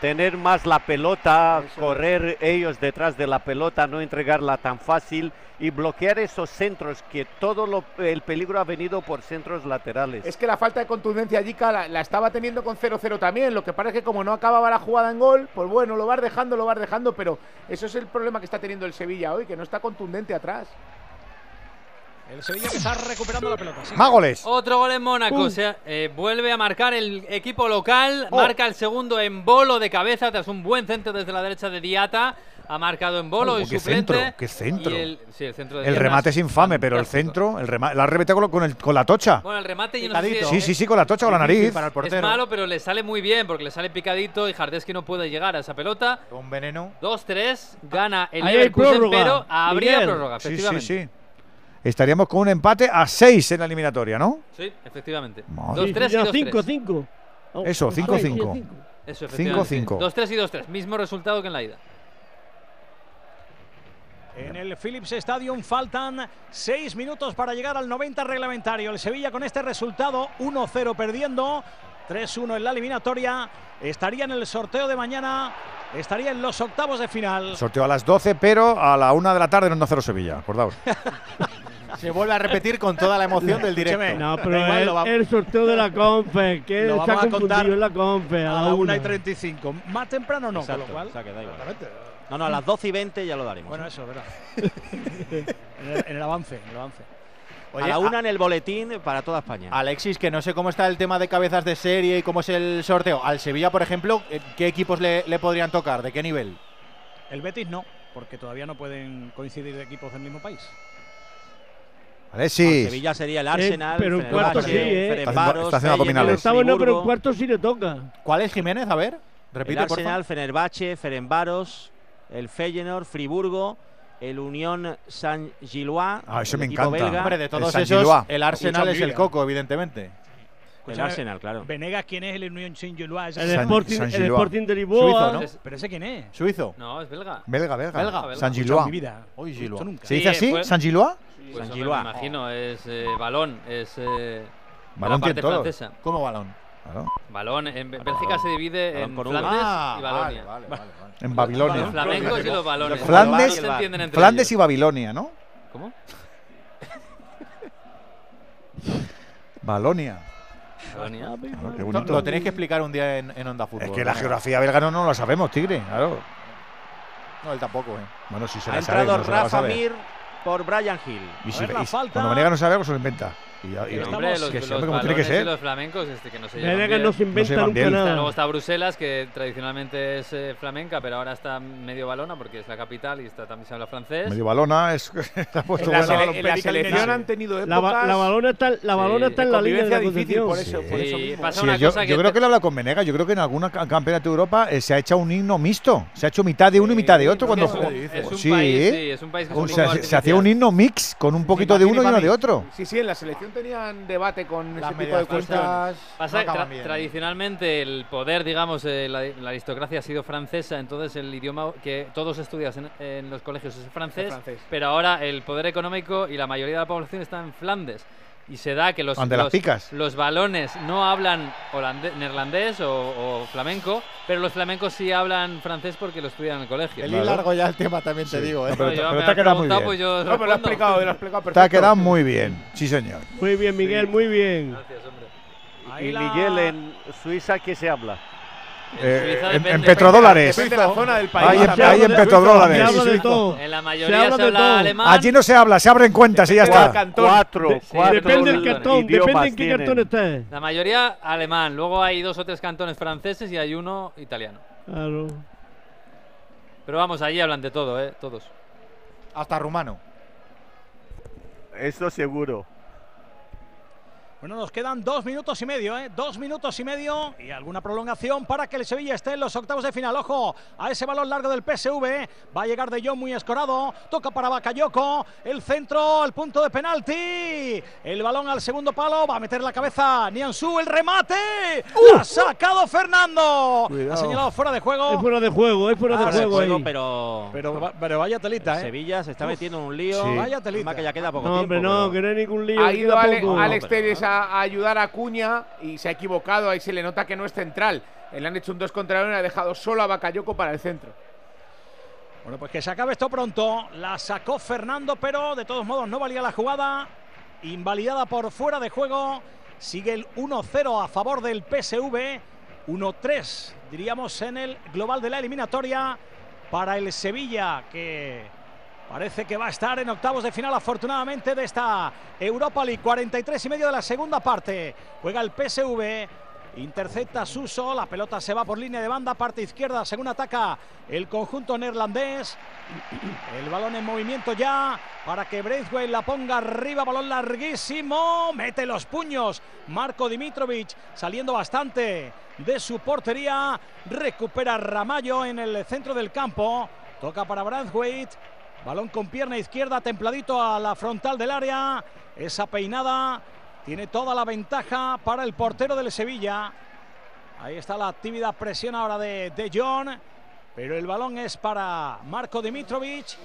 Tener más la pelota, correr ellos detrás de la pelota, no entregarla tan fácil y bloquear esos centros, que todo lo- el peligro ha venido por centros laterales. es que la falta de contundencia Jica la, la estaba teniendo con 0-0 también. Lo que pasa es que como no acababa la jugada en gol, pues bueno, lo vas dejando, lo vas dejando, pero eso es el problema que está teniendo el Sevilla hoy, que no está contundente atrás. El Sevilla que está recuperando la pelota. sí. Más goles. Otro gol en Mónaco. Uh. O sea, eh, vuelve a marcar el equipo local. Oh. Marca el segundo en bolo de cabeza tras un buen centro desde la derecha de Diata. Ha marcado en bolo Oh, y qué suplente. centro, qué centro. Y el, sí, el centro de El remate es infame, pero el centro, el remate, la ha revetado con, con el- con la tocha. Bueno, el remate yo no sé si Sí, sí, sí, con la tocha, con la nariz. Es malo, pero le sale muy bien porque le sale picadito y Jardeski no puede llegar a esa pelota. Con veneno. 2-3, gana el Ahí Leverkusen, prórroga, pero habría Miguel. prórroga, Sí, sí, sí. Estaríamos con un empate a 6 en la eliminatoria, ¿no? Sí, efectivamente. Madre. 2-3 y 2-3. 5, 5. Eso, 5-5. Eso, 5-5. 2-3 y 2-3. Mismo resultado que en la ida. En el Philips Stadium faltan 6 minutos para llegar al 90 reglamentario. El Sevilla con este resultado 1-0 perdiendo, 3-1 en la eliminatoria. Estaría en el sorteo de mañana, estaría en los octavos de final. Sorteo a las 12, pero a la 1 de la tarde en Onda Cero Sevilla, acordaos. Se vuelve a repetir con toda la emoción del directo. No, pero igual, el, lo va- el sorteo de la Confe, que Lo está vamos a confundido contar en la Confe. A, a la la 1 una y 35. Más temprano no, Exacto, con lo cual. o sea que da igual. Exactamente. No, no, a las 12 y 20 ya lo daremos. Bueno, eso, verdad. en, el, en el avance, en el avance. a la una en el boletín para toda España. Alexis, que no sé cómo está el tema de cabezas de serie y cómo es el sorteo. Al Sevilla, por ejemplo, eh, ¿qué equipos le, le podrían tocar? ¿De qué nivel? El Betis no, porque todavía no pueden coincidir equipos del mismo país. Alexis. Sevilla sería el Eh, Arsenal, pero en cuartos sí, ¿eh? Ferencváros, Está haciendo abdominales. El octavo no, pero en cuarto sí le toca. ¿Cuál es Jiménez? A ver, el repite, por Arsenal, Fenerbahce, Ferencváros, el Feyenoord, Friburgo, el Unión Saint-Gillois, Ah, eso el me encanta. belga. Hombre, de El todos San esos, el Arsenal es el coco, evidentemente. El Escúchame, Arsenal, claro. Venegas, ¿quién es el Unión Saint-Gillois? El San- Sporting, San el Gillois. Sporting de Lisboa. Suizo, ¿no? Es- ¿Pero ese quién es? Suizo. No, es belga. Belga, belga. Belga, belga. San en mi Gillois. vida. Gillois. nunca. ¿Se dice Sí, así? fue- ¿San Gillois? Pues San Gillois. me imagino, es eh, balón, es eh, Balón tiene francesa. ¿Cómo balón? Balón, en Bé- Bélgica se divide Balón en. Flandes Ah, y Balonia. vale, vale, vale, vale. En Babilonia. Los flamencos y los balones. Flandes- No se entienden entre Flandes ellos. y Babilonia, ¿no? ¿Cómo? Balonia. Qué Lo- bonito. Lo tenéis que explicar un día en, en Onda Fútbol. Es que la ¿no? geografía belga no, no lo sabemos, Tigre. Claro. No, él tampoco, ¿eh? Bueno, si se Ha la sabe, entrado no se la Rafa. Mir por Brian Hill. Y, si, ver, la y falta. cuando no sabe algo, se lo inventa. Y, y- y- hombre, los, que los sí, hombre, como tiene que y ser. los flamencos este, que no se llevan Venegas bien. no se inventa llevan nunca bien. nada. Luego está Bruselas, que tradicionalmente es eh, flamenca, pero ahora está medio balona porque es la capital y está, también se habla francés. Medio balona es. se ha puesto En la, buena. sele- en la selección han tenido épocas La, la balona está, la balona está en la línea de la difícil, por eso, por eso Sí, mismo. pasa Sí, una yo, cosa yo que creo te- que lo habla con Venegas. Yo creo que en alguna ca- campeonato de Europa eh, se ha hecho un himno mixto. Se ha hecho mitad de uno y mitad de otro. cuando sí, país, sí, es un país que se, se hacía un himno mix con un poquito de uno y uno de otro. Sí, sí, en la selección tenían debate con Las ese tipo de cuestiones. cosas. Pasa No tra- bien. tradicionalmente el poder, digamos, eh, la, la aristocracia ha sido francesa, entonces el idioma que todos estudias en, en los colegios es francés, Es francés. pero ahora el poder económico y la mayoría de la población está en Flandes. Y se da que los, las los, picas. los balones no hablan holandés, neerlandés o, o flamenco, pero los flamencos sí hablan francés porque lo estudian en el colegio. El largo ya el tema también te digo, ¿eh? No, pero, No, yo pero me te ha quedado muy bien. pues yo No, pero lo explicado, lo ha explicado Te ha perfecto. quedado muy bien. Sí, señor. Muy bien, Miguel, muy bien. Gracias, hombre. Y la- Miguel, en Suiza, ¿qué se habla? Eh, en, depende- en petrodólares. Depende de la zona del país. Hay en, hay en Se petrodólares. habla de todo. En la Se mayoría habla se, de habla todo. alemán. Allí no se habla, se abren cuentas y ya está. Cuatro, cuatro Depende del cartón, depende en qué tienen. cartón estés. La mayoría alemán. Luego hay dos o tres cantones franceses y hay uno italiano. Claro. Pero vamos, allí hablan de todo, ¿eh? Todos. Hasta rumano. Eso seguro. Bueno, nos quedan dos minutos y medio, ¿eh? Dos minutos y medio y alguna prolongación para que el Sevilla esté en los octavos de final. Ojo a ese balón largo del PSV. Va a llegar De Jong muy escorado. Toca para Bakayoko. El centro, el punto de penalti. El balón al segundo palo. Va a meter la cabeza Nianzú. El remate. ¡La ha sacado Fernando! Cuidado. Ha señalado fuera de juego. Es fuera de juego, es fuera de de juego. juego, ahí. pero. Pero, va- pero vaya telita, ¿eh? Sevilla se está Uf. metiendo en un lío. Sí. Vaya telita. Más que ya queda poco No, hombre, tiempo. no, pero- que no hay ningún lío. Ha ido Ale-. Alex No, Telles a, ayudar a Cuña y se ha equivocado. Ahí se le nota que no es central. Le han hecho un 2 contra 1 y ha dejado solo a Bakayoko para el centro. Bueno, pues que se acabe esto pronto. La sacó Fernando, pero de todos modos no valía la jugada. Invalidada por fuera de juego. Sigue el 1-0 a favor del PSV. 1-3, diríamos, en el global de la eliminatoria para el Sevilla, que parece que va a estar en octavos de final, afortunadamente, de esta Europa League. 43 y medio de la segunda parte. Juega el PSV. Intercepta Suso, la pelota se va por línea de banda, parte izquierda, según ataca el conjunto neerlandés. El balón en movimiento ya para que Braithwaite la ponga arriba, balón larguísimo, mete los puños. Marco Dimitrovic saliendo bastante de su portería, recupera Ramallo en el centro del campo, toca para Braithwaite, balón con pierna izquierda, templadito a la frontal del área, esa peinada tiene toda la ventaja para el portero del Sevilla. Ahí está la actividad presión ahora de De. Pero el balón es para Marco Dimitrovic,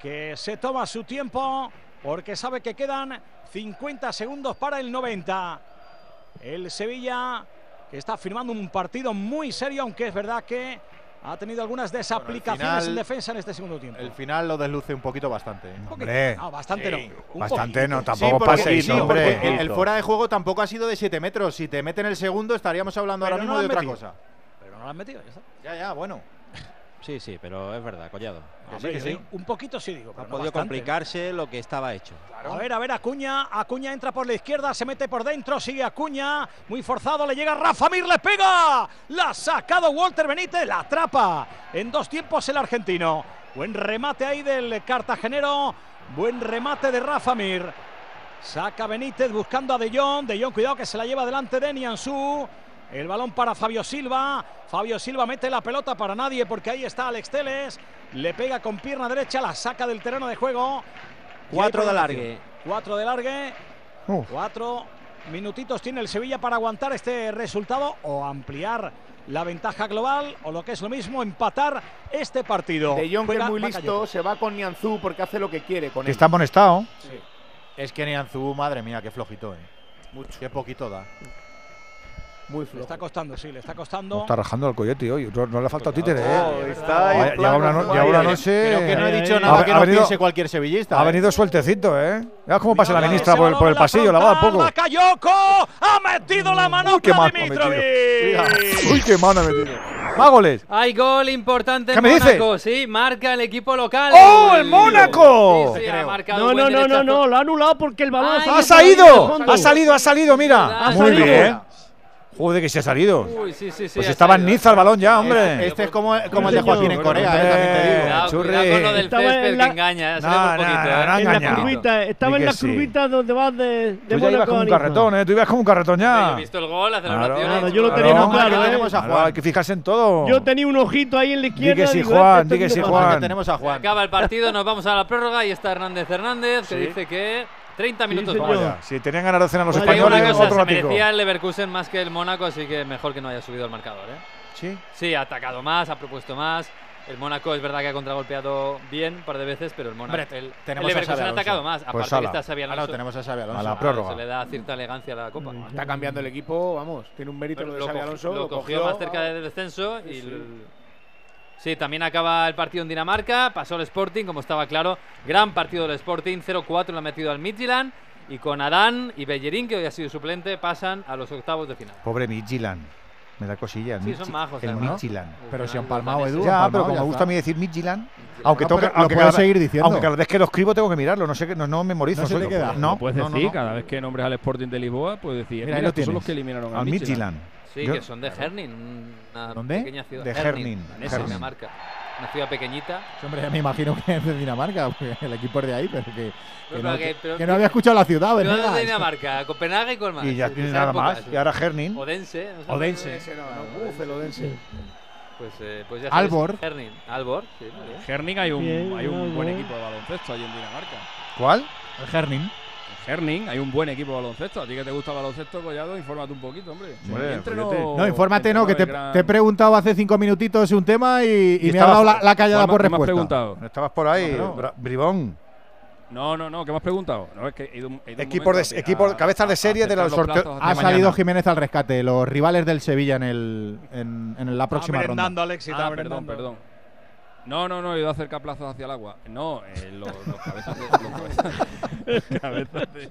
que se toma su tiempo porque sabe que quedan 50 segundos para el 90. El Sevilla que está firmando un partido muy serio, aunque es verdad que ha tenido algunas desaplicaciones final- en defensa en este segundo tiempo. El final lo desluce un poquito bastante. ¿eh? Hombre. Ah, bastante no. Un Bastante no, Sí, tampoco porque, paséis, sí, hombre. el, el fuera de juego tampoco ha sido de 7 metros. Si te meten el segundo, estaríamos hablando Pero ahora no mismo de otra metido. cosa. Pero no lo han metido, ya está. Ya, ya, bueno. Sí, sí, pero es verdad, Collado. Que Hombre, sí, que sí. Un poquito sí digo. Ha no podido bastante. complicarse lo que estaba hecho. A ver, a ver, Acuña. Acuña entra por la izquierda, se mete por dentro, sigue Acuña. Muy forzado, le llega Rafa Mir, le pega. La ha sacado Walter Benítez, la atrapa. En dos tiempos el argentino. Buen remate ahí del cartagenero. Buen remate de Rafa Mir. Saca Benítez buscando a De Jong. De Jong, cuidado que se la lleva delante de Nianzú. El balón para Fabio Silva. Fabio Silva mete la pelota para nadie porque ahí está Alex Teles. Le pega con pierna derecha, la saca del terreno de juego. Cuatro de largue. Cuatro de largue. Uf. Cuatro minutitos tiene el Sevilla para aguantar este resultado o ampliar la ventaja global o lo que es lo mismo, empatar este partido. De Jong, que es muy listo, se va con Nianzú porque hace lo que quiere con Que él. está amonestado. Es que Nianzú, madre mía, qué flojito, eh. Mucho. Qué poquito da. Muy Le flojo. está costando, sí, le está costando. Está rajando al coyote hoy. No, no le ha faltado títere, Oh, ¿eh? está una, no- lleva una noche. Creo que no he dicho nada ha- que ha no venido- piense cualquier sevillista. Ha eh. venido sueltecito, ¿eh? Mira cómo pasa la ministra por, por el pasillo, la va a frontal, poco. Ha metido la mano Uy, qué mano ha metido. Dimitrovic. Uy, qué mano ha metido. Más goles. Hay gol importante ¿Qué en? Mónaco, sí, marca el equipo local. ¡Oh, el Mónaco! Sí, sí, ha marcado No, no, no, no, no, lo ha anulado porque el balón ha ¡Ha salido. ¡Ha salido, ha salido! Mira. Muy salido. bien. Joder, que se ha salido. Uy, sí, sí, sí. Pues ha estaba en. Niza el balón ya, hombre. Este es como, como el de Joaquín en Corea, eh, también te digo. Cuidado, Churri. cuidado con lo del Estaba césped la- que engaña, eh, no, poquito, no, eh. no, En la curvita, estaba en la sí. curvita donde vas de, de Tú ya ibas como un carretón, ¿eh? Tú ibas como un carretón Yo he ya. visto el gol, la celebración. Claro, eh, yo lo tenía Claro, claro, que ¿eh? tenemos a Juan. hay que fijarse en todo. Yo tenía un ojito ahí en la izquierda. que sí, digo, Juan, esto di que sí, Juan. Que tenemos a Juan. Acaba el partido, nos vamos a la prórroga y está Hernández Hernández que dice que 30 minutos señor. más. Si tenían ganas de cenar los Vaya, españoles, cosa, otro se ratico. merecía el Leverkusen más que el Mónaco, así que mejor que no haya subido el marcador. ¿eh? Sí. Sí, ha atacado más, ha propuesto más. El Mónaco es verdad que ha contragolpeado bien un par de veces, pero el Mónaco Hombre, el, el tenemos a Leverkusen Xabi ha Alonso. atacado más. Pues Aparte que ala. está Xabi Ah, no, Alonso. tenemos a Xabi Alonso. A la Ah, prórroga. Se le da cierta elegancia a la Copa. Está cambiando el equipo, vamos. Tiene un mérito Pero lo de lo, Xabi cogió- Alonso. lo cogió más cerca del descenso y el- Sí, también acaba el partido en Dinamarca, pasó el Sporting, como estaba claro, gran partido del Sporting, 0-4 lo ha metido al Midtjylland y con Adán y Bellerín, que hoy ha sido suplente, pasan a los octavos de final. Pobre Midtjylland. Me da cosilla. El Sí, son majos, El además. Midtjylland. Pero si han palmado, Edu. Ya, pero como ya me gusta a mí decir Midtjylland, aunque No, tengo que, lo aunque puedes cada- seguir diciendo. Aunque cada vez que lo escribo tengo que mirarlo, no sé qué, no, no memorizo. No se queda. No, puedes no, no, decir, no. cada vez que nombres al Sporting de Lisboa, puedes decir, Mira, mira, estos son los que eliminaron Al al Midtjylland. Sí, Yo- que son de Herning, una ¿Dónde? pequeña ciudad. De Herning, en Herning. Dinamarca. Una ciudad pequeñita. Sí, Hombre, ya me imagino que es de Dinamarca, porque el equipo es de ahí, pero que, que Pero no, que- que- pero- que no había escuchado la ciudad, ¿verdad? no de Dinamarca, Copenhague y más. Y ya Sí, tiene nada más. Y ahora Herning. Odense. ¿no sabes? Odense. Uf, el Odense. Pues, eh, pues ya sabes, Albor. Herning. Albor, sí. Herning hay un, hay un buen equipo de baloncesto allí en Dinamarca. ¿Cuál? El Herning. Herning hay un buen equipo de baloncesto. A ti que te gusta el baloncesto, Collado, infórmate un poquito, hombre. No- No, infórmate, no, que te, el gran- te he preguntado hace cinco minutitos un tema y, y Y me ha estaba- dado la, la callada ¿Cuál por qué me has respuesta. preguntado? Estabas por ahí, No, Bra- Bribón. No, no, no, ¿qué me has preguntado? No, es que he ido, un- he ido Equipo de- equipo- a- cabezas de a- a serie de los sorteos. Ha salido mañana. Jiménez al rescate, los rivales del Sevilla en, el, en, en la próxima ronda. está Ah, perdón, perdón. No, no, no, he ido a acercar plazos hacia el agua. No, eh, los, los cabezas de. Los cabezas, los cabezas de,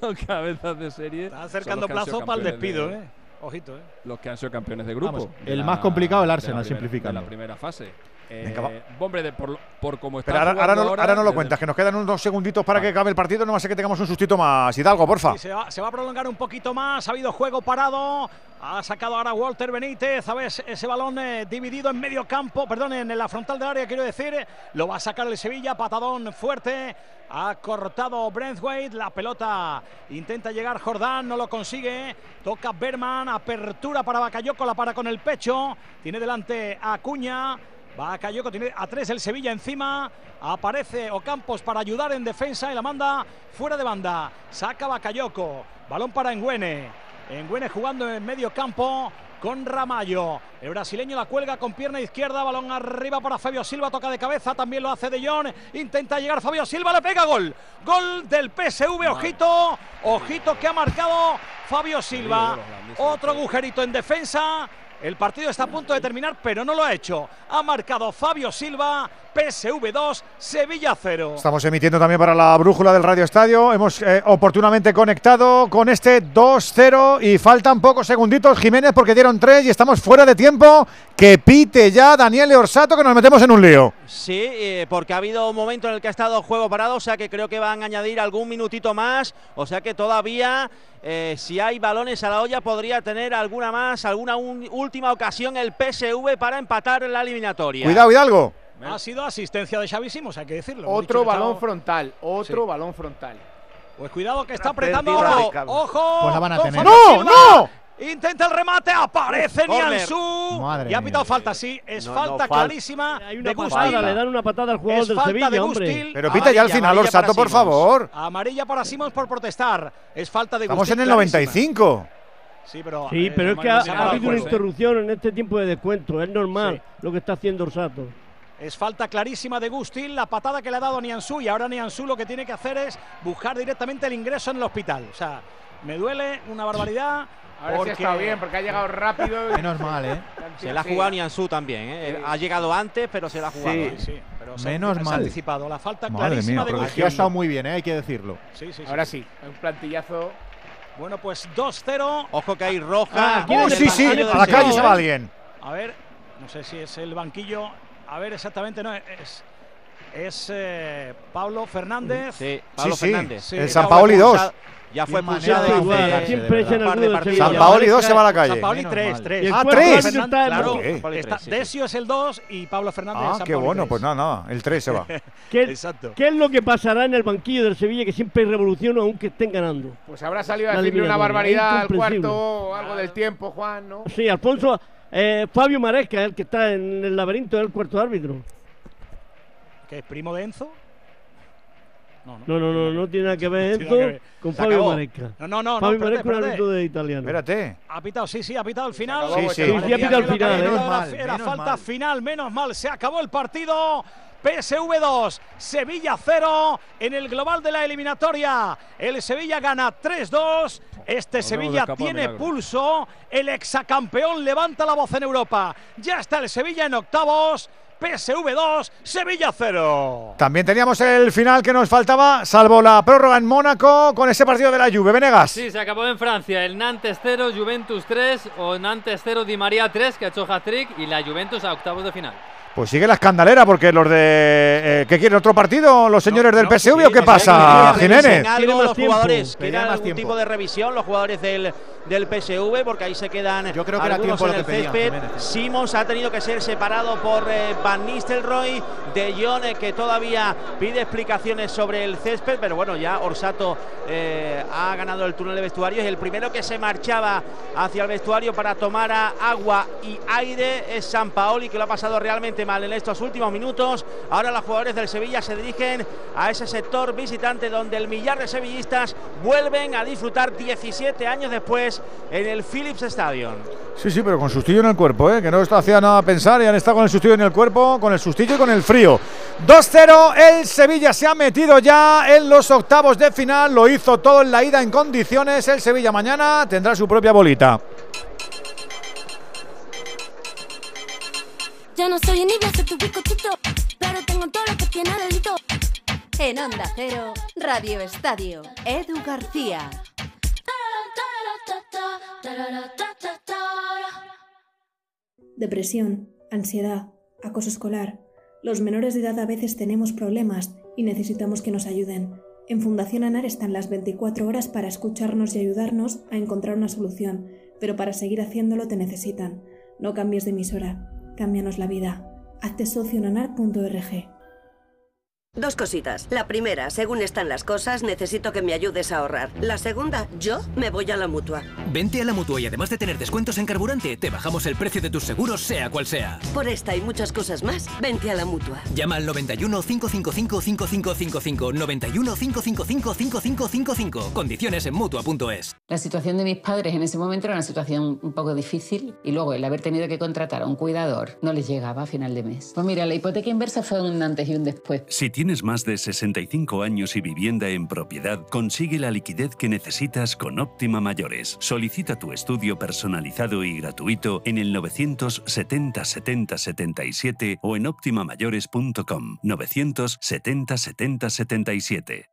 los cabezas de serie. Está son acercando los que han sido plazo para el despido, de- ¿eh? Ojito, ¿eh? Los que han sido campeones de grupo. Vamos, de el la- más complicado el Arsenal. De la primera fase. Eh, Venga, va. hombre, de- por, por como está Pero ahora, ahora no, ahora no lo cuentas, que nos quedan unos segunditos para que acabe el partido. No ser que tengamos un sustito más. Hidalgo, porfa. Sí, se, va, se va a prolongar un poquito más. Ha habido juego parado. Ha sacado ahora Walter Benítez. A ver ese balón eh, dividido en medio campo. Perdón, en la frontal del área, quiero decir. Lo va a sacar el Sevilla. Patadón fuerte. Ha cortado Brentwaite. La pelota intenta llegar Jordán. No lo consigue. Toca Berman. Apertura para Bakayoko. La para con el pecho. Tiene delante a Acuña. Va tiene a tres el Sevilla encima. Aparece Ocampos para ayudar en defensa y la manda fuera de banda. Saca Bakayoko. Balón para Engüene. Engüene jugando en medio campo con Ramallo. El brasileño la cuelga con pierna izquierda. Balón arriba para Fabio Silva. Toca de cabeza. También lo hace De Jong. Intenta llegar Fabio Silva. Le pega gol. Gol del PSV. Ojito. Ojito que ha marcado Fabio Silva. Otro agujerito en defensa. El partido está a punto de terminar, pero no lo ha hecho. Ha marcado Fabio Silva, PSV 2, Sevilla 0. Estamos emitiendo también para la brújula del Radio Estadio. Hemos eh, oportunamente conectado con este 2-0 y faltan pocos segunditos, Jiménez, porque dieron tres y estamos fuera de tiempo. Que pite ya Daniel Orsato, que nos metemos en un lío. Sí, eh, porque ha habido un momento en el que ha estado juego parado, o sea que creo que van a añadir algún minutito más, o sea que todavía, eh, si hay balones a la olla, podría tener alguna más, alguna un- última ocasión el PSV para empatar en la eliminatoria. Cuidado, Hidalgo. Ha sido asistencia de Xavi hay que decirlo. Otro balón estaba- frontal, otro Sí. balón frontal. Pues cuidado que está apretando. Ojo, ojo. Pues la van a tener. ¡No, no! Intenta el remate, aparece. Madre Y ha pitado falta, sí. Es No, falta no, fal- clarísima Hay una de patada, Gustil. le dan una patada al jugador Es del falta de Sevilla, hombre. Gustil. Pero pita ya al final, Orsato, por favor. Amarilla para Simons por protestar. Es falta de Estamos Gustil en el clarísima. 95. Sí, pero, Sí, eh, pero es que ha, ha habido una interrupción en este tiempo de descuento. Es normal Sí. lo que está haciendo Orsato. Es falta clarísima de Gustil, la patada que le ha dado Nianzú y ahora Nianzú lo que tiene que hacer es buscar directamente el ingreso en el hospital. O sea, me duele una barbaridad. Ahora sí porque ha estado bien, porque ha llegado rápido. y- Menos mal, ¿eh? Se la ha Sí. jugado Nianzú también, ¿eh? Sí. Ha llegado antes, pero se la ha jugado. Sí. Sí, sí, pero se- Menos se ha mal. anticipado. La falta Madre clarísima mía, de aquí ha estado muy bien, ¿eh? hay que decirlo. Sí, sí, sí. Ahora sí, un plantillazo. Bueno, pues 2-0. Ojo que hay roja. Ah, ¿quién Oh, es sí, sí, a la calle se va alguien. A ver, no sé si es el banquillo. A ver exactamente, no, es. Es eh, Pablo Fernández. Sí, Pablo sí. Fernández. Sí. El Ya San Paoli 2. Ya fue Qué hacerse, siempre de echan verdad. el. San Paoli 2 se va a la San calle. Paoli Menos 3, mal. 3. Y el Ah, cuarto tres. árbitro está en Claro, ¿Por qué? Paoli está-. Decio es el 2 y Pablo Fernández Ah, San qué Paoli bueno, tres. pues nada, nada. El 3 se va. ¿Qué, Exacto. qué es lo que pasará en el banquillo del Sevilla que siempre hay revolución aunque estén ganando? Pues habrá salido a decirle una barbaridad al cuarto, algo del tiempo, Juan, ¿no? Sí, Alfonso, eh, Fabio Maresca, el que está en el laberinto del cuarto árbitro. ¿Qué es primo de Enzo? No, No, no, no, no tiene nada que ver ver. con Se Fabio acabó. Maresca. No, no, no, no, Fabio espérate, Maresca es un árbitro de italiano. Espérate. Ha pitado, sí, sí, ha pitado al final. Sí, sí. Sí, sí, ha pitado al final, Era- menos era- mal, Era menos falta mal. final, menos mal. Se acabó el partido. PSV 2, Sevilla 0 en el global de la eliminatoria. El Sevilla gana 3-2. Este Sevilla tiene milagro. pulso. El exacampeón levanta la voz en Europa. Ya está el Sevilla en octavos. PSV 2, Sevilla 0. También teníamos el final que nos faltaba, salvo la prórroga en Mónaco, con ese partido de la Juve. Venegas. Sí, se acabó en Francia. El Nantes 0, Juventus 3 o Nantes 0, Di María 3, que ha hecho hat-trick, y la Juventus a octavos de final. Pues sigue la escandalera, porque los de. Eh, ¿Qué quieren? ¿Otro partido? ¿Los señores del PSV o qué pasa, Jiménez? Algo, los jugadores, quieren algún tipo de revisión, los jugadores del, del PSV, porque ahí se quedan Yo creo que era algunos tiempo en el que pedían, césped. Jiménez. Simons ha tenido que ser separado por eh, Van Nistelrooy, De Jong eh, que todavía pide explicaciones sobre el césped, pero bueno, ya Orsato eh, ha ganado el túnel de vestuarios y el primero que se marchaba hacia el vestuario para tomar agua y aire es San Paoli, que lo ha pasado realmente mal en estos últimos minutos. Ahora los jugadores del Sevilla se dirigen a ese sector visitante donde el millar de sevillistas vuelven a disfrutar 17 años después en el Philips Stadium. Sí, sí, pero con sustillo en el cuerpo, ¿eh? que no esto hacía nada pensar y han estado con el sustillo en el cuerpo, con el sustillo y con el frío. 2-0, el Sevilla se ha metido ya en los octavos de final, lo hizo todo en la ida en condiciones. El Sevilla mañana tendrá su propia bolita. Yo no soy envidia, soy tu bizcochito, pero tengo todo lo que tiene delito. En Onda Cero, Radio Estadio, Edu García. Depresión, ansiedad, acoso escolar. Los menores de edad a veces tenemos problemas y necesitamos que nos ayuden. En Fundación ANAR están las 24 horas para escucharnos y ayudarnos a encontrar una solución, pero para seguir haciéndolo te necesitan. No cambies de emisora, cámbianos la vida. Hazte socio en. Dos cositas. La primera, según están las cosas, necesito que me ayudes a ahorrar. La segunda, yo me voy a la mutua. Vente a la mutua y además de tener descuentos en carburante, te bajamos el precio de tus seguros, sea cual sea. Por esta y muchas cosas más, vente a la mutua. Llama al 91 555 5555 91 555 5555. Condiciones en mutua.es. La situación de mis padres en ese momento era una situación un poco difícil y luego el haber tenido que contratar a un cuidador no les llegaba a final de mes. Pues mira, la hipoteca inversa fue un antes y un después. Si tienes más de 65 años y vivienda en propiedad, consigue la liquidez que necesitas con Óptima Mayores. Solicita tu estudio personalizado y gratuito en el 970 70 77 o en optimamayores.com. 970 70 77.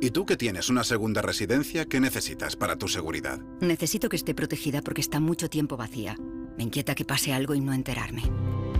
¿Y tú que tienes una segunda residencia, qué necesitas para tu seguridad? Necesito que esté protegida porque está mucho tiempo vacía. Me inquieta que pase algo y no enterarme.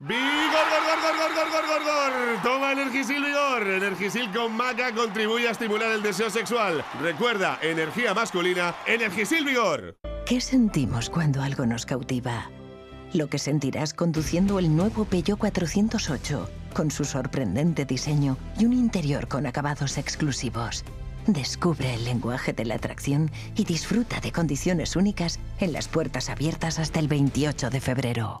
¡Vigor, gor, gor, gor, gor, gor, gor, gor! Toma Energisil Vigor. Energisil con maca contribuye a estimular el deseo sexual. Recuerda, energía masculina, Energisil Vigor. ¿Qué sentimos cuando algo nos cautiva? Lo que sentirás conduciendo el nuevo Peugeot 408, con su sorprendente diseño y un interior con acabados exclusivos. Descubre el lenguaje de la atracción y disfruta de condiciones únicas en las puertas abiertas hasta el 28 de febrero.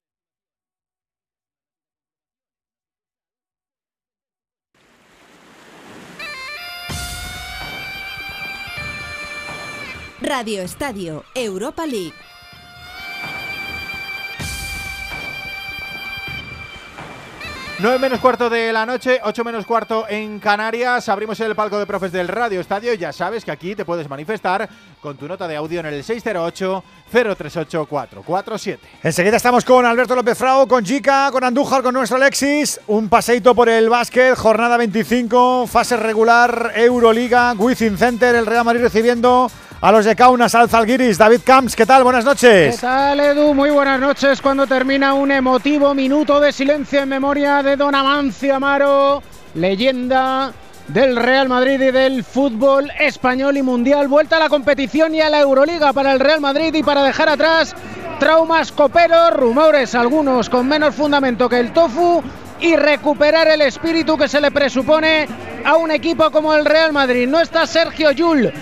Radio Estadio, Europa League. Nueve menos cuarto de la noche, 8 menos cuarto en Canarias. Abrimos el palco de profes del Radio Estadio. Ya sabes que aquí te puedes manifestar con tu nota de audio en el 608-038-447. Enseguida estamos con Alberto López Frau, con Jica, con Andújar, con nuestro Alexis. Un paseito por el básquet, jornada 25, fase regular, Euroliga, Wizzing Center, el Real Madrid recibiendo a los de Kaunas, al Zalgiris. David Camps, ¿qué tal? Buenas noches. ¿Qué tal, Edu? Muy buenas noches cuando termina un emotivo minuto de silencio en memoria de Don Amancio Amaro, leyenda del Real Madrid y del fútbol español y mundial. Vuelta a la competición y a la Euroliga para el Real Madrid y para dejar atrás traumas coperos, rumores algunos con menos fundamento que el tofu y recuperar el espíritu que se le presupone a un equipo como el Real Madrid. No está Sergio Yul,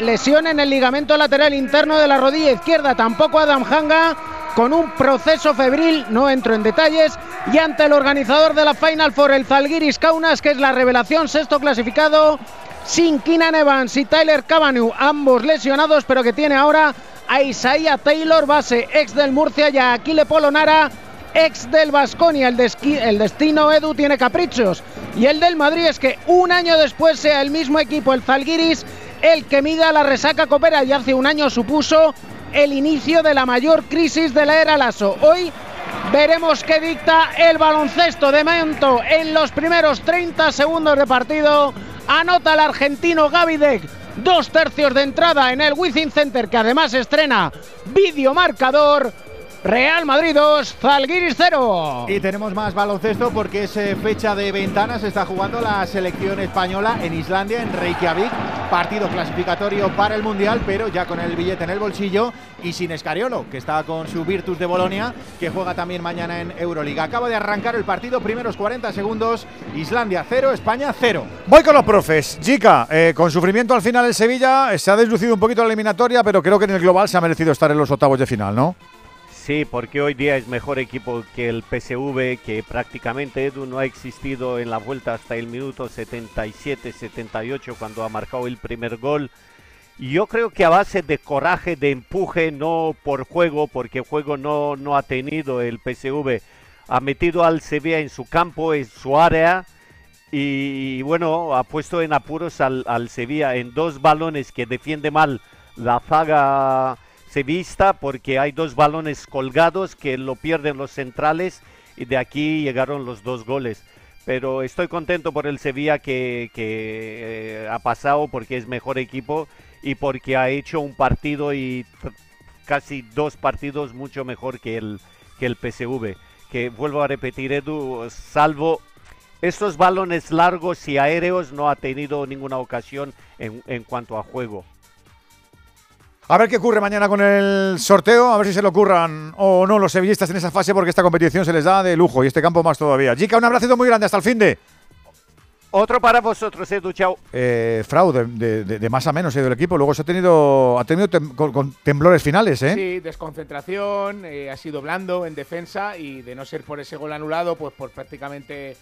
lesión en el ligamento lateral interno de la rodilla izquierda, tampoco Adam Hanga. Con un proceso febril, no entro en detalles, y ante el organizador de la Final Four, el Zalgiris Kaunas, que es la revelación, sexto clasificado, sin Keenan Evans y Tyler Cavanu, ambos lesionados, pero que tiene ahora a Isaiah Taylor, base ex del Murcia, y a Aquile Polonara, ex del Vasconia. El, el destino Edu tiene caprichos. Y el del Madrid es que un año después sea el mismo equipo, el Zalgiris, el que mida la resaca coopera y hace un año supuso el inicio de la mayor crisis de la era Lasso. Hoy veremos qué dicta el baloncesto de Mento en los primeros 30 segundos de partido. Anota el argentino Gavidec. Dos tercios de entrada en el Wizzing Center, que además estrena vídeo marcador. Real Madrid 2, Zalgiris 0. Y tenemos más baloncesto porque es eh, fecha de ventana. Se está jugando la selección española en Islandia, en Reykjavik. Partido clasificatorio para el Mundial, pero ya con el billete en el bolsillo y sin Escariolo, que está con su Virtus de Bolonia, que juega también mañana en Euroliga. Acaba de arrancar el partido, primeros 40 segundos. Islandia 0, España 0. Voy con los profes. Chica, eh, con sufrimiento al final el Sevilla, se ha deslucido un poquito la eliminatoria, pero creo que en el global se ha merecido estar en los octavos de final, ¿no? Sí, porque hoy día es mejor equipo que el PSV, que prácticamente Edu no ha existido en la vuelta hasta el minuto 77-78 cuando ha marcado el primer gol. Y yo creo que a base de coraje, de empuje, no por juego, porque juego no, no ha tenido el PSV, ha metido al Sevilla en su campo, en su área, y, bueno, ha puesto en apuros al, al Sevilla en dos balones que defiende mal la zaga se vista porque hay dos balones colgados que lo pierden los centrales y de aquí llegaron los dos goles. Pero estoy contento por el Sevilla que, eh, ha pasado porque es mejor equipo y porque ha hecho un partido y casi dos partidos mucho mejor que el, que el PSV. Que vuelvo a repetir, Edu, salvo estos balones largos y aéreos no ha tenido ninguna ocasión en, en cuanto a juego. A ver qué ocurre mañana con el sorteo, a ver si se lo ocurran o no los sevillistas en esa fase, porque esta competición se les da de lujo y este campo más todavía. Chica, un abrazo muy grande, hasta el fin de. Otro para vosotros, Edu, chao. Eh, fraude, de, más a menos, eh, del equipo. Luego se ha tenido, ha tenido con, temblores finales, ¿eh? Sí, desconcentración, eh, ha sido blando en defensa y de no ser por ese gol anulado, pues por prácticamente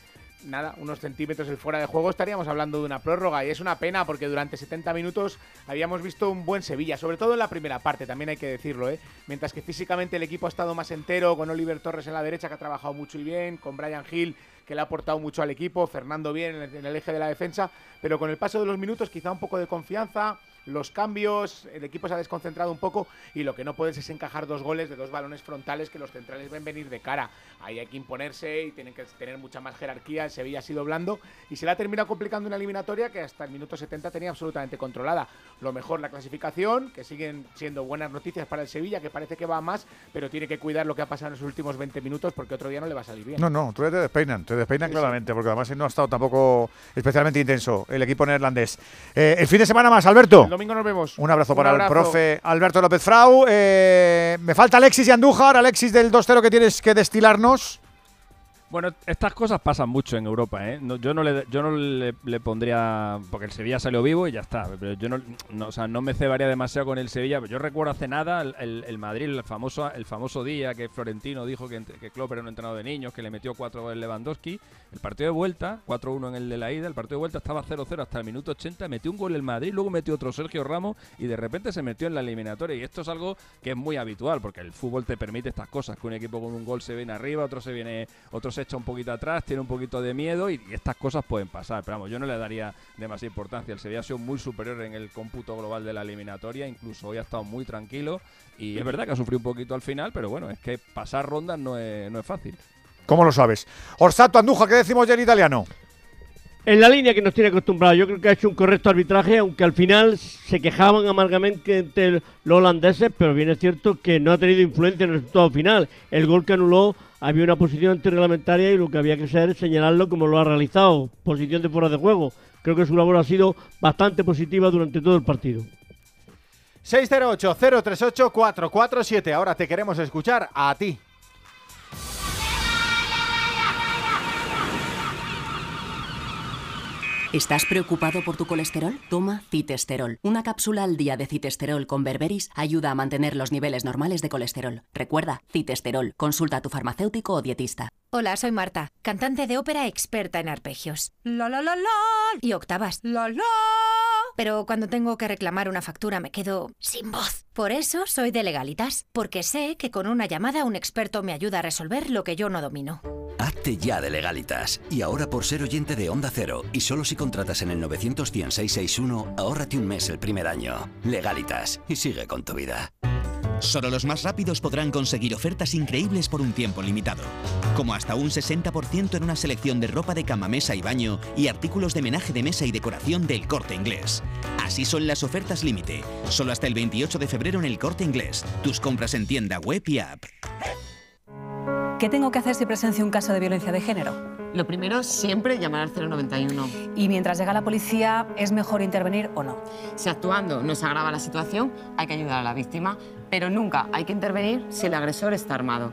nada, unos centímetros fuera de juego, estaríamos hablando de una prórroga. Y es una pena porque durante 70 minutos habíamos visto un buen Sevilla, sobre todo en la primera parte, también hay que decirlo, ¿eh? Mientras que físicamente el equipo ha estado más entero, con Oliver Torres en la derecha, que ha trabajado mucho y bien, con Brian Hill, que le ha aportado mucho al equipo, Fernando bien en el eje de la defensa, pero con el paso de los minutos quizá un poco de confianza los cambios, el equipo se ha desconcentrado un poco y lo que no puedes es encajar dos goles de dos balones frontales que los centrales ven venir de cara. Ahí hay que imponerse y tienen que tener mucha más jerarquía. El Sevilla ha sido blando y se le ha terminado complicando una eliminatoria que hasta el minuto 70 tenía absolutamente controlada. Lo mejor la clasificación, que siguen siendo buenas noticias para el Sevilla, que parece que va más, pero tiene que cuidar lo que ha pasado en los últimos 20 minutos porque otro día no le va a salir bien. No, no, tú te despeinan, te despeinan claramente, porque además no ha estado tampoco especialmente intenso el equipo neerlandés. Eh, el fin de semana más, Alberto domingo nos vemos. Un abrazo para el profe Alberto López Frau. Eh, me falta Alexis y Andújar. Alexis del 2-0 que tienes que destilarnos. Bueno, estas cosas pasan mucho en Europa, ¿eh? yo no le, yo no le, pondría. Porque el Sevilla salió vivo y ya está. Pero yo no, o sea, no me cebaría demasiado con el Sevilla. Yo recuerdo hace nada el, el, Madrid, el famoso, el famoso día que Florentino dijo que, que Klopp era un entrenador de niños, que le metió cuatro goles Lewandowski. El partido de vuelta, 4-1 en el de la ida, el partido de vuelta estaba 0-0 hasta el minuto 80. Metió un gol el Madrid, luego metió otro Sergio Ramos y de repente se metió en la eliminatoria. Y esto es algo que es muy habitual porque el fútbol te permite estas cosas: que un equipo con un gol se viene arriba, otro se viene, otro se echa un poquito atrás tiene un poquito de miedo y, estas cosas pueden pasar. Pero vamos, yo no le daría demasiada importancia. El Sevilla ha sido muy superior en el cómputo global de la eliminatoria, incluso hoy ha estado muy tranquilo y es verdad que ha sufrido un poquito al final, pero bueno, es que pasar rondas no es, no es fácil. ¿Cómo lo sabes? Orsato Anduja, ¿qué decimos ya en italiano? En la línea que nos tiene acostumbrado, yo creo que ha hecho un correcto arbitraje, aunque al final se quejaban amargamente entre los holandeses, pero bien es cierto que no ha tenido influencia en el resultado final. El gol que anuló había una posición antirreglamentaria y lo que había que hacer es señalarlo como lo ha realizado, posición de fuera de juego. Creo que su labor ha sido bastante positiva durante todo el partido. 608-038-447. Ahora te queremos escuchar a ti. ¿Estás preocupado por tu colesterol? Toma citesterol. Una cápsula al día de citesterol con berberis ayuda a mantener los niveles normales de colesterol. Recuerda, citesterol. Consulta a tu farmacéutico o dietista. Hola, soy Marta, cantante de ópera experta en arpegios. La la la la y octavas. La la. Pero cuando tengo que reclamar una factura me quedo sin voz. Por eso soy de legalitas, porque sé que con una llamada un experto me ayuda a resolver lo que yo no domino. Hazte ya de legalitas. Y ahora por ser oyente de Onda Cero y solo si contratas en el 900 661, ahórrate un mes el primer año. Legalitas y sigue con tu vida. Solo los más rápidos podrán conseguir ofertas increíbles por un tiempo limitado, como hasta un 60% en una selección de ropa de cama, mesa y baño y artículos de menaje de mesa y decoración del corte inglés. Así son las ofertas límite, solo hasta el 28 de febrero en el corte inglés. Tus compras en tienda web y app. ¿Qué tengo que hacer si presencio un caso de violencia de género? Lo primero, siempre llamar al 091. Y mientras llega la policía, ¿es mejor intervenir o no? Si actuando no se agrava la situación, hay que ayudar a la víctima, pero nunca hay que intervenir si el agresor está armado.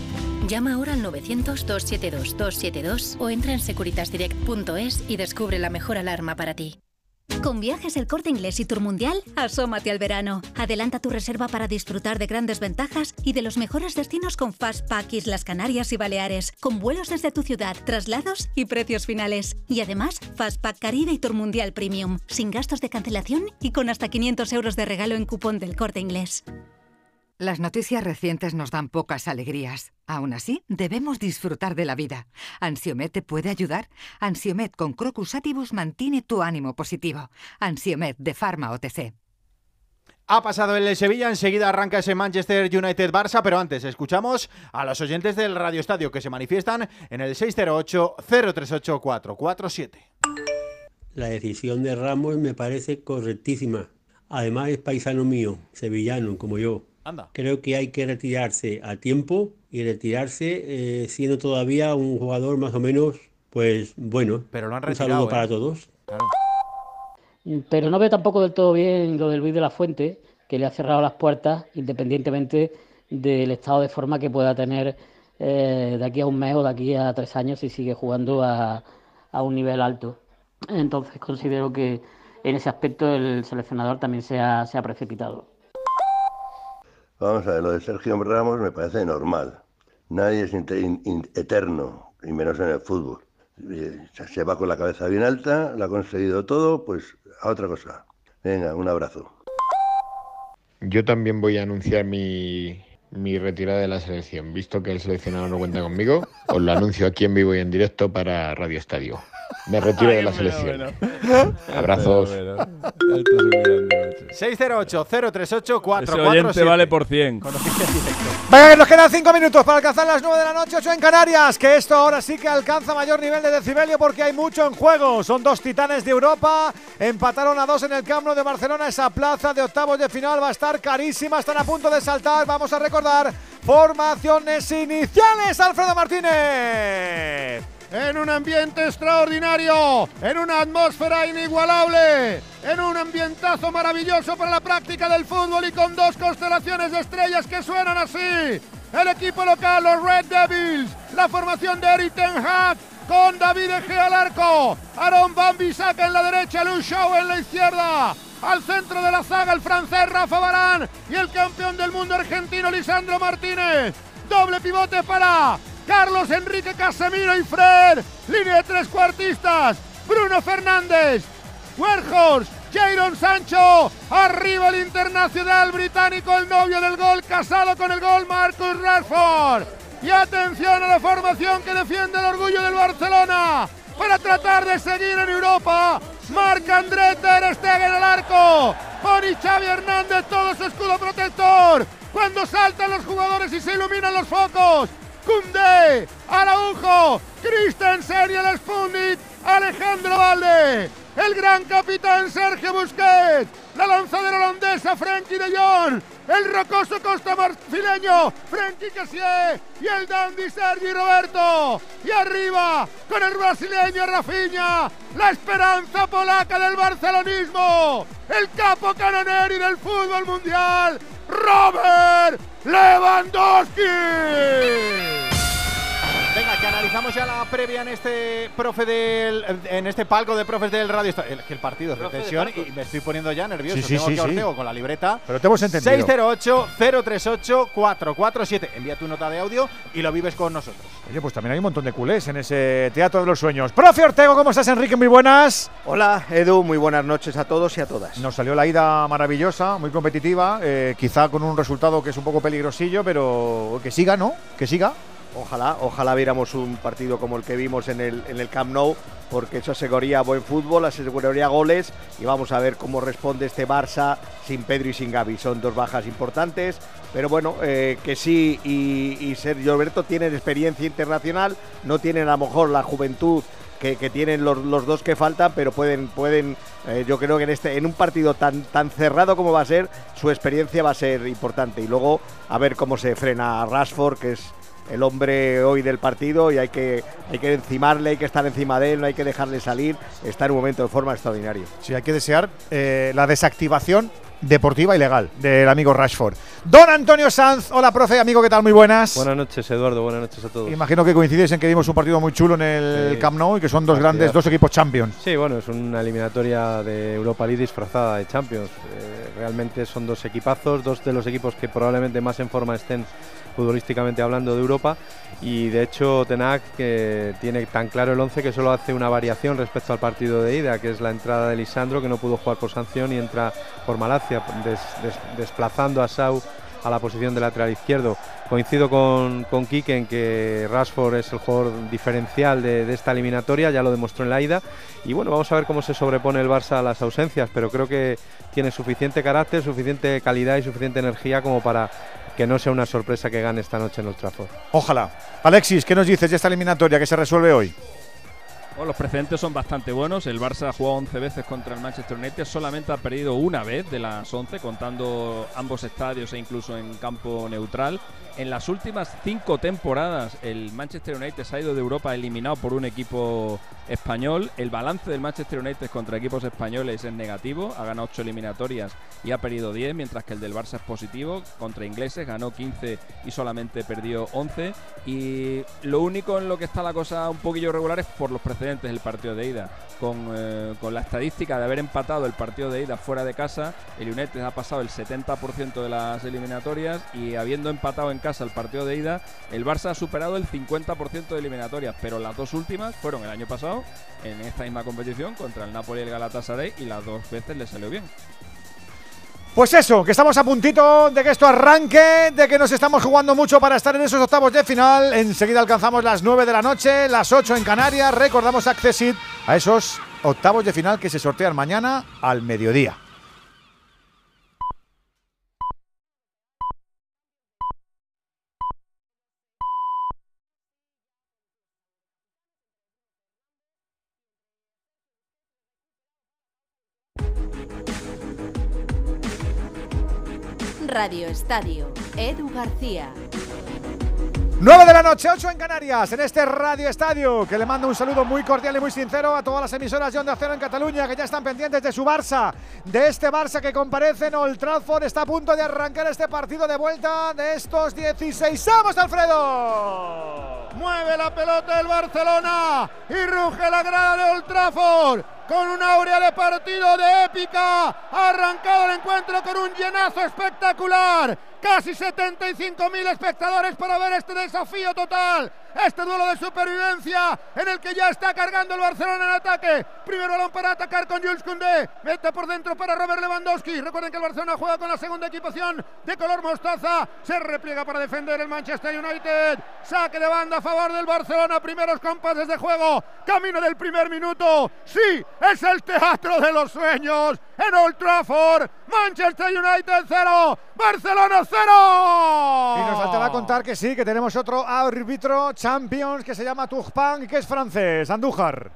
Llama ahora al 900-272-272 o entra en securitasdirect.es y descubre la mejor alarma para ti. Con viajes el corte inglés y Tour Mundial, asómate al verano. Adelanta tu reserva para disfrutar de grandes ventajas y de los mejores destinos con Fastpack Islas Canarias y Baleares, con vuelos desde tu ciudad, traslados y precios finales. Y además, Fastpack Caribe y Tour Mundial Premium, sin gastos de cancelación y con hasta 500 euros de regalo en cupón del corte inglés. Las noticias recientes nos dan pocas alegrías. Aún así, debemos disfrutar de la vida. ¿Ansiomet te puede ayudar? Ansiomet con Crocus Atibus mantiene tu ánimo positivo. Ansiomet de Pharma OTC. Ha pasado el Sevilla, enseguida arranca ese Manchester United-Barça, pero antes escuchamos a los oyentes del Radio Estadio que se manifiestan en el 608-038-447. La decisión de Ramos me parece correctísima. Además es paisano mío, sevillano como yo. Creo que hay que retirarse a tiempo y retirarse eh, siendo todavía un jugador más o menos, pues bueno. Pero lo han un saludo ¿eh? para todos. Pero no veo tampoco del todo bien lo de Luis de la Fuente, que le ha cerrado las puertas independientemente del estado de forma que pueda tener eh, de aquí a un mes o de aquí a tres años si sigue jugando a, a un nivel alto. Entonces considero que en ese aspecto el seleccionador también se ha, se ha precipitado. Vamos a ver, lo de Sergio Ramos me parece normal. Nadie es eterno, y menos en el fútbol. Eh, Se va con la cabeza bien alta, lo ha conseguido todo, pues a otra cosa. Venga, un abrazo. Yo también voy a anunciar mi, mi retirada de la selección. Visto que el seleccionado no cuenta conmigo, os lo anuncio aquí en vivo y en directo para Radio Estadio. Me retiro de la selección. Abrazos. 608-038-447. Ese oyente vale por 100. Venga, que nos quedan 5 minutos para alcanzar las 9 de la noche, 8 en Canarias. Que esto ahora sí que alcanza mayor nivel de decibelio porque hay mucho en juego. Son dos titanes de Europa. Empataron a dos en el Camp Nou de Barcelona. Esa plaza de octavos de final va a estar carísima. Están a punto de saltar. Vamos a recordar formaciones iniciales. Alfredo Martínez. En un ambiente extraordinario, en una atmósfera inigualable, en un ambientazo maravilloso para la práctica del fútbol y con dos constelaciones de estrellas que suenan así. El equipo local, los Red Devils, la formación de Eric Ten Hag con David Egea al arco, Aaron Van Bissaka en la derecha, Lu Shaw en la izquierda. Al centro de la zaga el francés Rafa Barán y el campeón del mundo argentino Lisandro Martínez. Doble pivote para Carlos Enrique Casemiro y Fred. Línea de tres cuartistas. Bruno Fernández. Werhorst. Jadon Sancho. Arriba el internacional británico, el novio del gol, casado con el gol, Marcus Rashford. Y atención a la formación que defiende el orgullo del Barcelona. Para tratar de seguir en Europa. Marc-André Ter Stegen al arco. Poni Xavi Hernández todo su escudo protector. Cuando saltan los jugadores y se iluminan los focos. Cundé, Araujo, Christensen y el Spundit, Alejandro Valde, el gran capitán Sergio Busquets, la lanzadera holandesa Frenkie de Jong, el rocoso costa marfileño Frenkie Cassier y el dandy Sergi Roberto. Y arriba, con el brasileño Rafinha, la esperanza polaca del barcelonismo, el capo canoneri del fútbol mundial, Robert Lewandowski. Venga, que analizamos ya la previa en este profe del en este palco de profes del radio. El, el partido es de tensión y me estoy poniendo ya nervioso. Sí, sí, Tengo sí, que sí. Ortego con la libreta. Pero te hemos entendido. 608-038-447. Envía tu nota de audio y lo vives con nosotros. Oye, pues también hay un montón de culés en ese Teatro de los Sueños. Profe Ortego, ¿cómo estás, Enrique? Muy buenas. Hola, Edu, muy buenas noches a todos y a todas. Nos salió la ida maravillosa, muy competitiva, eh, quizá con un resultado que es un poco peligrosillo, pero que siga, ¿no? Que siga. Ojalá, ojalá viéramos un partido como el que vimos en el, en el Camp Nou, porque eso aseguraría buen fútbol, aseguraría goles y vamos a ver cómo responde este Barça sin Pedro y sin Gaby. Son dos bajas importantes, pero bueno, eh, que sí y, Sergio Alberto tienen experiencia internacional, no tienen a lo mejor la juventud que, que tienen los, los dos que faltan, pero pueden, pueden eh, yo creo que en, este, en un partido tan, tan cerrado como va a ser, su experiencia va a ser importante. Y luego a ver cómo se frena a Rashford, que es el hombre hoy del partido y hay que, hay que encimarle, hay que estar encima de él, no hay que dejarle salir, está en un momento de forma extraordinario. Sí, hay que desear eh, la desactivación deportiva y legal del amigo Rashford. Don Antonio Sanz, hola profe, amigo, ¿qué tal? Muy buenas. Buenas noches, Eduardo, buenas noches a todos. Imagino que coincides en que vimos un partido muy chulo en el Sí. Camp Nou y que son dos grandes, dos equipos champions. Sí, bueno, es una eliminatoria de Europa League disfrazada de Champions. Eh, realmente son dos equipazos, dos de los equipos que probablemente más en forma estén futbolísticamente hablando de Europa y de hecho Tenac que tiene tan claro el 11 que solo hace una variación respecto al partido de ida, que es la entrada de Lisandro que no pudo jugar por sanción y entra por Malacia, des- des- desplazando a Sau a la posición de lateral izquierdo. Coincido con, con Quique en que Rashford es el jugador diferencial de esta eliminatoria, ya lo demostró en la ida. Y bueno, vamos a ver cómo se sobrepone el Barça a las ausencias, pero creo que tiene suficiente carácter, suficiente calidad y suficiente energía como para que no sea una sorpresa que gane esta noche en Old Trafford. Ojalá. Alexis, ¿qué nos dices de esta eliminatoria que se resuelve hoy? Bueno, los precedentes son bastante buenos. El Barça ha jugado 11 veces contra el Manchester United, solamente ha perdido una vez de las 11, contando ambos estadios e incluso en campo neutral. En las últimas cinco temporadas, el Manchester United se ha ido de Europa eliminado por un equipo español. El balance del Manchester United contra equipos españoles es negativo. Ha ganado 8 eliminatorias y ha perdido 10, mientras que el del Barça es positivo. Contra ingleses ganó 15 y solamente perdió 11. Y lo único en lo que está la cosa un poquillo regular es por los precedentes del partido de ida. Con, eh, con la estadística de haber empatado el partido de ida fuera de casa, el United ha pasado el 70% de las eliminatorias y habiendo empatado en casa el partido de ida, el Barça ha superado el 50% de eliminatorias, pero las dos últimas fueron el año pasado en esta misma competición contra el Napoli y el Galatasaray y las dos veces le salió bien. Pues eso, que estamos a puntito de que esto arranque, de que nos estamos jugando mucho para estar en esos octavos de final. Enseguida alcanzamos las 9 de la noche, las 8 en Canarias. Recordamos Accessit a esos octavos de final que se sortean mañana al mediodía. Radio Estadio, Edu García. 9 de la noche, 8 en Canarias, en este Radio Estadio, que le mando un saludo muy cordial y muy sincero a todas las emisoras de Onda Cero en Cataluña, que ya están pendientes de su Barça, de este Barça que comparece en Old Trafford, está a punto de arrancar este partido de vuelta de estos 16. ¡Vamos, Alfredo! Mueve la pelota el Barcelona y ruge la grada de Old Trafford con una aurea de partido de épica. Arrancado el encuentro con un llenazo espectacular. Casi 75.000 espectadores para ver este desafío total este duelo de supervivencia en el que ya está cargando el Barcelona en ataque. Primer balón para atacar con Jules Koundé. Mete por dentro para Robert Lewandowski. Recuerden que el Barcelona juega con la segunda equipación de color mostaza. Se repliega para defender el Manchester United. Saque de banda a favor del Barcelona. Primeros compases de juego. Camino del primer minuto. Sí, es el teatro de los sueños en Old Trafford. Manchester United 0, Barcelona 0. Y nos faltaba contar que sí, que tenemos otro árbitro Champions que se llama Turpan y que es francés, Andújar.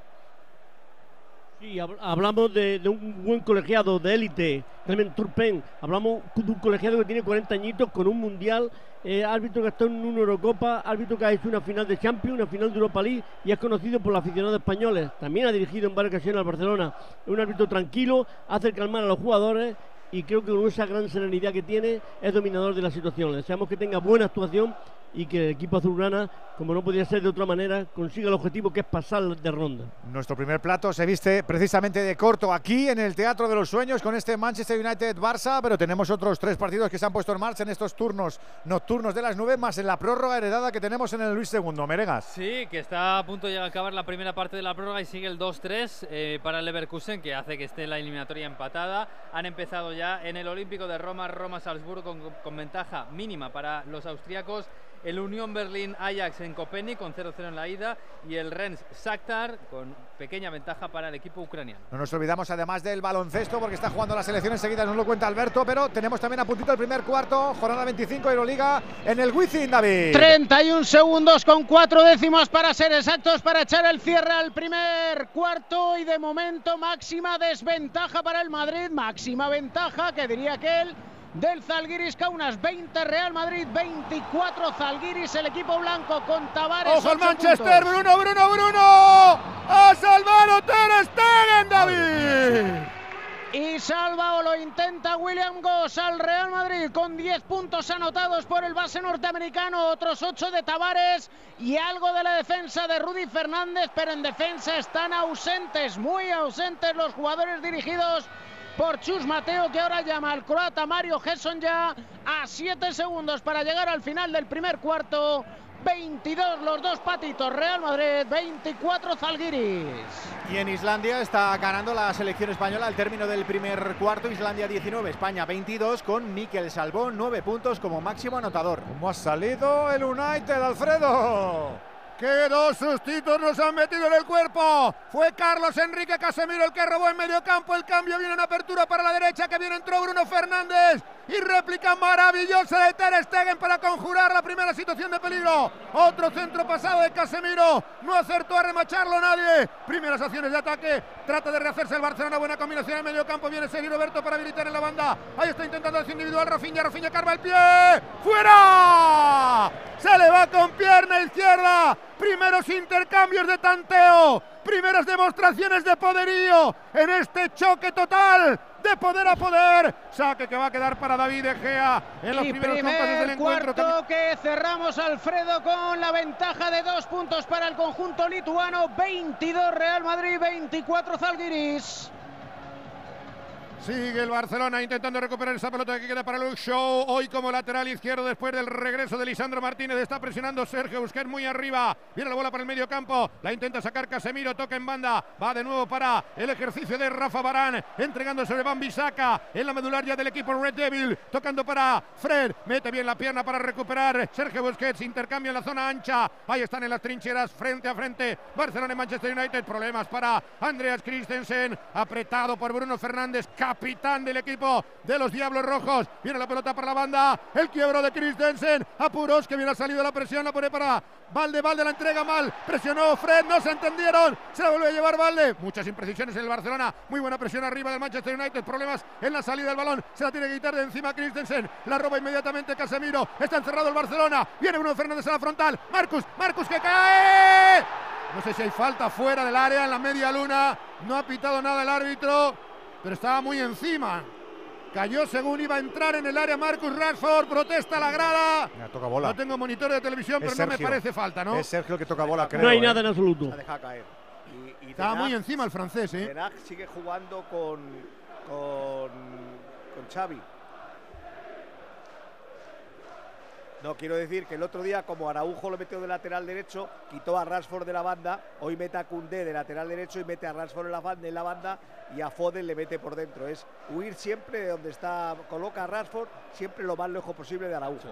Sí, hablamos de, un buen colegiado de élite, también Turpen. Hablamos de un colegiado que tiene 40 añitos con un mundial, eh, árbitro que ha estado en una Eurocopa, árbitro que ha hecho una final de Champions, una final de Europa League y es conocido por los aficionados españoles. También ha dirigido en varias ocasiones al Barcelona. Es un árbitro tranquilo, hace calmar a los jugadores y creo que con esa gran serenidad que tiene es dominador de la situación. Deseamos que tenga buena actuación y que el equipo azulgrana, como no podía ser de otra manera, consiga el objetivo que es pasar de ronda. Nuestro primer plato se viste precisamente de corto aquí en el Teatro de los Sueños con este Manchester United-Barça, pero tenemos otros tres partidos que se han puesto en marcha en estos turnos nocturnos de las nubes, más en la prórroga heredada que tenemos en el Luis II. Meregas. Sí, que está a punto de acabar la primera parte de la prórroga y sigue el 2-3 eh, para el Leverkusen, que hace que esté la eliminatoria empatada. Han empezado ya en el Olímpico de Roma, Roma-Salzburgo con, con ventaja mínima para los austríacos el Unión Berlín Ajax en Copenhague con 0-0 en la ida y el Rennes Shakhtar con pequeña ventaja para el equipo ucraniano. No nos olvidamos además del baloncesto porque está jugando la selección enseguida, nos lo cuenta Alberto, pero tenemos también a puntito el primer cuarto, jornada 25 Euroliga en el Wizzing, David. 31 segundos con cuatro décimos para ser exactos para echar el cierre al primer cuarto y de momento máxima desventaja para el Madrid, máxima ventaja que diría que él del Zalgiris, unas 20 Real Madrid, 24 Zalgiris, el equipo blanco con Tavares. ¡Ojo el Manchester! ¡Bruno, Bruno, Bruno! ¡A salvar Ter Stegen, David! Y salva o lo intenta William Goss al Real Madrid con 10 puntos anotados por el base norteamericano, otros 8 de Tavares y algo de la defensa de Rudy Fernández, pero en defensa están ausentes, muy ausentes los jugadores dirigidos por Chus Mateo, que ahora llama al croata Mario Gesson ya a 7 segundos para llegar al final del primer cuarto. 22 los dos patitos, Real Madrid, 24 Zalgiris. Y en Islandia está ganando la selección española al término del primer cuarto, Islandia 19, España 22, con Miquel Salvón 9 puntos como máximo anotador. ¿Cómo ha salido el United, Alfredo? ¡Qué dos sustitos nos han metido en el cuerpo! Fue Carlos Enrique Casemiro el que robó en medio campo. El cambio viene en apertura para la derecha, que bien entró Bruno Fernández. Y réplica maravillosa de Ter Stegen para conjurar la primera situación de peligro. Otro centro pasado de Casemiro. No acertó a remacharlo nadie. Primeras acciones de ataque. Trata de rehacerse el Barcelona. Buena combinación en medio campo. Viene Sergio Roberto para habilitar en la banda. Ahí está intentando hacer individual. Rafinha, Rafinha carva el pie. ¡Fuera! Se le va con pierna izquierda. Primeros intercambios de tanteo. Primeras demostraciones de poderío en este choque total de poder a poder. Saque que va a quedar para David Egea en los primeros compases del encuentro. Cuarto que cerramos Alfredo con la ventaja de dos puntos para el conjunto lituano. 22 Real Madrid, 24 Zalgiris. Sigue el Barcelona intentando recuperar esa pelota que queda para Luke Show. Hoy como lateral izquierdo después del regreso de Lisandro Martínez. Está presionando Sergio Busquets muy arriba. Viene la bola para el medio campo. La intenta sacar Casemiro. Toca en banda. Va de nuevo para el ejercicio de Rafa Barán. Entregando sobre Van Bisaca en la medularia del equipo Red Devil. Tocando para Fred. Mete bien la pierna para recuperar. Sergio Busquets intercambia en la zona ancha. Ahí están en las trincheras frente a frente. Barcelona y Manchester United. Problemas para Andreas Christensen. Apretado por Bruno Fernández capitán del equipo de los Diablos Rojos. Viene la pelota para la banda. El quiebro de Christensen. Apuros que viene ha salido la presión. La pone para Valde. Valde la entrega mal. Presionó Fred. No se entendieron. Se la vuelve a llevar Valde. Muchas imprecisiones en el Barcelona. Muy buena presión arriba del Manchester United. Problemas en la salida del balón. Se la tiene que quitar de encima Christensen. La roba inmediatamente Casemiro. Está encerrado el Barcelona. Viene Bruno Fernández a la frontal. Marcus. Marcus que cae. No sé si hay falta fuera del área en la media luna. No ha pitado nada el árbitro pero estaba muy encima. Cayó según iba a entrar en el área Marcus Rashford, protesta la grada. toca bola. No tengo monitor de televisión, pero no me parece falta, ¿no? Es Sergio que toca bola, creo. No hay nada en absoluto. Estaba muy encima el francés, ¿eh? sigue jugando con, con, con Xavi. No, quiero decir que el otro día, como Araujo lo metió de lateral derecho, quitó a Rashford de la banda, hoy mete a Cundé de lateral derecho y mete a Rashford en la, banda, en la banda y a Foden le mete por dentro. Es huir siempre de donde está, coloca a Rashford, siempre lo más lejos posible de Araujo.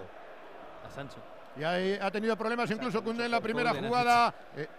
A Sancho. Y ahí ha tenido problemas incluso Cundé en la primera jugada. Eh,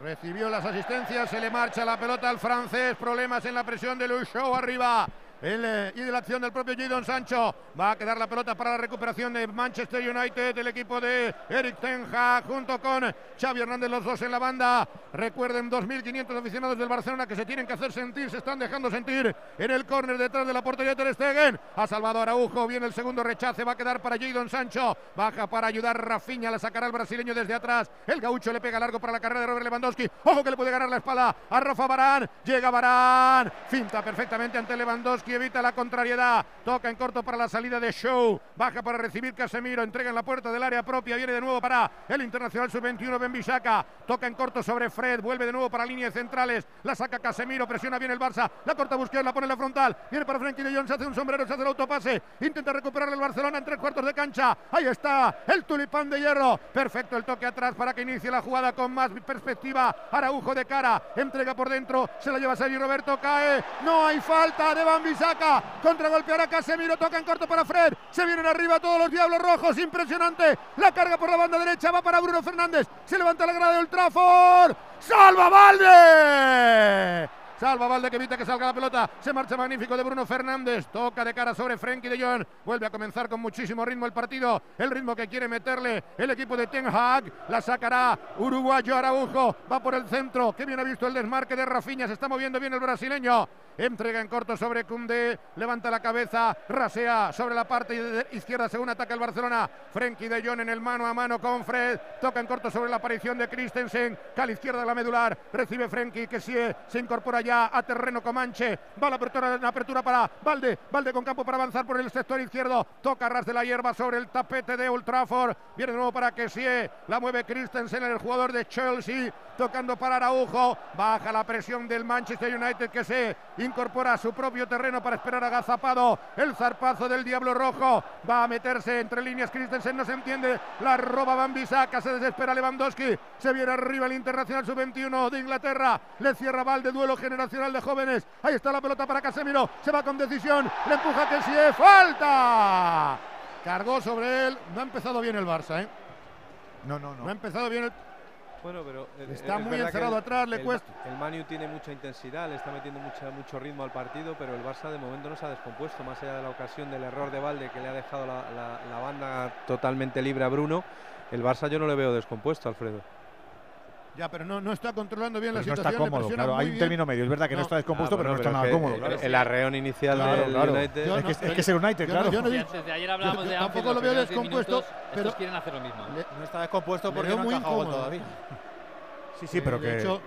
recibió las asistencias, se le marcha la pelota al francés, problemas en la presión de Luis Shaw arriba. El, eh, y de la acción del propio Jadon Sancho. Va a quedar la pelota para la recuperación de Manchester United, el equipo de Eric Tenja, junto con Xavi Hernández, los dos en la banda. Recuerden, 2.500 aficionados del Barcelona que se tienen que hacer sentir, se están dejando sentir en el córner detrás de la portería de Ter Stegen. Ha salvado Araujo, viene el segundo rechace, va a quedar para Jadon Sancho. Baja para ayudar Rafinha, la sacará el brasileño desde atrás. El gaucho le pega largo para la carrera de Robert Lewandowski. Ojo que le puede ganar la espalda a Rafa Barán. Llega Barán, finta perfectamente ante Lewandowski evita la contrariedad. Toca en corto para la salida de Show. Baja para recibir Casemiro. Entrega en la puerta del área propia. Viene de nuevo para el Internacional Sub-21 Benbisaca. Toca en corto sobre Fred. Vuelve de nuevo para líneas centrales. La saca Casemiro. Presiona bien el Barça. La corta Busquets. La pone en la frontal. Viene para Frenkie de Jong. Se hace un sombrero. Se hace el autopase. Intenta recuperar el Barcelona en tres cuartos de cancha. Ahí está el tulipán de hierro. Perfecto el toque atrás para que inicie la jugada con más perspectiva. Araujo de cara. Entrega por dentro. Se la lleva Sergio Roberto. Cae. No hay falta de Van Bisaca. Contra golpear a Casemiro. Toca en corto para Fred. Se vienen arriba todos los Diablos Rojos. Impresionante. La carga por la banda derecha. Va para Bruno Fernández. Se levanta la grada de Ultraford. ¡Salva Valde! Salva Valde que evita que salga la pelota. Se marcha magnífico de Bruno Fernández. Toca de cara sobre Frenkie de Jong. Vuelve a comenzar con muchísimo ritmo el partido. El ritmo que quiere meterle el equipo de Ten Hag. La sacará Uruguayo Araujo. Va por el centro. Que bien ha visto el desmarque de Rafinha. Se está moviendo bien el brasileño. Entrega en corto sobre Cundé. Levanta la cabeza. Rasea sobre la parte izquierda según ataca el Barcelona. Frenkie de Jong en el mano a mano con Fred. Toca en corto sobre la aparición de Christensen. Cala izquierda de la medular. Recibe Frenkie que sí, se incorpora ya a terreno Comanche. Va la apertura, para Valde. Valde con campo para avanzar por el sector izquierdo. Toca ras de la hierba sobre el tapete de Old. Viene de nuevo para sí. La mueve Christensen, el jugador de Chelsea. Tocando para Araujo. Baja la presión del Manchester United que se incorpora a su propio terreno para esperar a Gazapado. El zarpazo del Diablo Rojo. Va a meterse entre líneas Christensen. No se entiende. La roba Bambisaka. Se desespera Lewandowski. Se viene arriba el Internacional Sub-21 de Inglaterra. Le cierra Valde. Duelo generacional de jóvenes. Ahí está la pelota para Casemiro. Se va con decisión. Le empuja que sí. ¡Falta! Cargó sobre él. No ha empezado bien el Barça, ¿eh? No, no, no. No ha empezado bien el. Bueno, pero eh, Está es muy encerrado el- atrás, le el- cuesta. El Manu tiene mucha intensidad, le está metiendo mucha, mucho ritmo al partido, pero el Barça de momento no se ha descompuesto, más allá de la ocasión del error de Valde que le ha dejado la, la- la banda totalmente libre a Bruno. El Barça yo no le veo descompuesto, Alfredo. Ya, pero no, no está controlando bien Pues la no está situación. le cómodo, presiona claro. muy Hay un bien. término medio. Es verdad que no, No. está descompuesto, Ah, pero no está nada cómodo. el- claro. El arreón inicial Claro, del claro. United. Yo Es no- que es, que es el United, yo no- claro. yo no Y digo- antes de ayer hablábamos yo de tampoco lo veo descompuesto, minutos, pero- estos quieren hacer lo mismo. ¿eh? No está descompuesto porque no ha muy incómodo. todavía. Sí, sí, pero De que.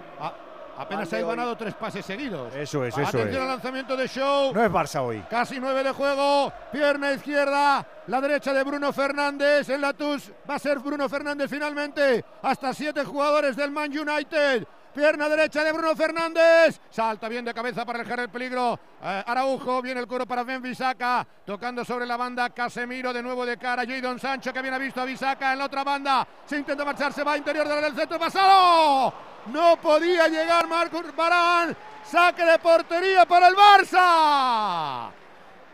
Apenas ha ganado tres pases seguidos. Eso es, eso Atención es. al lanzamiento de Show. No es Barça hoy. Casi nueve de juego. Pierna izquierda. La derecha de Bruno Fernández. En la TUS va a ser Bruno Fernández finalmente. Hasta siete jugadores del Man United. Pierna derecha de Bruno Fernández. Salta bien de cabeza para alejar el peligro. Eh, Araujo. Viene el coro para Ben Bisaca. Tocando sobre la banda. Casemiro de nuevo de cara. Jadon Sancho que bien ha visto a Bisaca en la otra banda. Se intenta marchar. Se va interior del del centro. Pasado. No podía llegar Marcos Barán. Saque de portería para el Barça.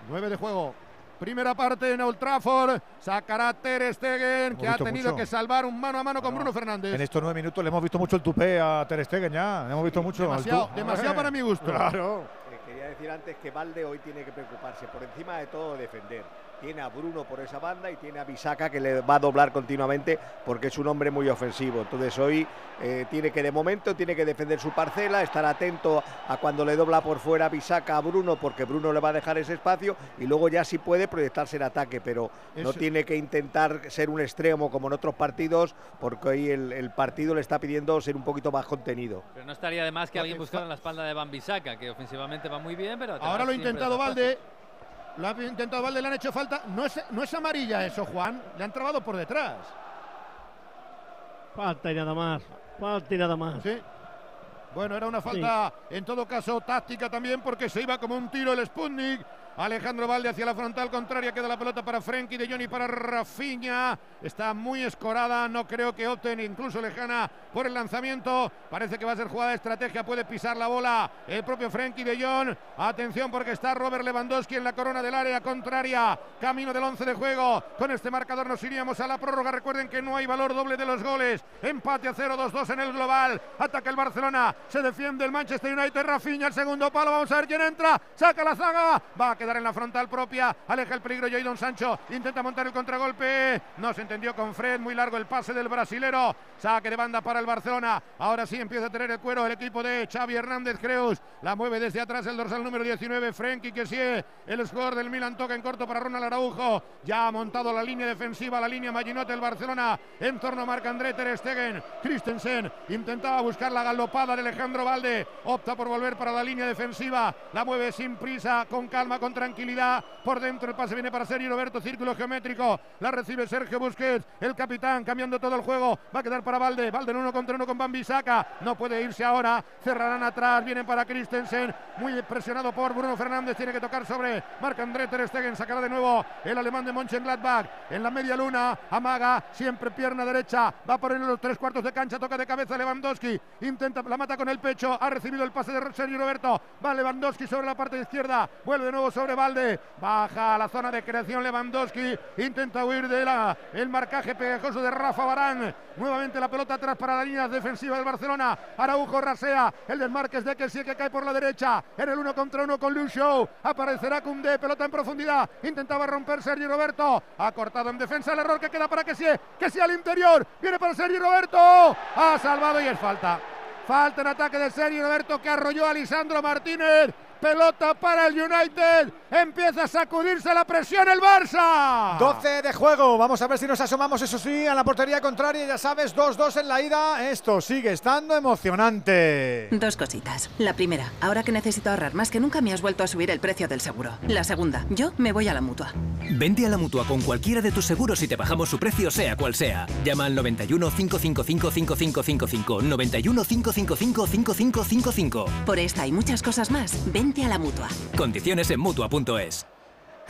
9 de juego. Primera parte en Old Trafford. Sacará Ter Stegen, Hemos que ha tenido mucho. que salvar un mano a mano con Bruno Fernández. En estos nueve minutos le hemos visto mucho el tupé a Ter Stegen ya. Le hemos visto mucho. Demasiado, demasiado para mi gusto. Claro. Eh, quería decir antes que Valde hoy tiene que preocuparse por encima de todo defender. Tiene a Bruno por esa banda y tiene a Bisaca que le va a doblar continuamente porque es un hombre muy ofensivo. Entonces hoy eh, tiene que de momento tiene que defender su parcela, estar atento a cuando le dobla por fuera Bisaca a Bruno porque Bruno le va a dejar ese espacio y luego ya sí puede proyectarse en ataque, pero no Eso- tiene que intentar ser un extremo como en otros partidos porque hoy el, el partido le está pidiendo ser un poquito más contenido. Pero no estaría de más que alguien buscara en la espalda de Bambisaka, que ofensivamente va muy bien, pero... Ahora lo ha intentado Valde. Lo ha intentado Valde, le han hecho falta. No es, no es amarilla eso, Juan. Le han trabado por detrás. Falta y nada más. Falta y nada más. Sí. Bueno, era una falta, en todo caso, táctica también, porque se iba como un tiro el Sputnik. Alejandro Valde hacia la frontal contraria. Queda la pelota para Frenkie de Jong y para Rafinha. Está muy escorada. No creo que opten incluso lejana por el lanzamiento. Parece que va a ser jugada de estrategia. Puede pisar la bola el propio Frenkie de Jong. Atención porque está Robert Lewandowski en la corona del área contraria. Camino del 11 de juego. Con este marcador nos iríamos a la prórroga. Recuerden que no hay valor doble de los goles. Empate a 0-2-2 en el global. Ataca el Barcelona. Se defiende el Manchester United. Rafinha el segundo palo. Vamos a ver quién entra. Saca la zaga. Va a quedar en la frontal propia. Aleja el peligro Jadon Sancho. Intenta montar el contragolpe. No se entendió con Fred. Muy largo el pase del brasilero. Saque de banda para el Barcelona. Ahora sí empieza a tener el cuero el equipo de Xavi Hernández Creus. La mueve desde atrás el dorsal número 19. Frenkie que. El score del Milan toca en corto para Ronald Araujo. Ya ha montado la línea defensiva, la línea Maginote el Barcelona. En torno a Marc-André Ter Stegen. Christensen intentaba buscar la galopada de Alejandro Valde. Opta por volver para la línea defensiva. La mueve sin prisa, con calma, con tranquilidad. Por dentro el pase viene para Sergio Roberto. Círculo geométrico. La recibe Sergio Busquets. El capitán cambiando todo el juego. Va a quedar para Valde. Valde en uno contra uno con Bambi Saca. No puede irse ahora. Cerrarán atrás. Vienen para Christensen. Muy presionado por Bruno Fernández. Tiene que tocar sobre Marc-André Ter Stegen. Sacará de nuevo el alemán de Mönchengladbach. En la media luna. Amaga. Siempre pierna derecha. Va por en los tres cuartos de cancha. Toca de cabeza Lewandowski. Intenta la mata con el pecho. Ha recibido el pase de Sergio Roberto. Va Lewandowski sobre la parte izquierda. Vuelve de nuevo sobre Valde. Baja a la zona de creación Lewandowski. Intenta huir de la, el marcaje pegajoso de Rafa Barán. Nuevamente la pelota atrás para la línea defensiva del Barcelona. Araujo rasea. El desmarque es de que sí que cae por la derecha. En el uno contra uno con Luis Show. Aparecerá Cundé. Pelota en profundidad. Intentaba romper Sergio Roberto. Ha cortado en defensa el error que queda para que sí. Que sea al interior. Viene para Sergio Roberto. Ha salvado y es falta. Falta en ataque de Sergio Roberto que arrolló a Lisandro Martínez. Pelota para el United. Empieza a sacudirse la presión el Barça. 12 de juego. Vamos a ver si nos asomamos, eso sí, a la portería contraria. Ya sabes, 2-2 en la ida. Esto sigue estando emocionante. Dos cositas. La primera, ahora que necesito ahorrar más que nunca, me has vuelto a subir el precio del seguro. La segunda, yo me voy a la mutua. Vente a la mutua con cualquiera de tus seguros y te bajamos su precio, sea cual sea. Llama al 91 555 5555. 91 555 5555. Por esta y muchas cosas más, Condiciones en mutua.es.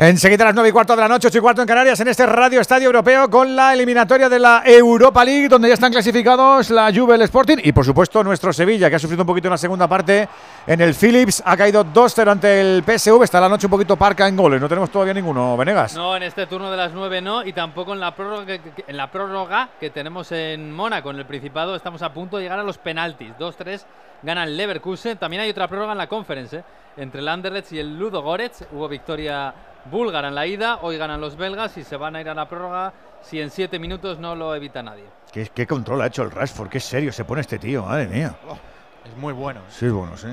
Enseguida a las 9 y cuarto de la noche, 8 y cuarto en Canarias, en este Radio Estadio Europeo con la eliminatoria de la Europa League, donde ya están clasificados la Juve, el Sporting y por supuesto nuestro Sevilla, que ha sufrido un poquito en la segunda parte. En el Philips, ha caído 2-0 ante el PSV, está la noche un poquito parca en goles, no tenemos todavía ninguno, Venegas. No, en este turno de las 9 no, y tampoco en la prórroga que, en la prórroga que tenemos en Mónaco, en el Principado, estamos a punto de llegar a los penaltis, 2-3 gana el Leverkusen, también hay otra prórroga en la Conference, ¿eh? entre el Anderlecht y el Ludo Goretz, hubo victoria búlgara en la ida, hoy ganan los belgas y se van a ir a la prórroga si en siete minutos no lo evita nadie. ¿Qué, qué control ha hecho el Rashford? Qué serio se pone este tío, madre mía. es muy bueno. Sí, es bueno, sí.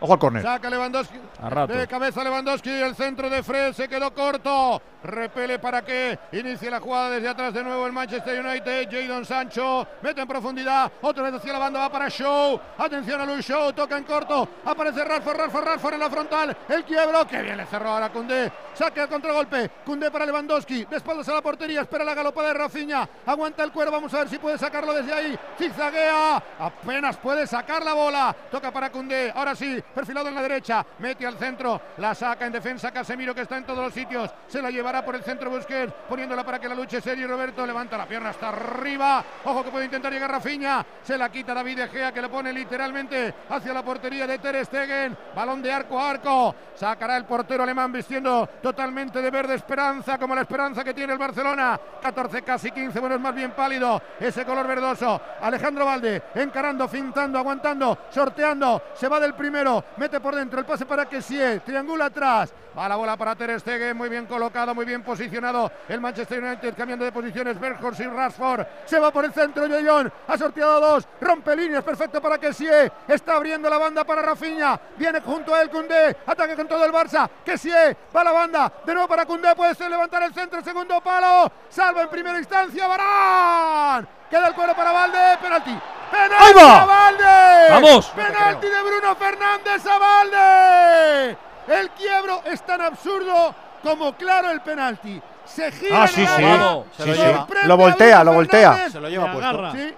Ojo al córner. Saca Lewandowski. A rato. De cabeza Lewandowski. El centro de Fred se quedó corto. Repele para que inicie la jugada desde atrás de nuevo el Manchester United. Jadon Sancho mete en profundidad. Otra vez hacia la banda va para Show. Atención a Luis Show. Toca en corto. Aparece Ralford, Ralford, Ralford en la frontal. El quiebro. Que bien le cerró ahora Cundé. Saque el contragolpe. Cundé para Lewandowski. De espaldas a la portería. Espera la galopada de Rafinha. Aguanta el cuero. Vamos a ver si puede sacarlo desde ahí. Zigzaguea. Apenas puede sacar la bola. Toca para Cundé. Ahora sí. Perfilado en la derecha. Mete al centro. La saca en defensa Casemiro que está en todos los sitios. Se la llevará por el centro Busquets, poniéndola para que la luche Sergio Roberto levanta la pierna hasta arriba. Ojo que puede intentar llegar Rafinha. Se la quita David De Gea que le pone literalmente hacia la portería de Ter Stegen. Balón de arco a arco. Sacará el portero alemán vistiendo totalmente de verde esperanza, como la esperanza que tiene el Barcelona. 14, casi 15, bueno, es más bien pálido ese color verdoso. Alejandro Valde encarando, fintando, aguantando, sorteando. Se va del primero, mete por dentro el pase para que sí, triangula atrás. Va la bola para Ter Stegen, muy bien colocado, muy bien posicionado el Manchester United cambiando de posiciones. Berghorst y Rashford se va por el centro. Yoyon ha sorteado dos, rompe líneas, perfecto para que sí. Está abriendo la banda para Rafinha. Viene junto a él Cundé, ataque con todo el Barça. Que sí, va la banda, de nuevo para Cundé, puede ser levantar el centro, segundo palo. Salva en primera instancia Barán. Queda el cuero para Valde, penalti. ¡Penalti a Valde! ¡Vamos! ¡Penalti de Bruno Fernández a Valde! El quiebro es tan absurdo como claro el penalti. Se gira Ah, sí, sí. área, Sí, sí. Lo a voltea, Bruno lo voltea. Se lo lleva puesto. Sí.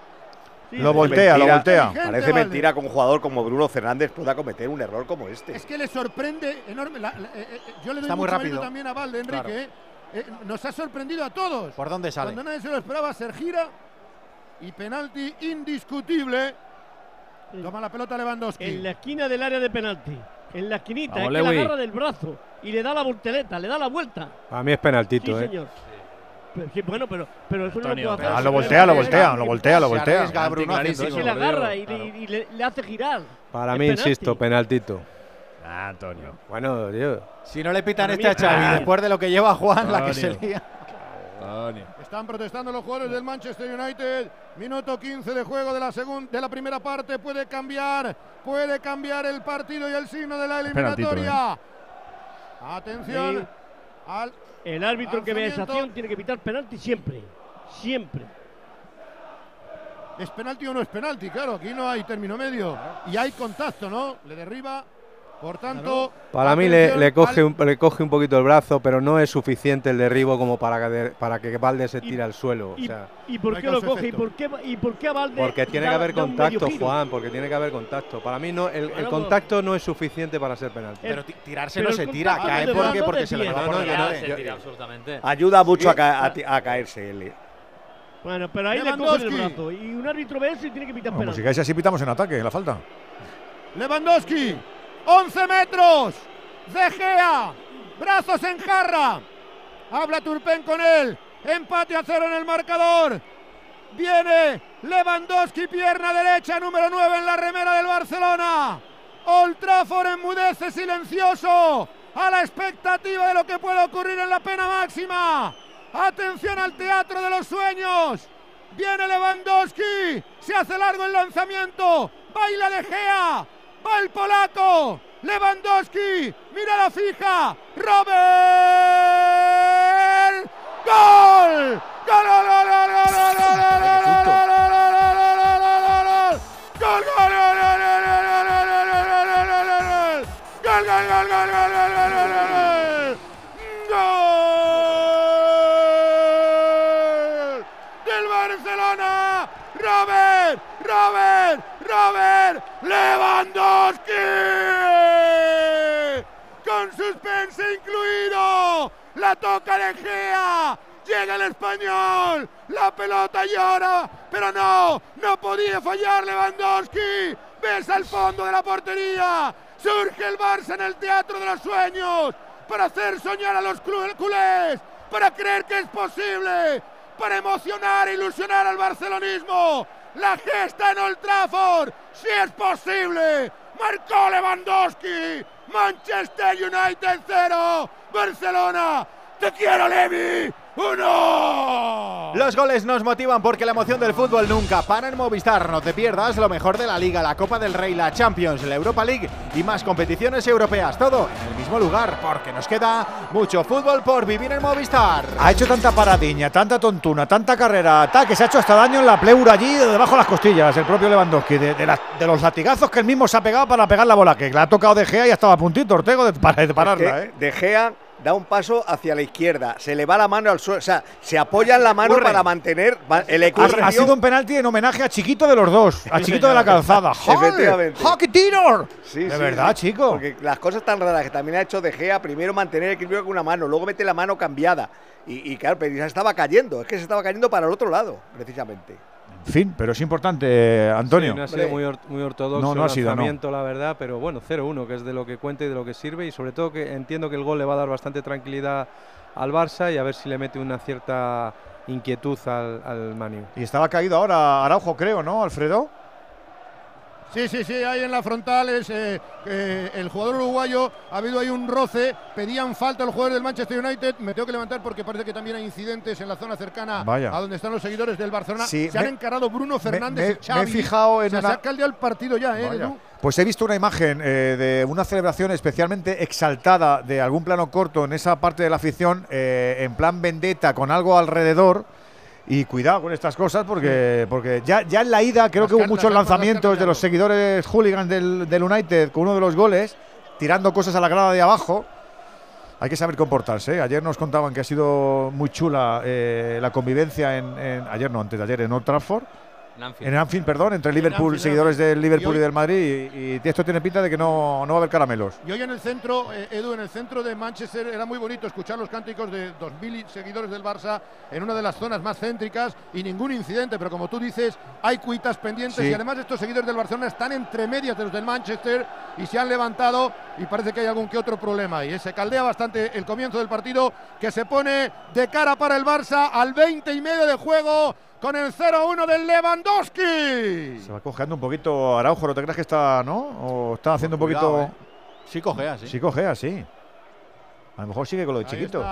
Lo voltea, lo voltea. Parece mentira que un jugador como Bruno Fernández pueda cometer un error como este. Es que le sorprende enorme. la- la- eh, eh, yo le doy Está muy mucho rápido. mérito también a Valde, Enrique. eh. Eh, nos ha sorprendido a todos. ¿Por dónde sale? Cuando nadie se lo esperaba, se gira y penalti indiscutible. Toma la pelota Lewandowski. En la esquina del área de penalti. En la esquinita, Vamos, es que la agarra del brazo y le da la voltereta, le da la vuelta. Para mí es penaltito, Sí, ¿eh? señor. Pero, sí, bueno, pero, pero eso Antonio, no lo puede hacer. Ah, lo voltea, lo voltea, lo voltea, lo Se voltea. arriesga Bruno le agarra y, Claro. le- y le, le hace girar. Para Es mí, penalti. insisto, penaltito. Ah, Antonio. Bueno, yo. Si no le pitan este a Xavi, después de lo que lleva Juan, la que se lía. Antonio. Están protestando los jugadores del Manchester United. Minuto 15 de juego de la segunda de la primera parte. Puede cambiar, puede cambiar el partido y el signo de la eliminatoria. Atención Sí. al El árbitro que vea esa acción tiene que pitar penalti siempre. Siempre. ¿Es penalti o no es penalti? Claro, aquí no hay término medio. Y hay contacto, ¿no? Le derriba. Por tanto. Para mí le, coge al- un, le coge un poquito el brazo, pero no es suficiente el derribo como para que, para que Valde se tire al suelo. O ¿Y, sea, y por qué lo coge? ¿Y por qué, y por qué a Valde porque tiene da- que haber contacto? Juan, porque tiene que haber contacto. Para mí no, el, el contacto no es suficiente para ser penalti. Pero ti- tirarse Pero no el se tira, cae porque, porque se le va No, por no. Ayuda mucho a, ca- a ti- a caerse él. Bueno, pero ahí le coge el brazo. Y un árbitro ve eso y tiene que pitar si penalti. caes así pitamos en ataque, en la falta. Lewandowski. 11 metros. De Gea. Brazos en jarra. Habla Turpen con él. Empate a cero en el marcador. Viene Lewandowski, pierna derecha, número 9 en la remera del Barcelona. Old Trafford enmudece silencioso a la expectativa de lo que puede ocurrir en la pena máxima. Atención al teatro de los sueños. Viene Lewandowski. Se hace largo el lanzamiento. Baila de Gea. Va el polaco. Lewandowski. Mira la fija. Robert. ¡Gol! ¡Gol! ¡Gol! ¡Gol! ¡Gol! ¡Gol! ¡Gol! ¡Gol! ¡Gol! ¡Gol! ¡Robert! ¡Robert! ¡Robert! ¡Lewandowski! ¡Con suspense incluido! ¡La toca de Gea! Llega el español, la pelota llora, pero no, no podía fallar Lewandowski. Besa el fondo de la portería. Surge el Barça en el teatro de los sueños para hacer soñar a los culés, para creer que es posible, para emocionar e ilusionar al barcelonismo. La gesta en Old Trafford, si es posible. Marcó Lewandowski. Manchester United 0, Barcelona. Te quiero, Levi. ¡Uno! Los goles nos motivan porque la emoción del fútbol nunca para en Movistar. No te pierdas lo mejor de la Liga, la Copa del Rey, la Champions, la Europa League y más competiciones europeas. Todo en el mismo lugar porque nos queda mucho fútbol por vivir en Movistar. Ha hecho tanta paradiña, tanta tontuna, tanta carrera, tal, que se ha hecho hasta daño en la pleura allí, debajo de las costillas, el propio Lewandowski, de, de las- de los latigazos que él mismo se ha pegado para pegar la bola, que le ha tocado de Gea y estaba a puntito, Ortego, de, para- de pararla, Que ¿eh? De Gea da un paso hacia la izquierda, se le va la mano al suelo, o sea, se apoya en la mano para mantener el equilibrio. ha sido un penalti en homenaje a Chiquito de los dos, a Chiquito de la calzada. Efectivamente. ¡Hockey Tinor! Sí, De sí, verdad, chico. Porque las cosas tan raras que también ha hecho De Gea, primero mantener el equilibrio con una mano, luego mete la mano cambiada. Y, y claro, pero ya estaba cayendo, es que se estaba cayendo para el otro lado, precisamente. Fin, pero es importante, Antonio. Sí, no ha sido muy, or- muy ortodoxo No, no ha el sido, no. la verdad, pero bueno, 0-1, que es de lo que cuenta y de lo que sirve, y sobre todo que entiendo que el gol le va a dar bastante tranquilidad al Barça y a ver si le mete una cierta inquietud al, al Manu. Y estaba caído ahora Araujo, creo, ¿no, Alfredo? Sí, sí, sí, ahí en la frontal es eh, eh, el jugador uruguayo. Ha habido ahí un roce. Pedían falta los jugadores del Manchester United. Me tengo que levantar porque parece que también hay incidentes en la zona cercana Vaya. a donde están los seguidores del Barcelona. Sí, Se me- han encarado Bruno Fernández me- y Xavi. me he fijado en O sea, una- Se ha caldeado el partido ya, ¿eh. Edu? Pues he visto una imagen eh, de una celebración especialmente exaltada de algún plano corto en esa parte de la afición, eh, en plan vendetta, con algo alrededor. Y cuidado con estas cosas porque, porque ya, ya en la ida creo Las que hubo muchos lanzamientos de los seguidores hooligans del, del United con uno de los goles, tirando cosas a la grada de abajo. Hay que saber comportarse. ¿eh? Ayer nos contaban que ha sido muy chula eh, la convivencia en, en- Ayer no, antes de ayer en Old Trafford. En Anfield. perdón, entre Liverpool, seguidores del Liverpool y, del Madrid. Y, esto tiene pinta de que no, no va a haber caramelos. Y hoy en el centro, eh, Edu, en el centro de Manchester era muy bonito escuchar los cánticos de 2.000 seguidores del Barça en una de las zonas más céntricas y ningún incidente. Pero como tú dices, hay cuitas pendientes y además estos seguidores del Barcelona están entre medias de los del Manchester y se han levantado y parece que hay algún que otro problema. Y se caldea bastante el comienzo del partido que se pone de cara para el Barça al 20 y medio de juego con el 0-1 del Lewandowski. Se va cojeando un poquito Araujo, ¿no te crees que está, no? ¿O está haciendo un poquito...? Eh. Sí cojea, sí. Sí cojea, sí. A lo mejor sigue con lo de chiquito.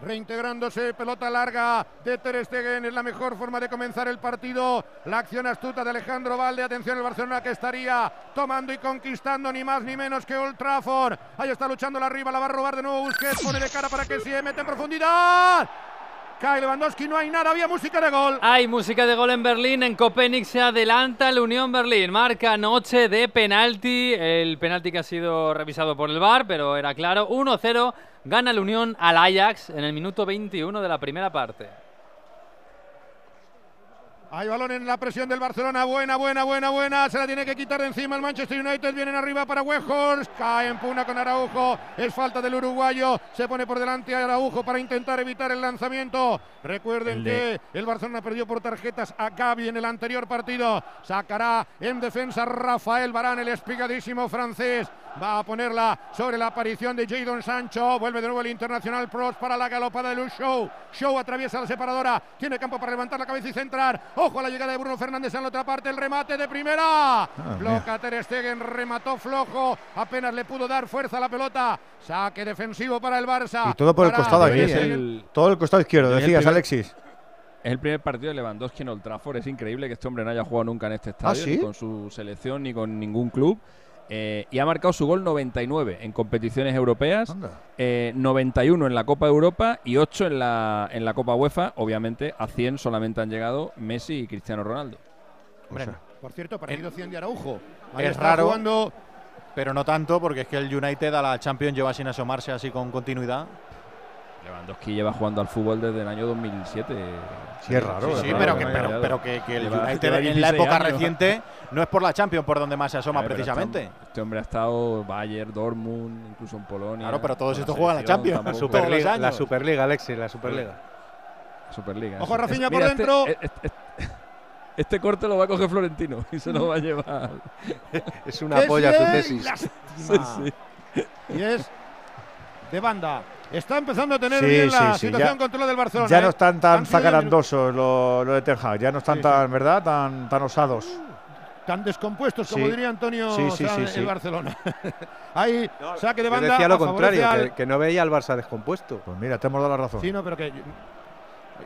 Reintegrándose, pelota larga de Ter Stegen, es la mejor forma de comenzar el partido. La acción astuta de Alejandro Valde, atención el Barcelona que estaría tomando y conquistando ni más ni menos que Old Trafford. Ahí está luchando la arriba, la va a robar de nuevo Busquets, pone de cara para que se mete en profundidad. Cae Lewandowski, no hay nada, había música de gol. Hay música de gol en Berlín, en Copenhague se adelanta el Unión Berlín. Marca noche de penalti, el penalti que ha sido revisado por el VAR, pero era claro. 1-0, gana el Unión al Ajax en el minuto 21 de la primera parte. Hay balón en la presión del Barcelona. Buena, buena, buena, buena. Se la tiene que quitar de encima el Manchester United. Vienen arriba para Weghorst. Cae en puna con Araujo. Es falta del uruguayo. Se pone por delante a Araujo para intentar evitar el lanzamiento. Recuerden que el Barcelona perdió por tarjetas a Gaby en el anterior partido. Sacará en defensa Rafael Barán, el espigadísimo francés. Va a ponerla sobre la aparición de Jadon Sancho. Vuelve de nuevo el internacional Pros para la galopada de Luz Show. Show atraviesa la separadora. Tiene campo para levantar la cabeza y centrar. Ojo a la llegada de Bruno Fernández en la otra parte. El remate de primera. Bloca Ter Stegen. Remató flojo. Apenas le pudo dar fuerza a la pelota. Saque defensivo para el Barça. Y todo por el costado aquí. ¿eh? Todo el costado izquierdo, decías, Alexis. Es el primer partido de Lewandowski en Old Trafford. Es increíble que este hombre no haya jugado nunca en este estadio, ¿Ah, ni con su selección, ni con ningún club. Eh, y ha marcado su gol 99 en competiciones europeas, 91 eh, en la Copa Europa y 8 en la, en la Copa UEFA. Obviamente a 100 solamente han llegado Messi y Cristiano Ronaldo. por cierto, partido 100 de Araujo. es raro, pero no tanto porque es que el United a la Champions lleva sin asomarse así con continuidad. Lewandowski lleva jugando al fútbol desde el año 2007. Sí, es raro. Sí, pero, que, pero, que, el United en la época reciente no es por la Champions por donde más se asoma precisamente. Este, hombre ha estado Bayern, Dortmund, incluso en Polonia. Claro, pero todos estos juegan la Champions. La Superliga, la Superliga, Alexis, la Superliga. Superliga. Ojo, Rafinha por este, dentro. Este, este, este, corte lo va a coger Florentino y se lo va a llevar. es una polla su tesis. Y es de banda. Está empezando a tener bien la situación control del Barcelona. Ya no ¿eh? están tan zacarandosos lo, de Ten ya no están tan, ¿verdad? Tan, tan osados. Tan descompuestos, como diría Antonio el Barcelona. Ahí, saque de banda. Yo decía lo contrario, que, no veía al Barça descompuesto. Pues mira, te hemos dado la razón. Sí, no, pero que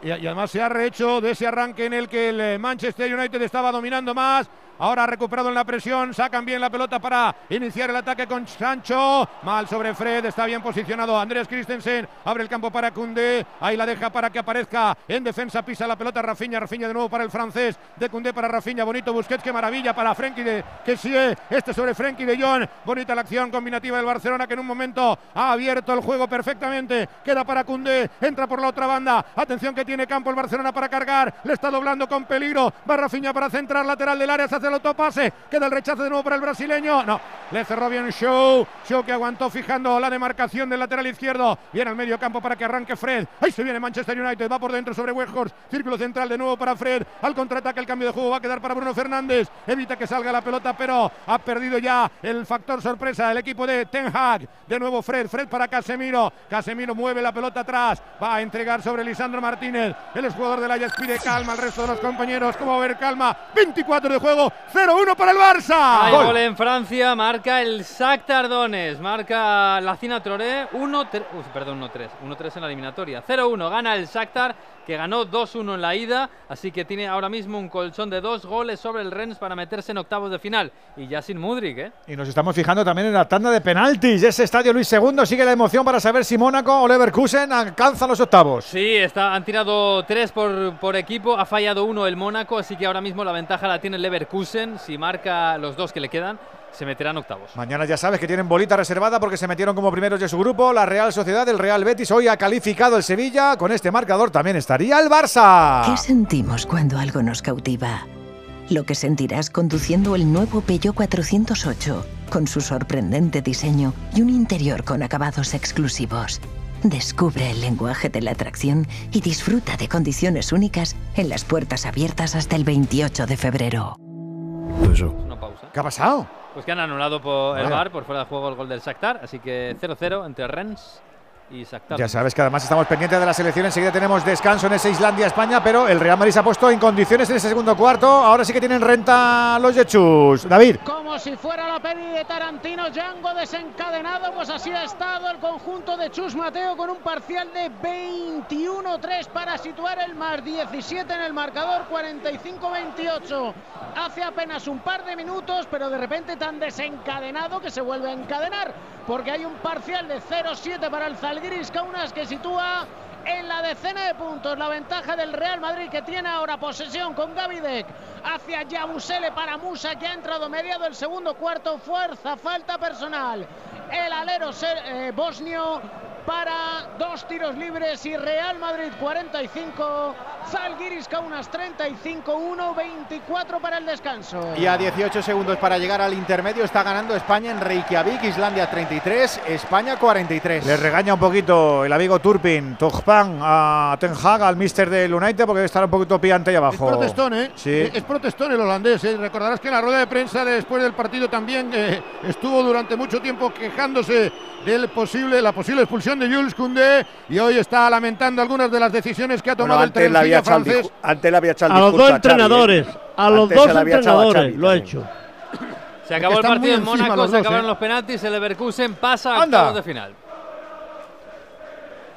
y, además se ha rehecho de ese arranque en el que el eh, Manchester United estaba dominando más. Ahora ha recuperado en la presión, sacan bien la pelota para iniciar el ataque con Sancho. Mal sobre Fred, está bien posicionado Andrés Christensen. Abre el campo para Cundé. Ahí la deja para que aparezca en defensa. Pisa la pelota Rafinha. Rafinha de nuevo para el francés. De Cundé para Rafinha. Bonito Busquets, qué maravilla para Frenkie de que sigue. Este sobre Frenkie de Jong. Bonita la acción combinativa del Barcelona que en un momento ha abierto el juego perfectamente. Queda para Cundé. Entra por la otra banda. Atención que tiene campo el Barcelona para cargar. Le está doblando con peligro. Va Rafinha para centrar lateral del área. Hace el autopase. Queda el rechazo de nuevo para el brasileño. No, le cerró bien Show. Show que aguantó fijando la demarcación del lateral izquierdo. Viene al medio campo para que arranque Fred. Ahí se viene Manchester United. Va por dentro sobre Weghorst. Círculo central de nuevo para Fred. Al contraataque el cambio de juego va a quedar para Bruno Fernández. Evita que salga la pelota, pero ha perdido ya el factor sorpresa el equipo de Ten Hag. De nuevo Fred. Fred para Casemiro. Casemiro mueve la pelota atrás. Va a entregar sobre Lisandro Martínez. El jugador del Ajax pide calma al resto de los compañeros. ¿Cómo va a haber calma? 24 de juego. 0-1 para el Barça. Hay gol. en Francia. Marca el Shakhtar Tardones. Marca la Cina Troré. 1 perdón, 1-3. 1-3 en la eliminatoria. 0-1. Gana el Shakhtar que ganó 2-1 en la ida, así que tiene ahora mismo un colchón de dos goles sobre el Rennes para meterse en octavos de final. Y ya sin Mudrik, ¿eh? Y nos estamos fijando también en la tanda de penaltis. Ese estadio Luis II sigue la emoción para saber si Mónaco o Leverkusen alcanzan los octavos. Sí, está, han tirado tres por, por equipo, ha fallado uno el Mónaco, así que ahora mismo la ventaja la tiene el Leverkusen. Si marca los dos que le quedan, se meterán octavos. Mañana ya sabes que tienen bolita reservada porque se metieron como primeros de su grupo. La Real Sociedad, el Real Betis, hoy ha calificado el Sevilla. Con este marcador también estaría el Barça. ¿Qué sentimos cuando algo nos cautiva? Lo que sentirás conduciendo el nuevo Peugeot 408, con su sorprendente diseño y un interior con acabados exclusivos. Descubre el lenguaje de la atracción y disfruta de condiciones únicas en las puertas abiertas hasta el 28 de febrero. ¿Qué ha pasado? Pues que han anulado por el Vaya. VAR por fuera de juego el gol del Shakhtar, así que 0-0 entre Rennes y Shakhtar. Ya sabes que además estamos pendientes de la selección. Enseguida tenemos descanso en ese Islandia-España, pero el Real Madrid se ha puesto en condiciones en ese segundo cuarto. Ahora sí que tienen renta los Yechus. David. Como si fuera la peli de Tarantino, Django desencadenado, pues así ha estado el conjunto de Chus Mateo con un parcial de 21-3 para situar el más 17 en el marcador, 45-28. Hace apenas un par de minutos, pero de repente tan desencadenado que se vuelve a encadenar, porque hay un parcial de 0-7 para el Zalgiris Kaunas que sitúa en la decena de puntos. La ventaja del Real Madrid que tiene ahora posesión con Gavidec hacia Yabusele para Musa que ha entrado mediado el segundo cuarto. Fuerza falta personal. El alero eh, bosnio para dos tiros libres y Real Madrid 45 Zalgiris Kaunas 35 1 24 para el descanso Y a 18 segundos para llegar al intermedio está ganando España en Reykjavik, Islandia 33, España 43. Le regaña un poquito el amigo Turpin, Tojpan, a Ten Hag, al mister del United, porque debe estar un poquito pillante ahí abajo. Es protestón, ¿eh? Sí. Es es protestón el holandés. ¿eh? Recordarás que en la rueda de prensa después del partido también eh, estuvo durante mucho tiempo quejándose del posible, la posible expulsión de Jules Koundé y hoy está lamentando algunas de las decisiones que ha tomado Bueno, el el francés. discu- antes le había echado el A los dos Xavi, ¿eh? entrenadores. A los Antes dos a entrenadores Xavi lo ha hecho. Se acabó el partido en Mónaco, se acabaron ¿eh? los penaltis, el Leverkusen pasa a octavos de final.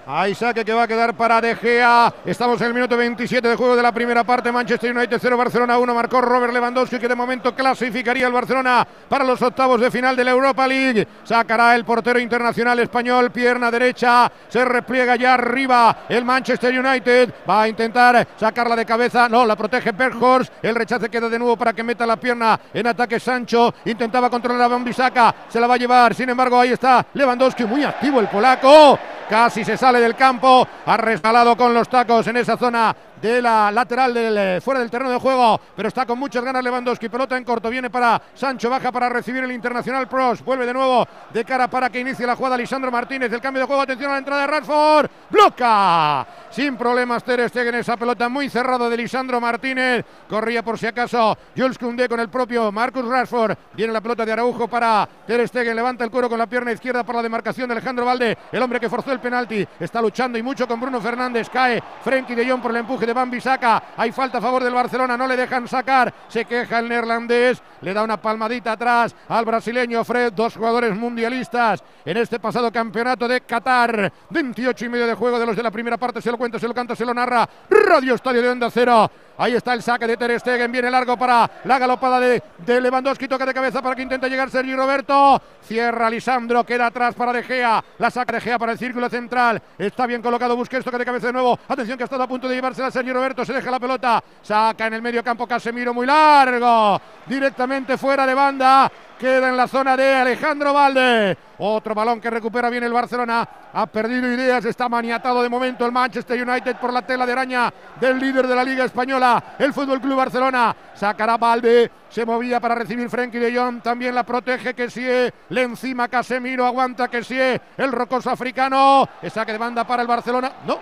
Hay saque que va a quedar para De Gea. Estamos en el minuto 27 de juego de la primera parte. Manchester United 0, Barcelona 1. Marcó Robert Lewandowski que de momento clasificaría al Barcelona para los octavos de final de la Europa League. Sacará el portero internacional español, pierna derecha. Se repliega ya arriba el Manchester United. Va a intentar sacarla de cabeza. No, la protege Berghorst. El rechace queda de nuevo para que meta la pierna en ataque Sancho. Intentaba controlar a Bambisaka. Se la va a llevar. Sin embargo, ahí está Lewandowski. Muy activo el polaco. Casi se sale del campo. Ha resbalado con los tacos en esa zona de la lateral del, eh, fuera del terreno de juego, pero está con muchas ganas Lewandowski, pelota en corto, viene para Sancho, baja para recibir el Internacional Pros, vuelve de nuevo de cara para que inicie la jugada Lisandro Martínez, el cambio de juego, atención a la entrada de Rashford, bloca, sin problemas Ter Stegen esa pelota muy cerrado de Lisandro Martínez, corría por si acaso Jules Koundé con el propio Marcus Rashford, viene la pelota de Araujo para Ter Stegen, levanta el cuero con la pierna izquierda para la demarcación de Alejandro Valde, el hombre que forzó el penalti, está luchando y mucho con Bruno Fernández, cae Frenkie de Jong por el empuje de Bambi saca, hay falta a favor del Barcelona, no le dejan sacar, se queja el neerlandés, le da una palmadita atrás al brasileño Fred, dos jugadores mundialistas en este pasado campeonato de Qatar, 28 y medio de juego de los de la primera parte, se lo cuenta, se lo canta, se lo narra, Radio Estadio de Onda Cero, ahí está el saque de Ter Stegen, viene largo para la galopada de, de Lewandowski, toca de cabeza para que intente llegar Sergi Roberto, cierra Lisandro, queda atrás para De Gea, la saca De Gea para el círculo central, está bien colocado Busquets, toca de cabeza de nuevo, atención que ha estado a punto de llevársela Sergi Roberto, se deja la pelota, saca en el medio campo Casemiro muy largo, directamente fuera de banda, queda en la zona de Alejandro Valde. Otro balón que recupera bien el Barcelona. Ha perdido ideas, está maniatado de momento el Manchester United por la tela de araña del líder de la Liga Española, el Fútbol Club Barcelona. Sacará Valde, se movía para recibir Frenkie de Jong, también la protege que le encima Casemiro, aguanta que el rocoso africano. Saque de banda para el Barcelona. No,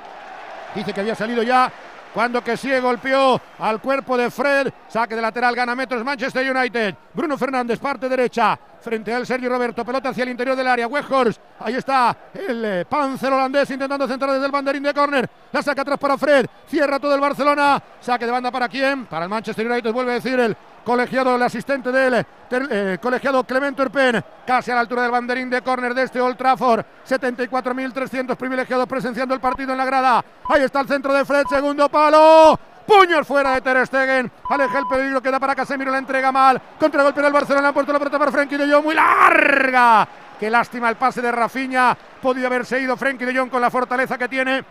dice que había salido ya cuando que sí golpeó al cuerpo de Fred. Saque de lateral, gana metros Manchester United. Bruno Fernández, parte derecha. Frente al Sergio Roberto, pelota hacia el interior del área. Weghorst, ahí está el eh, Panzer holandés intentando centrar desde el banderín de córner. La saca atrás para Fred, cierra todo el Barcelona. Saque de banda para quién? Para el Manchester United, vuelve a decir el colegiado, el asistente del eh, colegiado Clement Turpin, casi a la altura del banderín de córner de este Old Trafford. 74.300 privilegiados presenciando el partido en la grada. Ahí está el centro de Fred, segundo palo. Puño fuera de Ter Stegen. Aleja el peligro, queda para Casemiro, la entrega mal. Contragolpe del Barcelona, ha puesto la pelota para Frenkie de Jong, muy larga. Qué lástima el pase de Rafinha. Podía haberse ido Frenkie de Jong con la fortaleza que tiene,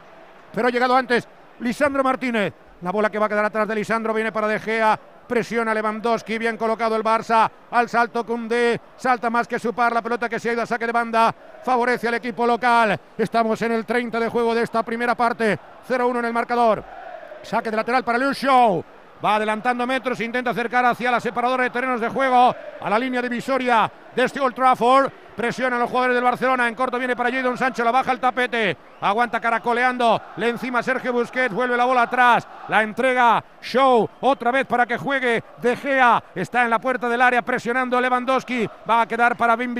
pero ha llegado antes Lisandro Martínez. La bola que va a quedar atrás de Lisandro viene para De Gea. Presiona Lewandowski, bien colocado el Barça, al salto Cundé, salta más que su par, la pelota que se ha ido a saque de banda, favorece al equipo local. Estamos en el 30 de juego de esta primera parte, 0-1 en el marcador. Saque de lateral para Liu Show. Va adelantando metros, intenta acercar hacia la separadora de terrenos de juego, a la línea divisoria de este Old Trafford. Presionan los jugadores del Barcelona. En corto viene para Jadon Sancho. La baja el tapete. Aguanta caracoleando. Le encima Sergio Busquets. Vuelve la bola atrás. La entrega Show. Otra vez para que juegue De Gea. Está en la puerta del área presionando Lewandowski. Va a quedar para Bim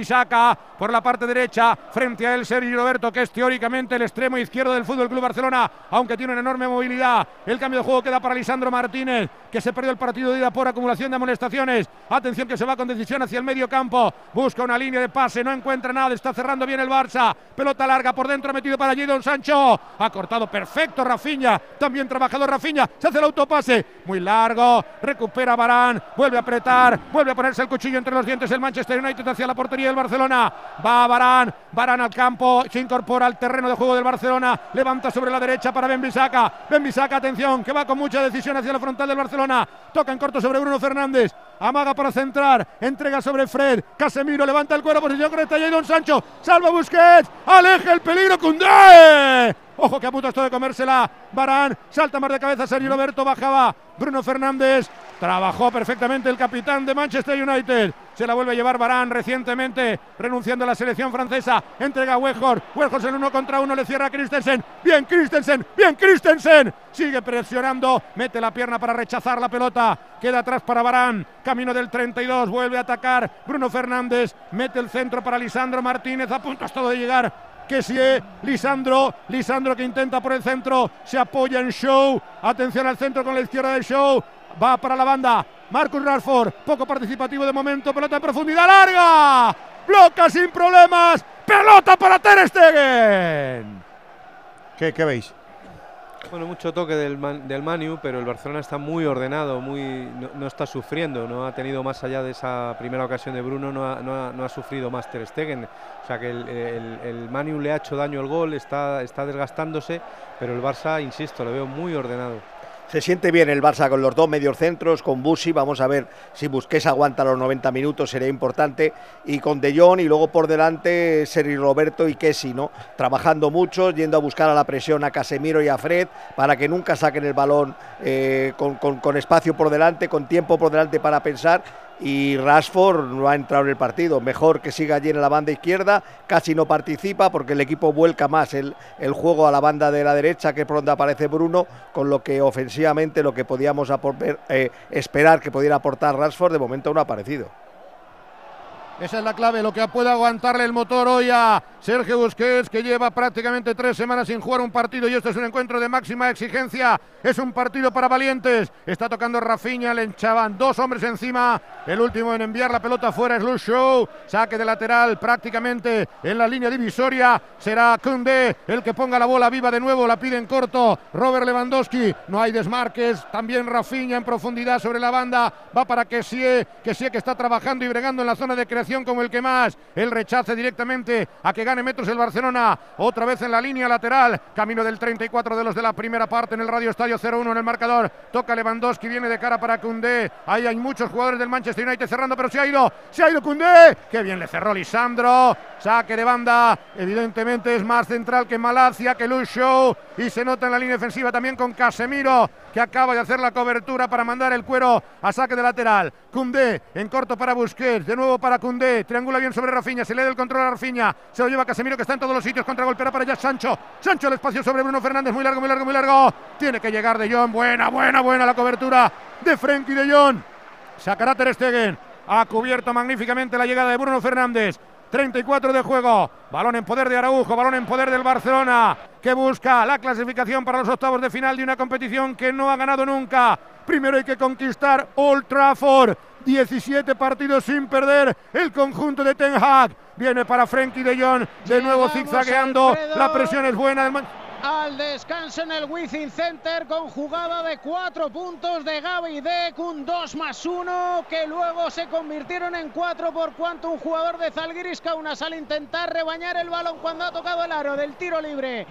por la parte derecha. Frente a él Sergio Roberto, que es teóricamente el extremo izquierdo del Fútbol Club Barcelona. Aunque tiene una enorme movilidad. El cambio de juego queda para Lisandro Martínez, que se perdió el partido de ida por acumulación de amonestaciones. Atención que se va con decisión hacia el medio campo. Busca una línea de pase, no encuentra nada, está cerrando bien el Barça. Pelota larga por dentro, metido para Jadon Sancho. Ha cortado perfecto Rafinha, también trabajador Rafinha. Se hace el autopase, muy largo. Recupera Barán, vuelve a apretar, vuelve a ponerse el cuchillo entre los dientes el Manchester United hacia la portería del Barcelona. Va Barán, Barán al campo, se incorpora al terreno de juego del Barcelona. Levanta sobre la derecha para Benbisaca. Benbisaca, atención, que va con mucha decisión hacia la frontal del Barcelona. Toca en corto sobre Bruno Fernández. Amaga para centrar, entrega sobre Fred. Casemiro levanta el cuero, posición correcta. Jadon Sancho, salva Busquets, aleja el peligro. Cundé. Ojo que a punto esto de comérsela. Barán, salta más de cabeza. Sergio Roberto bajaba. Bruno Fernández. Trabajó perfectamente el capitán de Manchester United. Se la vuelve a llevar Barán recientemente, renunciando a la selección francesa. Entrega a Weghorst. Weghorst en uno contra uno le cierra a Christensen. Bien Christensen, bien Christensen. Sigue presionando, mete la pierna para rechazar la pelota. Queda atrás para Barán. Camino del 32, vuelve a atacar Bruno Fernández. Mete el centro para Lisandro Martínez. A punto hasta de llegar que si Lisandro, Lisandro que intenta por el centro, se apoya en Show, atención al centro con la izquierda de Show, va para la banda, Marcus Rashford, poco participativo de momento, pelota en profundidad larga, bloca sin problemas, pelota para Ter Stegen. ¿Qué, qué veis? Bueno, mucho toque del, del Manu, pero el Barcelona está muy ordenado, muy no, está sufriendo, no ha tenido más allá de esa primera ocasión de Bruno, no ha, no ha, sufrido más Ter Stegen. O sea que el, el, Manu le ha hecho daño el gol, está, está desgastándose, pero el Barça, insisto, lo veo muy ordenado. Se siente bien el Barça con los dos medios centros, con Busi, vamos a ver si Busquets aguanta los 90 minutos, sería importante, y con De Jong y luego por delante Seri Roberto y Kessi, ¿no? Trabajando mucho, yendo a buscar a la presión a Casemiro y a Fred para que nunca saquen el balón eh, con espacio por delante, con tiempo por delante para pensar y Rashford no ha entrado en el partido. Mejor que siga allí en la banda izquierda, casi no participa porque el equipo vuelca más el, juego a la banda de la derecha, que donde aparece Bruno, con lo que ofensivamente lo que podíamos eh, esperar que pudiera aportar Rashford, de momento no ha aparecido. Esa es la clave, lo que puede aguantarle el motor hoy a Sergio Busquets, que lleva prácticamente tres semanas sin jugar un partido y esto es un encuentro de máxima exigencia. Es un partido para valientes. Está tocando Rafinha, le enchaban dos hombres encima. El último en enviar la pelota fuera es Luke Show. Saque de lateral prácticamente en la línea divisoria. Será Kunde el que ponga la bola viva de nuevo. La pide en corto Robert Lewandowski. No hay desmarques. También Rafinha en profundidad sobre la banda. Va para que sí que está trabajando y bregando en la zona de creación como el que más. El rechace directamente a que gane metros el Barcelona. Otra vez en la línea lateral. Camino del 34 de los de la primera parte en el Radio Estadio 0-1 en el marcador. Toca Lewandowski, viene de cara para Cundé. Ahí hay muchos jugadores del Manchester United cerrando, pero se ha ido. Se ha ido Cundé. Qué bien le cerró Lisandro. Saque de banda. Evidentemente es más central que Malacia, que Lucho. Y se nota en la línea defensiva también con Casemiro, que acaba de hacer la cobertura para mandar el cuero a saque de lateral. Cundé en corto para Busquets. De nuevo para Cundé. Triangula bien sobre Rafinha. Se le da el control a Rafinha. Se lo lleva Casemiro que está en todos los sitios. Contra golpera para allá Sancho. Sancho el espacio sobre Bruno Fernández. Muy largo, muy largo, muy largo. Tiene que llegar de Jong. Buena, buena, buena la cobertura de Frenkie de Jong. Sacará Ter Stegen. Ha cubierto magníficamente la llegada de Bruno Fernández. 34 de juego. Balón en poder de Araujo, balón en poder del Barcelona, que busca la clasificación para los octavos de final de una competición que no ha ganado nunca. Primero hay que conquistar Old Trafford. 17 partidos sin perder el conjunto de Ten Hag. Viene para Frenkie de Jong, de nuevo zigzagueando. La presión es buena al descanso en el Wizzing Center con jugada de cuatro puntos de Gaby Deck, un 2 más 1 que luego se convirtieron en cuatro por cuanto un jugador de Zalgiris Kaunas al intentar rebañar el balón cuando ha tocado el aro del tiro libre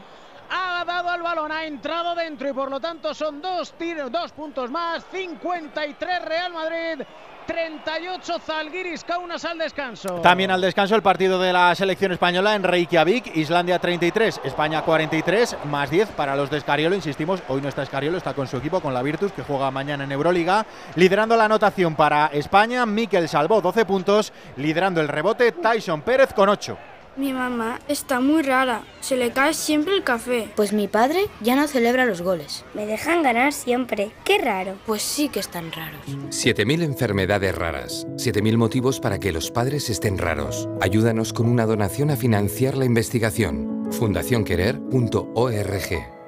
ha dado al balón, ha entrado dentro y por lo tanto son dos tiros, dos puntos más, 53 Real Madrid. 38 Zalgiris Kaunas al descanso. También al descanso el partido de la selección española en Reykjavik, Islandia 33, España 43, más 10 para los de Escariolo, insistimos, hoy no está Escariolo, está con su equipo, con la Virtus, que juega mañana en Euroliga, liderando la anotación para España, Miquel Salvó 12 puntos, liderando el rebote Tyson Pérez con 8. Mi mamá está muy rara, se le cae siempre el café. Pues mi padre ya no celebra los goles. Me dejan ganar siempre, qué raro. Pues sí que están raros. 7.000 enfermedades raras, 7.000 motivos para que los padres estén raros. Ayúdanos con una donación a financiar la investigación. fundacionquerer.org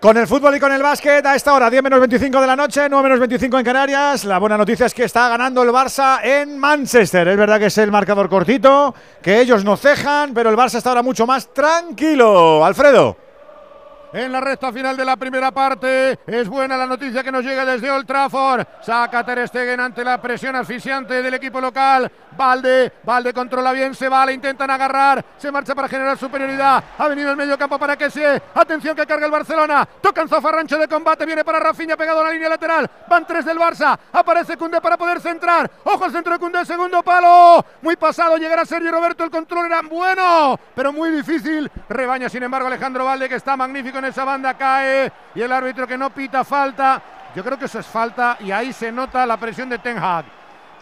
con el fútbol y con el básquet a esta hora, 10 menos 25 de la noche, 9 menos 25 en Canarias. La buena noticia es que está ganando el Barça en Manchester. Es verdad que es el marcador cortito, que ellos no cejan, pero el Barça está ahora mucho más tranquilo. Alfredo en la recta final de la primera parte. Es buena la noticia que nos llega desde Old Trafford. Saca Ter ante la presión asfixiante del equipo local. Valde, Valde controla bien, se va, le intentan agarrar, se marcha para generar superioridad. Ha venido el medio campo para que se. Atención que carga el Barcelona. Toca en zafarrancho de combate, viene para Rafinha pegado a la línea lateral. Van tres del Barça. Aparece Cundé para poder centrar. Ojo al centro de Cundé, segundo palo. Muy pasado, llegará Sergio Roberto. El control era bueno, pero muy difícil. Rebaña, sin embargo, Alejandro Valde, que está magnífico en esa banda cae y el árbitro que no pita falta. Yo creo que eso es falta y ahí se nota la presión de Ten Hag.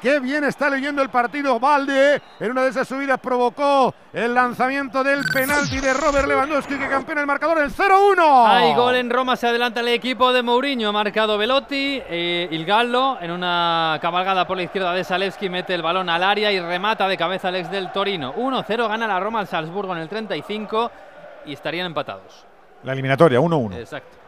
Qué bien está leyendo el partido Valde. En una de esas subidas provocó el lanzamiento del penalti de Robert Lewandowski que campeona el marcador el 0-1. Hay gol en Roma, se adelanta el equipo de Mourinho. Ha marcado Velotti. Eh, Il Gallo en una cabalgada por la izquierda de Salevski mete el balón al área y remata de cabeza al ex del Torino. 1-0 gana la Roma al Salzburgo en el 35 y estarían empatados. La eliminatoria, 1-1. Exacto.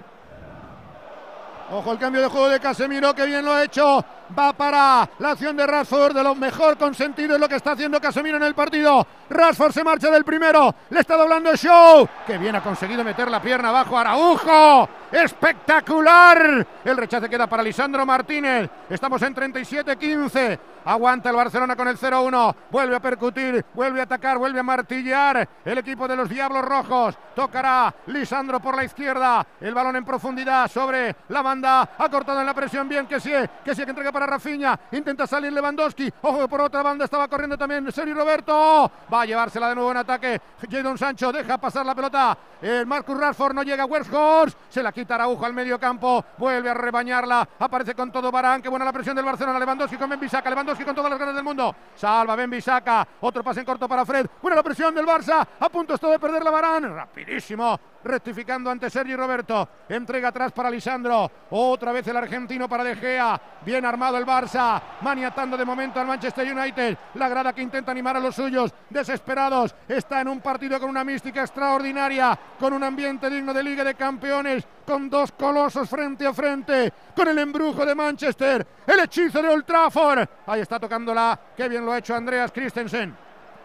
Ojo el cambio de juego de Casemiro, que bien lo ha hecho. Va para la acción de Rashford, de lo mejor consentido es lo que está haciendo Casemiro en el partido. Rashford se marcha del primero, le está doblando Show, que bien ha conseguido meter la pierna abajo. Araujo, espectacular. El rechace queda para Lisandro Martínez. Estamos en 37-15. Aguanta el Barcelona con el 0-1. Vuelve a percutir, vuelve a atacar, vuelve a martillar. El equipo de los Diablos Rojos. Tocará Lisandro por la izquierda. El balón en profundidad sobre la banda. Ha cortado en la presión bien que sí, que sí que entrega para Rafinha. Intenta salir Lewandowski. Ojo que por otra banda estaba corriendo también Sergio Roberto. Va a llevársela de nuevo en ataque. Jadon Sancho deja pasar la pelota. El Marcus Rashford no llega a Weghorst. Se la quita Araujo al medio campo. Vuelve a rebañarla. Aparece con todo Barán. Qué buena la presión del Barcelona. Lewandowski con Benbisaca. Lewandowski con todas las ganas del mundo. Salva Ben Bisaca. Otro pase en corto para Fred. Buena la presión del Barça. A punto está de perder la Barán. Rapidísimo. Rectificando ante Sergio Roberto. Entrega atrás para Lisandro. Otra vez el argentino para De Gea. Bien armado el Barça. Maniatando de momento al Manchester United. La grada que intenta animar a los suyos. Desesperados. Está en un partido con una mística extraordinaria. Con un ambiente digno de Liga de Campeones. Con dos colosos frente a frente. Con el embrujo de Manchester. El hechizo de Old Trafford. Ahí está tocándola. Qué bien lo ha hecho Andreas Christensen.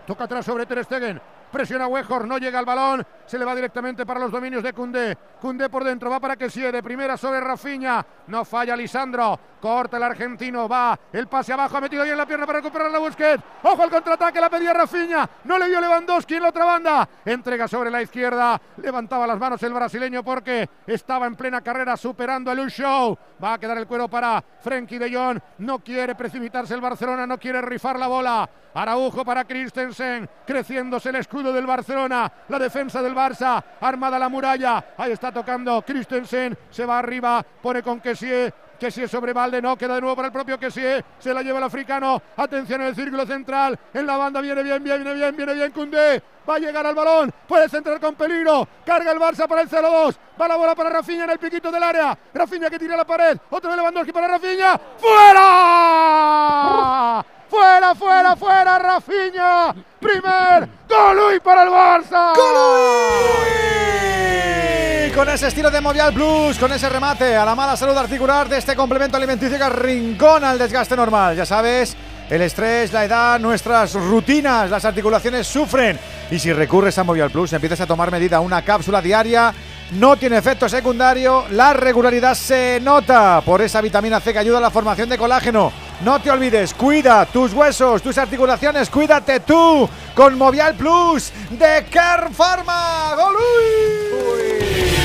Toca atrás sobre Ter Stegen. Presiona Wejor, no llega al balón. Se le va directamente para los dominios de Cundé. Cundé por dentro, va para que de primera sobre Rafiña. No falla Lisandro. Corta el argentino, va. El pase abajo, ha metido bien la pierna para recuperar la Busquets. Ojo al contraataque, la pedía Rafiña. No le dio Lewandowski en la otra banda. Entrega sobre la izquierda. Levantaba las manos el brasileño porque estaba en plena carrera superando a Show. Va a quedar el cuero para Frenkie de Jong. No quiere precipitarse el Barcelona, no quiere rifar la bola. Araujo para Christensen. Creciéndose el escudo del Barcelona. La defensa del Barça. Armada la muralla. Ahí está tocando Christensen. Se va arriba. Pone con Kessie. Que sobre Valde, no, queda de nuevo para el propio que se la lleva el africano, atención en el círculo central, en la banda viene bien, viene bien, viene bien Cundé, va a llegar al balón, puede centrar con peligro, carga el Barça para el 0-2, va la bola para Rafinha en el piquito del área, Rafinha que tira la pared, otro de Lewandowski para Rafinha, ¡fuera! ¡Fuera, fuera, fuera, Rafinha! ¡Primer gol para el Barça! Con ese estilo de Movial Plus, con ese remate a la mala salud articular de este complemento alimenticio que rincona el desgaste normal. Ya sabes, el estrés, la edad, nuestras rutinas, las articulaciones sufren. Y si recurres a Movial Plus, empiezas a tomar medida una cápsula diaria no tiene efecto secundario, la regularidad se nota por esa vitamina C que ayuda a la formación de colágeno. No te olvides, cuida tus huesos, tus articulaciones, cuídate tú con Movial Plus de Care Pharma. ¡Golui!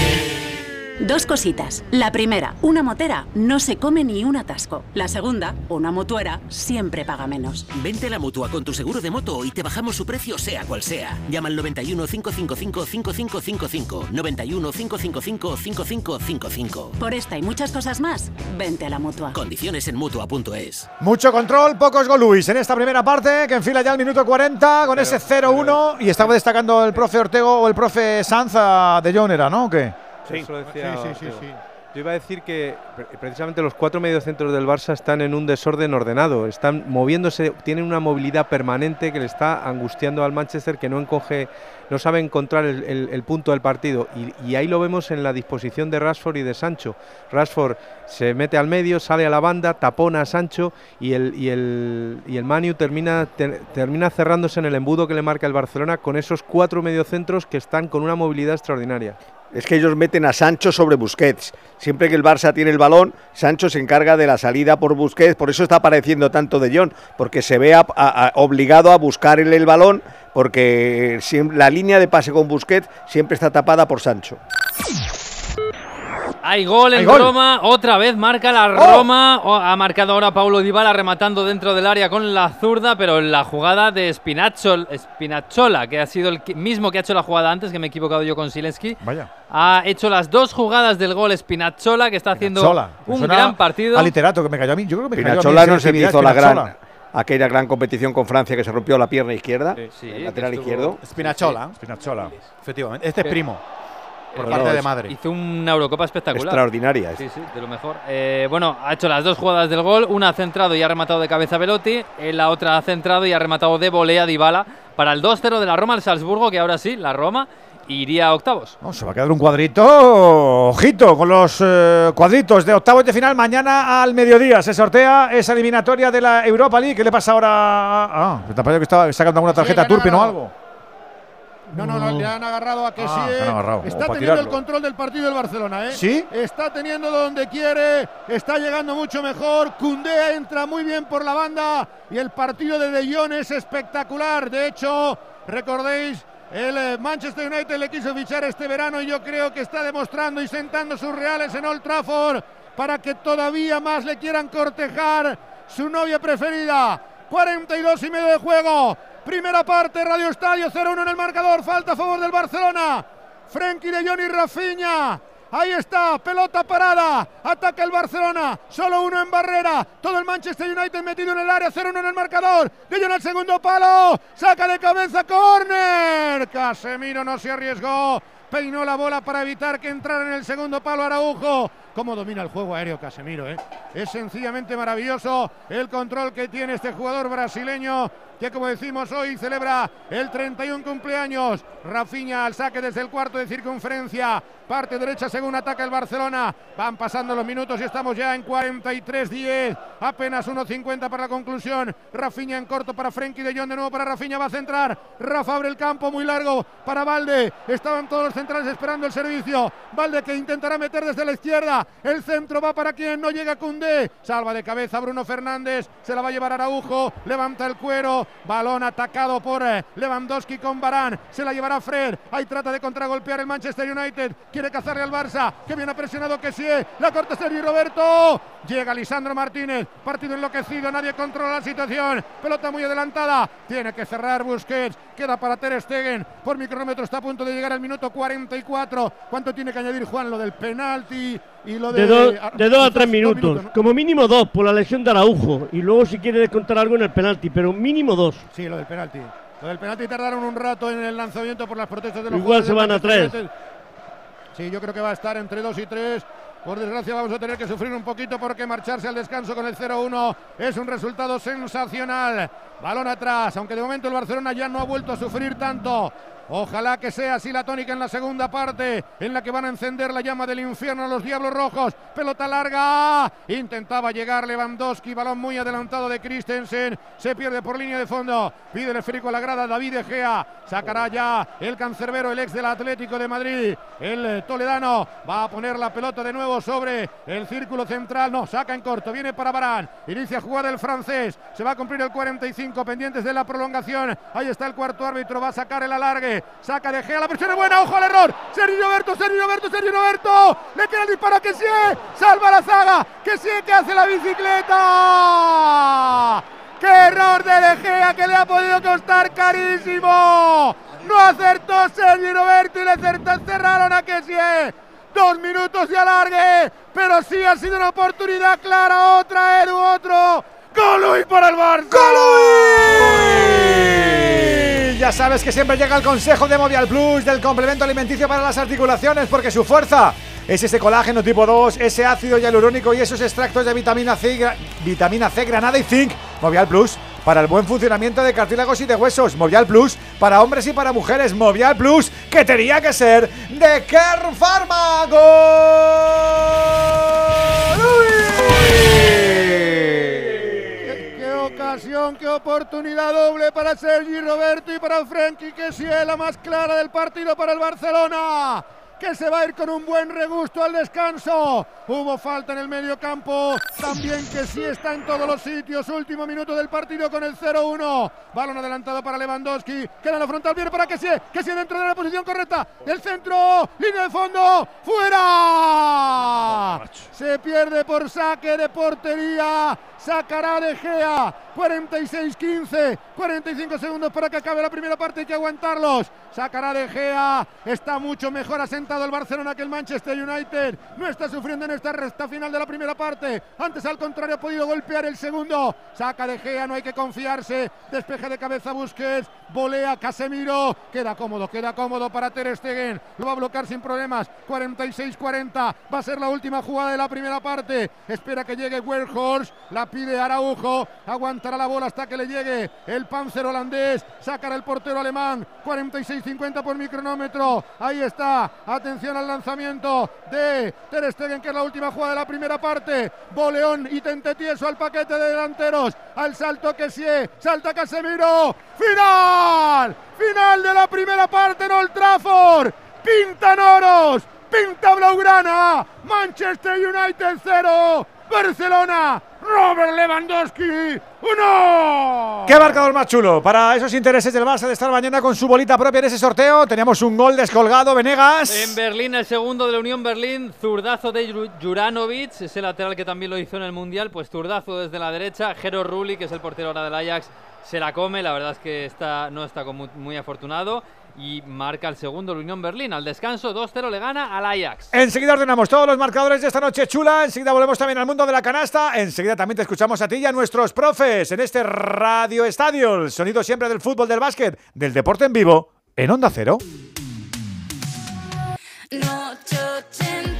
Dos cositas. La primera, una motera no se come ni un atasco. La segunda, una motuera siempre paga menos. Vente a la mutua con tu seguro de moto y te bajamos su precio sea cual sea. Llama al 91 555 5555. 91 555 5555. Por esta y muchas cosas más, vente a la mutua. Condiciones en mutua.es. Mucho control, pocos golubis en esta primera parte, que enfila ya el minuto 40 con ese 0-1 y estaba destacando el profe Ortego o el profe Sanza de John era, ¿no? ¿O qué? Sí, sí, sí, sí, Yo iba a decir que precisamente los cuatro mediocentros del Barça están en un desorden ordenado, están moviéndose, tienen una movilidad permanente que le está angustiando al Manchester que no encoge, no sabe encontrar el, punto del partido. Y, ahí lo vemos en la disposición de Rashford y de Sancho. Rashford se mete al medio, sale a la banda, tapona a Sancho y el, y el, y el Manu termina, termina cerrándose en el embudo que le marca el Barcelona con esos cuatro mediocentros que están con una movilidad extraordinaria es que ellos meten a Sancho sobre Busquets. Siempre que el Barça tiene el balón, Sancho se encarga de la salida por Busquets. Por eso está apareciendo tanto de Jong, porque se ve obligado a buscar el, el balón, porque la línea de pase con Busquets siempre está tapada por Sancho. Hay gol en Roma, otra vez marca la oh. Roma. Ha marcado ahora Paulo Dybala rematando dentro del área con la zurda, pero en la jugada de Spinazzola, que ha sido el mismo que ha hecho la jugada antes, que me he equivocado yo con Silensky. Vaya. Ha hecho las dos jugadas del gol Spinazzola, que está haciendo un gran partido. Al literato que me cayó a mí. Yo creo que me Spinazzola no se hizo la gran aquella gran competición con Francia que se rompió la pierna izquierda, el lateral izquierdo. Spinazzola. Spinazzola. Efectivamente. Este es primo por parte de Madrid. Hizo una Eurocopa espectacular. Extraordinaria. Sí, sí, de lo mejor. Eh, bueno, ha hecho las dos jugadas del gol. Una ha centrado y ha rematado de cabeza Velotti. Eh, la otra ha centrado y ha rematado de volea Dybala para el 2-0 de la Roma al Salzburgo, que ahora sí, la Roma iría a octavos. No, se va a quedar un cuadrito, ojito, con los eh, cuadritos de octavos de final. Mañana al mediodía se sortea esa eliminatoria de la Europa League. ¿Qué le pasa ahora? Ah, parece que estaba sacando alguna tarjeta Turpin o algo. No, no, no, le han agarrado a que ah, sí. Está teniendo el control del partido del Barcelona, ¿eh? Sí. Está teniendo donde quiere, está llegando mucho mejor. Cundé entra muy bien por la banda y el partido de De Jong es espectacular. De hecho, recordéis, el eh, Manchester United le quiso fichar este verano y yo creo que está demostrando y sentando sus reales en Old Trafford para que todavía más le quieran cortejar su novia preferida. 42 y medio de juego. Primera parte, Radio Estadio 0-1 en el marcador. Falta a favor del Barcelona. Frenkie de Jong y Rafinha. Ahí está, pelota parada. Ataca el Barcelona. Solo uno en barrera. Todo el Manchester United metido en el área. 0-1 en el marcador. De Jong al segundo palo. Saca de cabeza. Corner. Casemiro no se arriesgó. Peinó la bola para evitar que entrara en el segundo palo Araujo cómo domina el juego aéreo Casemiro. ¿eh? Es sencillamente maravilloso el control que tiene este jugador brasileño que como decimos hoy celebra el 31 cumpleaños. Rafinha al saque desde el cuarto de circunferencia. Parte derecha según ataca el Barcelona. Van pasando los minutos y estamos ya en 43-10. Apenas 1.50 para la conclusión. Rafinha en corto para Frenkie de Jong. De nuevo para Rafinha. Va a centrar. Rafa abre el campo muy largo para Valde. Estaban todos los centrales esperando el servicio. Valde que intentará meter desde la izquierda. El centro va para quien no llega Cundé. Salva de cabeza Bruno Fernández. Se la va a llevar Araujo. Levanta el cuero. Balón atacado por eh, Lewandowski con Barán. Se la llevará Fred. Ahí trata de contragolpear el Manchester United. Quiere cazarle al Barça. Que bien ha presionado que sí. La corta Sergio Roberto. Llega Lisandro Martínez. Partido enloquecido. Nadie controla la situación. Pelota muy adelantada. Tiene que cerrar Busquets. Queda para Ter Stegen. Por mi cronómetro está a punto de llegar al minuto 44. ¿Cuánto tiene que añadir Juan? Lo del penalti de, dos, a tres minutos. Como mínimo dos por la lesión de Araujo. Y luego si quiere descontar algo en el penalti, pero mínimo dos. Sí, lo del penalti. Lo del penalti tardaron un rato en el lanzamiento por las protestas de los Igual se van a tres. Sí, yo creo que va a estar entre dos y tres. Por desgracia vamos a tener que sufrir un poquito porque marcharse al descanso con el 0-1 es un resultado sensacional. Balón atrás, aunque de momento el Barcelona ya no ha vuelto a sufrir tanto. Ojalá que sea así la tónica en la segunda parte, en la que van a encender la llama del infierno a los Diablos Rojos. Pelota larga. Intentaba llegar Lewandowski, balón muy adelantado de Christensen. Se pierde por línea de fondo. Pide el esférico a la grada David Egea. Sacará ya el cancerbero, el ex del Atlético de Madrid. El toledano va a poner la pelota de nuevo sobre el círculo central. No, saca en corto. Viene para Barán. Inicia jugada el francés. Se va a cumplir el 45 pendientes de la prolongación. Ahí está el cuarto árbitro. Va a sacar el alargue. Saca de Gea, la presión es buena, ojo al error. Sergio Roberto, Sergio Roberto, Sergio Roberto. Le queda el disparo que sí, salva la zaga, sí que hace la bicicleta. ¡Qué error de De Gea que le ha podido costar carísimo! No acertó Sergio Roberto y le acertó, cerraron a sí. Dos minutos de alargue, pero sí ha sido una oportunidad clara. Otra, Edu, otro. ¡Golui para el Barça! ¡Golui! Ya sabes que siempre llega el consejo de Movial Plus del complemento alimenticio para las articulaciones porque su fuerza es ese colágeno tipo 2, ese ácido hialurónico y esos extractos de vitamina C, vitamina C, granada y zinc. Movial Plus para el buen funcionamiento de cartílagos y de huesos. Movial Plus para hombres y para mujeres. Movial Plus que tenía que ser de Care Pharma. ¡Qué, ocasión, qué oportunidad doble para Sergi Roberto y para Frenkie, que sí es la más clara del partido para el Barcelona. Que se va a ir con un buen regusto al descanso. Hubo falta en el medio campo. También que sí está en todos los sitios. Último minuto del partido con el 0-1. Balón adelantado para Lewandowski. Queda en la frontal. Viene para que sí. Que sí dentro de la posición correcta. El centro. Línea de fondo. ¡Fuera! Se pierde por saque de portería. Sacará de Gea. 46-15. 45 segundos para que acabe la primera parte. Hay que aguantarlos. Sacará de Gea. Está mucho mejor asentado el Barcelona que el Manchester United. No está sufriendo en esta resta final de la primera parte. Antes, al contrario, ha podido golpear el segundo. Saca de Gea. No hay que confiarse. Despeje de cabeza Busquets. Volea Casemiro. Queda cómodo. Queda cómodo para Ter Stegen. Lo va a bloquear sin problemas. 46-40. Va a ser la última jugada de la primera parte. Espera que llegue Werhorst. La pide Araujo. Aguantará la bola hasta que le llegue el Panzer holandés. Sacará el portero alemán. 46-50 por mi cronómetro. Ahí está. Atención al lanzamiento de Ter Stegen, que es la última jugada de la primera parte. Boleón y Tente Tieso al paquete de delanteros. Al salto que sí. Salta Casemiro. ¡Final! Final de la primera parte en Old Trafford. Pintan oros. Pinta Blaugrana. Manchester United 0. Barcelona. Robert Lewandowski. ¡Uno! ¿Qué marcador más chulo? Para esos intereses del Barça de estar mañana con su bolita propia en ese sorteo, teníamos un gol descolgado, Venegas. En Berlín, el segundo de la Unión Berlín, zurdazo de Jur- Juranovic, ese lateral que también lo hizo en el Mundial, pues zurdazo desde la derecha, Jero Rulli, que es el portero ahora del Ajax, se la come, la verdad es que está, no está muy afortunado, y marca el segundo la Unión Berlín, al descanso 2-0 le gana al Ajax. Enseguida ordenamos todos los marcadores de esta noche chula. Enseguida volvemos también al mundo de la canasta. Enseguida también te escuchamos a ti y a nuestros profes en este Radio Estadio. El sonido siempre del fútbol, del básquet, del deporte en vivo, en Onda Cero. Noche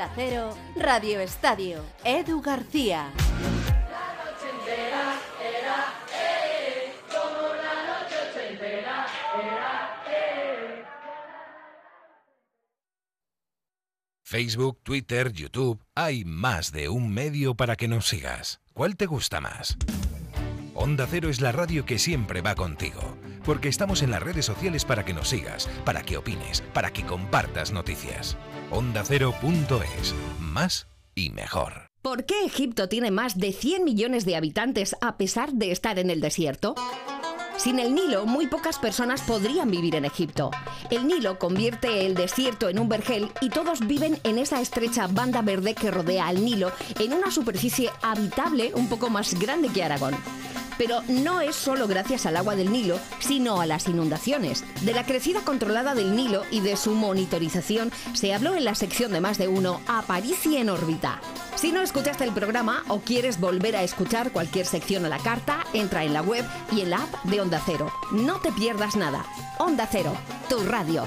Onda Cero, Radio Estadio, Edu García. Facebook, Twitter, YouTube, hay más de un medio para que nos sigas. ¿Cuál te gusta más? Onda Cero es la radio que siempre va contigo, porque estamos en las redes sociales para que nos sigas, para que opines, para que compartas noticias. OndaCero.es, más y mejor. ¿Por qué Egipto tiene más de 100 millones de habitantes a pesar de estar en el desierto? Sin el Nilo, muy pocas personas podrían vivir en Egipto. El Nilo convierte el desierto en un vergel y todos viven en esa estrecha banda verde que rodea al Nilo en una superficie habitable un poco más grande que Aragón. Pero no es solo gracias al agua del Nilo, sino a las inundaciones. De la crecida controlada del Nilo y de su monitorización se habló en la sección de más de uno Aparici en órbita. Si no escuchaste el programa o quieres volver a escuchar cualquier sección a la carta, entra en la web y en la app de Onda Cero. No te pierdas nada. Onda Cero, tu radio.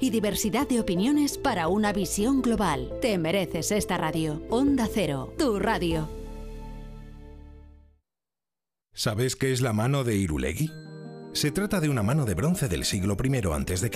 y diversidad de opiniones para una visión global. Te mereces esta radio. Onda Cero, tu radio. ¿Sabes qué es la mano de Irulegui? Se trata de una mano de bronce del siglo I a.C.,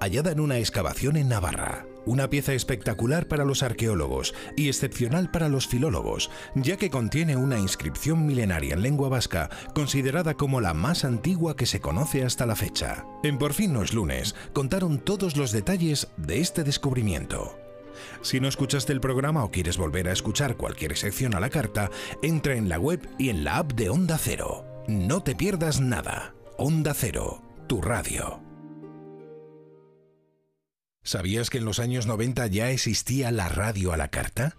hallada en una excavación en Navarra. Una pieza espectacular para los arqueólogos y excepcional para los filólogos, ya que contiene una inscripción milenaria en lengua vasca, considerada como la más antigua que se conoce hasta la fecha. En Por fin no es lunes, contaron todos los detalles de este descubrimiento. Si no escuchaste el programa o quieres volver a escuchar cualquier sección a la carta, entra en la web y en la app de Onda Cero. No te pierdas nada. Onda Cero, tu radio. ¿Sabías que en los años 90 ya existía la radio a la carta?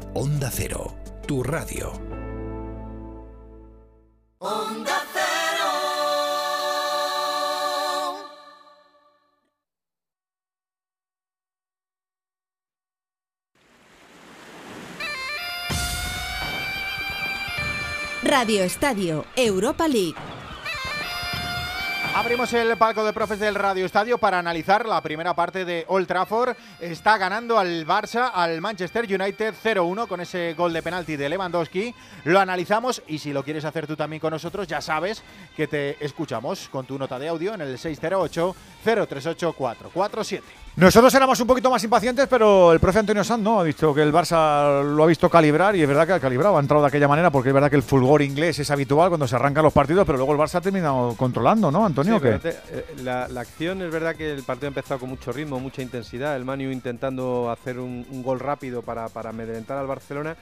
Onda Cero, tu radio. Onda Cero. Radio Estadio, Europa League. Abrimos el palco de profes del Radio Estadio para analizar la primera parte de Old Trafford. Está ganando al Barça, al Manchester United 0-1 con ese gol de penalti de Lewandowski. Lo analizamos y si lo quieres hacer tú también con nosotros, ya sabes que te escuchamos con tu nota de audio en el 608-038-447. Nosotros éramos un poquito más impacientes, pero el profe Antonio Sanz no ha dicho que el Barça lo ha visto calibrar y es verdad que ha calibrado, ha entrado de aquella manera porque es verdad que el fulgor inglés es habitual cuando se arrancan los partidos, pero luego el Barça ha terminado controlando, ¿no, Antonio? Sí, te- eh, la, la acción es verdad que el partido ha empezado con mucho ritmo, mucha intensidad. El Manu intentando hacer un, un gol rápido para, para amedrentar al Barcelona.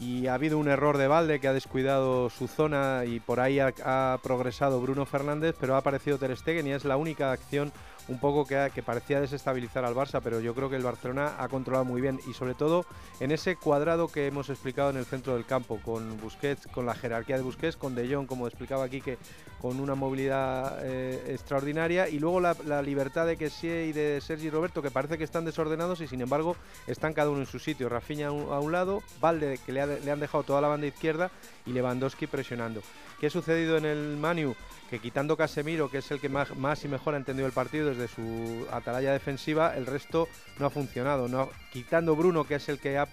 Y ha habido un error de balde que ha descuidado su zona y por ahí ha, ha progresado Bruno Fernández, pero ha aparecido Ter Stegen y es la única acción un poco que, parecía desestabilizar al Barça, pero yo creo que el Barcelona ha controlado muy bien y sobre todo en ese cuadrado que hemos explicado en el centro del campo, con Busquets, con la jerarquía de Busquets, con De Jong, como explicaba aquí, que con una movilidad eh, extraordinaria y luego la, libertad de Kessie y de Sergi Roberto, que parece que están desordenados y sin embargo están cada uno en su sitio. Rafinha a un, lado, Valde, que le, le han dejado toda la banda izquierda y Lewandowski presionando. ¿Qué ha sucedido en el Manu? Que quitando Casemiro, que es el que más, y mejor ha entendido el partido desde su atalaya defensiva, el resto no ha funcionado. No, quitando Bruno, que es el que ha,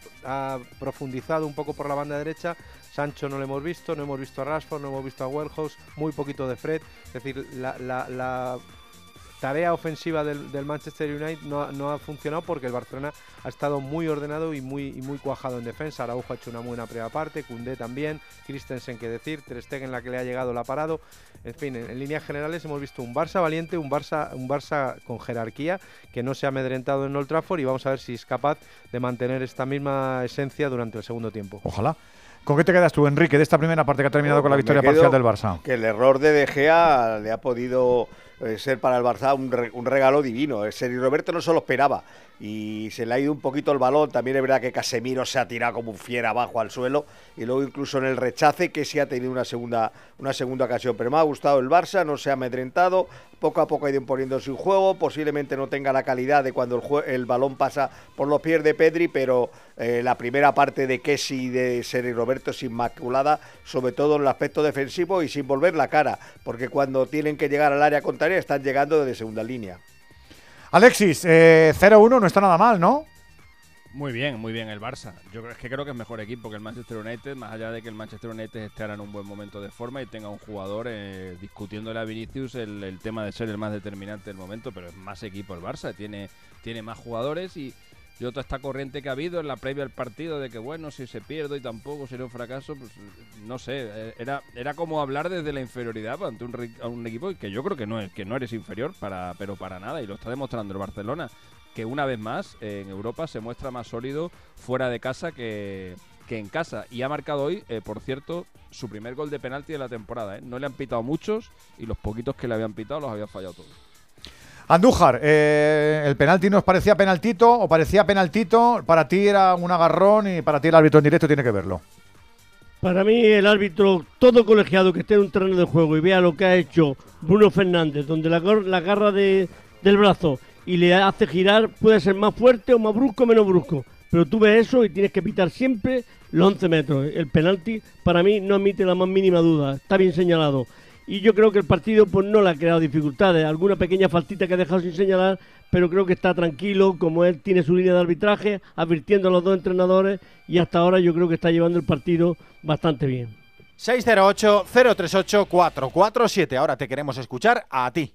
profundizado un poco por la banda derecha, Sancho no lo hemos visto, no hemos visto a Rashford, no hemos visto a Wellhouse, muy poquito de Fred. Es decir, la, la- la tarea ofensiva del, Manchester United no, ha- funcionado porque el Barcelona ha estado muy ordenado y muy, cuajado en defensa. Araujo ha hecho una buena primera parte, Koundé también, Christensen que decir, Ter Stegen la que le ha llegado la parado. En fin, en, líneas generales hemos visto un Barça valiente, un Barça, un Barça con jerarquía que no se ha amedrentado en Old Trafford y vamos a ver si es capaz de mantener esta misma esencia durante el segundo tiempo. Ojalá. ¿Con qué te quedas tú, Enrique, de esta primera parte que ha terminado con la Pues victoria parcial del Barça? Que el error de De Gea le ha podido eh, ser para el Barça un, re- un regalo divino. El Sergio Roberto no se lo esperaba y se le ha ido un poquito el balón. También es verdad que Casemiro se ha tirado como un fiera abajo al suelo y luego incluso en el rechace que sí ha tenido una segunda, una segunda ocasión. Pero me ha gustado el Barça, no se ha amedrentado, poco a poco ha ido imponiendo su juego. Posiblemente no tenga la calidad de cuando el, balón pasa por los pies de Pedri, pero eh, la primera parte de Kessi y de Sergio Roberto es inmaculada, sobre todo en el aspecto defensivo y sin volver la cara, porque cuando tienen que llegar al área contraria están llegando desde segunda línea. Alexis, eh, 0-1 no está nada mal, ¿no? Muy bien, muy bien el Barça. Yo es que creo que es mejor equipo que el Manchester United, más allá de que el Manchester United esté ahora en un buen momento de forma y tenga un jugador eh, discutiéndole a Vinicius el, el tema de ser el más determinante del momento, pero es más equipo el Barça, tiene, tiene más jugadores y, y otra esta corriente que ha habido en la previa al partido de que bueno, si se pierde y tampoco sería un fracaso, pues no sé, eh, era, era como hablar desde la inferioridad ante un, a un equipo que yo creo que no, es, que no eres inferior, para, pero para nada, y lo está demostrando el Barcelona que una vez más eh, en Europa se muestra más sólido fuera de casa que, que en casa. Y ha marcado hoy, eh, por cierto, su primer gol de penalti de la temporada. ¿eh? No le han pitado muchos y los poquitos que le habían pitado los había fallado todos. Andújar, eh, ¿el penalti nos parecía penaltito o parecía penaltito? Para ti era un agarrón y para ti el árbitro en directo tiene que verlo. Para mí el árbitro, todo colegiado que esté en un terreno de juego y vea lo que ha hecho Bruno Fernández, donde la, la agarra de- del brazo y le hace girar, puede ser más fuerte o más brusco o menos brusco. Pero tú ves eso y tienes que pitar siempre los 11 metros. El penalti para mí no admite la más mínima duda, está bien señalado. Y yo creo que el partido pues no le ha creado dificultades, alguna pequeña faltita que ha dejado sin señalar, pero creo que está tranquilo, como él tiene su línea de arbitraje, advirtiendo a los dos entrenadores y hasta ahora yo creo que está llevando el partido bastante bien. 608-038-447. Ahora te queremos escuchar a ti.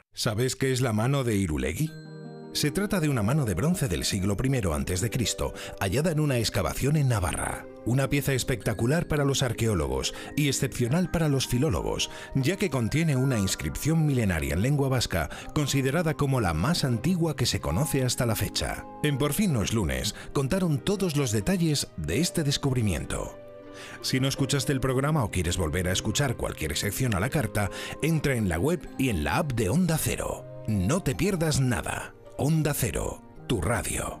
¿Sabes qué es la mano de Irulegui? Se trata de una mano de bronce del siglo I a.C., hallada en una excavación en Navarra. Una pieza espectacular para los arqueólogos y excepcional para los filólogos, ya que contiene una inscripción milenaria en lengua vasca, considerada como la más antigua que se conoce hasta la fecha. En Por fin no es lunes, contaron todos los detalles de este descubrimiento. Si no escuchaste el programa o quieres volver a escuchar cualquier sección a la carta, entra en la web y en la app de Onda Cero. No te pierdas nada. Onda Cero, tu radio.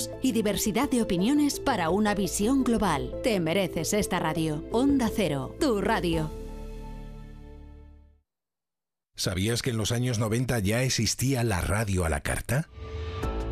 y diversidad de opiniones para una visión global. Te mereces esta radio. Onda Cero, tu radio. ¿Sabías que en los años 90 ya existía la radio a la carta?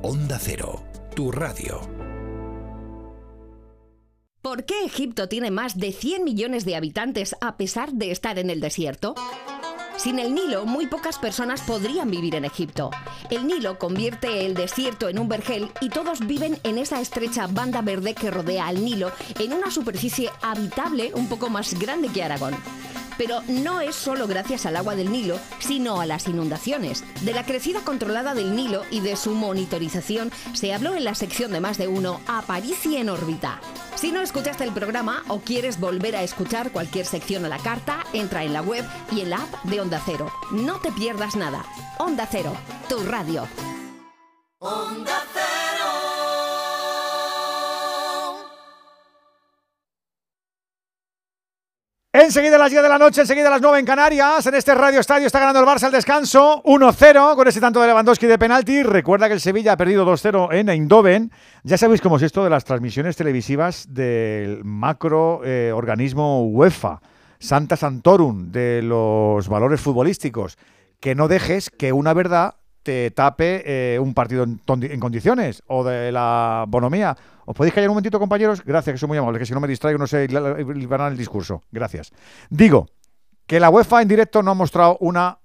Onda Cero, tu radio. ¿Por qué Egipto tiene más de 100 millones de habitantes a pesar de estar en el desierto? Sin el Nilo, muy pocas personas podrían vivir en Egipto. El Nilo convierte el desierto en un vergel y todos viven en esa estrecha banda verde que rodea al Nilo en una superficie habitable un poco más grande que Aragón. Pero no es solo gracias al agua del Nilo, sino a las inundaciones. De la crecida controlada del Nilo y de su monitorización se habló en la sección de más de uno Aparici en órbita. Si no escuchaste el programa o quieres volver a escuchar cualquier sección a la carta, entra en la web y en la app de Onda Cero. No te pierdas nada. Onda Cero, tu radio. Enseguida a las 10 de la noche, enseguida a las 9 en Canarias. En este Radio Estadio está ganando el Barça al descanso 1-0 con ese tanto de Lewandowski de penalti. Recuerda que el Sevilla ha perdido 2-0 en Eindhoven. Ya sabéis cómo es esto de las transmisiones televisivas del macro eh, organismo UEFA, Santa Santorum, de los valores futbolísticos. Que no dejes que una verdad te tape eh, un partido en, condiciones o de la bonomía. ¿Os podéis callar un momentito, compañeros? Gracias, que soy muy amable, que si no me distraigo no sé liberar el discurso. Gracias. Digo que la UEFA en directo no ha mostrado una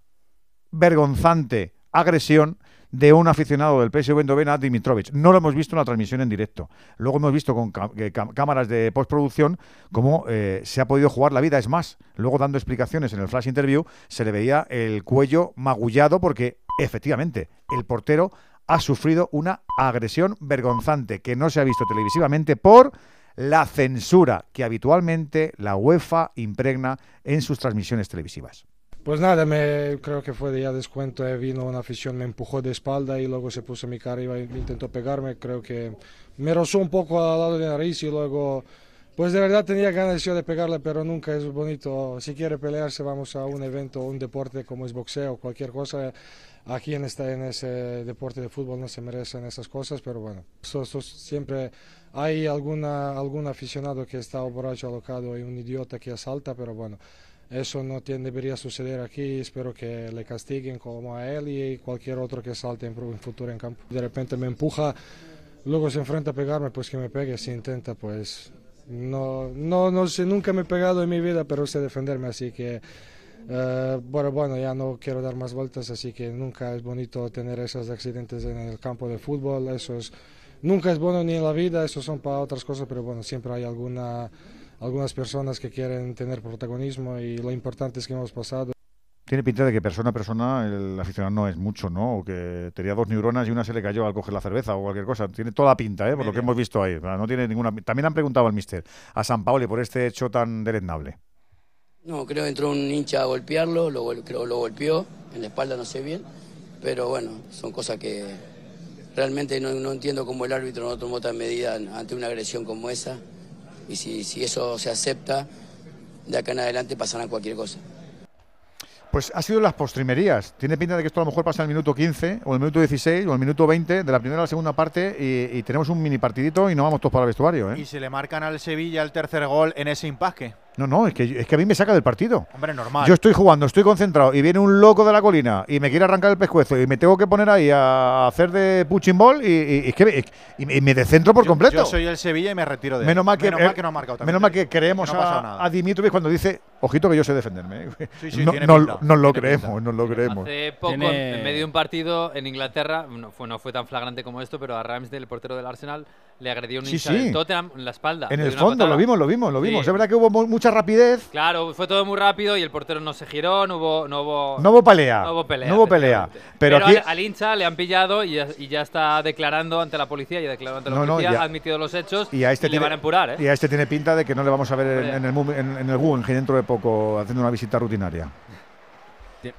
vergonzante agresión de un aficionado del PSV Eindhoven a Dimitrovic. No lo hemos visto en la transmisión en directo. Luego hemos visto con cámaras de postproducción cómo eh, se ha podido jugar la vida. Es más, luego dando explicaciones en el flash interview se le veía el cuello magullado porque efectivamente el portero ha sufrido una agresión vergonzante que no se ha visto televisivamente por la censura que habitualmente la UEFA impregna en sus transmisiones televisivas. Pues nada, me, creo que fue de ya descuento, eh, vino una afición, me empujó de espalda y luego se puso mi cara y iba- intentó pegarme, creo que me rozó un poco al lado de la nariz y luego, pues de verdad tenía ganas yo de pegarle, pero nunca es bonito, si quiere pelearse vamos a un evento, un deporte como es boxeo, cualquier cosa, aquí en, esta, en ese deporte de fútbol no se merecen esas cosas, pero bueno, eso- eso siempre hay alguna, algún aficionado que está borracho, alocado y un idiota que asalta, pero bueno. Eso no tiene, debería suceder aquí. Espero que le castiguen como a él y cualquier otro que salte en, en futuro en campo. De repente me empuja, luego se enfrenta a pegarme, pues que me pegue. Si intenta, pues no, no, no sé, nunca me he pegado en mi vida, pero sé defenderme. Así que, eh, bueno, bueno, ya no quiero dar más vueltas. Así que nunca es bonito tener esos accidentes en el campo de fútbol. Eso es, nunca es bueno ni en la vida. Eso son para otras cosas, pero bueno, siempre hay alguna algunas personas que quieren tener protagonismo y lo importante es que hemos pasado. Tiene pinta de que persona a persona el aficionado no es mucho, ¿no? O que tenía dos neuronas y una se le cayó al coger la cerveza o cualquier cosa. Tiene toda la pinta, ¿eh? Por lo que hemos visto ahí. No tiene ninguna. También han preguntado al mister, a San Paoli, por este hecho tan deleznable. No, creo que entró un hincha a golpearlo, lo, creo lo golpeó, en la espalda no sé bien, pero bueno, son cosas que realmente no, no entiendo cómo el árbitro no tomó tal medida ante una agresión como esa, y si, si eso se acepta, de acá en adelante pasará cualquier cosa. Pues ha sido las postrimerías. Tiene pinta de que esto a lo mejor pasa en el minuto 15 o el minuto 16 o el minuto 20 de la primera a la segunda parte y, y tenemos un mini partidito y no vamos todos para el vestuario, ¿eh? Y se le marcan al Sevilla el tercer gol en ese impasque. No, no, es que, es que a mí me saca del partido. Hombre, normal. Yo estoy jugando, estoy concentrado y viene un loco de la colina y me quiere arrancar el pescuezo y me tengo que poner ahí a hacer de punching ball y, y- y es que y me, y me descentro por Yo- completo. Yo soy el Sevilla y me retiro de él. Menos mal que, menos eh, mal que no ha marcado también. menos mal que creemos No ha pasado a, nada. a Dimitrovic cuando dice, ojito que yo sé defenderme. ¿eh". Sí, sí, no, tiene no- pinta, lo tiene creemos, pinta. nos lo creemos. Hace poco, Tiene- en medio de un partido en Inglaterra, no fue, no fue tan flagrante como esto, pero a Ramsdale, el portero del Arsenal, le agredió un Sí, hincha sí. del Tottenham en la espalda. En le el fondo, lo vimos, lo vimos, lo vimos. Sí. Es verdad que hubo mu- mucha rapidez. Claro, fue todo muy rápido y el portero no se giró, no hubo, no hubo, No hubo pelea. No hubo pelea. No hubo pelea. efectivamente. Pero Pero, aquí- al, al hincha le han pillado y ya, y ya está declarando ante la policía y ha declarado ante la No, no, policía, ya- ha admitido los hechos Y a este le tiene, van a empurar, ¿eh? y a este tiene pinta de que no le vamos a ver en, el, en, en el Guggenheim dentro de poco haciendo una visita rutinaria.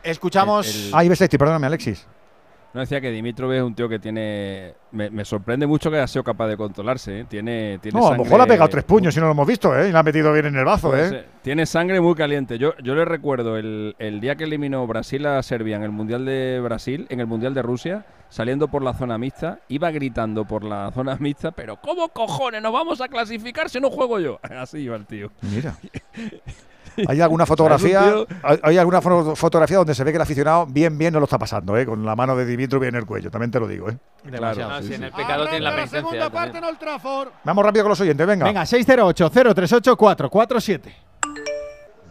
Escuchamos. El- el- Ah, perdóname, Alexis. No decía que Dimitrov es un tío que tiene. Me, me sorprende mucho que haya sido capaz de controlarse. ¿eh? Tiene, tiene No, a lo mejor le ha pegado tres puños y no lo hemos visto, ¿eh? Y le ha metido bien en el bazo, ¿eh? Tiene sangre muy caliente. Yo, yo le recuerdo el, el día que eliminó Brasil a Serbia en el Mundial de Brasil, en el Mundial de Rusia, saliendo por la zona mixta, iba gritando por la zona mixta, pero ¿cómo cojones nos vamos a clasificar si no juego yo? Así iba el tío. Mira. ¿Hay alguna fotografía? ¿Sabes un ¿Hay alguna fo- fotografía donde se ve que el aficionado bien, bien no lo está pasando, ¿eh? Con la mano de Dimitrov en el cuello, también te lo digo, ¿eh? Demasiado, No, sí, sí, en el pecado tiene la penitencia. segunda también. parte en Old Trafford. Vamos rápido con los oyentes, venga. Venga, 608-038-447.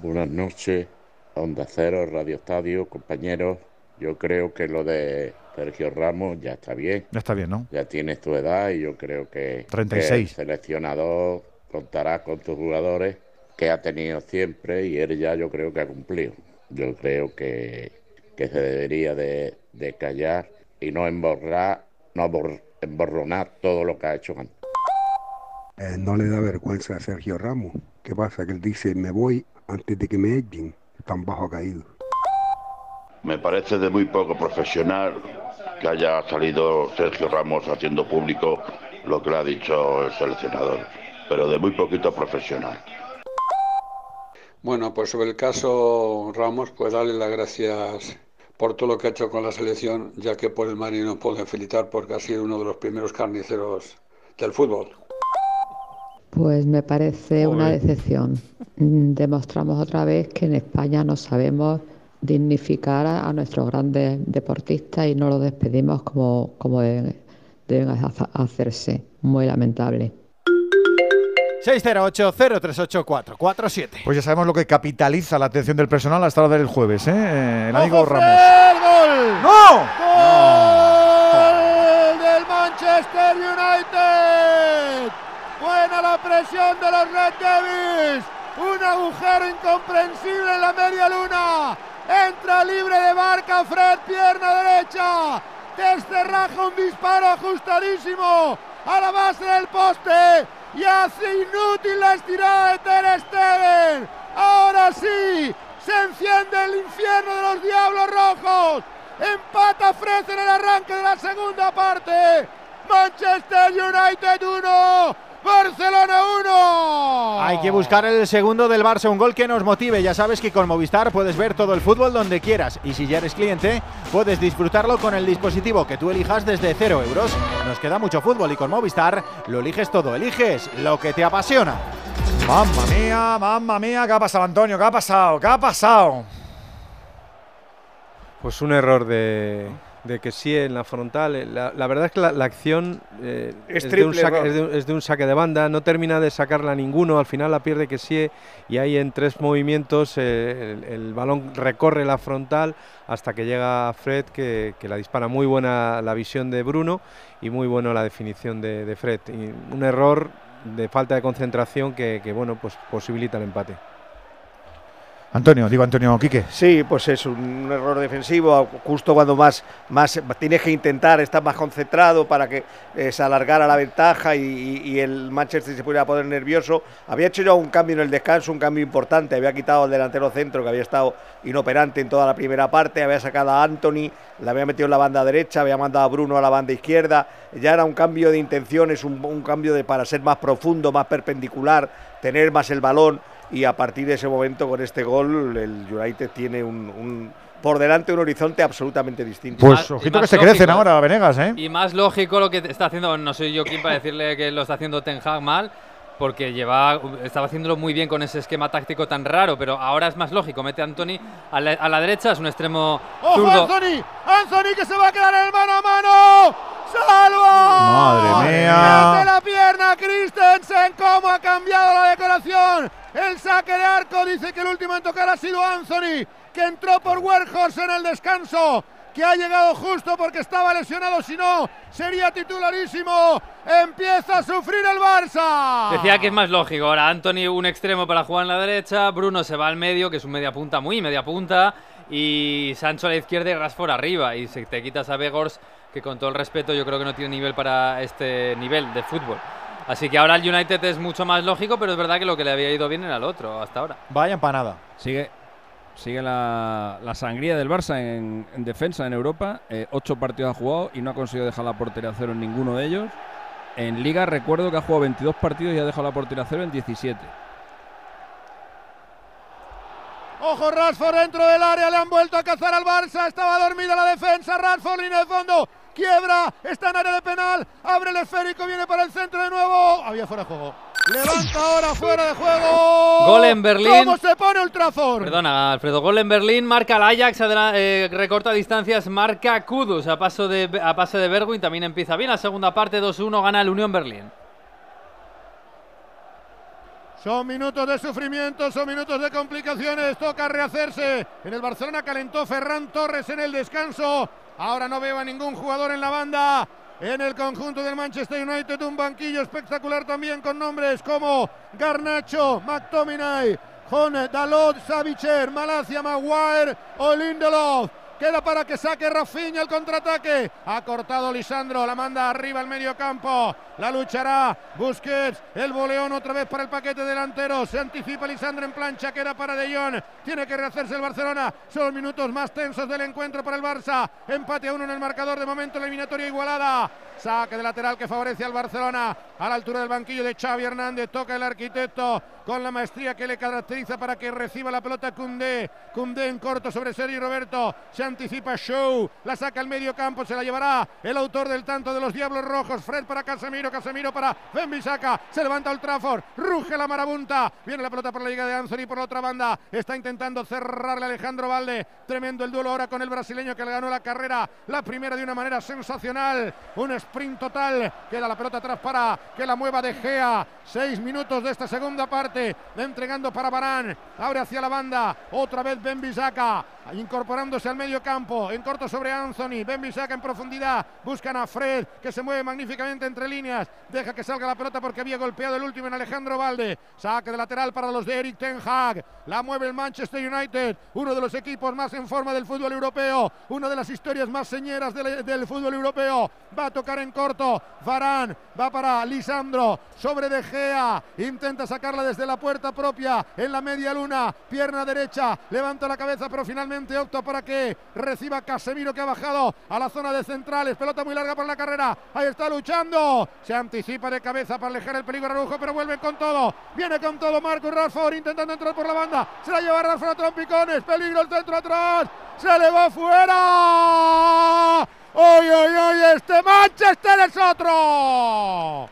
Buenas noches, Onda Cero, Radio Estadio, compañeros. Yo creo que lo de Sergio Ramos ya está bien. Ya está bien, ¿no? Ya tienes tu edad y yo creo que, 36. que el seleccionador contará con tus jugadores que ha tenido siempre y él ya yo creo que ha cumplido. Yo creo que, que se debería de, de callar y no emborrar, no bor- emborronar todo lo que ha hecho antes. Eh, no le da vergüenza a Sergio Ramos. ¿Qué pasa? Que él dice, me voy antes de que me echen. Tan bajo caído. Me parece de muy poco profesional que haya salido Sergio Ramos haciendo público lo que le ha dicho el seleccionador, pero de muy poquito profesional. Bueno, pues sobre el caso Ramos, pues darle las gracias por todo lo que ha hecho con la selección, ya que por el Madrid no puedo felicitar porque ha sido uno de los primeros carniceros del fútbol. Pues me parece una decepción. Demostramos otra vez que en España no sabemos dignificar a, a nuestros grandes deportistas y no los despedimos como, como deben, deben hacerse. Muy lamentable. 608-038-447. Pues ya sabemos lo que capitaliza la atención del personal hasta la del jueves, ¿eh? Eh, El amigo ¡Ojo, Ramos. ¡Gol! ¡No! ¡Gol del Manchester United! Buena la presión de los Red Devils. Un agujero incomprensible en la media luna. Entra libre de marca Fred, pierna derecha. Descerraja un disparo ajustadísimo a la base del poste. y hace inútil la estirada de Ter Stegen. Ahora sí, se enciende el infierno de los Diablos Rojos. Empata Fred en el arranque de la segunda parte. Manchester United 1, Barcelona 1. Hay que buscar el segundo del Barça, un gol que nos motive. Ya sabes que con Movistar puedes ver todo el fútbol donde quieras. Y si ya eres cliente, puedes disfrutarlo con el dispositivo que tú elijas desde 0 euros. Nos queda mucho fútbol y con Movistar lo eliges todo. Eliges lo que te apasiona. Mamma mía, mamma mía, ¿qué ha pasado, Antonio? ¿Qué ha pasado? ¿Qué ha pasado? Pues un error de, de que sí en la frontal. eh, La, la verdad es que la, la acción eh, Es de un saque, es, de, es de un saque de banda, no termina de sacarla ninguno, al final la pierde que sí y ahí en tres movimientos eh, el, el balón recorre la frontal hasta que llega Fred que, que la dispara. Muy buena la visión de Bruno y muy buena la definición de, de Fred. Y un error de falta de concentración que, que, bueno pues posibilita el empate. Antonio, digo Antonio Quique. Sí, pues es un error defensivo, justo cuando más, más tienes que intentar estar más concentrado para que eh, se alargara la ventaja y, el Manchester se pudiera poner nervioso. Había hecho ya un cambio en el descanso, un cambio importante, había quitado al delantero centro que había estado inoperante en toda la primera parte, había sacado a Anthony, la había metido en la banda derecha, había mandado a Bruno a la banda izquierda, ya era un cambio de intenciones, un, un cambio de para ser más profundo, más perpendicular, tener más el balón y a partir de ese momento con este gol el United tiene un, un- por delante un horizonte absolutamente distinto. Pues ojito que se crecen ahora, Venegas, ¿eh? Y más lógico lo que está haciendo, no soy yo quien para decirle que lo está haciendo Ten Hag mal, porque lleva, estaba haciéndolo muy bien con ese esquema táctico tan raro, pero ahora es más lógico. Mete a Anthony a la, a la derecha, es un extremo ¡Ojo, zurdo. Anthony! ¡Anthony que se va a quedar en el mano a mano! ¡Salva! Madre mía. Mete la pierna Christensen, cómo ha cambiado la decoración. El saque de arco dice que el último en tocar ha sido Anthony, que entró por Werhorst en el descanso, que ha llegado justo porque estaba lesionado, si no, sería titularísimo. Empieza a sufrir el Barça. Decía que es más lógico. Ahora Anthony un extremo para jugar en la derecha, Bruno se va al medio, que es un media punta, muy media punta, y Sancho a la izquierda y Rashford arriba. Y si te quitas a Begors, que con todo el respeto yo creo que no tiene nivel para este nivel de fútbol. Así que ahora el United es mucho más lógico, pero es verdad que lo que le había ido bien era el otro hasta ahora. Vaya empanada. Sigue, sigue la, la sangría del Barça en, en defensa en Europa. Eh, ocho partidos ha jugado y no ha conseguido dejar la portería cero en ninguno de ellos. En Liga recuerdo que ha jugado 22 partidos y ha dejado la portería cero en 17. Ojo, Rashford dentro del área, le han vuelto a cazar al Barça, estaba dormida la defensa, Rashford línea de fondo, quiebra, está en área de penal, abre el esférico, viene para el centro de nuevo, había fuera de juego. Levanta ahora fuera de juego. Gol en Berlín. ¿Cómo se pone Ultrafor? Perdona, Alfredo, gol en Berlín, marca el Ajax, eh, recorta distancias, marca Kudus a paso de a pase de Bergwijn, también empieza bien la segunda parte, 2-1, gana el Unión Berlín. Son minutos de sufrimiento, son minutos de complicaciones. Toca rehacerse. En el Barcelona calentó Ferran Torres en el descanso. Ahora no veo a ningún jugador en la banda. En el conjunto del Manchester United, un banquillo espectacular también con nombres como Garnacho, McTominay, Jon Dalot, Savicher, Malacia, Maguire o Lindelof. Queda para que saque Rafinha el contraataque. Ha cortado Lisandro, la manda arriba al medio campo. La luchará Busquets, el boleón otra vez para el paquete delantero. Se anticipa Lisandro en plancha, queda para De Jong. Tiene que rehacerse el Barcelona. Son los minutos más tensos del encuentro para el Barça. Empate a uno en el marcador de momento, eliminatoria igualada. Saque de lateral que favorece al Barcelona. A la altura del banquillo de Xavi Hernández. Toca el arquitecto con la maestría que le caracteriza para que reciba la pelota Cundé. Cundé en corto sobre Sergi Roberto. Se anticipa Show. La saca al medio campo. Se la llevará el autor del tanto de los Diablos Rojos. Fred para Casemiro. Casemiro para Benbisaca. Se levanta el Trafford. Ruge la marabunta. Viene la pelota por la liga de Anthony por la otra banda. Está intentando cerrarle Alejandro Valde. Tremendo el duelo ahora con el brasileño que le ganó la carrera. La primera de una manera sensacional. Un sprint total. Queda la pelota atrás para que la mueva De Gea. Seis minutos de esta segunda parte. Entregando para Barán. Abre hacia la banda. Otra vez Incorporándose al medio campo, en corto sobre Anthony, Ben Bisaca en profundidad, buscan a Fred, que se mueve magníficamente entre líneas, deja que salga la pelota porque había golpeado el último en Alejandro Valde, saque de lateral para los de Eric Ten Hag, la mueve el Manchester United, uno de los equipos más en forma del fútbol europeo, una de las historias más señeras del, fútbol europeo, va a tocar en corto, Varane, va para Lisandro, sobre De Gea, intenta sacarla desde la puerta propia, en la media luna, pierna derecha, levanta la cabeza, pero finalmente opta para que reciba Casemiro que ha bajado a la zona de centrales, pelota muy larga para la carrera, ahí está luchando, se anticipa de cabeza para alejar el peligro Araujo, pero vuelve con todo, viene con todo Marcus Rashford intentando entrar por la banda, se la lleva Rashford a trompicones, peligro el centro atrás, se le va fuera. ¡Oy, oy, oy! Este Manchester es otro.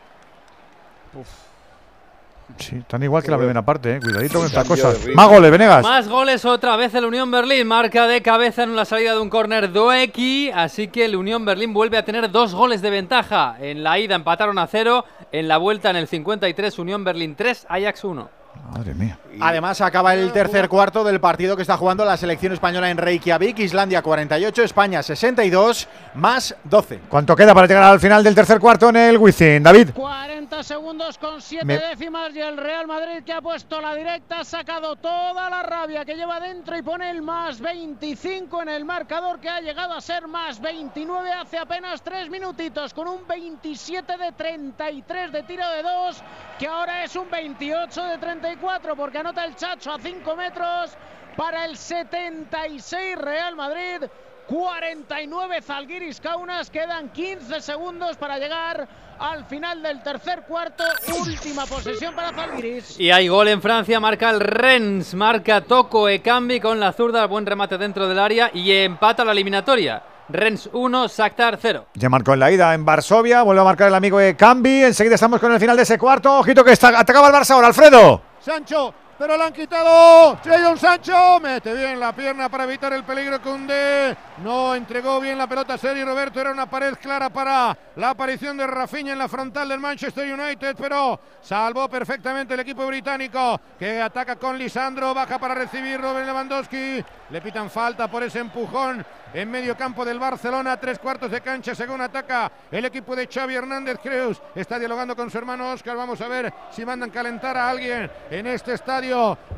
Sí, tan igual que la primera parte, eh. cuidadito con estas cosas. Más goles, Venegas. Más goles otra vez el Unión Berlín. Marca de cabeza en la salida de un córner Doeki. Así que el Unión Berlín vuelve a tener dos goles de ventaja. En la ida empataron a cero. En la vuelta en el 53, Unión Berlín 3, Ajax 1. Madre mía. Además, acaba el tercer cuarto del partido que está jugando la selección española en Reykjavik. Islandia 48, España 62, más 12. ¿Cuánto queda para llegar al final del tercer cuarto en el Wizzing, David? 40 segundos con 7 Me- décimas y el Real Madrid que ha puesto la directa ha sacado toda la rabia que lleva dentro y pone el más 25 en el marcador que ha llegado a ser más 29 hace apenas 3 minutitos con un 27 de 33 de tiro de 2 que ahora es un 28 de 34 porque anota el Chacho a 5 metros para el 76 Real Madrid. 49 Zalgiris Kaunas, quedan 15 segundos para llegar al final del tercer cuarto, última posesión para Zalgiris. Y hay gol en Francia, marca el Rennes, marca Toco Ekambi con la zurda, buen remate dentro del área y empata la eliminatoria. Rennes 1, Shakhtar 0. Ya marcó en la ida en Varsovia, vuelve a marcar el amigo de Cambi. Enseguida estamos con el final de ese cuarto. Ojito que está, atacaba el Barça ahora, Alfredo. Sancho, pero le han quitado. Jadon Sancho mete bien la pierna para evitar el peligro Cundé. No entregó bien la pelota a Sergi Roberto. Era una pared clara para la aparición de Rafinha en la frontal del Manchester United, pero salvó perfectamente el equipo británico que ataca con Lisandro. Baja para recibir Robert Lewandowski. Le pitan falta por ese empujón en medio campo del Barcelona, tres cuartos de cancha según ataca el equipo de Xavi Hernández Creus. Está dialogando con su hermano Oscar. Vamos a ver si mandan calentar a alguien en este estadio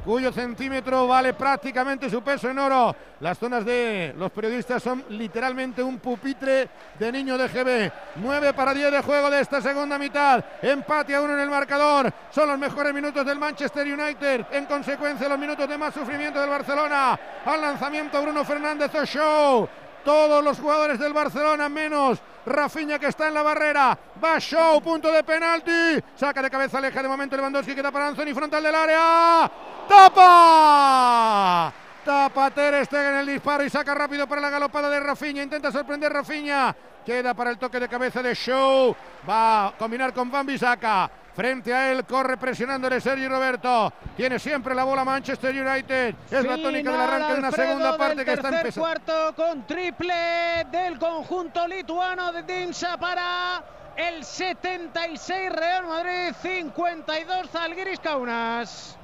cuyo centímetro vale prácticamente su peso en oro. Las zonas de los periodistas son literalmente un pupitre de niño de GB. 9 para 10 de juego de esta segunda mitad. Empate a uno en el marcador. Son los mejores minutos del Manchester United. En consecuencia, los minutos de más sufrimiento del Barcelona. Al lanzamiento Bruno Fernández Show. Todos los jugadores del Barcelona, menos Rafinha que está en la barrera. Va punto de penalti. Saca de cabeza, aleja de momento Lewandowski, queda para Anthony, frontal del área. ¡Tapa! Tapa Ter Stegen el disparo y saca rápido para la galopada de Rafinha. Intenta sorprender Rafinha. Queda para el toque de cabeza de Show. Va a combinar con Van Bissaka. Frente a él corre presionándole Sergi Roberto. Tiene siempre la bola Manchester United. Es la tónica del arranque de una segunda parte del que está empezando. cuarto con triple del conjunto lituano de Dimsa para el 76 Real Madrid, 52 Zalgiris Kaunas.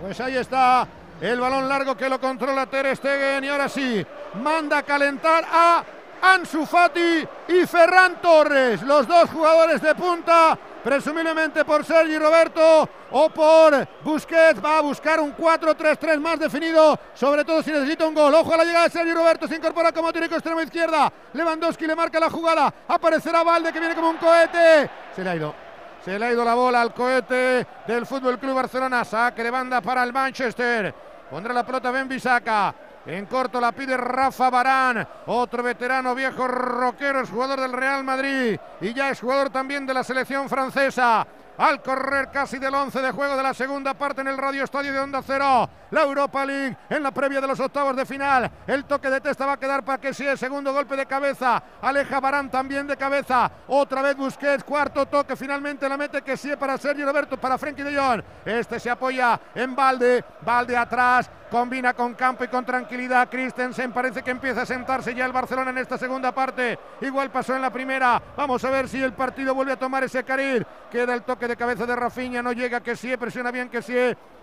Pues ahí está el balón largo que lo controla Ter Stegen y ahora sí manda a calentar a Ansu Fati y Ferran Torres, los dos jugadores de punta, presumiblemente por Sergi Roberto o por Busquets, va a buscar un 4-3-3 más definido, sobre todo si necesita un gol. Ojo a la llegada de Sergi Roberto, se incorpora como teórico extremo izquierda, Lewandowski le marca la jugada, aparecerá Valde que viene como un cohete, se le ha ido. Se le ha ido la bola al cohete del Fútbol Club Barcelona. Saque de banda para el Manchester. Pondrá la pelota Ben Bisaca. En corto la pide Rafa Barán, otro veterano viejo roquero, es jugador del Real Madrid y ya es jugador también de la selección francesa. Al correr casi del 11 de juego de la segunda parte en el Radio Estadio de Onda Cero, la Europa League en la previa de los octavos de final. El toque de testa va a quedar para que sí, el segundo golpe de cabeza. Aleja Barán también de cabeza. Otra vez Busquets, cuarto toque, finalmente la mete que sí para Sergio Roberto, para Frenkie de Jong. Este se apoya en Valde, Valde atrás combina con campo y con tranquilidad. Christensen parece que empieza a sentarse ya el Barcelona en esta segunda parte. Igual pasó en la primera. Vamos a ver si el partido vuelve a tomar ese carril. Queda el toque de cabeza de Rafinha, no llega que sí, presiona bien que sí.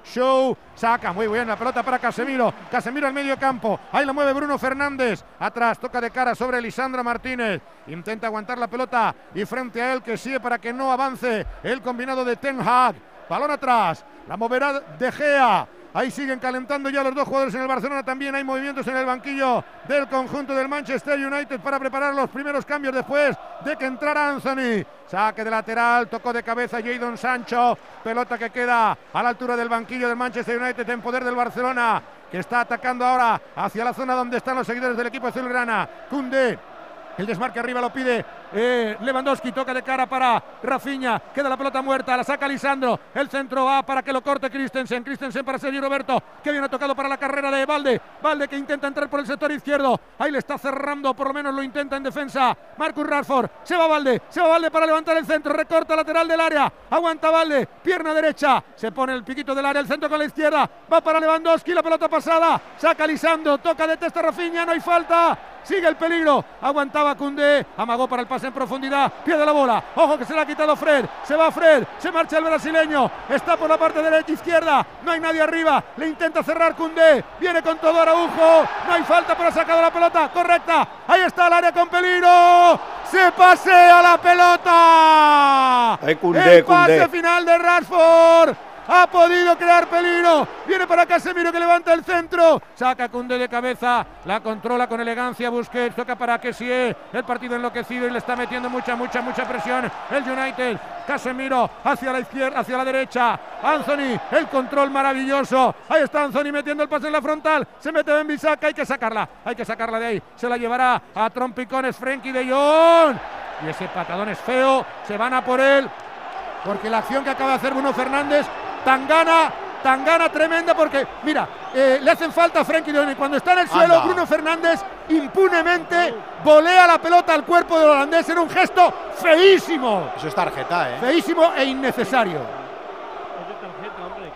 Show saca muy bien la pelota para Casemiro. Casemiro al medio campo. Ahí lo mueve Bruno Fernández. Atrás toca de cara sobre Lisandro Martínez. Intenta aguantar la pelota y frente a él que sigue para que no avance el combinado de Ten Hag. Balón atrás. La moverá De Gea. Ahí siguen calentando ya los dos jugadores en el Barcelona. También hay movimientos en el banquillo del conjunto del Manchester United para preparar los primeros cambios después de que entrara Anthony. Saque de lateral, tocó de cabeza Jadon Sancho. Pelota que queda a la altura del banquillo del Manchester United en poder del Barcelona, que está atacando ahora hacia la zona donde están los seguidores del equipo azulgrana. Kunde el desmarque arriba lo pide eh, Lewandowski, toca de cara para Rafinha, queda la pelota muerta, la saca Lisandro, el centro va para que lo corte Christensen, Christensen para Sergio Roberto, que viene tocado para la carrera de Valde, Valde que intenta entrar por el sector izquierdo, ahí le está cerrando, por lo menos lo intenta en defensa, Marcus Rashford, se va Valde, se va Valde para levantar el centro, recorta lateral del área, aguanta Valde, pierna derecha, se pone el piquito del área, el centro con la izquierda, va para Lewandowski, la pelota pasada, saca Lisandro, toca de testa Rafinha, no hay falta, sigue el peligro, aguantaba Cundé, amagó para el pase en profundidad, pierde la bola, ojo que se la ha quitado Fred, se va Fred, se marcha el brasileño, está por la parte derecha izquierda, no hay nadie arriba, le intenta cerrar Cundé, viene con todo Araujo, no hay falta pero ha sacado la pelota, correcta, ahí está el área con peligro, se pasea la pelota, Koundé, el pase Koundé. final de Rashford. Ha podido crear peligro. Viene para Casemiro que levanta el centro. Saca Cunde de cabeza. La controla con elegancia Busquets. Toca para que sí. El partido enloquecido y le está metiendo mucha, mucha, mucha presión. El United. Casemiro hacia la izquierda, hacia la derecha. Anthony. El control maravilloso. Ahí está Anthony metiendo el pase en la frontal. Se mete en Bisaca. Hay que sacarla. Hay que sacarla de ahí. Se la llevará a trompicones Frenkie de Jong. Y ese patadón es feo. Se van a por él. Porque la acción que acaba de hacer Bruno Fernández, tan gana, tan gana tremenda, porque mira, eh, le hacen falta a Frenkie de cuando está en el suelo, Anda. Bruno Fernández impunemente volea la pelota al cuerpo del holandés en un gesto feísimo, Eso es tarjeta, ¿eh? feísimo e innecesario.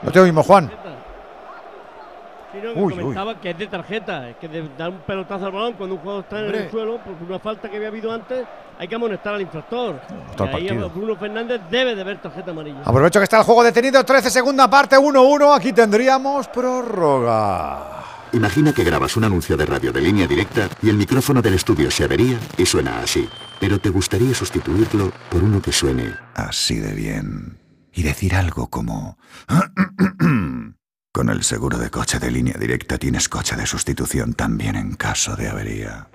No te oímos, Juan. Sí, no, que Uy, comentaba que es de tarjeta, es que de dar un pelotazo al balón cuando un jugador está en el suelo, por una falta que había habido antes, hay que amonestar al infractor. Y ahí. Bruno Fernández debe de ver tarjeta amarilla. Aprovecho que está el juego detenido, 13 segunda parte, 1-1. Aquí tendríamos prórroga. Imagina que grabas un anuncio de radio de línea directa y el micrófono del estudio se avería y suena así. Pero te gustaría sustituirlo por uno que suene Así de bien. Y decir algo como... Con el seguro de coche de línea directa tienes coche de sustitución también en caso de avería.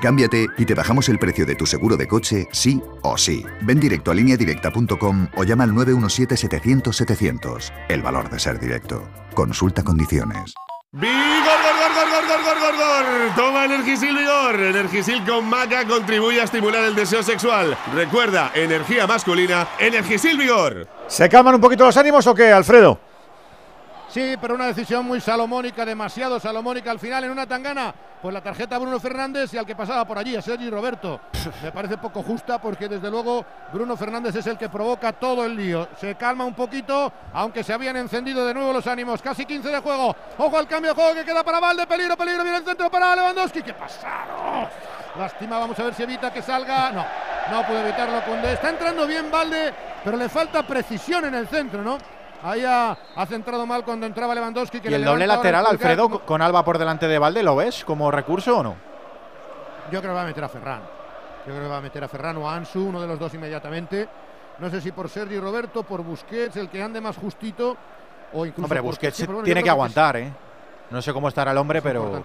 Cámbiate y te bajamos el precio de tu seguro de coche, sí o sí. Ven directo a lineadirecta.com o llama al 917-700-700. El valor de ser directo. Consulta condiciones. ¡Vigor, gor, gor, gor, gor, gor, gor, gor! Toma Energisil Vigor. Energisil con maca contribuye a estimular el deseo sexual. Recuerda, energía masculina, Energisil Vigor. ¿Se calman un poquito los ánimos o qué, Alfredo? Sí, pero una decisión muy salomónica, demasiado salomónica al final en una tangana. Pues la tarjeta Bruno Fernández y al que pasaba por allí, a Sergi Roberto. Me parece poco justa porque desde luego Bruno Fernández es el que provoca todo el lío. Se calma un poquito, aunque se habían encendido de nuevo los ánimos. Casi 15 de juego. Ojo al cambio de juego que queda para Valde. Peligro, peligro. Viene el centro para Lewandowski. ¿Qué pasaron? Lástima, vamos a ver si evita que salga. No, no puede evitarlo Cundé. Está entrando bien Valde, pero le falta precisión en el centro, ¿no? Ahí ha, ha centrado mal cuando entraba Lewandowski. Que ¿Y le el doble lateral, Alfredo, con Alba por delante de Valde, lo ves como recurso o no? Yo creo que va a meter a Ferran. Yo creo que va a meter a Ferran o a Ansu, uno de los dos inmediatamente. No sé si por Sergi Roberto, por Busquets, el que ande más justito. O incluso Hombre, por- Busquets sí, pero bueno, tiene que aguantar, ¿eh? No sé cómo estará el hombre, pero...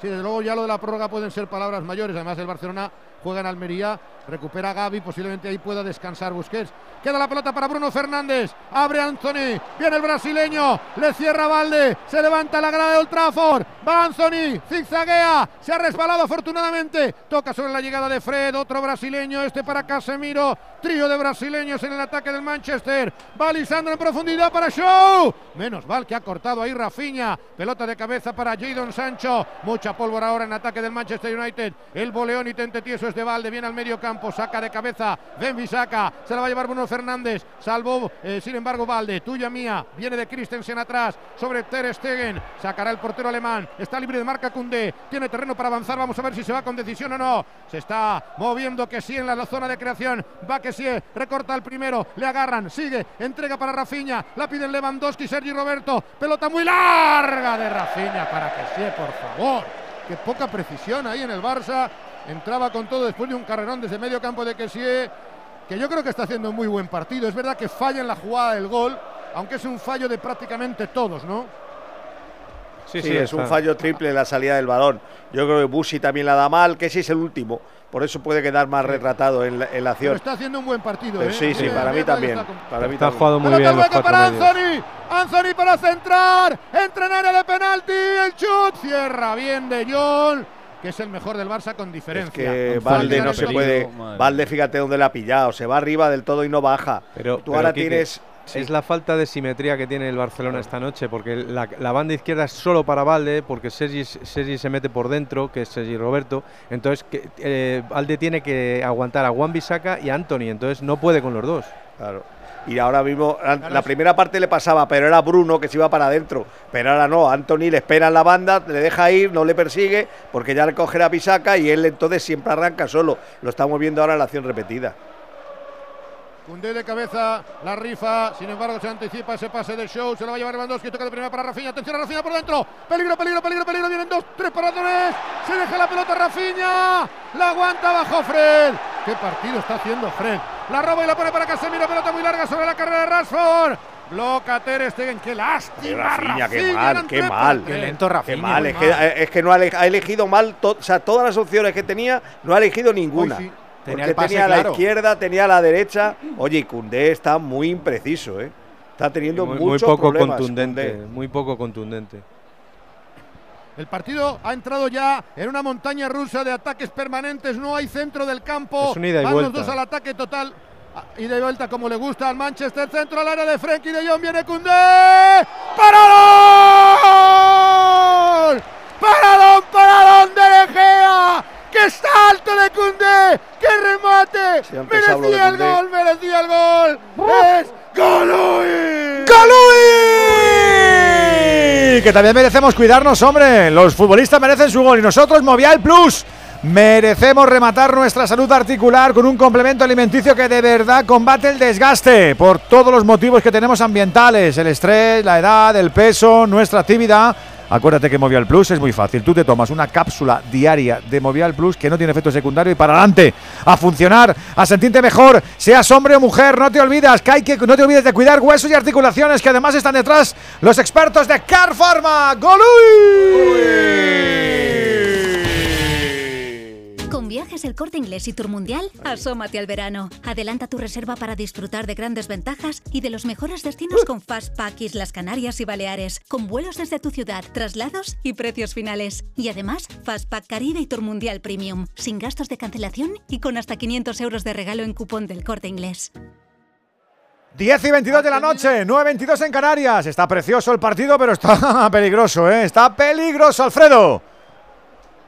Sí, desde luego ya lo de la prórroga pueden ser palabras mayores. Además, el Barcelona juega en Almería, recupera Gaby, posiblemente ahí pueda descansar Busquets. Queda la pelota para Bruno Fernández, abre Anthony, viene el brasileño, le cierra Valde, se levanta la grada de Old Trafford, va Anthony, zigzaguea, se ha resbalado afortunadamente, toca sobre la llegada de Fred, otro brasileño, este para Casemiro, trío de brasileños en el ataque del Manchester, va Lisandro en profundidad para Show, menos mal que ha cortado ahí Rafinha, pelota de cabeza para Jadon Sancho, mucha pólvora ahora en ataque del Manchester United, el boleón y tente de Valde, viene al medio campo, saca de cabeza, Ben saca, se la va a llevar Bruno Fernández, salvó, eh, sin embargo, Valde, tuya mía, viene de Christensen atrás, sobre Ter Stegen, sacará el portero alemán, está libre de marca Cundé, tiene terreno para avanzar, vamos a ver si se va con decisión o no, se está moviendo que sí en la zona de creación, va que sí, recorta el primero, le agarran, sigue, entrega para Rafinha, la piden Lewandowski, Sergi Roberto, pelota muy larga de Rafinha para que sí, por favor, que poca precisión ahí en el Barça, entraba con todo después de un carrerón desde medio campo de Kessie, que yo creo que está haciendo un muy buen partido. Es verdad que falla en la jugada del gol, aunque es un fallo de prácticamente todos, ¿no? Sí, sí, es un fallo triple en la salida del balón. Yo creo que Busi también la da mal, que sí es el último. Por eso puede quedar más retratado en la, en la acción. Pero está haciendo un buen partido. Pero ¿eh? sí, sí, para mí también. Para mí Está también. jugado muy bien los cuatro para medios. Anthony. Anthony para centrar. Entra en área de penalti. El chut. Cierra bien de Jong, que es el mejor del Barça con diferencia. que Valde no de se puede. Valde, fíjate dónde la ha pillado. Se va arriba del todo y no baja. Pero, tú pero, ahora Quique, tienes. Es la falta de simetría que tiene el Barcelona esta noche, porque la, la banda izquierda es solo para Valde, porque Sergi, Sergi se mete por dentro, que es Sergi Roberto. Entonces, que, eh, Valde tiene que aguantar a Juan Bisaca y a Anthony, entonces no puede con los dos. Claro. Y ahora mismo, la primera parte le pasaba, pero era Bruno que se iba para adentro. Pero ahora no, Anthony le espera en la banda, le deja ir, no le persigue, porque ya le cogerá Pisaca y él entonces siempre arranca solo. Lo estamos viendo ahora en la acción repetida. Cundé de cabeza, la rifa, sin embargo se anticipa ese pase de show, se lo va a llevar Lewandowski, toca de primera para Rafinha, atención a Rafinha por dentro, peligro, peligro, peligro, peligro, vienen dos, tres paradores, se deja la pelota Rafinha, la aguanta bajo Fred, qué partido está haciendo Fred, la roba y la pone para Casemiro, pelota muy larga sobre la carrera de Rashford, bloca Ter Stegen, qué lástima, Rafinha, qué Rafinha, mal, eran qué tres mal. para tres. Qué mal, es que, es que no ha, ele- ha elegido mal, to- o sea, todas las opciones que tenía, no ha elegido ninguna. Hoy sí. Tenía Porque el pase tenía a la claro. izquierda, tenía a la derecha. Oye, y Koundé está muy impreciso, ¿eh? Está teniendo muy, muy muchos poco problemas, contundente, Koundé. muy poco contundente. El partido ha entrado ya en una montaña rusa de ataques permanentes. No hay centro del campo. Es un ida y Van los vuelta. dos al ataque total. Ah, y vuelta como le gusta al Manchester. Centro al área de Frenkie de Jong. Viene Koundé. ¡Paradón! ¡Paradón, paradón de De Gea! ¡Qué salto de Koundé! ¡Qué remate! ¡Merecía el gol! ¡Merecía el gol! ¡Es Golui! ¡Golui! Que también merecemos cuidarnos, hombre. Los futbolistas merecen su gol y nosotros, Movial Plus, merecemos rematar nuestra salud articular con un complemento alimenticio que de verdad combate el desgaste por todos los motivos que tenemos ambientales, el estrés, la edad, el peso, nuestra actividad. Acuérdate que Movial Plus es muy fácil. Tú te tomas una cápsula diaria de Movial Plus que no tiene efecto secundario y para adelante, a funcionar, a sentirte mejor, seas hombre o mujer, no te olvidas que hay que no te olvides de cuidar huesos y articulaciones que además están detrás los expertos de Car Pharma. Con viajes El Corte Inglés y Tour Mundial, asómate al verano. Adelanta tu reserva para disfrutar de grandes ventajas y de los mejores destinos con Fastpack Islas Canarias y Baleares, con vuelos desde tu ciudad, traslados y precios finales. Y además, Fastpack Caribe y Tour Mundial Premium, sin gastos de cancelación y con hasta 500 euros de regalo en cupón del Corte Inglés. 10 y 22 de la noche, 9.22 en Canarias. Está precioso el partido, pero está peligroso, ¿eh? Está peligroso, Alfredo.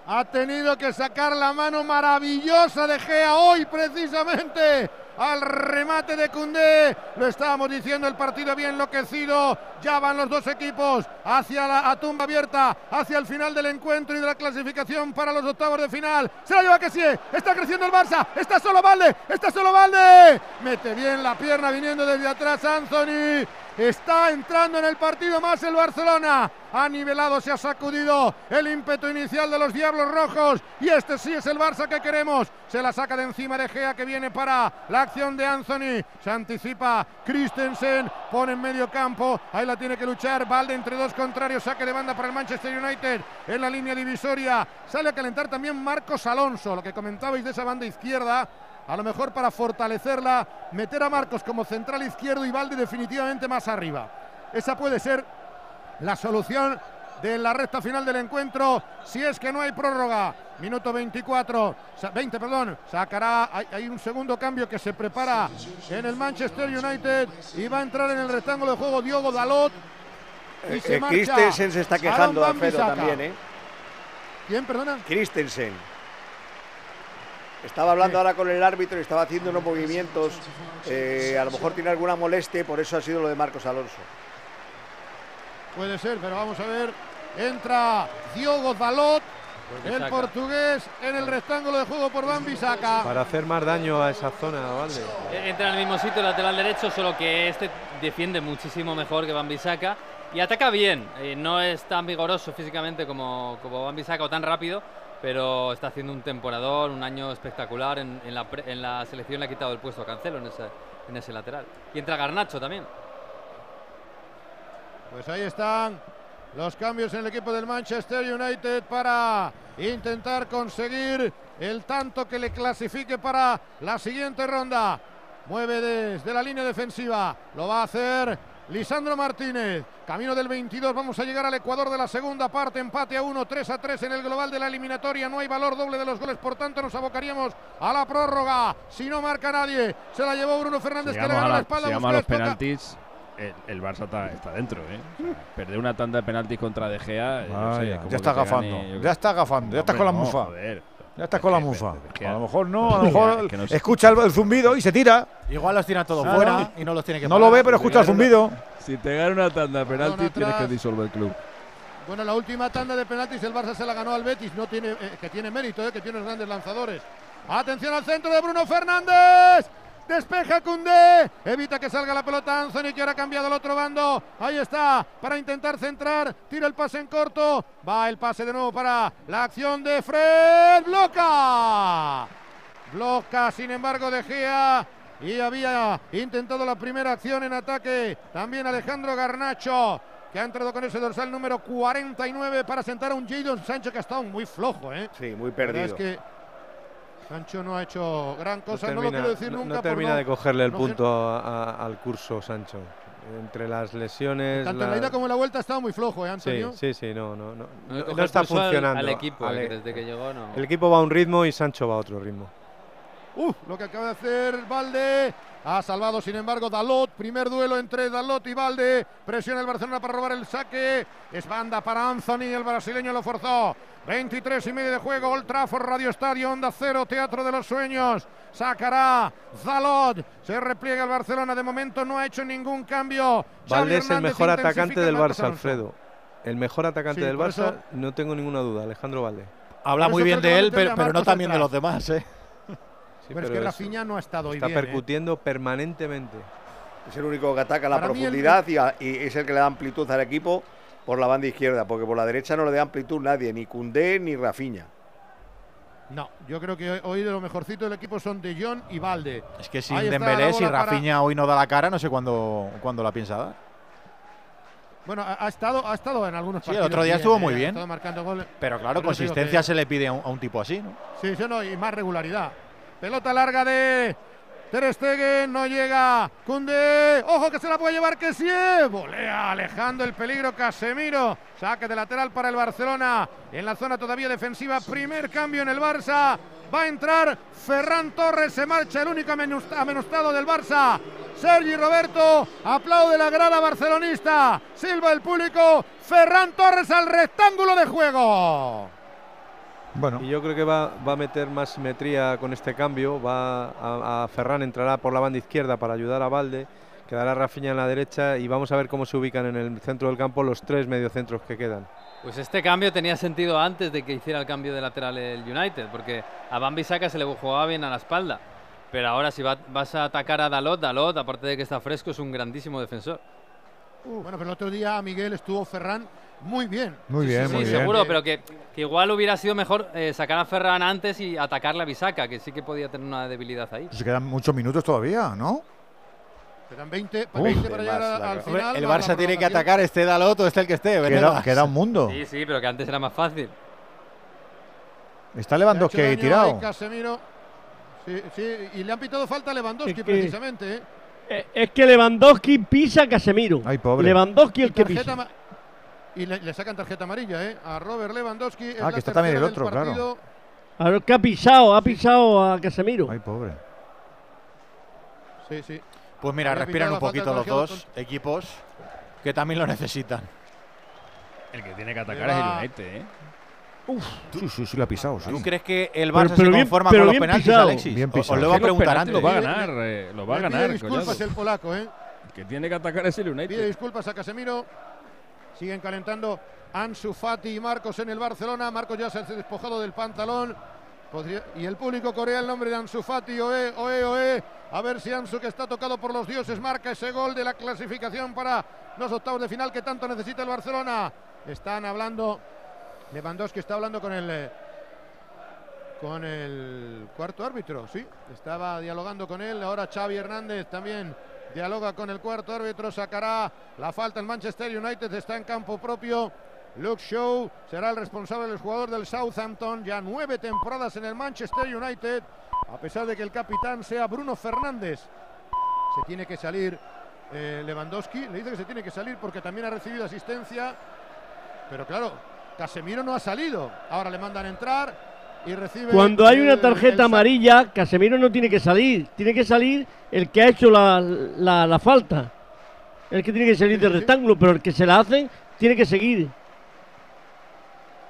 Ha tenido que sacar la mano maravillosa de Gea hoy precisamente al remate de Cundé. Lo estábamos diciendo, el partido bien enloquecido. Ya van los dos equipos hacia la a tumba abierta, hacia el final del encuentro y de la clasificación para los octavos de final. Se la lleva que sí, está creciendo el Barça, está solo Valde, está solo Valde. Mete bien la pierna viniendo desde atrás Anthony. Está entrando en el partido más el Barcelona. Ha nivelado, se ha sacudido el ímpetu inicial de los Diablos Rojos. Y este sí es el Barça que queremos. Se la saca de encima de Gea que viene para la acción de Anthony. Se anticipa Christensen. Pone en medio campo. Ahí la tiene que luchar. Valde entre dos contrarios. Saque de banda para el Manchester United en la línea divisoria. Sale a calentar también Marcos Alonso. Lo que comentabais de esa banda izquierda a lo mejor para fortalecerla, meter a Marcos como central izquierdo y Valde definitivamente más arriba. Esa puede ser la solución de la recta final del encuentro, si es que no hay prórroga. Minuto 24, sa- 20, perdón, sacará, hay, hay un segundo cambio que se prepara en el Manchester United y va a entrar en el rectángulo de juego Diogo Dalot. Y Eh, se eh, Christensen se está quejando, Alfredo, también, ¿eh? ¿Quién, perdona? Christensen. Estaba hablando ahora con el árbitro y estaba haciendo unos movimientos. eh, a lo mejor tiene alguna molestia y por eso ha sido lo de Marcos Alonso. Puede ser, pero vamos a ver. Entra Diogo Dalot, el Bissaka. portugués, en el rectángulo de juego por Van Bissaka. Para hacer más daño a esa zona, Valde. Entra en el mismo sitio, lateral derecho, solo que este defiende muchísimo mejor que Van Bissaka y ataca bien. Eh, no es tan vigoroso físicamente como, como Van Bissaka o tan rápido, pero está haciendo un temporador, un año espectacular. En, la, selección le ha quitado el puesto a Cancelo en ese lateral. Y entra Garnacho también. Pues ahí están los cambios en el equipo del Manchester United para intentar conseguir el tanto que le clasifique para la siguiente ronda. Mueve desde la línea defensiva. Lo va a hacer Lisandro Martínez. Camino del 22. Vamos a llegar al Ecuador de la segunda parte. Empate a 1, 3 a 3 en el global de la eliminatoria. No hay valor doble de los goles. Por tanto, nos abocaríamos a la prórroga. Si no marca nadie, se la llevó Bruno Fernández que le ganó a, la la- espalda. si llegamos a los penaltis. El, el Barça está, está dentro, ¿eh? O sea, perder una tanda de penaltis contra De Gea. no sé, ya está agafando. gane, yo Ya está agafando. Ya está con la no, mufa. joder. Ya está con la mufa. A lo mejor no, a lo mejor escucha el, el zumbido y se tira. Igual los tira todo Claro. fuera y no los tiene que No lo ve, pero escucha el zumbido. Si te gana una tanda de penaltis, Balón tienes que disolver el club. Bueno, la última tanda de penaltis el Barça se la ganó al Betis, no tiene, eh, que tiene mérito, eh, que tiene grandes lanzadores. Atención al centro de Bruno Fernández. Despeja Cundé. Evita que salga la pelota Anthony, que ahora ha cambiado al otro bando. Ahí está, para intentar centrar. Tira el pase en corto. Va el pase de nuevo para la acción de Fred. Bloca. Bloca, sin embargo, De Gea. Y había intentado la primera acción en ataque. También Alejandro Garnacho, que ha entrado con ese dorsal número 49 para sentar a un Jadon Sancho que ha estado muy flojo. ¿eh? Sí, muy perdido. es que Sancho no ha hecho gran cosa. No, lo termina, quiero decir no- nunca. no termina no- de cogerle el no punto a- a- al curso Sancho. Entre las lesiones. Tanto en la la- ida como en la vuelta ha estado muy flojo, ¿eh, Sí, Antonio? sí, sí, no, no, no, está al- funcionando. al equipo, eh, que desde que llegó no. El equipo va a un ritmo y Sancho va a otro ritmo. Uf, lo que acaba de hacer Valde. Ha salvado, sin embargo, Dalot. Primer duelo entre Dalot y Valde. Presiona el Barcelona para robar el saque. Es banda para Anthony. El brasileño lo forzó. 23 y medio de juego. Old Trafford, Radio Estadio, Onda Cero, Teatro de los Sueños. Sacará Dalot. Se repliega el Barcelona. De momento no ha hecho ningún cambio. Es el mejor atacante del Barça. Alfredo. El mejor atacante Sí, del Barça, eso- no tengo ninguna duda, Alejandro Valde. Habla muy bien de él, pero, no también de los demás, ¿eh? Sí, pero es que Rafinha no ha estado Está bien. ¿eh? percutiendo permanentemente. Es el único que ataca la Para mí el- profundidad y, a- y es el que le da amplitud al equipo por la banda izquierda, porque por la derecha no le da amplitud nadie, ni Cundé ni Rafinha. No, yo creo que hoy de lo mejorcito del equipo son De Jong y Valde. Es que sin Dembélé, si para- Rafinha hoy no da la cara, no sé cuándo, cuándo la piensa dar. Bueno, ha, ha estado, ha estado en algunos Sí, el partidos. otro día bien, estuvo eh, muy bien. estado marcando goles. Pero claro, consistencia que- se le pide a un, a un tipo así, ¿no? Sí, sí, no, y más regularidad. Pelota larga de Ter no llega Kunde. Ojo que se la puede llevar que sí. Volea alejando el peligro Casemiro. Saque de lateral para el Barcelona. En la zona todavía defensiva. Primer cambio en el Barça. Va a entrar Ferran Torres. Se marcha el único amenust- amenustado del Barça. Sergi Roberto aplaude la grada barcelonista. Silva el público. Ferran Torres al rectángulo de juego. Bueno. Y yo creo que va, va a meter más simetría con este cambio. Va a, a Ferran entrará por la banda izquierda para ayudar a Valde. Quedará Rafinha en la derecha y vamos a ver cómo se ubican en el centro del campo los tres mediocentros que quedan. Pues este cambio tenía sentido antes de que hiciera el cambio de lateral el United, porque a Van Bissaka se le jugaba bien a la espalda. Pero ahora si va- vas a atacar a Dalot, Dalot, aparte de que está fresco, es un grandísimo defensor. Bueno, pero el otro día Miguel estuvo Ferran muy bien. Muy bien, sí, muy bien. seguro, pero que, que igual hubiera sido mejor eh, sacar a Ferran antes y atacarle a Bissaka, que sí que podía tener una debilidad ahí. Se quedan muchos minutos todavía, ¿no? Quedan 20, Uf. 20 para llegar al Hombre, final. el Barça la tiene que atacar, esté Dalot o esté el que esté. Queda, un mundo. Sí, sí, pero que antes era más fácil. Está Lewandowski tirado. Casemiro. Sí, sí, y le han pitado falta a Lewandowski Es que- precisamente. ¿eh? Eh, Es que Lewandowski pisa a Casemiro. Ay, pobre. Lewandowski el que pisa. Y le, le sacan tarjeta amarilla, ¿eh? A Robert Lewandowski. es Ah, la que está también el otro, claro. A ver, que ha pisado, ha pisado a Casemiro. Ay, pobre. Sí, sí. Pues mira, Había respiran un poquito los dos equipos que también lo necesitan. El que tiene que atacar Lleva- es el United, ¿eh? Uf, sí, sí, sí, lo ha pisado. sí. ¿Tú crees que el Pero- Barça pero se bien- conforma pero con los penaltis, pisado. Alexis? Bien Os pisado. lo voy a preguntar antes. Lo va a ganar, eh, lo va a ganar. Pide disculpas Collado. el polaco, ¿eh? Que tiene que atacar ese United. Pide disculpas a Casemiro. Siguen calentando Ansu Fati y Marcos en el Barcelona. Marcos ya se ha despojado del pantalón. Podría- y el público corea el nombre de Ansu Fati. Oe, oe, oe. A ver si Ansu, que está tocado por los dioses, marca ese gol de la clasificación para los octavos de final que tanto necesita el Barcelona. Están hablando. Lewandowski está hablando con el. eh, con el cuarto árbitro, sí. Estaba dialogando con él. Ahora Xavi Hernández también dialoga con el cuarto árbitro. Sacará la falta el Manchester United. Está en campo propio. Luke Shaw será el responsable del jugador del Southampton. Ya nueve temporadas en el Manchester United. A pesar de que el capitán sea Bruno Fernández. Se tiene que salir eh, Lewandowski. Le dice que se tiene que salir porque también ha recibido asistencia. Pero claro, Casemiro no ha salido. Ahora le mandan entrar y recibe. Cuando hay una tarjeta amarilla, Casemiro no tiene que salir. Tiene que salir el que ha hecho la, la- la falta. El que tiene que salir del rectángulo, pero el que se la hacen tiene que seguir.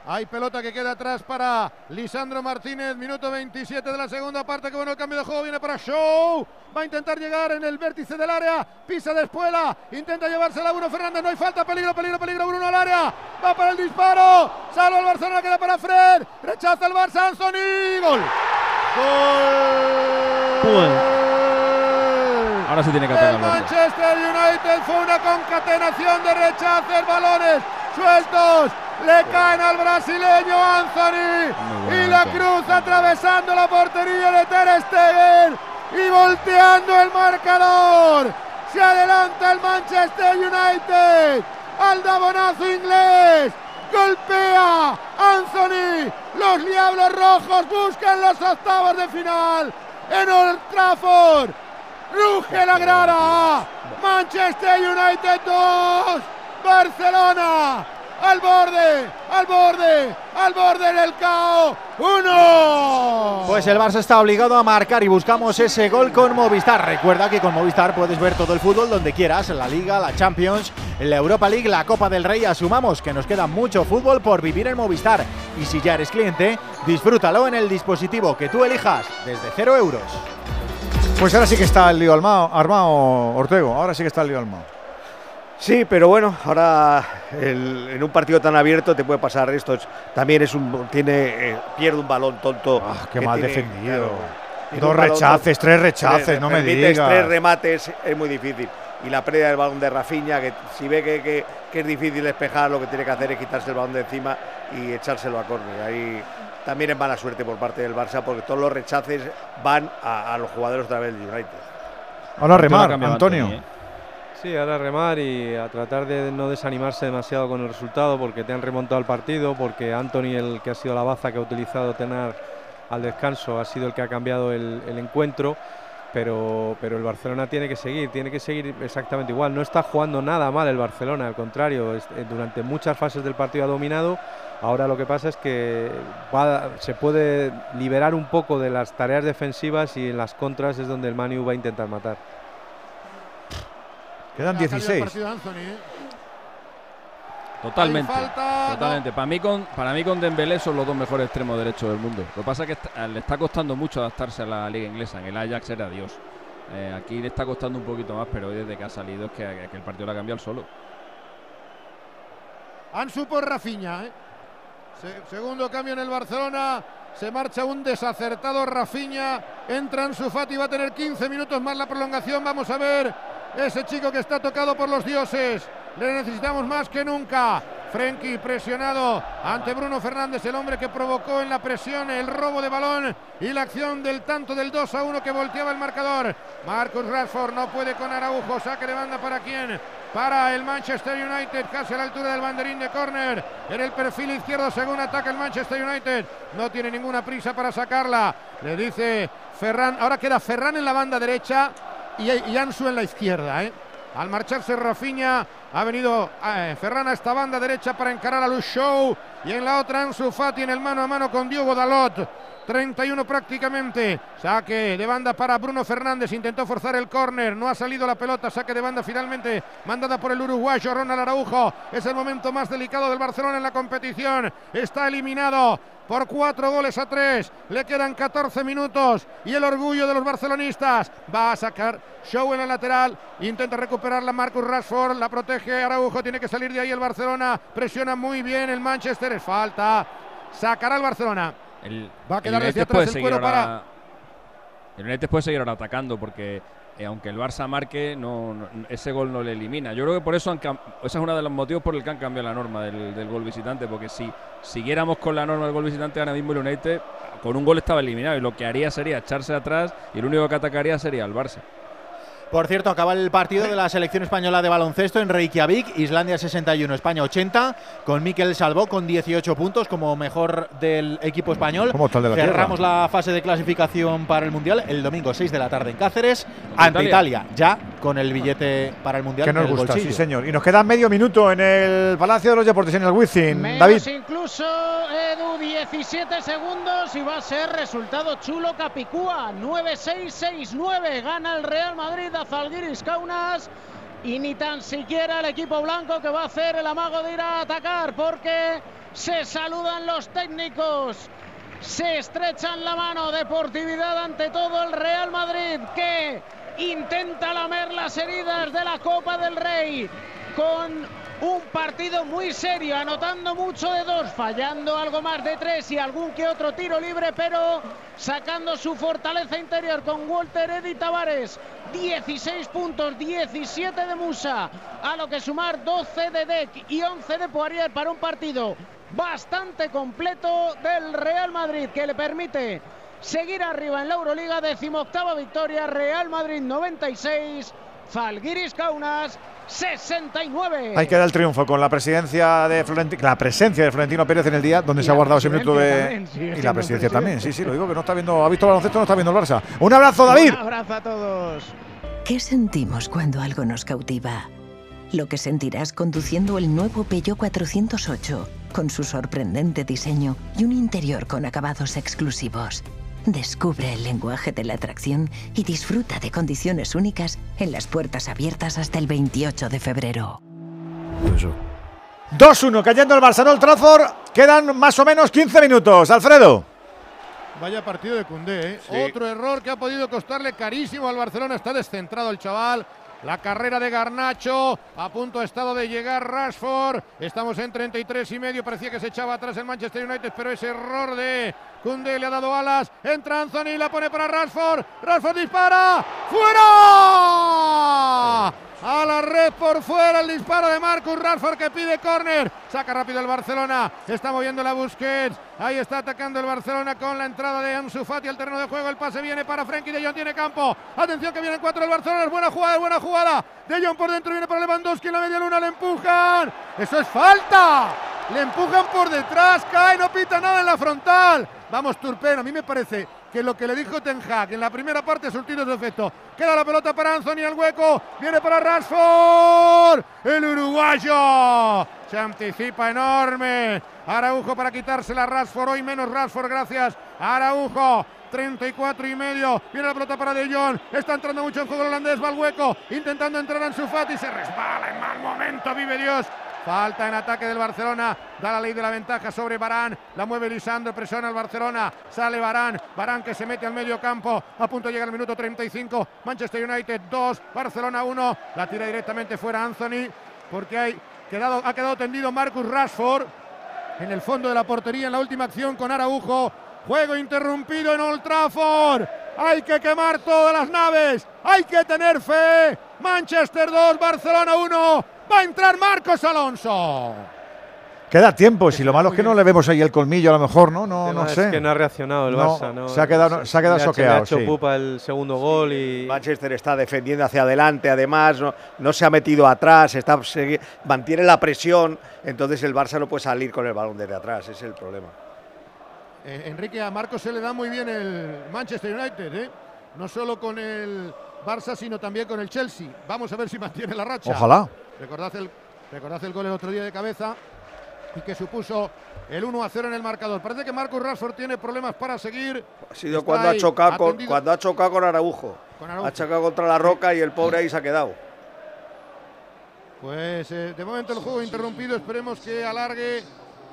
Hay pelota que queda atrás para Lisandro Martínez, minuto 27 de la segunda parte. Que bueno el cambio de juego, viene para Show. Va a intentar llegar en el vértice del área. Pisa de espuela, intenta llevársela a Bruno Fernández. No hay falta, peligro, peligro, peligro. Bruno al área. Va para el disparo. Salva el Barcelona, queda para Fred. Rechaza el Barça, Anthony. Gol. Gol. Ahora sí tiene que atacar el. Manchester United fue una concatenación de rechazos, balones sueltos. Le caen al brasileño Anthony. Y la cruz atravesando la portería de Ter Stegen. Y volteando el marcador. Se adelanta el Manchester United. Al dabonazo inglés. Golpea Anthony. Los Diablos Rojos buscan los octavos de final. En Old Trafford. Ruge la grada. Manchester United 2. Barcelona. Al borde, al borde, al borde del caos. ¡Uno! Pues el Barça está obligado a marcar y buscamos ese gol con Movistar. Recuerda que con Movistar puedes ver todo el fútbol donde quieras, la Liga, la Champions, la Europa League, la Copa del Rey. Asumamos que nos queda mucho fútbol por vivir en Movistar. Y si ya eres cliente, disfrútalo en el dispositivo que tú elijas desde cero euros. Pues ahora sí que está el lío armado, armado Ortego. Ahora sí que está el lío armado. Sí, pero bueno, ahora el- en un partido tan abierto te puede pasar esto. es- también es un tiene eh, pierde un balón tonto. Ah, qué mal tiene- defendido. claro, Dos balón rechaces, tres rechaces, Tres- no me digas. Tres remates es muy difícil. Y la pérdida del balón de Rafinha, que si ve que, que- que es difícil despejar, lo que tiene que hacer es quitarse el balón de encima y echárselo a córner. Ahí también es mala suerte por parte del Barça, porque todos los rechaces van a, a los jugadores otra vez del United. Ahora remar, Antonio. ¿eh? Sí, ahora remar y a tratar de no desanimarse demasiado con el resultado porque te han remontado el partido, porque Anthony, el que ha sido la baza que ha utilizado tener al descanso, ha sido el que ha cambiado el, el encuentro. Pero, pero el Barcelona tiene que seguir, tiene que seguir exactamente igual. No está jugando nada mal el Barcelona, al contrario, es- eh, durante muchas fases del partido ha dominado. Ahora lo que pasa es que va- se puede liberar un poco de las tareas defensivas y en las contras es donde el Manu va a intentar matar. Quedan Ha salido el 16. Totalmente. Falta, Totalmente. Para mí con para mí con Dembélé son los dos mejores extremos derechos del mundo. Lo que pasa es que está- le está costando mucho adaptarse a la liga inglesa. En el Ajax era Dios. Eh, aquí le está costando un poquito más, pero hoy desde que ha salido es que, que el partido lo ha cambiado solo. Ansu por Rafinha. ¿eh? Se- segundo cambio en el Barcelona. Se marcha un desacertado Rafinha. Entra Ansu Fati. Va a tener 15 minutos más la prolongación. Vamos a ver ese chico que está tocado por los dioses. Le necesitamos más que nunca. Frenkie presionado ante Bruno Fernández, el hombre que provocó en la presión el robo de balón y la acción del tanto del 2 a 1 que volteaba el marcador. Marcus Rashford no puede con Araujo. Saque de banda para quién? Para el Manchester United, casi a la altura del banderín de córner. En el perfil izquierdo, según ataca el Manchester United. No tiene ninguna prisa para sacarla. Le dice Ferran. Ahora queda Ferran en la banda derecha y, y en la izquierda. ¿eh? Al marcharse Rafinha, ha venido eh, a esta banda derecha para encarar a Luz Show. Y en la otra Ansu Fati en el mano a mano con Diogo Dalot. 31 prácticamente. Saque de banda para Bruno Fernández. Intentó forzar el córner. No ha salido la pelota. Saque de banda finalmente mandada por el uruguayo Ronald Araujo. Es el momento más delicado del Barcelona en la competición. Está eliminado por cuatro goles a tres. Le quedan 14 minutos y el orgullo de los barcelonistas va a sacar Show en la lateral. Intenta recuperarla Marcus Rashford. La protege Araujo. Tiene que salir de ahí el Barcelona. Presiona muy bien el Manchester. Es falta. Sacará el Barcelona. El, Va a quedar el desde United puede atrás el seguir cuero ahora- para. El United puede seguir ahora atacando porque eh, aunque el Barça marque, no, no- ese gol no le elimina. Yo creo que por eso han ese es uno de los motivos por el que han cambiado la norma del, del gol visitante, porque si siguiéramos con la norma del gol visitante, ahora mismo el United con un gol estaba eliminado y lo que haría sería echarse atrás y el único que atacaría sería el Barça. Por cierto, acaba el partido de la selección española de baloncesto en Reykjavik, Islandia 61, España 80, con Miquel Salvó con 18 puntos como mejor del equipo español. ¿Cómo está el de la Cerramos la fase de clasificación para el Mundial el domingo 6 de la tarde en Cáceres, ante Italia. Italia, ya con el billete para el Mundial Que en nos el gusta, bolsillo. sí señor. Y nos queda medio minuto en el Palacio de los Deportes, en el Wizzing. David. incluso, Edu, 17 segundos y va a ser resultado chulo Capicúa. 9-6-6-9. Gana el Real Madrid a Zalgiris Kaunas. Y ni tan siquiera el equipo blanco que va a hacer el amago de ir a atacar porque se saludan los técnicos. Se estrechan la mano, deportividad ante todo el Real Madrid que intenta lamer las heridas de la Copa del Rey con un partido muy serio, anotando mucho de dos, fallando algo más de tres y algún que otro tiro libre, pero sacando su fortaleza interior con Walter Eddy Tavares. 16 puntos, 17 de Musa, a lo que sumar 12 de Deck y 11 de Poirier para un partido bastante completo del Real Madrid que le permite seguir arriba en la Euroliga, decimoctava victoria, Real Madrid 96, Zalgiris Kaunas 69. Ahí queda el triunfo con la presidencia de Florentino, la presencia de Florentino Pérez en el día donde Y se ha guardado ese minuto de también, y la presidencia también. Sí, sí, lo digo que no está viendo, ha visto el baloncesto, no está viendo el Barça. Un abrazo, David. Un abrazo a todos. ¿Qué sentimos cuando algo nos cautiva? Lo que sentirás conduciendo el nuevo Peugeot 408, con su sorprendente diseño y un interior con acabados exclusivos. Descubre el lenguaje de la atracción y disfruta de condiciones únicas en las puertas abiertas hasta el 28 de febrero. 2-1 cayendo el el Trafford. Quedan más o menos 15 minutos. Alfredo. Vaya partido de Cundé, ¿eh? Sí. Otro error que ha podido costarle carísimo al Barcelona. Está descentrado el chaval. La carrera de Garnacho. A punto ha estado de llegar Rashford. Estamos en 33 y medio. Parecía que se echaba atrás el Manchester United, pero ese error de Cundé le ha dado alas. Entra Anthony, la pone para Rashford. Rashford dispara. ¡Fuera! A la red por fuera el disparo de Marcus Rashford que pide córner. Saca rápido el Barcelona. Está moviendo la Busquets. Ahí está atacando el Barcelona con la entrada de Ansu Fati al terreno de juego. El pase viene para Frenkie de Jong. Tiene campo. Atención que vienen cuatro del Barcelona. Buena jugada, buena jugada. De Jong por dentro viene para Lewandowski en la media luna. Le empujan. Eso es falta. Le empujan por detrás. Cae, no pita nada en la frontal. Vamos, Turpen. A mí me parece que lo que le dijo Ten Hag en la primera parte surtido su efecto. Queda la pelota para Anthony al hueco. Viene para Rashford. El uruguayo. Se anticipa enorme. Araujo para quitársela a Rashford. Hoy menos Rashford, gracias. Araujo. 34 y medio. Viene la pelota para De Jong. Está entrando mucho en juego holandés. Va al hueco. Intentando entrar en su Fati. Se resbala en mal momento. Vive Dios. Falta en ataque del Barcelona. Da la ley de la ventaja sobre Barán. La mueve Lisandro. Presiona al Barcelona. Sale Barán. Barán que se mete al medio campo. A punto de llegar el minuto 35. Manchester United 2. Barcelona 1. La tira directamente fuera Anthony. Porque ha quedado tendido Marcus Rashford. En el fondo de la portería en la última acción con Araujo. Juego interrumpido en Old Trafford. Hay que quemar todas las naves. Hay que tener fe. Manchester 2, Barcelona 1. Va a entrar Marcos Alonso. Queda tiempo, si lo malo es que no le vemos ahí el colmillo a lo mejor, ¿no? No, no Es sé. que no ha reaccionado el No, Barça. No, se ha quedado, se ha quedado soqueado. Hecho sí. pupa el segundo gol y. Manchester está defendiendo hacia adelante, además, no, no se ha metido atrás, está, segui- mantiene la presión, entonces el Barça no puede salir con el balón desde atrás, ese es el problema. Eh, Enrique, a Marcos se le da muy bien el Manchester United, ¿eh? No solo con el Barça, sino también con el Chelsea. Vamos a ver si mantiene la racha. Ojalá. Recordad el, recordad el gol el otro día de cabeza. y que supuso el 1 a 0 en el marcador. Parece que Marcus Rashford tiene problemas para seguir. Ha sido Está cuando ha, chocado con, cuando ha chocado con Araujo. Con Araujo. Ha chocado contra la roca y el pobre ahí se ha quedado. Pues eh, de momento el juego interrumpido, esperemos que alargue.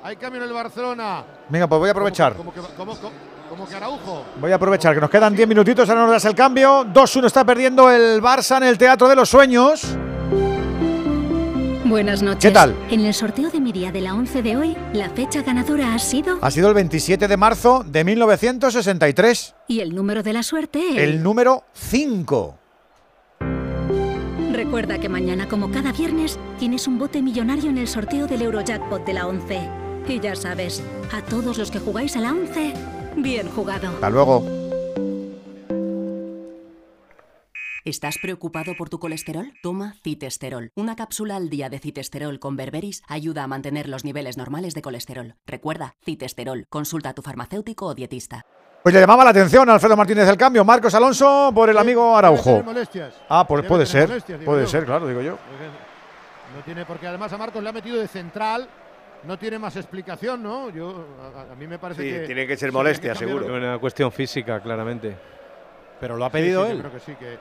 Hay cambio en el Barcelona. Venga, pues voy a aprovechar. Como que, como- como- como que Araujo. Voy a aprovechar que nos quedan 10 minutitos, ahora nos das el cambio. 2-1 está perdiendo el Barça en el Teatro de los Sueños. Buenas noches. ¿Qué tal? En el sorteo de Miria de la 11 de hoy, la fecha ganadora ha sido Ha sido el 27 de marzo de 1963. y el número de la suerte. El número 5. Recuerda que mañana, como cada viernes, tienes un bote millonario en el sorteo del Eurojackpot de la 11. Y ya sabes, a todos los que jugáis a la 11, bien jugado. Hasta luego. ¿Estás preocupado por tu colesterol? Toma citesterol. Una cápsula al día de citesterol con berberis ayuda a mantener los niveles normales de colesterol. Recuerda, citesterol. Consulta a tu farmacéutico o dietista. Pues le llamaba la atención a Alfredo Martínez del cambio. Marcos Alonso por el amigo Araujo. Ah, pues puede ser. Puede ser, claro, digo yo. No tiene, porque además a Marcos le ha metido de central. No tiene más explicación, ¿no? Yo, a, a mí me parece Sí, que. tiene que ser molestia, que seguro. Una cuestión física, claramente. Pero lo ha pedido sí, yo él. creo que sí, que.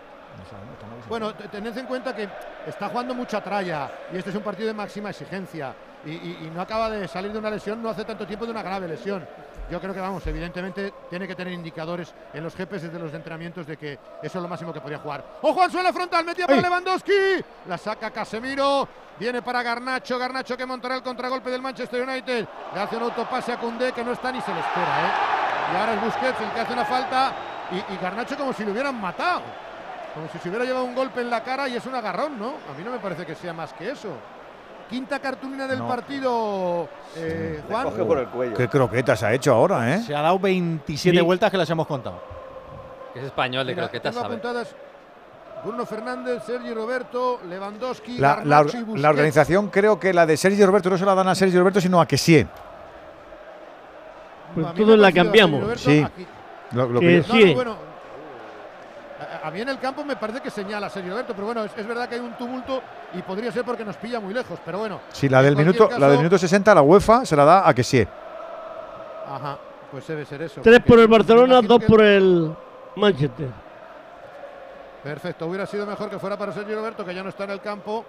Bueno, te- tened en cuenta que está jugando mucha tralla y este es un partido de máxima exigencia y, y- y no acaba de salir de una lesión no hace tanto tiempo de una grave lesión. Yo creo que, vamos, evidentemente tiene que tener indicadores en los GPS de los entrenamientos de que eso es lo máximo que podría jugar. ¡Ojo al suelo frontal! ¡Metía para. Lewandowski! La saca Casemiro. Viene para Garnacho. Garnacho que montará el contragolpe del Manchester United. Le hace un autopase a Koundé que no está ni se le espera, ¿eh? Y ahora es Busquets el que hace una falta y, y Garnacho como si lo hubieran matado. Como si se hubiera llevado un golpe en la cara y es un agarrón, ¿no? A mí no me parece que sea más que eso. Quinta cartulina del No. partido, eh, Juan. Coge por el cuello. Qué croquetas ha hecho ahora, ¿eh? Se ha dado 27 Sí. vueltas que las hemos contado. Es español de Mira, croquetas, tengo ¿sabe? apuntadas Bruno Fernández, Sergi Roberto, Lewandowski, La, la- Garnacho y Busquets. la organización creo que la de Sergio Roberto no se la dan a Sergio Roberto, sino a Kessie. Pues todos la cambiamos. Sí. Lo- lo Que no, bueno. A, mí en el campo me parece que señala Sergio Roberto, pero bueno, es, es verdad que hay un tumulto y podría ser porque nos pilla muy lejos, pero bueno. sí, la del minuto, la del caso- minuto 60, la UEFA se la da a Kessie. Ajá, pues debe ser eso. Tres por el Barcelona, dos que- por el Manchester. Perfecto, hubiera sido mejor que fuera para Sergio Roberto, que ya no está en el campo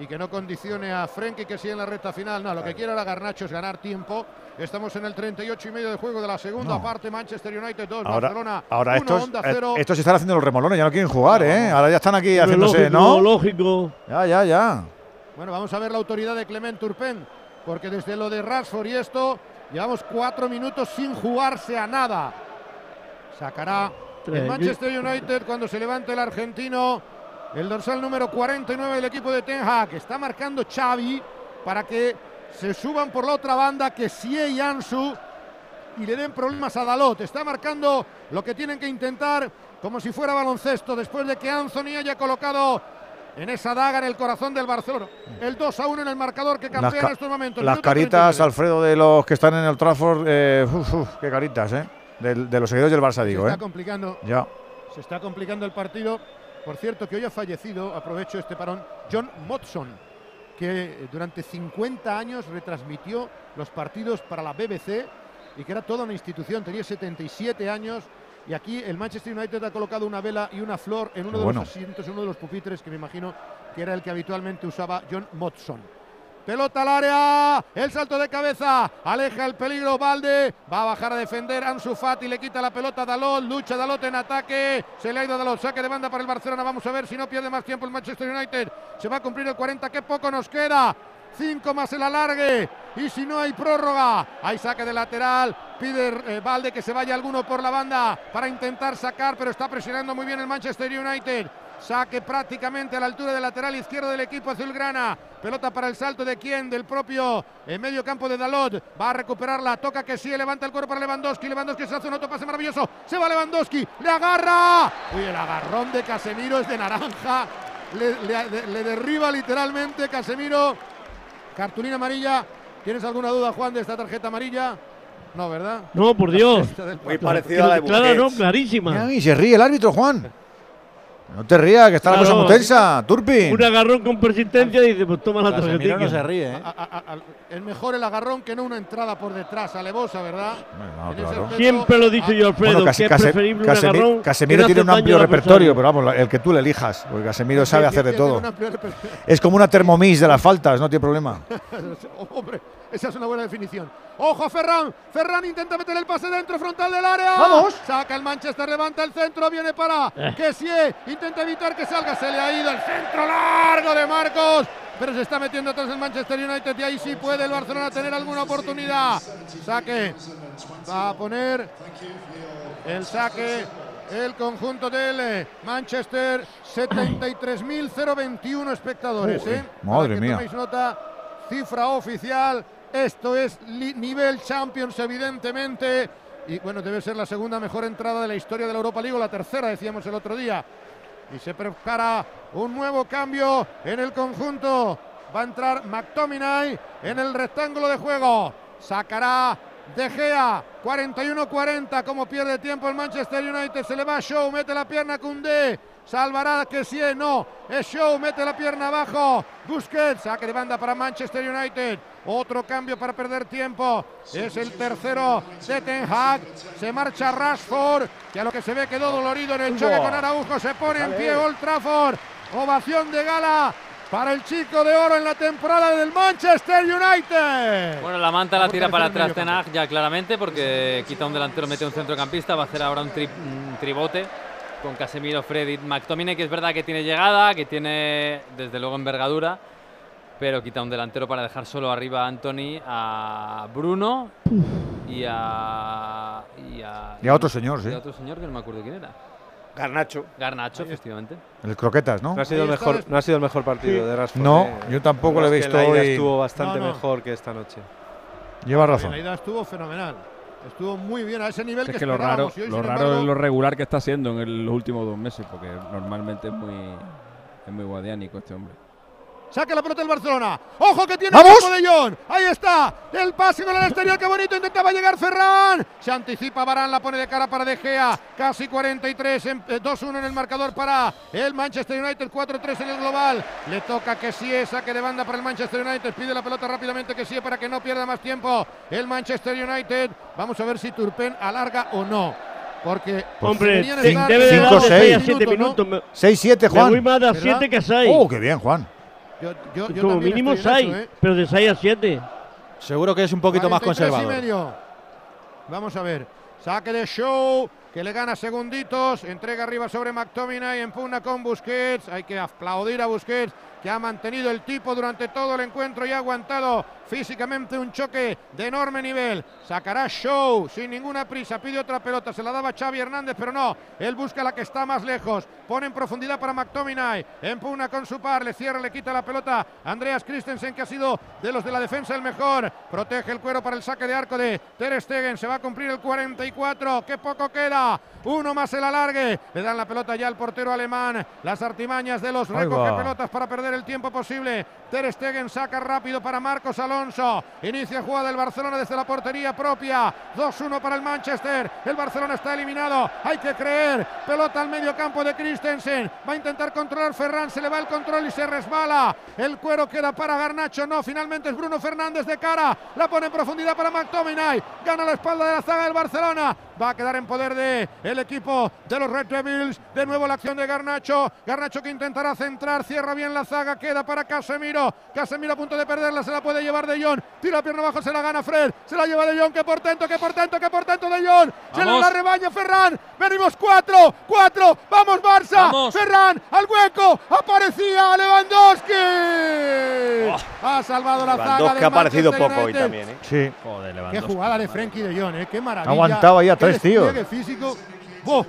y que no condicione a Frenkie que sigue en la recta final. No, lo que quiere ahora Garnacho es ganar tiempo. Estamos en el 38 y medio de juego de la segunda No. parte. Manchester United 2, Ahora, Barcelona ahora 1, estos, Onda eh, 0. estos están haciendo los remolones, ya no quieren jugar, ¿eh? Ahora ya están aquí Pero haciéndose, lógico, ¿no? lógico. Ya, ya, ya. Bueno, vamos a ver la autoridad de Clement Turpin, porque desde lo de Rashford y esto, llevamos cuatro minutos sin jugarse a nada. Sacará el Manchester United cuando se levante el argentino, el dorsal número 49 del equipo de Ten Hag, que está marcando Xavi para que se suban por la otra banda, que Sie y Ansu y le den problemas a Dalot. Está marcando lo que tienen que intentar como si fuera baloncesto después de que Anthony haya colocado en esa daga en el corazón del Barcelona. El 2 a 1 en el marcador que Las, campea ca- en estos momentos. las caritas, 39. Alfredo, de los que están en el Trafford, eh, uf, uf, qué caritas, ¿eh? De, los seguidores del Barça, Se digo, está ¿eh? complicando. Ya. Se está complicando el partido. Por cierto, que hoy ha fallecido, aprovecho este parón, John Motson, que durante 50 años retransmitió los partidos para la BBC y que era toda una institución, tenía 77 años. Y aquí el Manchester United ha colocado una vela y una flor en uno de bueno. los asientos, en uno de los pupitres que me imagino que era el que habitualmente usaba John Motson. Pelota al área, el salto de cabeza, aleja el peligro Valde, va a bajar a defender Ansu Fati, le quita la pelota a Dalot, lucha Dalot en ataque, se le ha ido Dalot, saque de banda para el Barcelona, vamos a ver si no pierde más tiempo el Manchester United, se va a cumplir el 40, qué poco nos queda, 5 más el alargue, y si no hay prórroga, hay saque de lateral, pide eh, Valde que se vaya alguno por la banda para intentar sacar, pero está presionando muy bien el Manchester United. Saque prácticamente a la altura del lateral izquierdo del equipo azulgrana. Pelota para el salto de quién, del propio en medio campo de Dalot. Va a recuperarla, toca que sí, levanta el cuerpo para Lewandowski. Lewandowski se hace un autopase maravilloso. Se va Lewandowski, le agarra. Uy, el agarrón de Casemiro es de naranja. Le, le- le derriba literalmente Casemiro. Cartulina amarilla. ¿Tienes alguna duda, Juan, de esta tarjeta amarilla? No, ¿verdad? No, por Dios. Muy parecido a la de Clara, no, clarísima. Y se ríe el árbitro, Juan. No te rías, que está la cosa Claro. muy tensa, Turpin. Un agarrón con persistencia y dice, pues toma la Casemiro tarjetita. no se ríe, ¿eh? A- a- a- es mejor el agarrón que no una entrada por detrás, alevosa, ¿verdad? No, claro. aspecto- Siempre lo he dicho yo, Alfredo, Bueno, casi- que es casi- preferible un Casemi- agarrón. Casemiro tiene un amplio repertorio, pero vamos, el que tú le elijas, porque Casemiro sabe hacer de todo. un. Es como una termomix de las faltas, no tiene problema. Hombre, esa es una buena definición. Ojo a Ferran. Ferran intenta meter el pase dentro, frontal del área. ¡Vamos! Saca el Manchester, levanta el centro, viene para Eh. Kessie. Intenta evitar que salga, se le ha ido el centro largo de Marcos. Pero se está metiendo atrás el Manchester United y ahí sí puede el Barcelona tener alguna oportunidad. Saque. Va a poner el saque el conjunto del eh, Manchester. 73.021 espectadores. ¿eh? madre Para que mía. toméis nota, cifra oficial. Esto es nivel Champions, evidentemente. Y bueno, debe ser la segunda mejor entrada de la historia de la Europa League, o la tercera, decíamos el otro día. Y se prepara un nuevo cambio en el conjunto. Va a entrar McTominay en el rectángulo de juego. Sacará De Gea, 41-40, como pierde tiempo el Manchester United, se le va Show, mete la pierna Koundé, salvará que sí, no, es Show, mete la pierna abajo, Busquets, saque de banda para Manchester United, otro cambio para perder tiempo, es el tercero de Ten Hag, se marcha Rashford, que a lo que se ve quedó dolorido en el choque con Araujo, se pone en pie Old Trafford, ovación de gala para el chico de oro en la temporada del Manchester United. Bueno, la manta la tira para atrás Ten Hag ya claramente porque quita un delantero, mete un centrocampista, va a hacer ahora un, tri- un tribote con Casemiro, Freddy, McTominay, que es verdad que tiene llegada, que tiene desde luego envergadura, pero quita un delantero para dejar solo arriba a Anthony, a Bruno y a... Y a, Y a otro señor, sí. y a otro señor que no me acuerdo quién era. Garnacho. Garnacho, efectivamente. El croquetas, ¿no? No ha sido, el mejor, no ha sido el mejor partido de Rashford. No, eh. yo tampoco La lo he visto la hoy. estuvo bastante No, no. mejor que esta noche. Lleva La razón. ida estuvo fenomenal. Estuvo muy bien a ese nivel Es que, que lo raro, hoy, lo raro embargo, es lo regular que está haciendo en el- los últimos dos meses, porque normalmente es muy, es muy guadiánico este hombre. Saca la pelota el Barcelona. Ojo que tiene ¡Vamos! el campo de Jong. Ahí está. El pase con el exterior. Qué bonito. Intentaba llegar Ferran. Se anticipa Barán. La pone de cara para De Gea. Casi 43. en- eh, 2-1 en el marcador para el Manchester United. 4-3 en el global. Le toca que sí saque de banda para el Manchester United. Pide la pelota rápidamente que sí para que no pierda más tiempo. El Manchester United. Vamos a ver si Turpen alarga o no. Porque Hombre, debe de en dar de seis seis a siete ¿no? minutos. Me- 6-7, Me Juan. voy más de a ¿Verdad? 7 que a 6. Oh, qué bien, Juan. Yo, yo- yo Como mínimo estoy en 6, eso, ¿eh? pero de 6 a 7. Seguro que es un poquito más 43 y conservador. medio. Vamos a ver. Saque de Show, que le gana segunditos. Entrega arriba sobre McTominay, empuna con Busquets. Hay que aplaudir a Busquets, que ha mantenido el tipo durante todo el encuentro y ha aguantado físicamente un choque de enorme nivel. Sacará Show sin ninguna prisa. Pide otra pelota. Se la daba Xavi Hernández, pero no. Él busca la que está más lejos. Pone en profundidad para McTominay. Empuna con su par. Le cierra, le quita la pelota. Andreas Christensen, que ha sido de los de la defensa el mejor. Protege el cuero para el saque de arco de Ter Stegen. Se va a cumplir el 44. Qué poco queda. Uno más el alargue. Le dan la pelota ya al portero alemán. Las artimañas de los recoge pelotas para perder el tiempo posible. Ter Stegen saca rápido para Marcos Alonso. Inicia jugada del Barcelona desde la portería propia. 2-1 para el Manchester. El Barcelona está eliminado. Hay que creer. Pelota al medio campo de Christensen. Va a intentar controlar Ferran. Se le va el control y se resbala. El cuero queda para Garnacho. No, finalmente es Bruno Fernández de cara. La pone en profundidad para McTominay. Gana la espalda de la zaga del Barcelona. Va a quedar en poder de el equipo de los Red Devils. De nuevo la acción de Garnacho. Garnacho que intentará centrar. Cierra bien la zaga. Queda para Casemiro. Casemiro a punto de perderla. Se la puede llevar de Jong. Tira pierna abajo. Se la gana Fred. Se la lleva de Jong. Que portento, que portento, que portento de Jong. Se le Vamos. la rebaña Ferran. Venimos cuatro. Cuatro. Vamos Barça. Vamos. Ferran al hueco. Aparecía Lewandowski. Ha salvado la zaga. Lewandowski ha aparecido poco hoy también, ¿eh? Sí. Qué jugada de Frenkie de Jong, ¿eh? Qué maravilla. Aguantaba ahí a Qué tres tíos. despliegue físico. ¡Buah!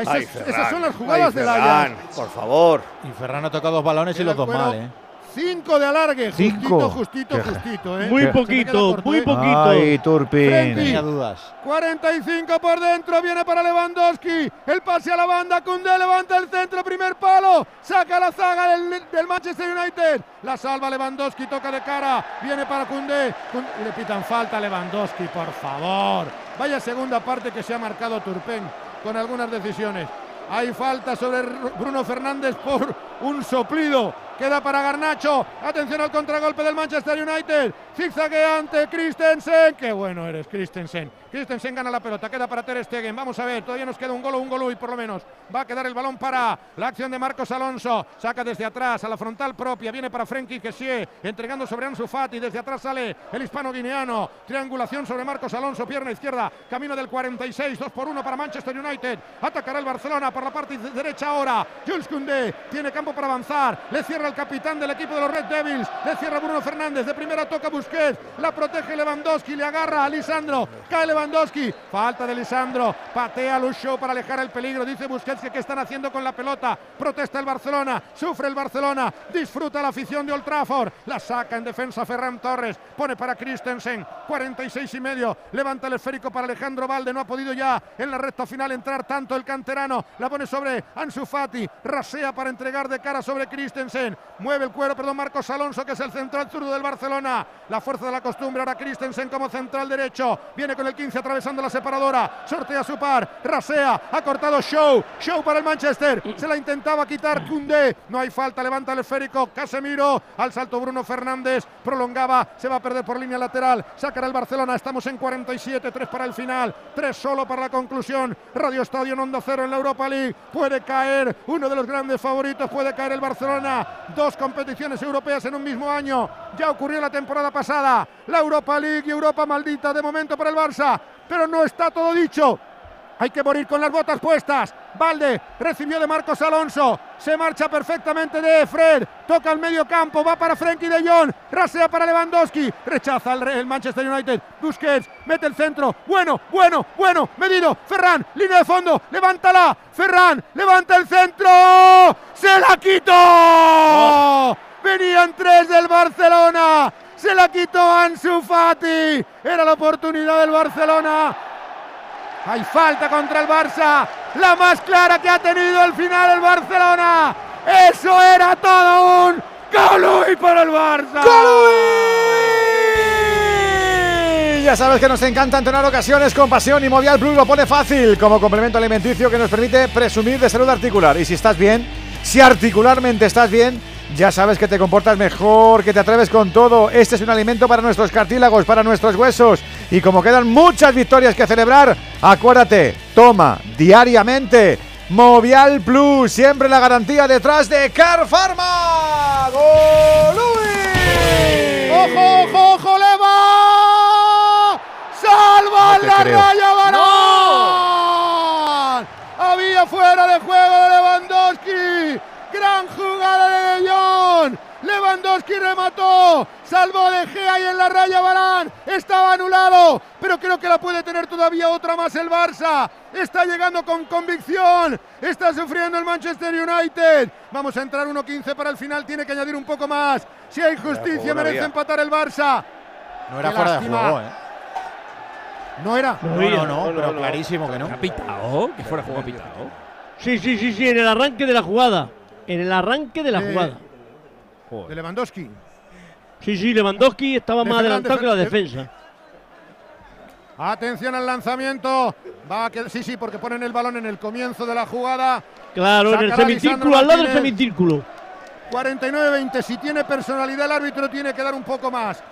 Esas, Ay, esas son las jugadas Ay, del Ferran, Ajax. Por favor. Y Ferran ha tocado dos balones y los dos mal, ¿eh? Cinco de alargue. Cinco. Justito, justito, justito, ¿eh? Muy poquito, corto, muy ¿eh? poquito. Ay, Turpin. Frenkie. Tenía dudas. 45 por dentro, viene para Lewandowski. El pase a la banda, Koundé levanta el centro, primer palo. Saca la zaga del, del Manchester United. La salva Lewandowski, toca de cara. Viene para Koundé. Kun- Le pitan falta a Lewandowski, por favor. Vaya segunda parte que se ha marcado Turpen con algunas decisiones. Hay falta sobre Bruno Fernández por un soplido. Queda para Garnacho. Atención al contragolpe del Manchester United. Zigzagueante Christensen. Qué bueno eres, Christensen. Christensen gana la pelota. Queda para Ter Stegen. Vamos a ver. Todavía nos queda un gol o un gol y por lo menos. Va a quedar el balón para la acción de Marcos Alonso. Saca desde atrás a la frontal propia. Viene para Frenkie Kessie. Entregando sobre Ansu Fati. Desde atrás sale el hispano guineano. Triangulación sobre Marcos Alonso. Pierna izquierda. Camino del 46. 2 por 1 para Manchester United. Atacará el Barcelona por la parte derecha ahora. Jules Koundé tiene campo para avanzar. Le cierra el capitán del equipo de los Red Devils. Le cierra Bruno Fernández. De primera toca Busquets. La protege Lewandowski. Le agarra a Lisandro. Cae Lewandowski. Falta de Lisandro. Patea Lucho para alejar el peligro. Dice Busquets que qué están haciendo con la pelota. Protesta el Barcelona. Sufre el Barcelona. Disfruta la afición de Old Trafford. La saca en defensa Ferran Torres. Pone para Christensen. 46 y medio. Levanta el esférico para Alejandro Valde. No ha podido ya en la recta final entrar tanto el canterano. La pone sobre Ansu Fati. Rasea para entregar de cara sobre Christensen. Mueve el cuero, perdón, Marcos Alonso, que es el central zurdo del Barcelona. La fuerza de la costumbre. Ahora Christensen como central derecho. Viene con el 15 atravesando la separadora. Sortea su par. Rasea. Ha cortado Show. Show para el Manchester. Se la intentaba quitar Kunde. No hay falta. Levanta el esférico. Casemiro. Al salto Bruno Fernández. Prolongaba. Se va a perder por línea lateral. Sacará el Barcelona. Estamos en 47. 3 para el final. 3 solo para la conclusión. Radio Estadio en Onda Cero en la Europa League. Puede caer uno de los grandes favoritos. Puede caer el Barcelona. Dos competiciones europeas en un mismo año. Ya ocurrió la temporada pasada. La Europa League y Europa maldita de momento para el Barça. Pero no está todo dicho. Hay que morir con las botas puestas. Valde recibió de Marcos Alonso. Se marcha perfectamente de Fred. Toca el medio campo. Va para Frenkie de Jong. Rasea para Lewandowski. Rechaza el, el, Manchester United. Busquets. Mete el centro. Bueno, bueno, bueno. Medido. Ferran. Línea de fondo. Levántala. Ferran. Levanta el centro. Se la quitó. Venían tres del Barcelona. Se la quitó Ansu Fati. Era la oportunidad del Barcelona. Hay falta contra el Barça. La más clara que ha tenido el final el Barcelona. Eso era todo un Colui para el Barça. Ya sabes que nos encanta entonar ocasiones con pasión y Movial Plus lo pone fácil como complemento alimenticio que nos permite presumir de salud articular. Y si estás bien, si articularmente estás bien, ya sabes que te comportas mejor, que te atreves con todo. Este es un alimento para nuestros cartílagos, para nuestros huesos. Y como quedan muchas victorias que celebrar, acuérdate, toma diariamente Movial Plus, siempre la garantía detrás de Car Pharma. ¡Ojo, ojo, ojo, Leva! ¡Salva No la creo. raya Lewandowski remató. Salvó de Gea y en la raya Barán. Estaba anulado. Pero creo que la puede tener todavía otra más el Barça. Está llegando con convicción. Está sufriendo el Manchester United. Vamos a entrar 1-15 para el final. Tiene que añadir un poco más. Si hay justicia, juego no merece había. empatar el Barça. No era Qué fuera de juego, ¿eh? No era. No, no, no, pero clarísimo que no. ¿Ha pitado? ¿Que fuera juego ha pitado? Sí, sí, sí, sí, en el arranque de la jugada. En el arranque de la Eh, jugada. De Lewandowski. Sí, sí, Lewandowski estaba De más Fernández, adelantado que la de- defensa. Atención al lanzamiento. Va a quedar- sí, sí, porque ponen el balón en el comienzo de la jugada. Claro, en el semicírculo, al lado del semicírculo. 49-20. Si tiene personalidad el árbitro, tiene que dar un poco más.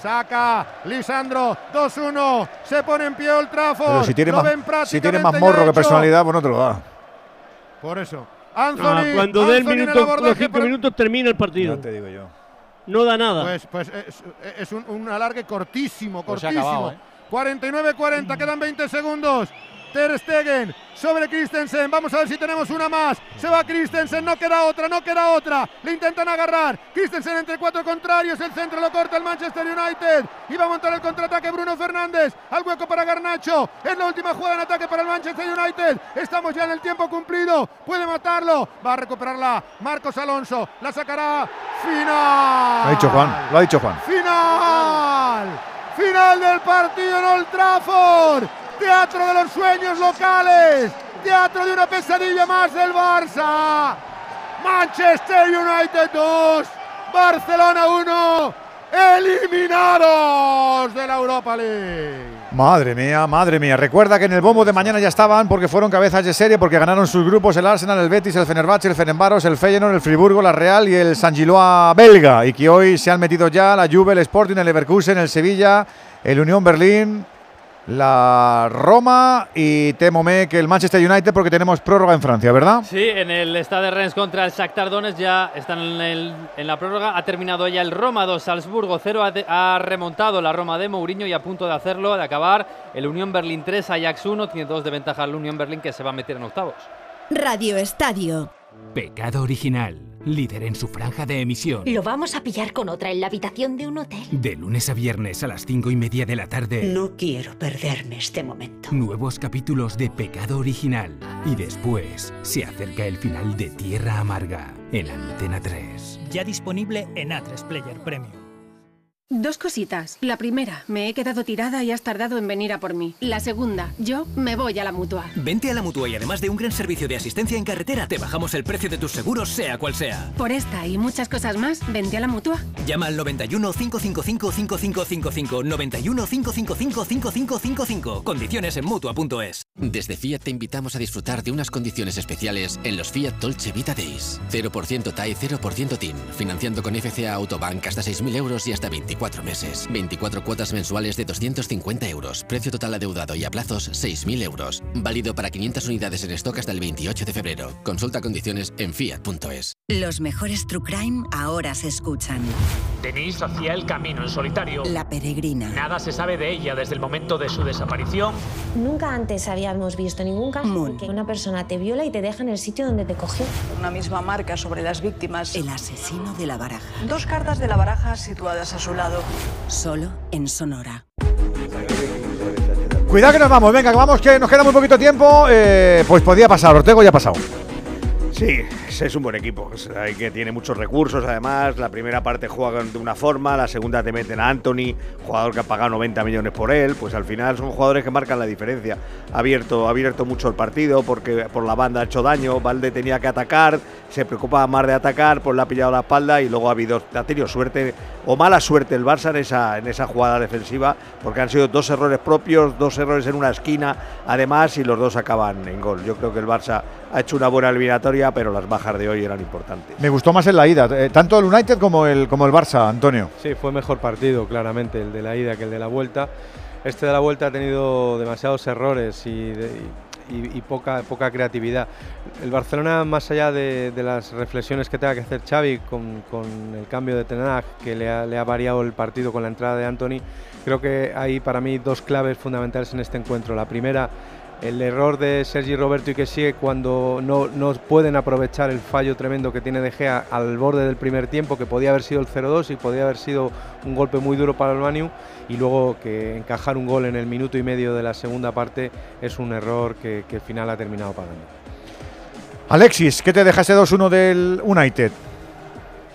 Saca Lisandro, 2-1. Se pone en pie el. Pero si tiene, más, si tiene más morro que personalidad, pues no te lo da. Por eso. Anthony. Ah, cuando dé el minuto, los cinco por minutos termina el partido. Ya te digo yo. No da nada. Pues, pues es, es un, un alargue cortísimo, Pues cortísimo. acabado, ¿eh? 49-40, quedan 20 segundos. Ter Stegen sobre Christensen. Vamos a ver si tenemos una más. Se va Christensen, no queda otra, no queda otra. Le intentan agarrar. Christensen entre cuatro contrarios. El centro lo corta el Manchester United. Y va a montar el contraataque Bruno Fernández. Al hueco para Garnacho. Es la última jugada en ataque para el Manchester United. Estamos ya en el tiempo cumplido. Puede matarlo. Va a recuperarla Marcos Alonso. La sacará. Final. Lo ha dicho Juan, lo ha dicho Juan. Final. Final del partido en Old Trafford. Teatro de los sueños locales. Teatro de una pesadilla más del Barça. Manchester United 2. Barcelona 1. eliminados de la Europa League. Madre mía, madre mía. Recuerda que en el bombo de mañana ya estaban porque fueron cabezas de serie, porque ganaron sus grupos el Arsenal, el Betis, el Fenerbahce, el Ferenbaros, el Feyenoord, el Friburgo, la Real y el San Giloa belga. Y que hoy se han metido ya la Juve, el Sporting, el Leverkusen, el Sevilla, el Unión Berlín, la Roma y temome que el Manchester United porque tenemos prórroga en Francia, ¿verdad? Sí, en el Stade de Rennes contra el Shakhtar Donetsk ya están en, el- en la prórroga. Ha terminado ya el Roma 2, Salzburgo 0. Ha, de- ha remontado la Roma de Mourinho y a punto de hacerlo, de acabar. El Unión Berlín 3, Ajax 1. Tiene dos de ventaja el Unión Berlín que se va a meter en octavos. Radio Estadio. Pecado Original, líder en su franja de emisión. Lo vamos a pillar con otra en la habitación de un hotel. De lunes a viernes a las cinco y media de la tarde. No quiero perderme este momento. Nuevos capítulos de Pecado Original. Y después se acerca el final de Tierra Amarga en Antena 3. Ya disponible en A3 Player Premium. Dos cositas. La primera, me he quedado tirada y has tardado en venir a por mí. La segunda, yo me voy a la mutua. Vente a la mutua y además de un gran servicio de asistencia en carretera, te bajamos el precio de tus seguros, sea cual sea. Por esta y muchas cosas más, vente a la mutua. Llama al 91 555 5555 91 555 5555. Condiciones en mutua.es. Desde Fiat te invitamos a disfrutar de unas condiciones especiales en los Fiat Dolce Vita Days. 0% TAE, 0% TIN. Financiando con FCA Autobank hasta 6.000 euros y hasta 24 meses. 24 cuotas mensuales de 250 euros. Precio total adeudado y a plazos 6.000 euros. Válido para 500 unidades en stock hasta el 28 de febrero. Consulta condiciones en fiat.es. Los mejores True Crime ahora se escuchan. Denise hacía el camino en solitario. La Peregrina. Nada se sabe de ella desde el momento de su desaparición. Nunca antes habíamos visto ningún caso en que una persona te viola y te deja en el sitio donde te cogió. Una misma marca sobre las víctimas. El asesino de la baraja. Dos cartas de la baraja situadas a su lado. Solo en Sonora. Cuidado que nos vamos, venga, que vamos, que nos queda muy poquito tiempo. Eh, pues podía pasar, Ortego ya ha pasado. Sí, es un buen equipo. Ahí que tiene muchos recursos, además. La primera parte juegan de una forma, la segunda te meten a Anthony, jugador que ha pagado 90 millones por él. Pues al final son jugadores que marcan la diferencia. Ha abierto, ha abierto mucho el partido porque por la banda ha hecho daño. Valde tenía que atacar, se preocupaba más de atacar, pues le ha pillado la espalda y luego ha habido, ha tenido suerte o mala suerte el Barça en esa, en esa jugada defensiva porque han sido dos errores propios, dos errores en una esquina, además, y los dos acaban en gol. Yo creo que el Barça ha hecho una buena eliminatoria, pero las bajas de hoy eran importantes. Me gustó más en la ida, eh, tanto el United como el, como el Barça, Antonio. Sí, fue mejor partido, claramente, el de la ida que el de la vuelta. Este de la vuelta ha tenido demasiados errores y, de- y- y poca, poca creatividad. El Barcelona, más allá de, de las reflexiones que tenga que hacer Xavi con, con el cambio de Ten Hag, que le ha, le ha variado el partido con la entrada de Anthony, creo que hay para mí dos claves fundamentales en este encuentro. La primera, el error de Sergi Roberto y que sigue cuando no, no pueden aprovechar el fallo tremendo que tiene De Gea al borde del primer tiempo, que podía haber sido el 0-2 y podía haber sido un golpe muy duro para el Manu, y luego que encajar un gol en el minuto y medio de la segunda parte es un error que, que al final ha terminado pagando. Alexis, ¿qué te deja ese 2-1 del United?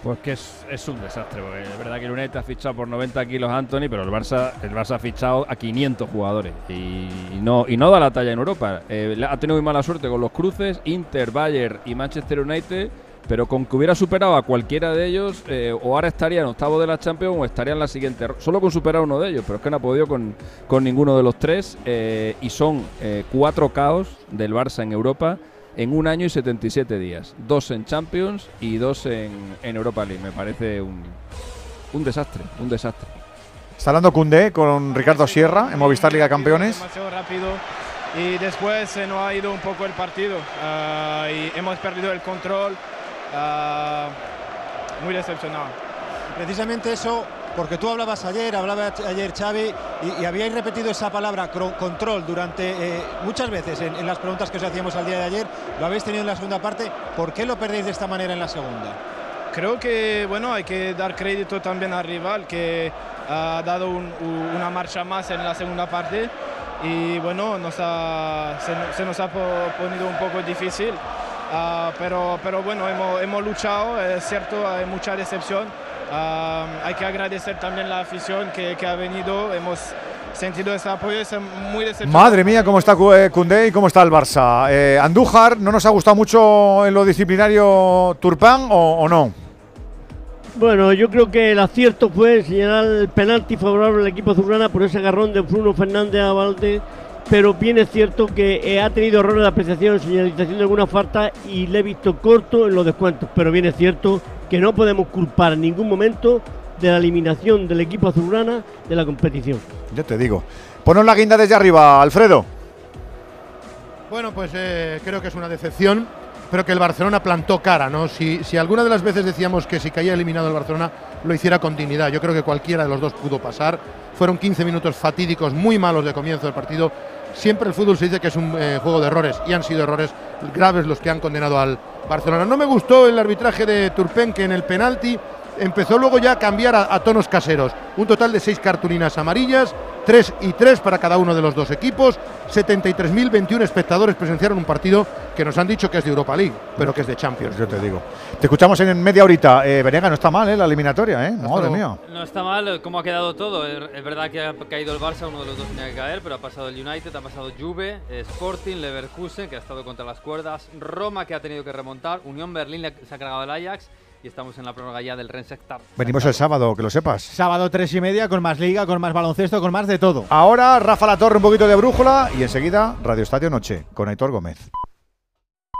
Pues que es, es un desastre, es verdad que el United ha fichado por 90 kilos a Anthony, pero el Barça, el Barça ha fichado a 500 jugadores y, no, y no da la talla en Europa. Eh, ha tenido muy mala suerte con los cruces, Inter, Bayern y Manchester United, pero con que hubiera superado a cualquiera de ellos, eh, o ahora estaría en octavo de la Champions o estaría en la siguiente. Solo con superar uno de ellos, pero es que no ha podido con, con ninguno de los tres eh, y son eh, cuatro caos del Barça en Europa en un año y 77 días. Dos en Champions y dos en, en Europa League. Me parece un, un desastre, un desastre. Está hablando Cundé con Ricardo Sierra en Movistar Liga Campeones. demasiado rápido y después se nos ha ido un poco el partido ah, y hemos perdido el control. ah, muy decepcionado. Precisamente eso, porque tú hablabas ayer, hablaba ayer Xavi, y, y habíais repetido esa palabra control durante eh, muchas veces en, en las preguntas que os hacíamos al día de ayer, lo habéis tenido en la segunda parte, ¿por qué lo perdéis de esta manera en la segunda? Creo que bueno, hay que dar crédito también al rival que ha dado un- una marcha más en la segunda parte. Y bueno, nos ha- se, se nos ha po- ponido un poco difícil, Ah, pero, pero bueno, hemos, hemos luchado, es cierto, hay mucha decepción. Ah, hay que agradecer también la afición que, que ha venido, hemos sentido ese apoyo, es muy decepcionante. Madre mía, cómo está Cu- eh, Cundé y cómo está el Barça. Eh, Andújar, ¿no nos ha gustado mucho en lo disciplinario Turpán o, o no? Bueno, yo creo que el acierto fue señalar el penalti favorable al equipo azulgrana por ese agarrón de Bruno Fernández a Valde, pero bien es cierto que eh, ha tenido errores de apreciación, señalización de alguna falta y le he visto corto en los descuentos, pero bien es cierto que no podemos culpar en ningún momento de la eliminación del equipo azulgrana de la competición. Yo te digo. Ponos la guinda desde arriba, Alfredo. Bueno, pues eh, creo que es una decepción, pero que el Barcelona plantó cara, ¿no? Si, si alguna de las veces decíamos que si caía eliminado el Barcelona lo hiciera con dignidad, yo creo que cualquiera de los dos pudo pasar. Fueron 15 minutos fatídicos, muy malos de comienzo del partido. Siempre el fútbol se dice que es un eh, juego de errores y han sido errores graves los que han condenado al Barcelona. No me gustó el arbitraje de Turpen que en el penalti empezó luego ya a cambiar a, a tonos caseros. Un total de seis cartulinas amarillas, 3 y 3 para cada uno de los dos equipos. 73.021 espectadores presenciaron un partido que nos han dicho que es de Europa League, pero que es de Champions. Yo te digo. Te escuchamos en media horita. Eh, Venega, no está mal, ¿eh? La eliminatoria, ¿eh? Madre mía. No está mal eh, cómo ha quedado todo. Es verdad que ha caído el Barça, uno de los dos tenía que caer, pero ha pasado el United, ha pasado Juve, eh, Sporting, Leverkusen, que ha estado contra las cuerdas, Roma, que ha tenido que remontar, Unión Berlín se ha cargado el Ajax y estamos en la prórroga ya del Rennes Shakhtar. Venimos el sábado, que lo sepas. Sábado tres y media con más liga, con más baloncesto, con más de todo. Ahora Rafa La Torre, un poquito de brújula y enseguida Radio Estadio Noche con Aitor Gómez.